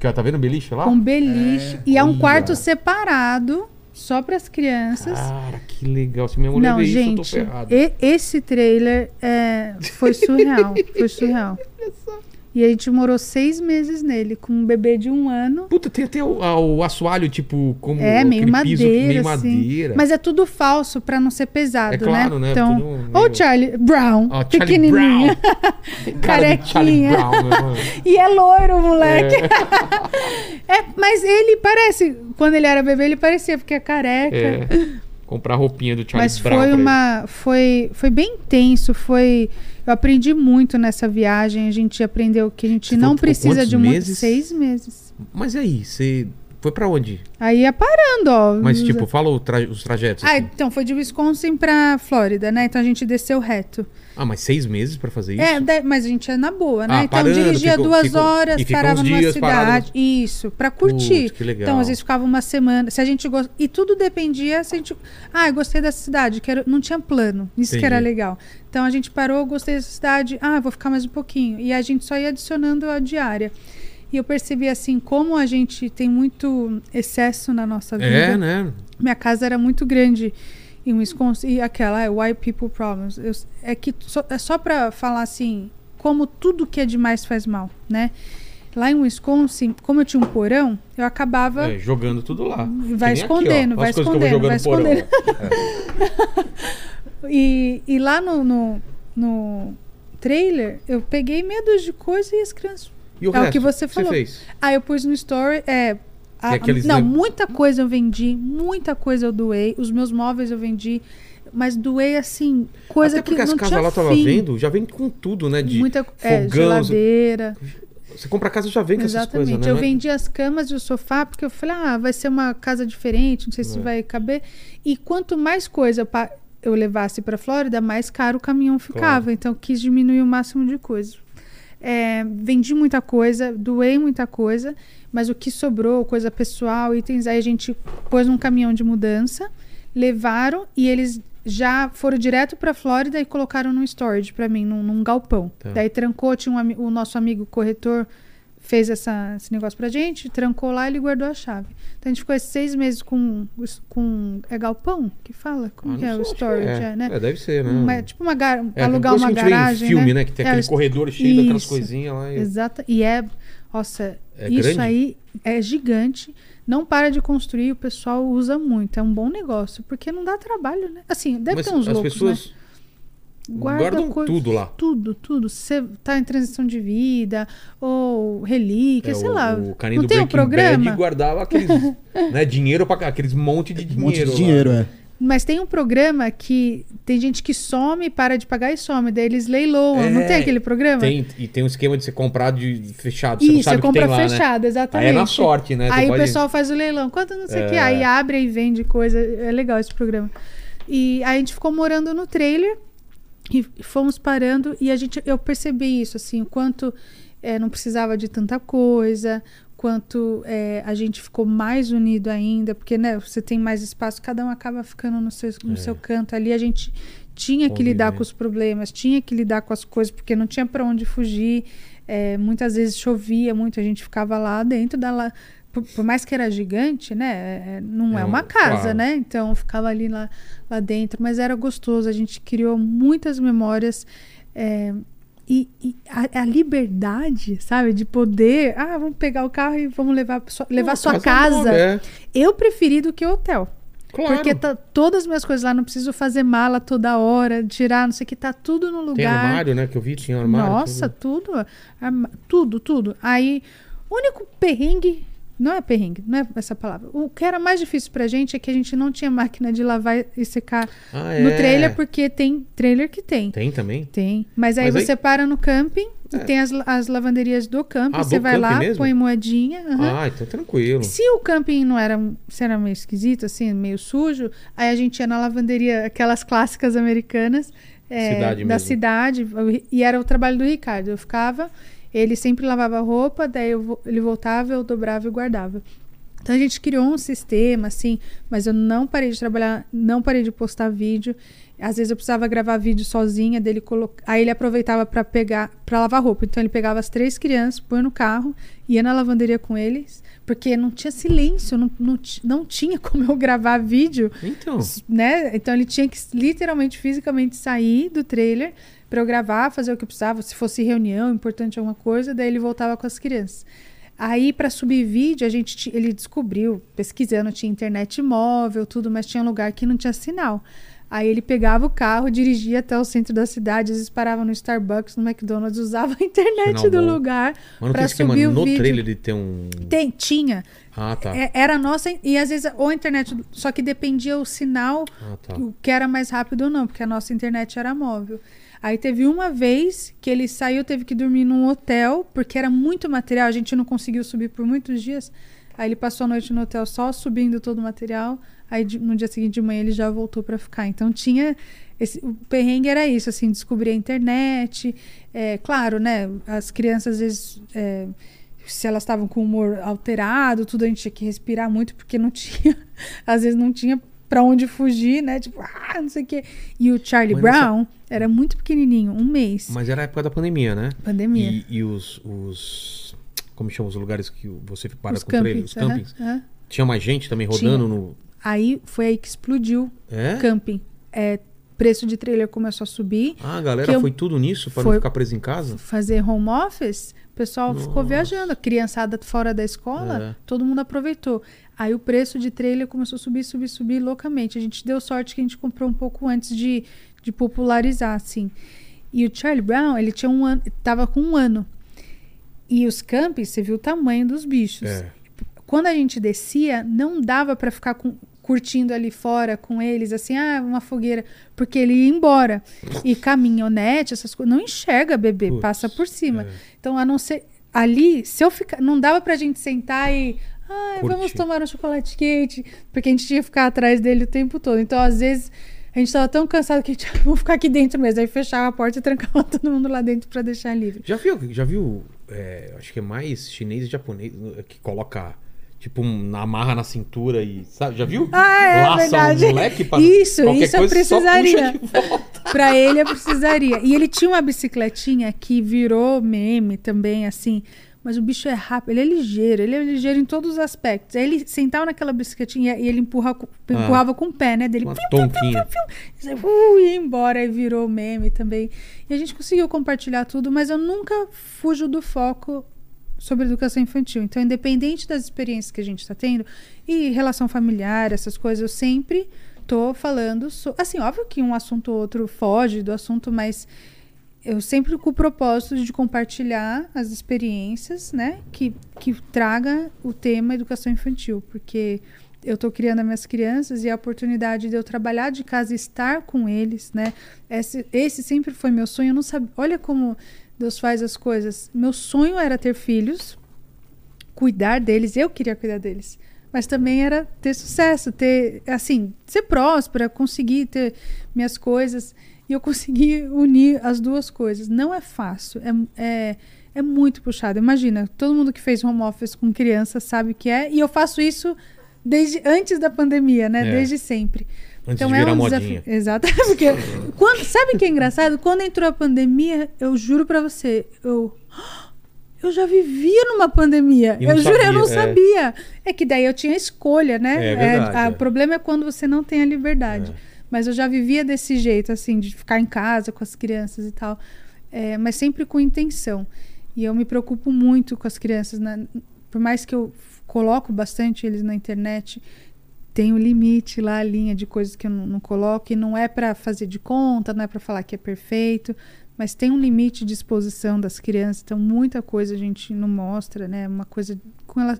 Que, ó, tá vendo o beliche lá? com beliche. e é um quarto separado, só para as crianças. Cara, que legal. Se minha mulher Não, ver isso, eu tô gente, ferrado. e- esse trailer é, foi surreal. foi surreal. E a gente morou seis meses nele, com um bebê de um ano. Puta, tem até o, a- o assoalho, tipo, como É, meio madeira, piso meio assim. madeira. Mas é tudo falso pra não ser pesado, É claro, né? Então, Tudo meio- ou Charlie Brown, Ó, Charlie pequenininho. Brown. Carequinha. Brown. E é loiro, moleque. É, mas ele parece, quando ele era bebê, ele parecia, porque é careca. É. Comprar roupinha do Charlie Mas Brown. foi pra ele. uma. Foi, foi bem intenso. Foi. Eu aprendi muito nessa viagem. A gente aprendeu que a gente Você não precisa de muito. meses? Seis meses. Mas e aí, você foi pra onde? Aí ia parando, ó. Mas, tipo, fala o tra- os trajetos. Ah, assim. então foi de Wisconsin pra Flórida, né? Então a gente desceu reto. Ah, mas seis meses pra fazer isso? É, mas a gente é na boa, né? Ah, então parando, dirigia ficou- duas ficou- horas, parava numa cidade. parados. Isso, pra curtir. Putz, que legal. Então, às vezes ficava uma semana. Se a gente gost... E tudo dependia se a gente. Ah, gostei dessa cidade, quero... não tinha plano. Isso que Entendi. era legal. Então a gente parou, gostei dessa cidade, ah, vou ficar mais um pouquinho. E a gente só ia adicionando a diária. E eu percebi assim, como a gente tem muito excesso na nossa vida. É, né? Minha casa era muito grande em Wisconsin e aquela é White People Problems. Eu- é que só, é só para falar assim, como tudo que é demais faz mal, né? Lá em Wisconsin, como eu tinha um porão, eu acabava É, jogando tudo lá. Vai aqui, escondendo, Olha vai escondendo, vai porão, e, e lá no, no, no trailer, eu peguei dúzia de coisa e as crianças. E o É o resto, que você falou. fez? Aí eu pus no story, é. A- aqueles, não, né? muita coisa eu vendi, muita coisa eu doei, os meus móveis eu vendi, mas doei assim, coisa Até porque que as não casas tinha lá tava fim. vendo, já vem com tudo, né? De muita é, fogão, geladeira. Você compra a casa já vem com essas Exatamente. coisas, né? eu Não é- vendi as camas e o sofá porque eu falei, ah, vai ser uma casa diferente, não sei se É. vai caber. E quanto mais coisa eu levasse para Flórida, mais caro o caminhão ficava. Claro. Então eu quis diminuir o máximo de coisa. É, vendi muita coisa, doei muita coisa, mas o que sobrou, coisa pessoal, itens, aí a gente pôs num caminhão de mudança, levaram e eles já foram direto para Flórida e colocaram num storage para mim, num, num galpão. Tá. Daí trancou, tinha um, o nosso amigo corretor fez essa, esse negócio pra gente, trancou lá e ele guardou a chave. Então a gente ficou esses seis meses com, com é galpão que fala? Como Ah, que é o storage, é. é, né? É, deve ser, né? Uma- tipo uma gar... É, alugar uma garagem, em filme, né? né? Que tem É, aquele corredor cheio daquelas Isso. coisinhas lá. e- Exata. E é, nossa, É isso grande? aí é gigante. Não para de construir, o pessoal usa muito. É um bom negócio, porque não dá trabalho, né? Assim, deve Mas ter uns as loucos, pessoas né? Guarda guardam coisa- tudo lá. Tudo, tudo. Você tá em transição de vida, ou relíquia, É, sei o, lá. O carinha não do tem um Breaking Bad programa? guardava aqueles né, dinheiro para aqueles monte de Um dinheiro. monte de lá. dinheiro, é. Mas tem um programa que tem gente que some, para de pagar e some. Daí eles leiloam. Não É, tem aquele programa? Tem, e tem um esquema de você comprar de fechado. Você não Isso, sabe você que compra lá, né? fechado, Aí exatamente. é na sorte, né? Aí pode- o pessoal faz o leilão. Quanto não sei o que. É. Aí abre e vende coisa. É legal esse programa. E aí a gente ficou morando no trailer e fomos parando. E a gente, eu percebi isso, assim, o quanto eh, não precisava de tanta coisa, quanto eh, a gente ficou mais unido ainda, porque né, você tem mais espaço, cada um acaba ficando no seu, no seu canto ali. A gente tinha que lidar É. Com os problemas, tinha que lidar com as coisas, porque não tinha para onde fugir. É, muitas vezes chovia muito, a gente ficava lá dentro da. Por, por mais que era gigante, né? é, não é, É um- uma casa, claro. né? Então ficava ali lá, lá dentro, mas era gostoso. A gente criou muitas memórias. é, e e a, a liberdade, sabe? De poder. Ah, vamos pegar o carro e vamos levar, sua- levar Uma sua casa. é. Eu preferi do que hotel. Claro. Porque tá todas as minhas coisas lá, não preciso fazer mala toda hora, tirar, não sei o que, tá tudo no lugar. Tem armário, né? Que eu vi, tinha armário. Nossa, tudo. tudo. arma- Tudo, tudo. Aí, o único perrengue. Não é perrengue, não é essa palavra. O que era mais difícil pra gente é que a gente não tinha máquina de lavar e secar Ah, no é. trailer, porque tem trailer que tem. Tem também? Tem. Mas aí Mas aí- você para no camping e É. tem as, as lavanderias do camping. Ah, você do vai camping lá, mesmo? põe moedinha. aham. Ah, então tranquilo. Se o camping não era, se era meio esquisito, assim, meio sujo, aí a gente ia na lavanderia, aquelas clássicas americanas é, Cidade da cidade, e era o trabalho do Ricardo. Eu ficava, ele sempre lavava a roupa, daí eu ele voltava, eu dobrava e guardava. Então a gente criou um sistema, assim, mas eu não parei de trabalhar, não parei de postar vídeo. Às vezes eu precisava gravar vídeo sozinha dele colocar. Aí ele aproveitava para pegar, para lavar roupa. Então ele pegava as três crianças, põe no carro, ia na lavanderia com eles, porque não tinha silêncio, não, não, não tinha como eu gravar vídeo Então, né? Então ele tinha que literalmente, fisicamente sair do trailer para eu gravar, fazer o que eu precisava, se fosse reunião, importante alguma coisa, daí ele voltava com as crianças. Aí para subir vídeo, a gente ele descobriu, pesquisando, tinha internet móvel, tudo, mas tinha lugar que não tinha sinal. Aí ele pegava o carro, dirigia até o centro da cidade, às vezes parava no Starbucks, no McDonald's, usava a internet do bom. lugar mas não para tem subir o no vídeo. trailer de ter um. Tem, tinha. Ah, tá. É- Era a nossa, e às vezes ou a internet, só que dependia o sinal Ah, tá. o que era mais rápido ou não, porque a nossa internet era móvel. Aí teve uma vez que ele saiu, teve que dormir num hotel, porque era muito material, a gente não conseguiu subir por muitos dias. Aí ele passou a noite no hotel só subindo todo o material. Aí no dia seguinte de manhã ele já voltou para ficar. Então tinha esse, o perrengue era isso, assim, descobrir a internet. É, claro, né? As crianças às vezes é, se elas estavam com o humor alterado, tudo a gente tinha que respirar muito porque não tinha, às vezes não tinha pra onde fugir, né? Tipo, ah, não sei o quê. E o Charlie Mas nessa- Brown era muito pequenininho, um mês, Mas era a época da pandemia, né? pandemia. E, e os, os. Como chamam os lugares que você para os com trailer? campings. Os aham, campings. aham. Tinha mais gente também rodando no. Aí foi aí que explodiu É? o camping. É, preço de trailer começou a subir. Ah, a galera foi tudo nisso pra não ficar preso em casa? fazer home office, o pessoal ficou Nossa. viajando, a criançada fora da escola, É. todo mundo aproveitou. Aí o preço de trailer começou a subir, subir, subir loucamente. A gente deu sorte que a gente comprou um pouco antes de, de popularizar, assim. E o Charlie Brown, ele tinha um ano, tava com um ano. E os campings, você viu o tamanho dos bichos. É. Quando a gente descia, não dava para ficar com- curtindo ali fora com eles, assim, ah, uma fogueira, porque ele ia embora. E caminhonete, essas coisas, não enxerga bebê, Putz, passa por cima. é. Então, a não ser ali, se eu ficar, não dava pra gente sentar e, ai, vamos tomar um chocolate quente, porque a gente tinha que ficar atrás dele o tempo todo. Então, às vezes, a gente tava tão cansado que a gente, vamos ficar aqui dentro mesmo. Aí fechava a porta e trancava todo mundo lá dentro pra deixar livre. Já viu, já viu é, acho que é mais chinês e japonês né, que coloca tipo um, amarra na cintura e sabe, já viu? Ah, é Laça verdade. um moleque pra Isso, isso eu precisaria. Pra ele eu precisaria. E ele tinha uma bicicletinha que virou meme também, assim. Mas o bicho é rápido, ele é ligeiro, ele é ligeiro em todos os aspectos. Aí ele sentava naquela bicicletinha e ele empurra, empurrava com o pé, né? Dele. Uma piu, tonquinha. piu, uh, ia embora e virou meme também. E a gente conseguiu compartilhar tudo, mas eu nunca fujo do foco sobre educação infantil. Então, independente das experiências que a gente está tendo, e relação familiar, essas coisas, eu sempre tô falando. so- Assim, óbvio que um assunto ou outro foge do assunto, mas eu sempre com o propósito de compartilhar as experiências, né? Que, que traga o tema educação infantil, porque eu estou criando as minhas crianças e a oportunidade de eu trabalhar de casa e estar com eles, né? Esse, esse sempre foi meu sonho. Eu não sabia. Olha como Deus faz as coisas. Meu sonho era ter filhos, cuidar deles. Eu queria cuidar deles. Mas também era ter sucesso, ter, assim, ser próspera, conseguir ter minhas coisas. E eu consegui unir as duas coisas. Não é fácil, é, é, é muito puxado. Imagina, todo mundo que fez home office com criança sabe o que é. E eu faço isso desde antes da pandemia, né? É. Desde sempre. Antes de virar modinha. Exato. Porque quando, sabe o que é engraçado? Quando entrou a pandemia, eu juro pra você, eu eu já vivia numa pandemia. Eu juro, eu não sabia, é. sabia. É que daí eu tinha escolha, né? É verdade, a- é. O problema é quando você não tem a liberdade. É. Mas eu já vivia desse jeito, assim, de ficar em casa com as crianças e tal. É, mas sempre com intenção. E eu me preocupo muito com as crianças. né? Por mais que eu coloco bastante eles na internet, tem um limite lá, a linha de coisas que eu não, não coloco. E não é para fazer de conta, não é para falar que é perfeito. Mas tem um limite de exposição das crianças. Então, muita coisa a gente não mostra, né? Uma coisa com ela.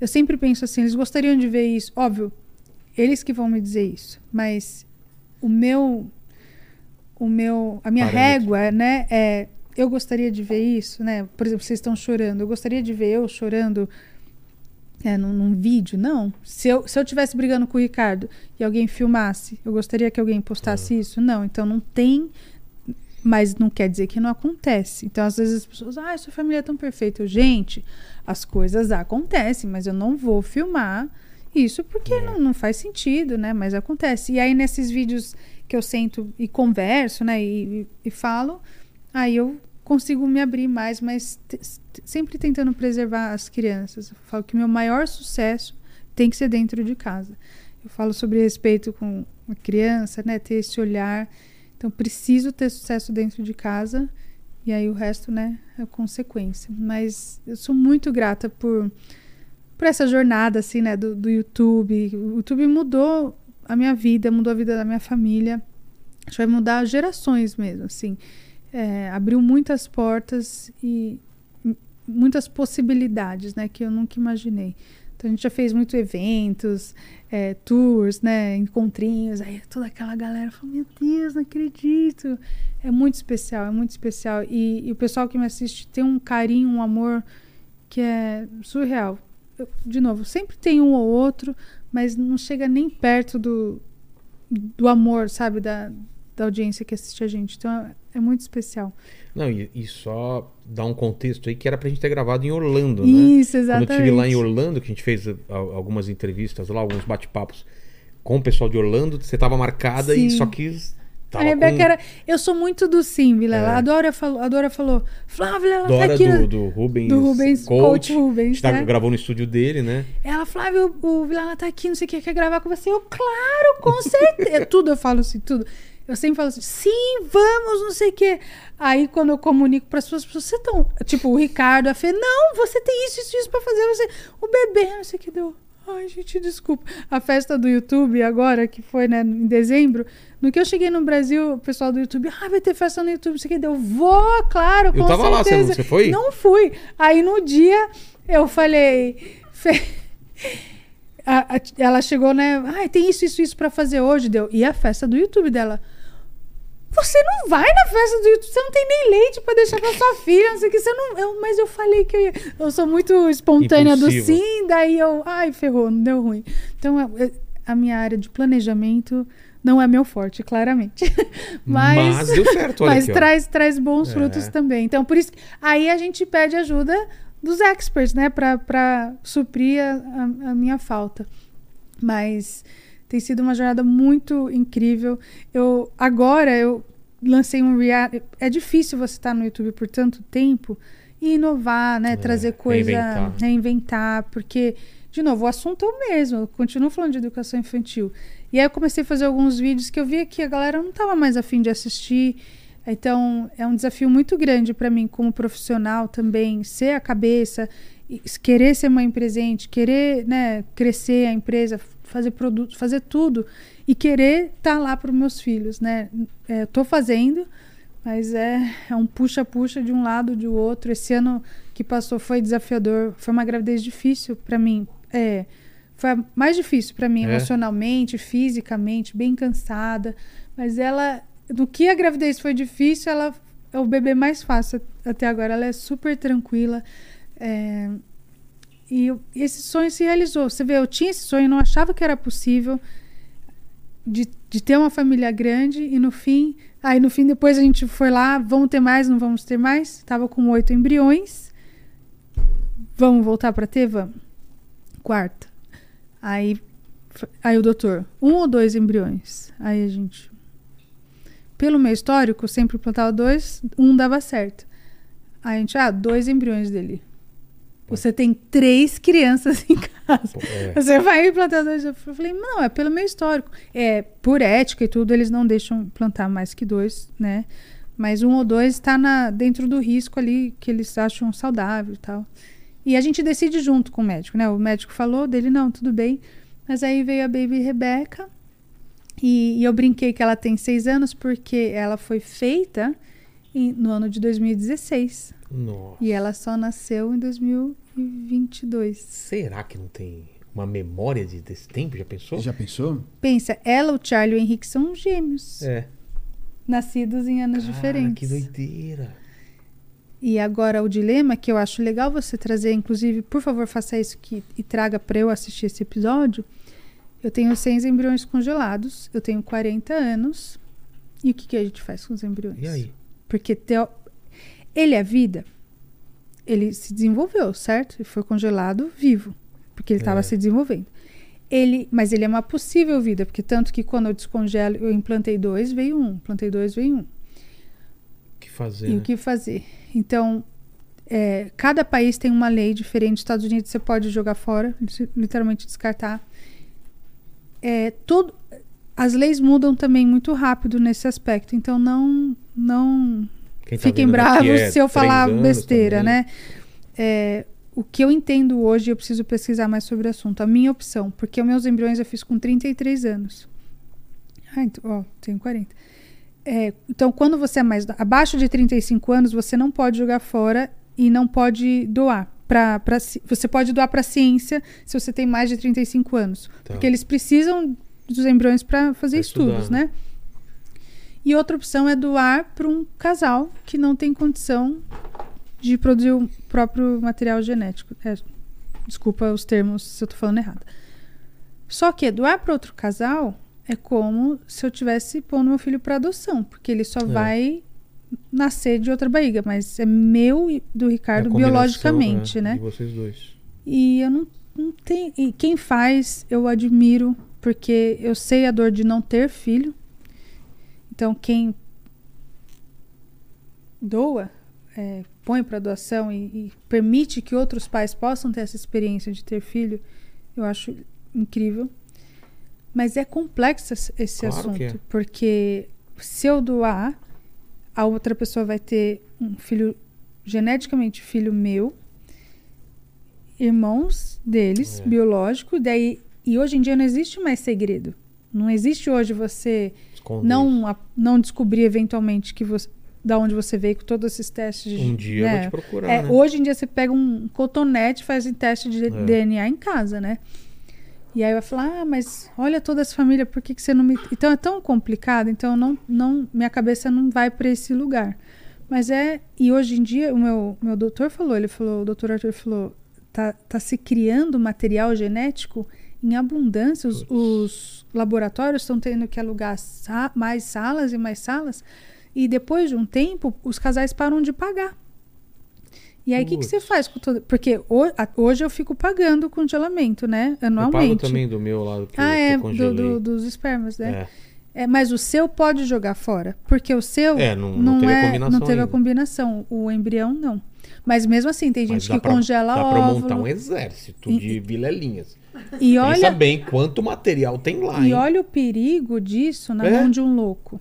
Eu sempre penso assim, eles gostariam de ver isso. Óbvio, eles que vão me dizer isso. Mas o meu o meu a minha Parâmetro. régua né é eu gostaria de ver isso né por exemplo vocês estão chorando eu gostaria de ver eu chorando é, num, num vídeo não se eu se eu tivesse brigando com o Ricardo e alguém filmasse eu gostaria que alguém postasse isso não então não tem mas não quer dizer que não acontece. Então, às vezes as pessoas, ah, sua família é tão perfeita. Eu, gente, as coisas acontecem, mas eu não vou filmar isso porque não, não faz sentido, né? Mas acontece. E aí, nesses vídeos que eu sento e converso, né? E, e- e falo, aí eu consigo me abrir mais, mas sempre tentando preservar as crianças. Eu falo que meu maior sucesso tem que ser dentro de casa. Eu falo sobre respeito com a criança, né? Ter esse olhar. Então, preciso ter sucesso dentro de casa. E aí o resto, né, é consequência. Mas eu sou muito grata por, por essa jornada, assim, né, do, do YouTube. O YouTube mudou a minha vida, mudou a vida da minha família. Acho que vai mudar gerações mesmo, assim. É, abriu muitas portas e muitas possibilidades, né, que eu nunca imaginei. Então a gente já fez muitos eventos, é, tours, né, encontrinhos, aí toda aquela galera falou, meu Deus, não acredito. É muito especial, é muito especial. E, e o pessoal que me assiste tem um carinho, um amor que é surreal. De novo, sempre tem um ou outro, mas não chega nem perto do, do amor, sabe, da, da audiência que assiste a gente. Então é, é muito especial. Não, e, e só dar um contexto aí que era pra gente ter gravado em Orlando, né? Isso, Quando exatamente. eu estive lá em Orlando, que a gente fez a- a- algumas entrevistas lá, alguns bate-papos com o pessoal de Orlando, você tava marcada e Sim. só que A tava Rebeca com era. Eu sou muito do sim, Vilela. É. A Dora falou, a Dora falou, Flávia, ela tá Dora aqui. do, do Rubens, do Rubens, coach A Rubens, gente tá- né? gravou no estúdio dele, né? Ela, Flávia, o, o Vilela tá aqui, não sei o que, quer gravar com você. Eu, claro, com certeza. tudo eu falo assim, tudo. Eu sempre falo assim, sim, vamos, não sei o quê. Aí, quando eu comunico para as pessoas, as pessoas, você tão. Tipo, o Ricardo, a Fê, não, você tem isso, isso, isso pra fazer. Você, o bebê, não sei o que deu. Ai, gente, desculpa. A festa do YouTube, agora, que foi né, em dezembro, no que eu cheguei no Brasil, o pessoal do YouTube, ah, vai ter festa no YouTube, não sei o que deu. Vou, claro, com Eu tava lá, você não- certeza. você foi? Não fui. Aí no dia eu falei. Fê, a- a- ela chegou, né? Ai, tem isso, isso, isso pra fazer hoje, deu. E a festa do YouTube dela. Você não vai na festa do YouTube, você não tem nem leite pra deixar pra sua filha, não sei o que. Você não. Eu, mas eu falei que eu ia. Eu sou muito espontânea Impulsiva. do sim, daí eu. Ai, ferrou, não deu ruim. Então, a minha área de planejamento não é meu forte, claramente. Mas, Mas deu certo, olha mas aqui, traz, traz bons É. frutos também. Então, por isso. que- Aí a gente pede ajuda dos experts, né? Pra, pra suprir a, a- a minha falta. Mas tem sido uma jornada muito incrível. Eu agora eu lancei um reality. É difícil você estar no YouTube por tanto tempo e inovar, né? Trazer coisa, reinventar. reinventar, porque de novo, o assunto é o mesmo. Eu continuo falando de educação infantil. E aí eu comecei a fazer alguns vídeos que eu via que a galera não estava mais afim de assistir. Então, é um desafio muito grande para mim como profissional também ser a cabeça, querer ser mãe presente, querer, né, crescer a empresa, fazer produtos, fazer tudo e querer estar lá para os meus filhos, né? É, tô fazendo, mas é, é um puxa-puxa de um lado de outro. Esse ano que passou foi desafiador, foi uma gravidez difícil para mim. É, foi mais difícil para mim É? emocionalmente, fisicamente, bem cansada. Mas ela, no que a gravidez foi difícil, ela é o bebê mais fácil até agora. Ela é super tranquila. É, e, esse sonho se realizou. Você vê, eu tinha esse sonho, não achava que era possível de, de ter uma família grande e no fim, aí no fim depois a gente foi lá, vamos ter mais, não vamos ter mais. Tava com oito embriões. Vamos voltar para ter, vamos. Quarta. Aí, aí o doutor, um ou dois embriões. Aí a gente, pelo meu histórico, sempre plantava dois, um dava certo. Aí a gente, ah, dois embriões dele. Você tem três crianças em casa. Pô, é. Você vai plantar dois. Eu falei, não, é pelo meu histórico. É, por ética e tudo, eles não deixam plantar mais que dois, né? Mas um ou dois está dentro do risco ali que eles acham saudável e tal. E a gente decide junto com o médico, né? O médico falou dele, não, tudo bem. Mas aí veio a baby Rebeca. E, e eu brinquei que ela tem seis anos porque ela foi feita em- no ano de 2016. Nossa. E ela só nasceu em 2022. Será que não tem uma memória de- desse tempo? Já pensou? Já pensou? Pensa, ela, o Charlie e o Henrique são gêmeos. É. Nascidos em anos Cara, diferentes. que doideira. E agora o dilema que eu acho legal você trazer, inclusive, por favor, faça isso que, e traga para eu assistir esse episódio. Eu tenho 100 embriões congelados, eu tenho 40 anos. E o que, que a gente faz com os embriões? E aí? Porque teo... ele é vida. Ele se desenvolveu, certo? Ele foi congelado vivo, porque ele estava É. se desenvolvendo. ele, mas ele é uma possível vida, porque tanto que quando eu descongelo, eu implantei dois, veio um, implantei dois, veio um. O que fazer? E né? o que fazer? Então, é, cada país tem uma lei diferente. Estados Unidos você pode jogar fora, li- literalmente descartar. É, todo, as leis mudam também muito rápido nesse aspecto. Então, não, não tá fiquem bravos é se eu falar besteira, também. né? É, o que eu entendo hoje, eu preciso pesquisar mais sobre o assunto. A minha opção, porque os meus embriões eu fiz com 33 anos. Ah, então, ó, tenho 40. É, então, quando você é mais abaixo de 35 anos, você não pode jogar fora e não pode doar. Pra, pra, você pode doar para a ciência se você tem mais de 35 anos. Tá. Porque eles precisam dos embriões para fazer estudos, né? né? E outra opção é doar para um casal que não tem condição de produzir o próprio material genético. É, desculpa os termos se eu tô falando errado. Só que doar para outro casal é como se eu tivesse pondo meu filho para adoção, porque ele só É. vai nascer de outra barriga, mas é meu e do É Ricardo combinação, biologicamente, é, né? De vocês dois. E eu não, não tenho. E quem faz, eu admiro, porque eu sei a dor de não ter filho. Então, quem doa, é, põe para doação e, e permite que outros pais possam ter essa experiência de ter filho, eu acho incrível. Mas é complexo esse Claro assunto, que é. porque se eu doar, a outra pessoa vai ter um filho geneticamente filho meu, irmãos deles, É. biológico, daí e hoje em dia não existe mais segredo. Não existe hoje você Esconde não não descobrir eventualmente que você da onde você veio com todos esses testes de Um dia eu né? vou te procurar, É, né? Hoje em dia você pega um cotonete e faz um teste de É. DNA em casa, né? E aí vai falar, ah, mas olha toda essa família, por que, que você não me. Então é tão complicado, então não, não, minha cabeça não vai para esse lugar. Mas é. E hoje em dia, o meu, meu doutor falou, ele falou, o doutor Arthur falou, tá, tá se criando material genético em abundância. Os, os laboratórios estão tendo que alugar sa- mais salas e mais salas. E depois de um tempo, os casais param de pagar. E aí, o que, que você faz com todo. Porque ho- a- hoje eu fico pagando o congelamento, né? Eu pago Anualmente. também do meu lá, que, eu, ah, que é, eu do- do- dos espermas, né? É. É, mas o seu pode jogar fora. Porque o seu É, não- não teve a é, combinação não teve a combinação. O embrião, não. Mas mesmo assim, tem gente dá que pra- congela Dá pra óvulo. montar um exército E- de vilelinhas. E Pensa olha, bem quanto material tem lá, e hein? olha o perigo disso na É? mão de um louco.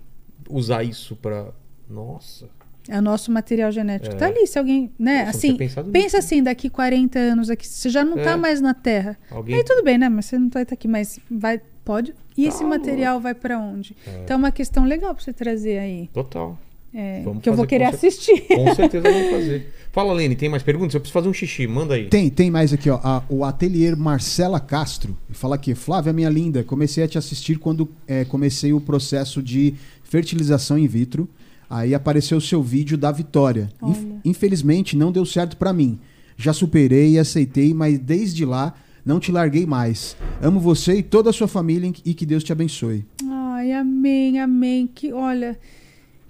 Usar isso pra... Nossa. É o nosso material genético. É. Tá ali, se alguém, né? Nossa, assim, pensa nisso. assim, daqui 40 anos aqui, você já não É. tá mais na Terra. Alguém... Aí tudo bem, né? Mas você não vai estar aqui, mas vai, pode. E Tá esse material vai pra onde? Então é uma questão legal pra você trazer aí. Total. É, Vamos que eu vou querer assistir. Com certeza vamos fazer. Fala, Lene, tem mais perguntas? Eu preciso fazer um xixi, manda aí. Tem, tem mais aqui, ó. A- o ateliê Marcela Castro fala aqui, Flávia, minha linda, comecei a te assistir quando é, comecei o processo de fertilização in vitro. Aí apareceu o seu vídeo da vitória. Inf- infelizmente não deu certo pra mim. Já superei e aceitei, mas desde lá não te larguei mais. Amo você e toda a sua família e que Deus te abençoe. Ai, amém, amém. Que olha,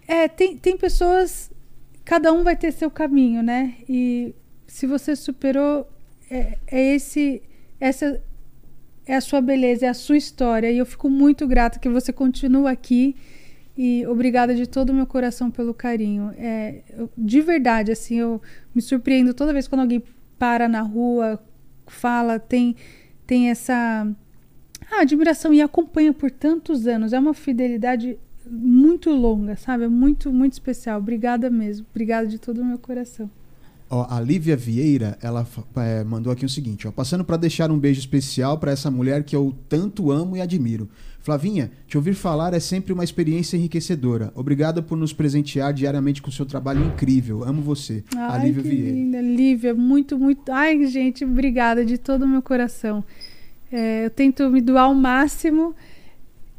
é, tem, tem pessoas, cada um vai ter seu caminho, né? E se você superou, é, é esse, essa é a sua beleza, é a sua história. E eu fico muito grata que você continua aqui. E obrigada de todo o meu coração pelo carinho. É, eu- de verdade, assim, eu me surpreendo toda vez quando alguém para na rua, fala, tem, tem essa ah, admiração e acompanha por tantos anos. É uma fidelidade muito longa, sabe? É muito, muito especial. Obrigada mesmo. Obrigada de todo o meu coração. Ó, a Lívia Vieira, ela é, mandou aqui o seguinte, ó, passando para deixar um beijo especial para essa mulher que eu tanto amo e admiro. Flavinha, te ouvir falar é sempre uma experiência enriquecedora. Obrigada por nos presentear diariamente com seu trabalho incrível. Amo você. a Ai, Lívia que Vieira. linda. Lívia, muito, muito. Ai, gente, obrigada de todo o meu coração. É, eu tento me doar ao máximo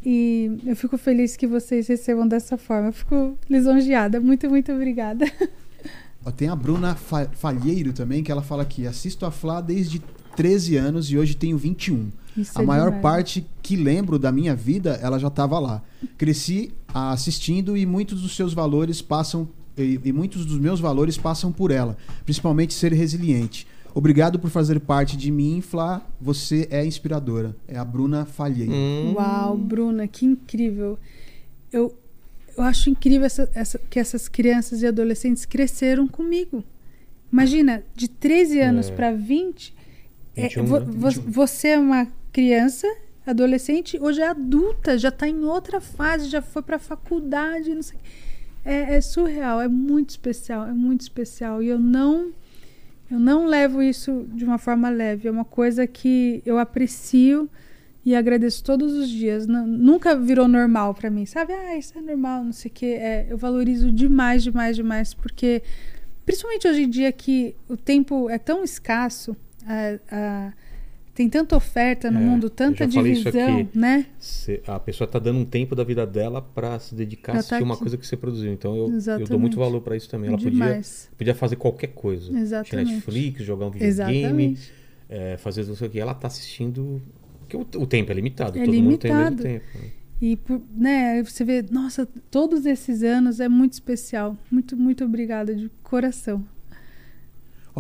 e eu fico feliz que vocês recebam dessa forma. Eu fico lisonjeada. Muito, muito obrigada. Tem a Bruna Fa- Falheiro também, que ela fala aqui, assisto a Flá desde 13 anos e hoje tenho 21. Isso A é maior demais. parte que lembro da minha vida, ela já estava lá. Cresci ah, assistindo e muitos dos seus valores passam e, e muitos dos meus valores passam por ela, principalmente ser resiliente. Obrigado por fazer parte de mim, Flá. Você é inspiradora. É a Bruna Falhei. Hum. Uau, Bruna, que incrível. Eu, eu acho incrível essa- essa- que essas crianças e adolescentes cresceram comigo. Imagina, de 13 anos É. para 20, é, 21, vo- né? vo- você é uma criança, adolescente, hoje é adulta, já está em outra fase, já foi para faculdade, não sei. É, é surreal, é muito especial, é muito especial. E eu não eu não levo isso de uma forma leve, é uma coisa que eu aprecio e agradeço todos os dias. Nunca virou normal pra mim, sabe? Ah, isso é normal, não sei o quê. É, eu valorizo demais, demais, demais, porque principalmente hoje em dia que o tempo é tão escasso, a- a- tem tanta oferta no É, mundo, tanta divisão, aqui. né? Cê- a pessoa tá dando um tempo da vida dela pra se dedicar a Pra tá assistir uma aqui. coisa que você produziu. Então eu, eu dou muito valor pra isso também. Ela podia, demais. podia fazer qualquer coisa. Exatamente. Netflix, jogar um videogame, é, fazer não sei o que. Ela tá assistindo. Porque o, o tempo é limitado. É todo mundo tem o mesmo limitado. tempo. né? E por- né, você vê, nossa, todos esses anos é muito especial. Muito, muito obrigada de coração.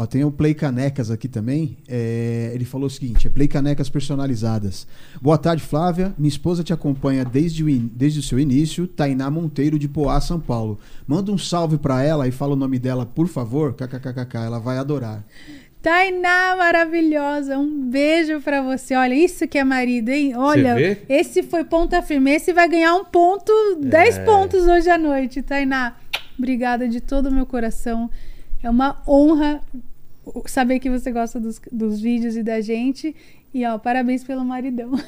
Ó, tem o Play Canecas aqui também. É, ele falou o seguinte: é Play Canecas personalizadas. Boa tarde, Flávia. Minha esposa te acompanha desde o, in- desde o seu início. Tainá Monteiro, de Poá, São Paulo. Manda um salve pra ela e fala o nome dela, por favor. KKKKK, ela vai adorar. Tainá maravilhosa, um beijo pra você. Olha, isso que é marido, hein? Olha, esse foi ponta firme. Esse vai ganhar um ponto, 10 É. pontos hoje à noite. Tainá, obrigada de todo o meu coração. É uma honra saber que você gosta dos, dos vídeos e da gente. E, ó, parabéns pelo maridão.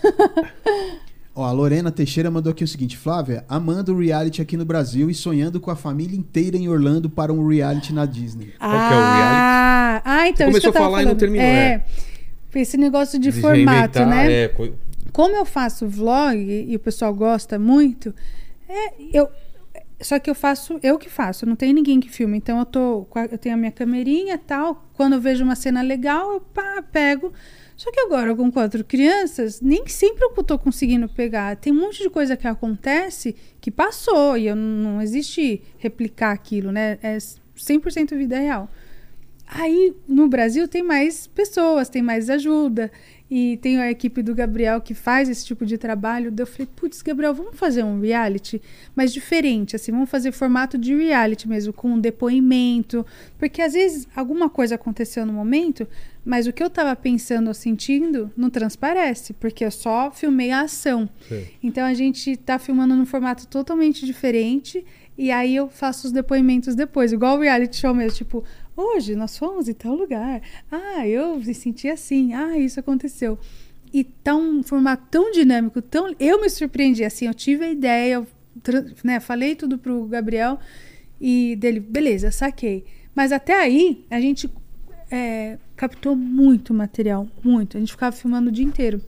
Ó, a Lorena Teixeira mandou aqui o seguinte: Flávia, amando o reality aqui no Brasil e sonhando com a família inteira em Orlando para um reality na Disney. Qual que é o reality? Ah, ah então Você começou a falar e não falando. terminou, É, esse negócio de Eles formato, né? é, co- Como eu faço vlog e o pessoal gosta muito, é, eu só que eu faço, eu que faço, não tem ninguém que filme. Então eu tô, eu tenho a minha camerinha tal. Quando eu vejo uma cena legal, eu pá, pego. Só que agora com quatro crianças, nem sempre eu tô conseguindo pegar. Tem um monte de coisa que acontece que passou e eu não existe replicar aquilo, né? É 100% vida real. Aí no Brasil tem mais pessoas, tem mais ajuda. E tem a equipe do Gabriel que faz esse tipo de trabalho. Daí eu falei, putz, Gabriel, vamos fazer um reality, mas diferente, assim, vamos fazer formato de reality mesmo, com um depoimento. Porque às vezes alguma coisa aconteceu no momento, mas o que eu tava pensando ou sentindo não transparece, porque eu só filmei a ação. Sim. Então a gente tá filmando num formato totalmente diferente. E aí eu faço os depoimentos depois, igual o reality show mesmo, tipo, hoje nós fomos em tal lugar. Ah, eu me senti assim. Ah, isso aconteceu. E tá um formato tão dinâmico, tão. Eu me surpreendi, assim, eu tive a ideia, eu né, falei tudo pro Gabriel e dele, beleza, saquei. Mas até aí, a gente é, captou muito material, muito. A gente ficava filmando o dia inteiro.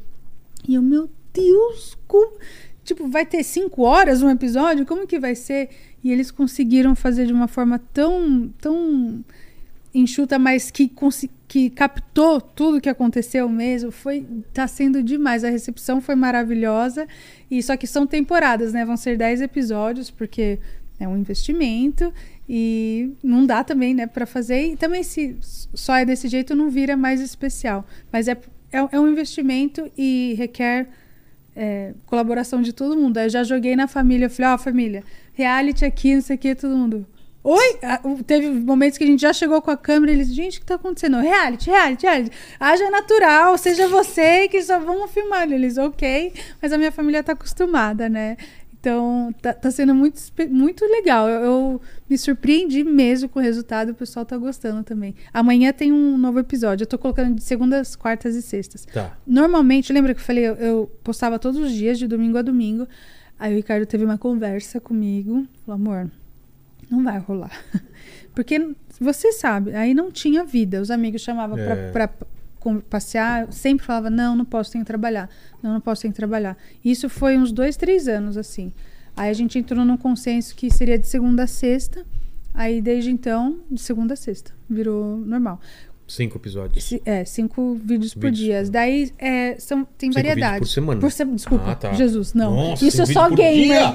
E eu, meu Deus, como... Tipo, vai ter cinco horas um episódio? Como que vai ser? E eles conseguiram fazer de uma forma tão, tão enxuta, mas que, que captou tudo que aconteceu mesmo. Foi, tá sendo demais. A recepção foi maravilhosa. E só que são temporadas, né? Vão ser dez episódios, porque é um investimento e não dá também, né, para fazer. E também se só é desse jeito não vira mais especial. Mas é, é, é um investimento e requer é, colaboração de todo mundo. Eu já joguei na família, eu falei, ó, família, reality aqui, não sei o que, todo mundo. Oi? Ah, Teve momentos que a gente já chegou com a câmera e eles, gente, o que tá acontecendo? Reality, reality, reality. Haja natural, seja você que só vamos filmar. Eles, ok, mas a minha família tá acostumada, né? Então, tá, tá sendo muito, muito legal. Eu, eu me surpreendi mesmo com o resultado, o pessoal tá gostando também. Amanhã tem um novo episódio. Eu tô colocando de segundas, quartas e sextas. Tá. Normalmente, lembra que eu falei, eu, eu postava todos os dias, de domingo a domingo. Aí o Ricardo teve uma conversa comigo. Falou, amor, não vai rolar. Porque você sabe, aí não tinha vida. Os amigos chamavam É. com- passear, eu sempre falava, não, não posso, tenho que trabalhar. Não, não posso, tenho que trabalhar. Isso foi uns dois, três anos, assim. Aí a gente entrou num consenso que seria de segunda a sexta. Aí, desde então, de segunda a sexta. Virou normal. Cinco episódios. É, cinco vídeos por dia. tá. Daí é, são, tem Cinco variedade. por semana? Por se- Desculpa, Ah, tá. Jesus, não. Nossa, Isso é só gamer.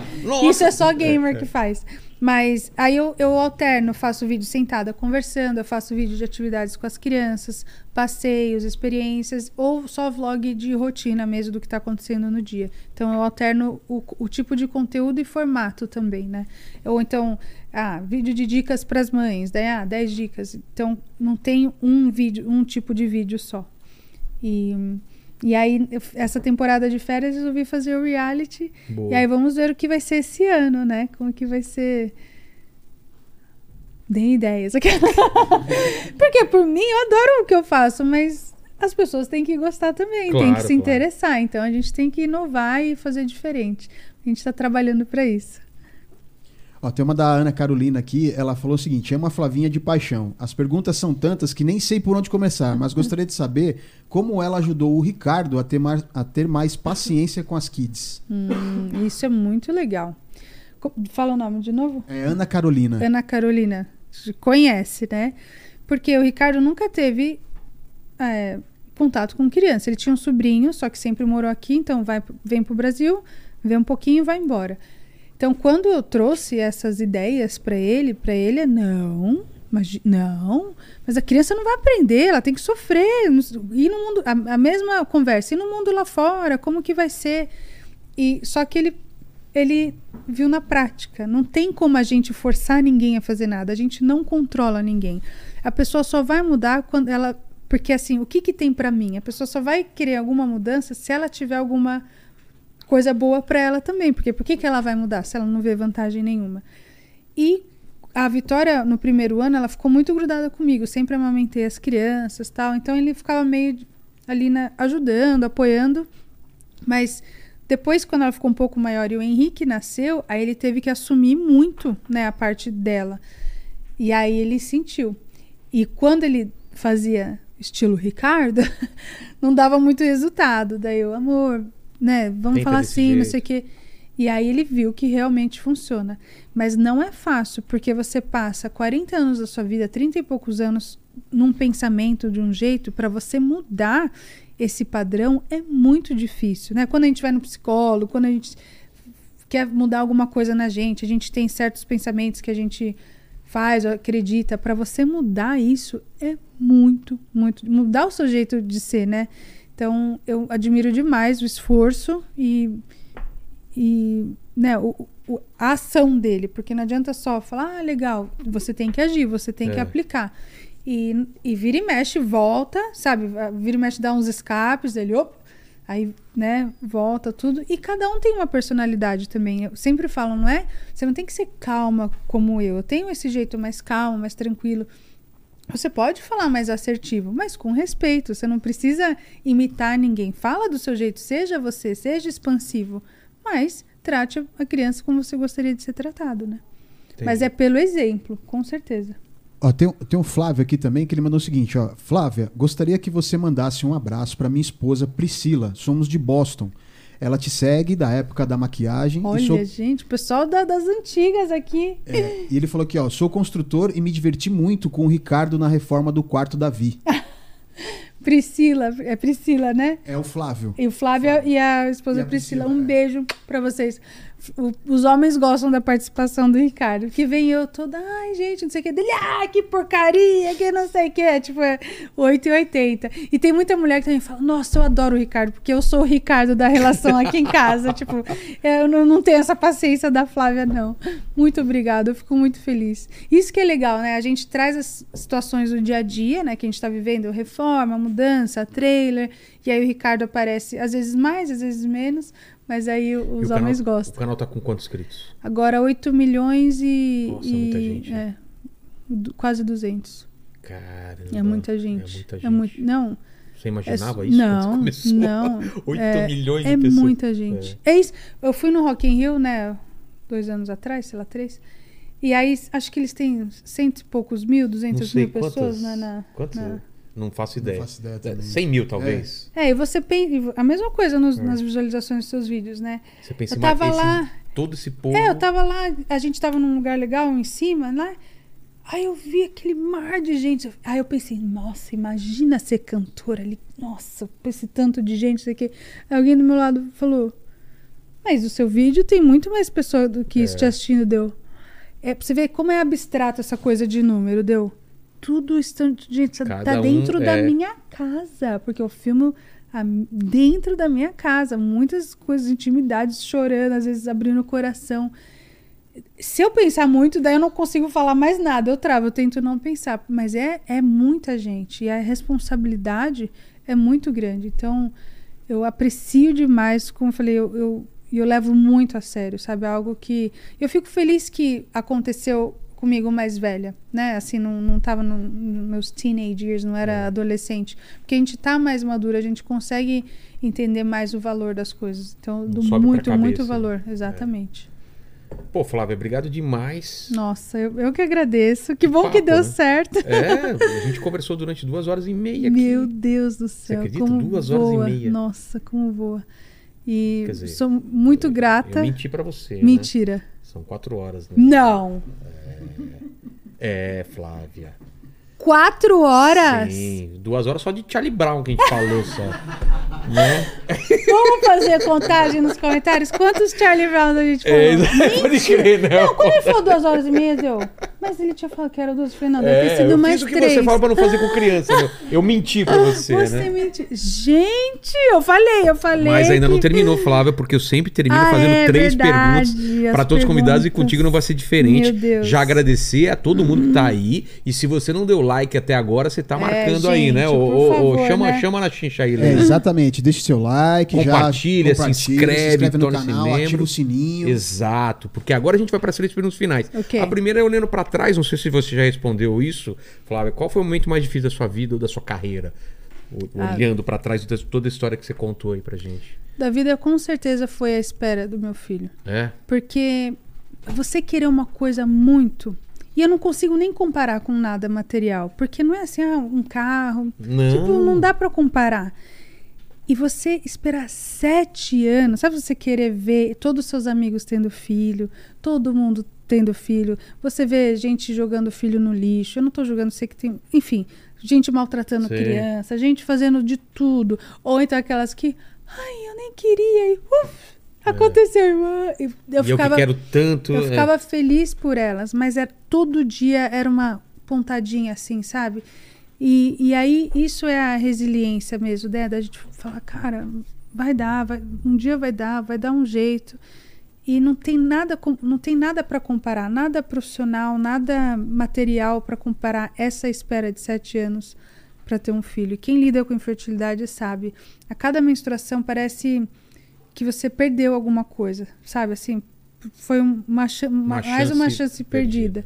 Isso é só gamer que faz. Mas aí eu, eu alterno, faço vídeo sentada conversando, eu faço vídeo de atividades com as crianças, passeios, experiências, ou só vlog de rotina mesmo do que está acontecendo no dia. Então eu alterno o, o tipo de conteúdo e formato também, né? Ou então, ah, vídeo de dicas para as mães, daí, ah, 10 dicas. Então não tem um vídeo, um tipo de vídeo só. E, e aí, eu- essa temporada de férias, eu resolvi fazer o reality. Boa. E aí vamos ver o que vai ser esse ano, né? Como que vai ser. Deem ideias. Porque por mim eu adoro o que eu faço, mas as pessoas têm que gostar também, têm Claro, que se claro. interessar. Então a gente tem que inovar e fazer diferente. A gente está trabalhando para isso. Ó, tem uma da Ana Carolina aqui, ela falou o seguinte: é uma Flavinha de paixão. As perguntas são tantas que nem sei por onde começar, mas gostaria de saber como ela ajudou o Ricardo a ter, mais, a ter mais paciência com as kids. Hum, isso é muito legal. Fala o nome de novo? É Ana Carolina. Ana Carolina. Conhece, né? Porque o Ricardo nunca teve é, contato com criança. Ele tinha um sobrinho, só que sempre morou aqui, então vai, vem pro Brasil, vê um pouquinho e vai embora. Então, quando eu trouxe essas ideias para ele, para ele é não, mas não, mas a criança não vai aprender, ela tem que sofrer, ir no mundo, a, a mesma conversa, ir no mundo lá fora, como que vai ser? E só que ele ele viu na prática. Não tem como a gente forçar ninguém a fazer nada. A gente não controla ninguém. A pessoa só vai mudar quando ela. Porque assim, o que, que tem pra mim? A pessoa só vai querer alguma mudança se ela tiver alguma coisa boa pra ela também. Porque por que, que ela vai mudar se ela não vê vantagem nenhuma? E a Vitória, no primeiro ano, ela ficou muito grudada comigo. Sempre amamentei as crianças tal. Então ele ficava meio ali na- ajudando, apoiando. Mas depois, quando ela ficou um pouco maior e o Henrique nasceu, aí ele teve que assumir muito, né, a parte dela. E aí ele sentiu. E quando ele fazia estilo Ricardo, não dava muito resultado. Daí eu, amor, né, vamos Tenta falar assim, não jeito. sei o quê. E aí ele viu que realmente funciona. Mas não é fácil, porque você passa 40 anos da sua vida, 30 e poucos anos, num pensamento de um jeito, para você mudar esse padrão é muito difícil, né? Quando a gente vai no psicólogo, quando a gente quer mudar alguma coisa na gente, a gente tem certos pensamentos que a gente faz, ou acredita, para você mudar isso é muito, muito mudar o seu jeito de ser, né? Então, eu admiro demais o esforço e e né, o, o- a ação dele, porque não adianta só falar, ah, legal, você tem que agir, você tem que É. aplicar. E, e vira e mexe, volta, sabe? Vira e mexe, dá uns escapes, ele, opa, aí, né, volta tudo. E cada um tem uma personalidade também. Eu sempre falo, não é? Você não tem que ser calma como eu. Eu tenho esse jeito mais calmo, mais tranquilo. Você pode falar mais assertivo, mas com respeito. Você não precisa imitar ninguém. Fala do seu jeito, seja você, seja expansivo, mas trate a criança como você gostaria de ser tratado, né? Mas é pelo exemplo, com certeza. Ó, tem, tem um Flávio aqui também que ele mandou o seguinte, ó. Flávia, gostaria que você mandasse um abraço para minha esposa Priscila. Somos de Boston. Ela te segue da época da maquiagem. Olha, sou- gente, o pessoal da- das antigas aqui. é, e ele falou aqui, ó. Sou construtor e me diverti muito com o Ricardo na reforma do quarto da Vi. Priscila, é Priscila, né? É o Flávio. E o Flávio e a esposa E a Priscila, Priscila, um é. beijo pra vocês. Os homens gostam da participação do Ricardo. Que vem eu toda, ai, gente, não sei o que. Dele, ah, que porcaria, que não sei o que. Tipo, é 8 e 80. E tem muita mulher que também fala, nossa, eu adoro o Ricardo, porque eu sou o Ricardo da relação aqui em casa. tipo, eu não, não tenho essa paciência da Flávia, não. Muito obrigada, eu fico muito feliz. Isso que é legal, né? A gente traz as situações do dia a dia, né? Que a gente tá vivendo, reforma, mudança, trailer. E aí o Ricardo aparece, às vezes mais, às vezes menos. Mas aí os o canal- homens O gostam. canal tá com quantos inscritos? Agora 8 milhões e. Nossa, e- muita gente, É, né? du- quase 200. Caramba. É muita gente. É muita É gente. muito, não. Você é imaginava su- isso não, quando começou? não. 8 É- milhões de É pessoas. muita gente. É. isso. Eu fui no Rock in Rio, né? Dois anos atrás, sei lá, três. E aí, acho que eles têm cento e poucos mil, sei mil pessoas quantas. né, na, quantas? na- Não faço ideia. faço ideia também. 100 mil, talvez. É, e você pensa. A mesma coisa nos- nas visualizações dos seus vídeos, né? Você pensa Eu tava esse- lá- Todo esse povo. É, eu tava lá, a gente tava num lugar legal em cima, lá. Aí eu vi aquele mar de gente. Aí eu pensei, nossa, imagina ser cantora ali. Nossa, esse tanto de gente, sei que. Aí alguém do meu lado falou: Mas o seu vídeo tem muito mais pessoa do que isso É. te assistindo, deu. É, pra você ver como é abstrato essa coisa de número, deu? Tudo está, gente, Cada tá um dentro da é- minha casa, porque eu filmo a- dentro da minha casa, muitas coisas, intimidades, chorando, às vezes abrindo o coração. Se eu pensar muito, daí eu não consigo falar mais nada, eu travo, eu tento não pensar, mas é, é muita gente e a responsabilidade é muito grande. Então, eu aprecio demais, como eu falei, eu, eu, eu levo muito a sério, sabe? É Algo que. Eu fico feliz que aconteceu comigo mais velha, né? Assim, não, não tava no, nos meus teenage years, não era adolescente. Porque a gente tá mais madura, a gente consegue entender mais o valor das coisas. Então, eu dou muito, muito né? valor. Exatamente. Pô, Flávia, obrigado demais. Nossa, eu, eu que agradeço. Que bom papo, que deu né? certo. É, a gente conversou durante duas horas e meia aqui. Meu Deus do céu. acredita? Como Duas horas e voa. meia. Nossa, como voa. E dizer, sou muito grata. Eu menti pra você. né? Mentira. São quatro horas, né? Não. É, Flávia. Quatro horas? Sim, duas horas só de Charlie Brown que a gente falou só. né? Vamos fazer contagem nos comentários? Quantos Charlie Brown a gente falou? É, pode crer, né? Não, quando ele falou duas horas e meia, deu. Mas ele tinha falado que era duas. Eu falei, não, deve ter É, sido eu mais fiz o que três. você fala pra não fazer com criança. meu. Eu menti pra você, Você né? mentiu. Gente, eu falei, eu falei. Mas ainda não que- terminou, Flávia, porque eu sempre termino Ah, fazendo é três verdade, perguntas as pra todos os convidados e contigo não vai ser diferente. Meu Deus. Já agradecer a todo mundo que tá aí. E se você não deu like até agora, você tá marcando aí, gente, né? Ô, por ô, ô, favor, chama, né? chama na chincha aí, É, Lê. exatamente. Deixe seu like, Compartilha, já se compartilha, inscreve, no torne-se canal, membro. ativa o sininho. Exato, porque agora a gente vai para as três perguntas finais. Ok. A primeira é olhando para trás, não sei se você já respondeu isso, Flávia. Qual foi o momento mais difícil da sua vida ou da sua carreira? Ah. Olhando para trás toda a história que você contou aí pra gente. Da vida, com certeza, foi a espera do meu filho. É? Porque você querer uma coisa muito. E eu não consigo nem comparar com nada material. Porque não é assim, ah, um carro. Não. Tipo, não dá pra comparar. E você esperar sete anos, sabe você querer ver todos os seus amigos tendo filho, todo mundo tendo filho, você vê gente jogando filho no lixo, eu não tô jogando, sei que tem, enfim, gente maltratando Sei. criança, gente fazendo de tudo, ou então aquelas que, ai, eu nem queria, e uf, aconteceu, irmã. E eu eu ficava, que quero tanto. eu é. ficava feliz por elas, mas era, todo dia era uma pontadinha assim, sabe? E, e aí isso é a resiliência mesmo, né? Da gente falar, cara, vai dar, vai, um dia vai dar, vai dar um jeito. E não tem nada, não tem nada para comparar, nada profissional, nada material para comparar essa espera de sete anos para ter um filho. E Quem lida com infertilidade sabe, a cada menstruação parece que você perdeu alguma coisa, sabe? Assim, foi um- uma, uma- Uma mais uma chance chance perdida.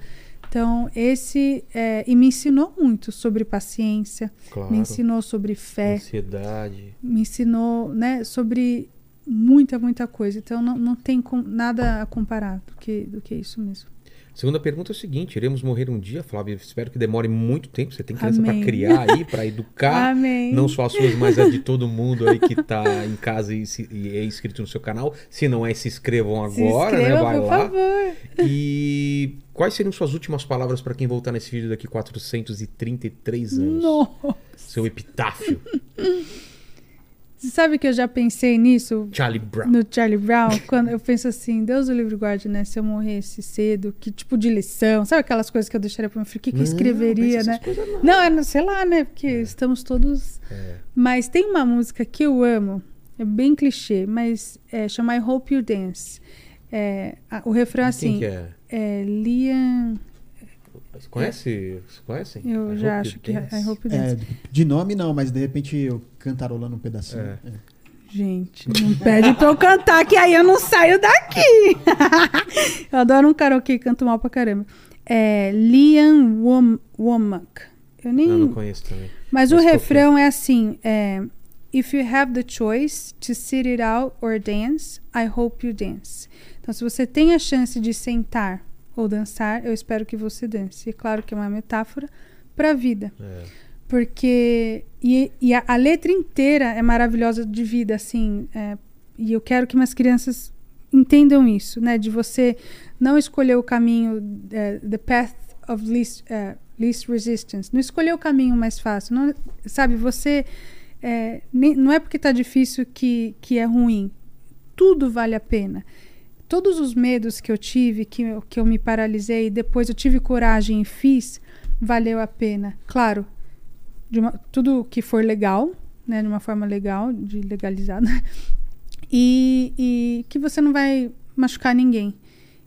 Então, esse. é, e me ensinou muito sobre paciência, Claro. me ensinou sobre fé, Ansiedade. me ensinou né, sobre muita, muita coisa. Então, não, não tem com- nada a comparar do que, do que isso mesmo. Segunda pergunta é o seguinte: iremos morrer um dia, Flávia? Espero que demore muito tempo. Você tem criança para criar aí, para educar. Amém. Não só as suas, mas a de todo mundo aí que tá em casa e, se- e é inscrito no seu canal. Se não é, se inscrevam Se agora, inscreva, né? Vai por lá. favor. E quais seriam suas últimas palavras para quem voltar nesse vídeo daqui 433 anos? Nossa. Seu epitáfio. Você sabe que eu já pensei nisso Charlie Brown. no Charlie Brown, quando eu penso assim, Deus o livre guarde, né? Se eu morresse cedo, que tipo de lição? Sabe aquelas coisas que eu deixaria para meu filho? O que, que eu Não, escreveria, né? essas coisas não. Não, é, sei lá, né? Porque estamos todos. É. Mas tem uma música que eu amo, é bem clichê, mas é, chama I Hope You Dance. É, a- o refrão é assim. Quem que é? é Liam. Você conhece? Você conhecem? Eu I já Hope acho que é Dance? I Hope You É, Dance. de nome não, mas de repente eu cantarolando um pedacinho. É. É. Gente, não pede pra eu cantar, que aí eu não saio daqui. eu adoro um karaokê, canto mal pra caramba. É Liam Wom Womack. Eu nem. Não, não conheço também. Mas, o Mas que é? refrão é assim: é, If you have the choice to sit it out or dance, I hope you dance. Então, se você tem a chance de sentar ou dançar, eu espero que você dance. E claro que é uma metáfora para a vida. É. Porque. E, e a, a letra inteira é maravilhosa de vida, assim. é, e eu quero que minhas crianças entendam isso, né? De você não escolher o caminho, é, the path of least, é, least resistance. Não escolher o caminho mais fácil. Não, sabe, você. é, nem- não é porque tá difícil que, que é ruim. Tudo vale a pena. Todos os medos que eu tive, que eu, que eu me paralisei, depois eu tive coragem e fiz, valeu a pena. Claro, uma, tudo que for legal, né, de uma forma legal, de legalizada, e, e que você não vai machucar ninguém.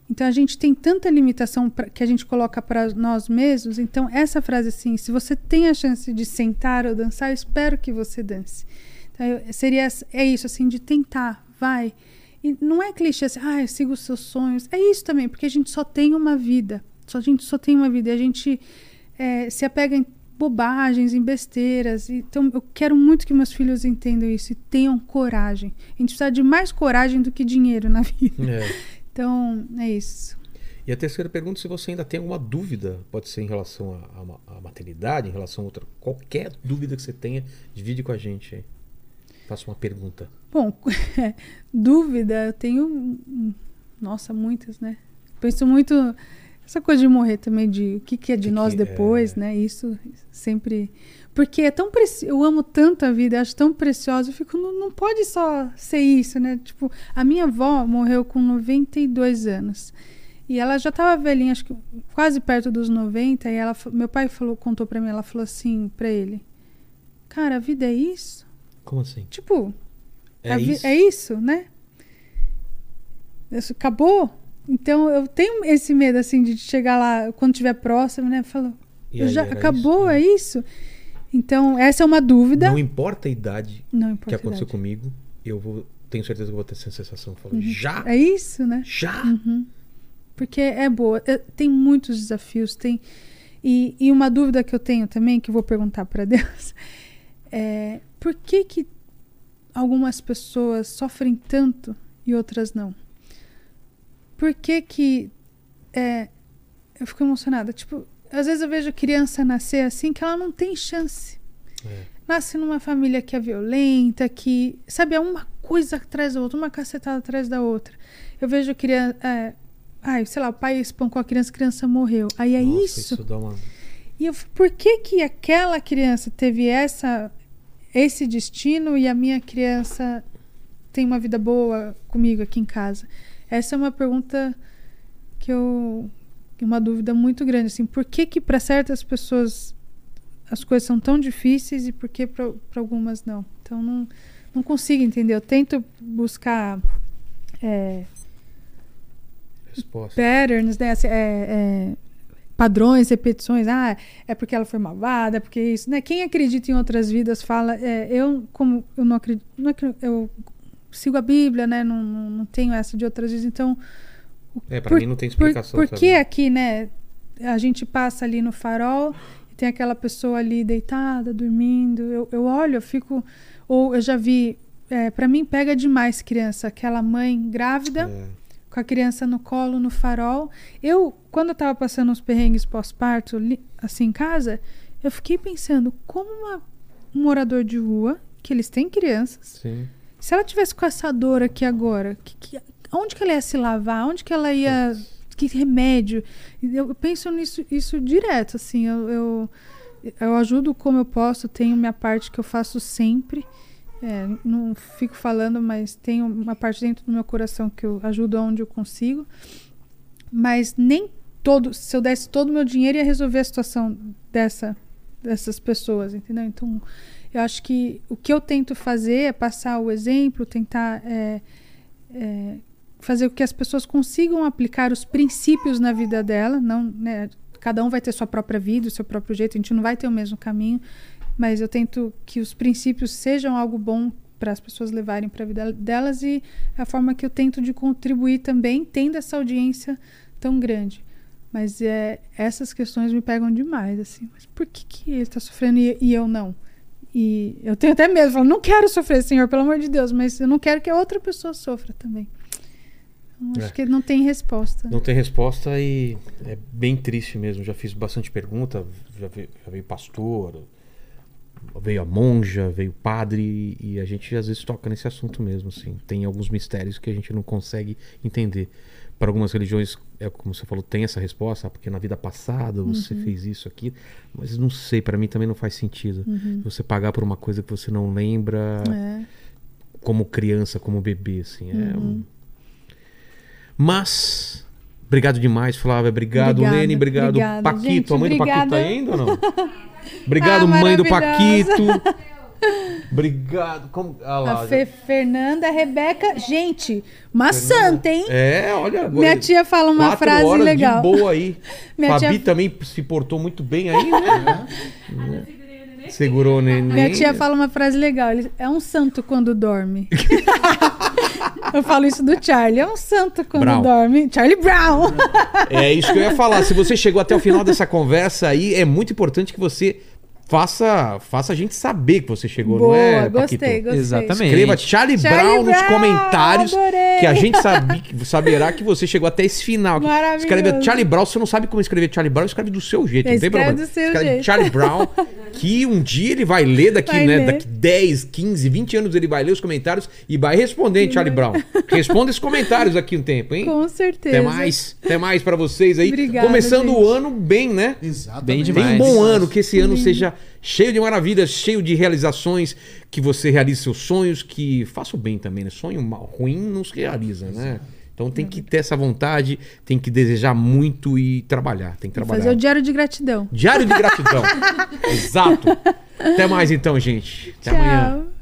Então a gente tem tanta limitação pra, que a gente coloca para nós mesmos. Então essa frase assim, se você tem a chance de sentar ou dançar, eu espero que você dance. Então, eu, seria é isso assim de tentar, vai. E não é clichê assim, ah, siga os seus sonhos. É isso também, porque a gente só tem uma vida. Só, a gente só tem uma vida. E a gente é, se apega em bobagens, em besteiras. Então, eu quero muito que meus filhos entendam isso e tenham coragem. A gente precisa de mais coragem do que dinheiro na vida. É. Então, é isso. E a terceira pergunta, se você ainda tem alguma dúvida, pode ser em relação à maternidade, em relação a outra, qualquer dúvida que você tenha, divide com a gente aí. Faça uma pergunta. Bom, dúvida, eu tenho. Nossa, muitas, né? Penso muito. Essa coisa de morrer também, de o que, que é de que nós que depois, é... né? Isso sempre. Porque é tão precioso. Eu amo tanto a vida, acho tão preciosa. Eu fico, não, não pode só ser isso, né? Tipo, a minha avó morreu com 92 anos. E ela já estava velhinha, acho que quase perto dos 90. E ela, meu pai falou, contou para mim, ela falou assim para ele: Cara, a vida é isso? Como assim? Tipo, é, isso? é isso, né? Isso acabou. Então eu tenho esse medo assim de chegar lá quando estiver próximo, né? Falou, já acabou, isso, é isso. Então essa é uma dúvida. Não importa a idade importa que aconteceu comigo, eu vou tenho certeza que vou ter essa sensação. Falo, uhum. já. É isso, né? Já. Uhum. Porque é boa. Tem muitos desafios, tem e, e uma dúvida que eu tenho também que eu vou perguntar para Deus é por que, que algumas pessoas sofrem tanto e outras não? Por que que é, eu fico emocionada? Tipo, às vezes eu vejo criança nascer assim que ela não tem chance. É. Nasce numa família que é violenta, que, sabe, é uma coisa atrás da outra, uma cacetada atrás da outra. Eu vejo criança. É, ai, sei lá, o pai espancou a criança, a criança morreu. Aí é Nossa, isso. isso uma... E eu, por que que aquela criança teve essa esse destino e a minha criança tem uma vida boa comigo aqui em casa? Essa é uma pergunta que eu uma dúvida muito grande assim, por que que para certas pessoas as coisas são tão difíceis e por que para algumas não? Então não não consigo entender. Eu tento buscar é, patterns, né? Assim, é, é, padrões, repetições. Ah, é porque ela foi malvada, é porque isso. Né? Quem acredita em outras vidas fala. É, eu, como eu não acredito. Não é eu sigo a Bíblia, né? Não, não, não tenho essa de outras vidas. Então. É, para mim não tem explicação. Por, por que aqui, né? A gente passa ali no farol e tem aquela pessoa ali deitada, dormindo. Eu, eu olho, eu fico. Ou eu já vi. É, para mim, pega demais criança. Aquela mãe grávida. É com a criança no colo, no farol. Eu, quando eu tava passando os perrengues pós-parto, assim, em casa, eu fiquei pensando como uma, um morador de rua, que eles têm crianças, Sim. se ela tivesse com essa dor aqui agora, que, que, onde que ela ia se lavar? Onde que ela ia... Que remédio? Eu, eu penso nisso isso direto, assim, eu, eu, eu ajudo como eu posso, tenho minha parte que eu faço sempre, é, não fico falando, mas tenho uma parte dentro do meu coração que eu ajudo onde eu consigo. Mas nem todo, se eu desse todo o meu dinheiro ia resolver a situação dessa, dessas pessoas, entendeu? Então, eu acho que o que eu tento fazer é passar o exemplo, tentar é, é, fazer com que as pessoas consigam aplicar os princípios na vida dela, não, né, cada um vai ter sua própria vida, o seu próprio jeito, a gente não vai ter o mesmo caminho, mas eu tento que os princípios sejam algo bom para as pessoas levarem para a vida delas e é a forma que eu tento de contribuir também tendo essa audiência tão grande. Mas é, essas questões me pegam demais, assim. Mas por que, que ele está sofrendo e, e, eu não? E eu tenho até medo, falo, não quero sofrer, Senhor, pelo amor de Deus, mas eu não quero que a outra pessoa sofra também. Então, acho é. que não tem resposta. Não tem resposta e é bem triste mesmo. Já fiz bastante pergunta, já veio, já veio pastor, veio a monja, veio o padre, e a gente às vezes toca nesse assunto mesmo, assim. Tem alguns mistérios que a gente não consegue entender. Para algumas religiões, é como você falou, tem essa resposta, ah, porque na vida passada você uhum. fez isso aqui, mas não sei, para mim também não faz sentido. Uhum. Você pagar por uma coisa que você não lembra, é. como criança, como bebê, assim, é uhum. um... Mas, obrigado demais, Flávia. Obrigado, Obrigada, Lene. Obrigado, obrigada, Paquito. gente, a mãe do Paquito tá obrigada. ainda ou não? Obrigado, Ah, mãe do maravilhosa. Paquito. Obrigado. Como... Ah lá, A Fernanda, a Rebeca. Gente, uma santa, hein? É, olha. Minha tia fala uma quatro frase horas legal. De boa aí. Minha Fabi tia- também se portou muito bem aí, né? Segurou o neném. Minha tia fala uma frase legal. Ele é um santo quando dorme. eu falo isso do Charlie. É um santo quando Brown. dorme. Charlie Brown. É isso que eu ia falar. Se você chegou até o final dessa conversa aí, é muito importante que você faça, faça a gente saber que você chegou, não Boa, é, gostei, Paquito? gostei. Exatamente. Escreva Charlie, Charlie Brown nos Brown, comentários adorei. que a gente sabe, saberá que você chegou até esse final. Maravilhoso. Escreve Charlie Brown, você não sabe como escrever Charlie Brown, escreve do seu jeito, não tem Escreve problema. do seu escreve jeito. Charlie Brown, que um dia ele vai ler daqui, Vai né, ler. daqui 10, 15, 20 anos ele vai ler os comentários e vai responder, hein, Charlie Brown. Responda esses comentários aqui um tempo, hein? Com certeza. Até mais, até mais pra vocês aí. Obrigada, Começando gente. o ano bem, né? Exatamente. Bem demais. um bom ano, que esse ano seja cheio de maravilhas, cheio de realizações, que você realize seus sonhos, que faça o bem também, né? Sonho mal, ruim não se realiza, né? Então tem que ter essa vontade, tem que desejar muito e trabalhar. Tem que trabalhar. fazer o diário de gratidão. Diário de gratidão. Exato. Até mais então, gente. Até Tchau. amanhã.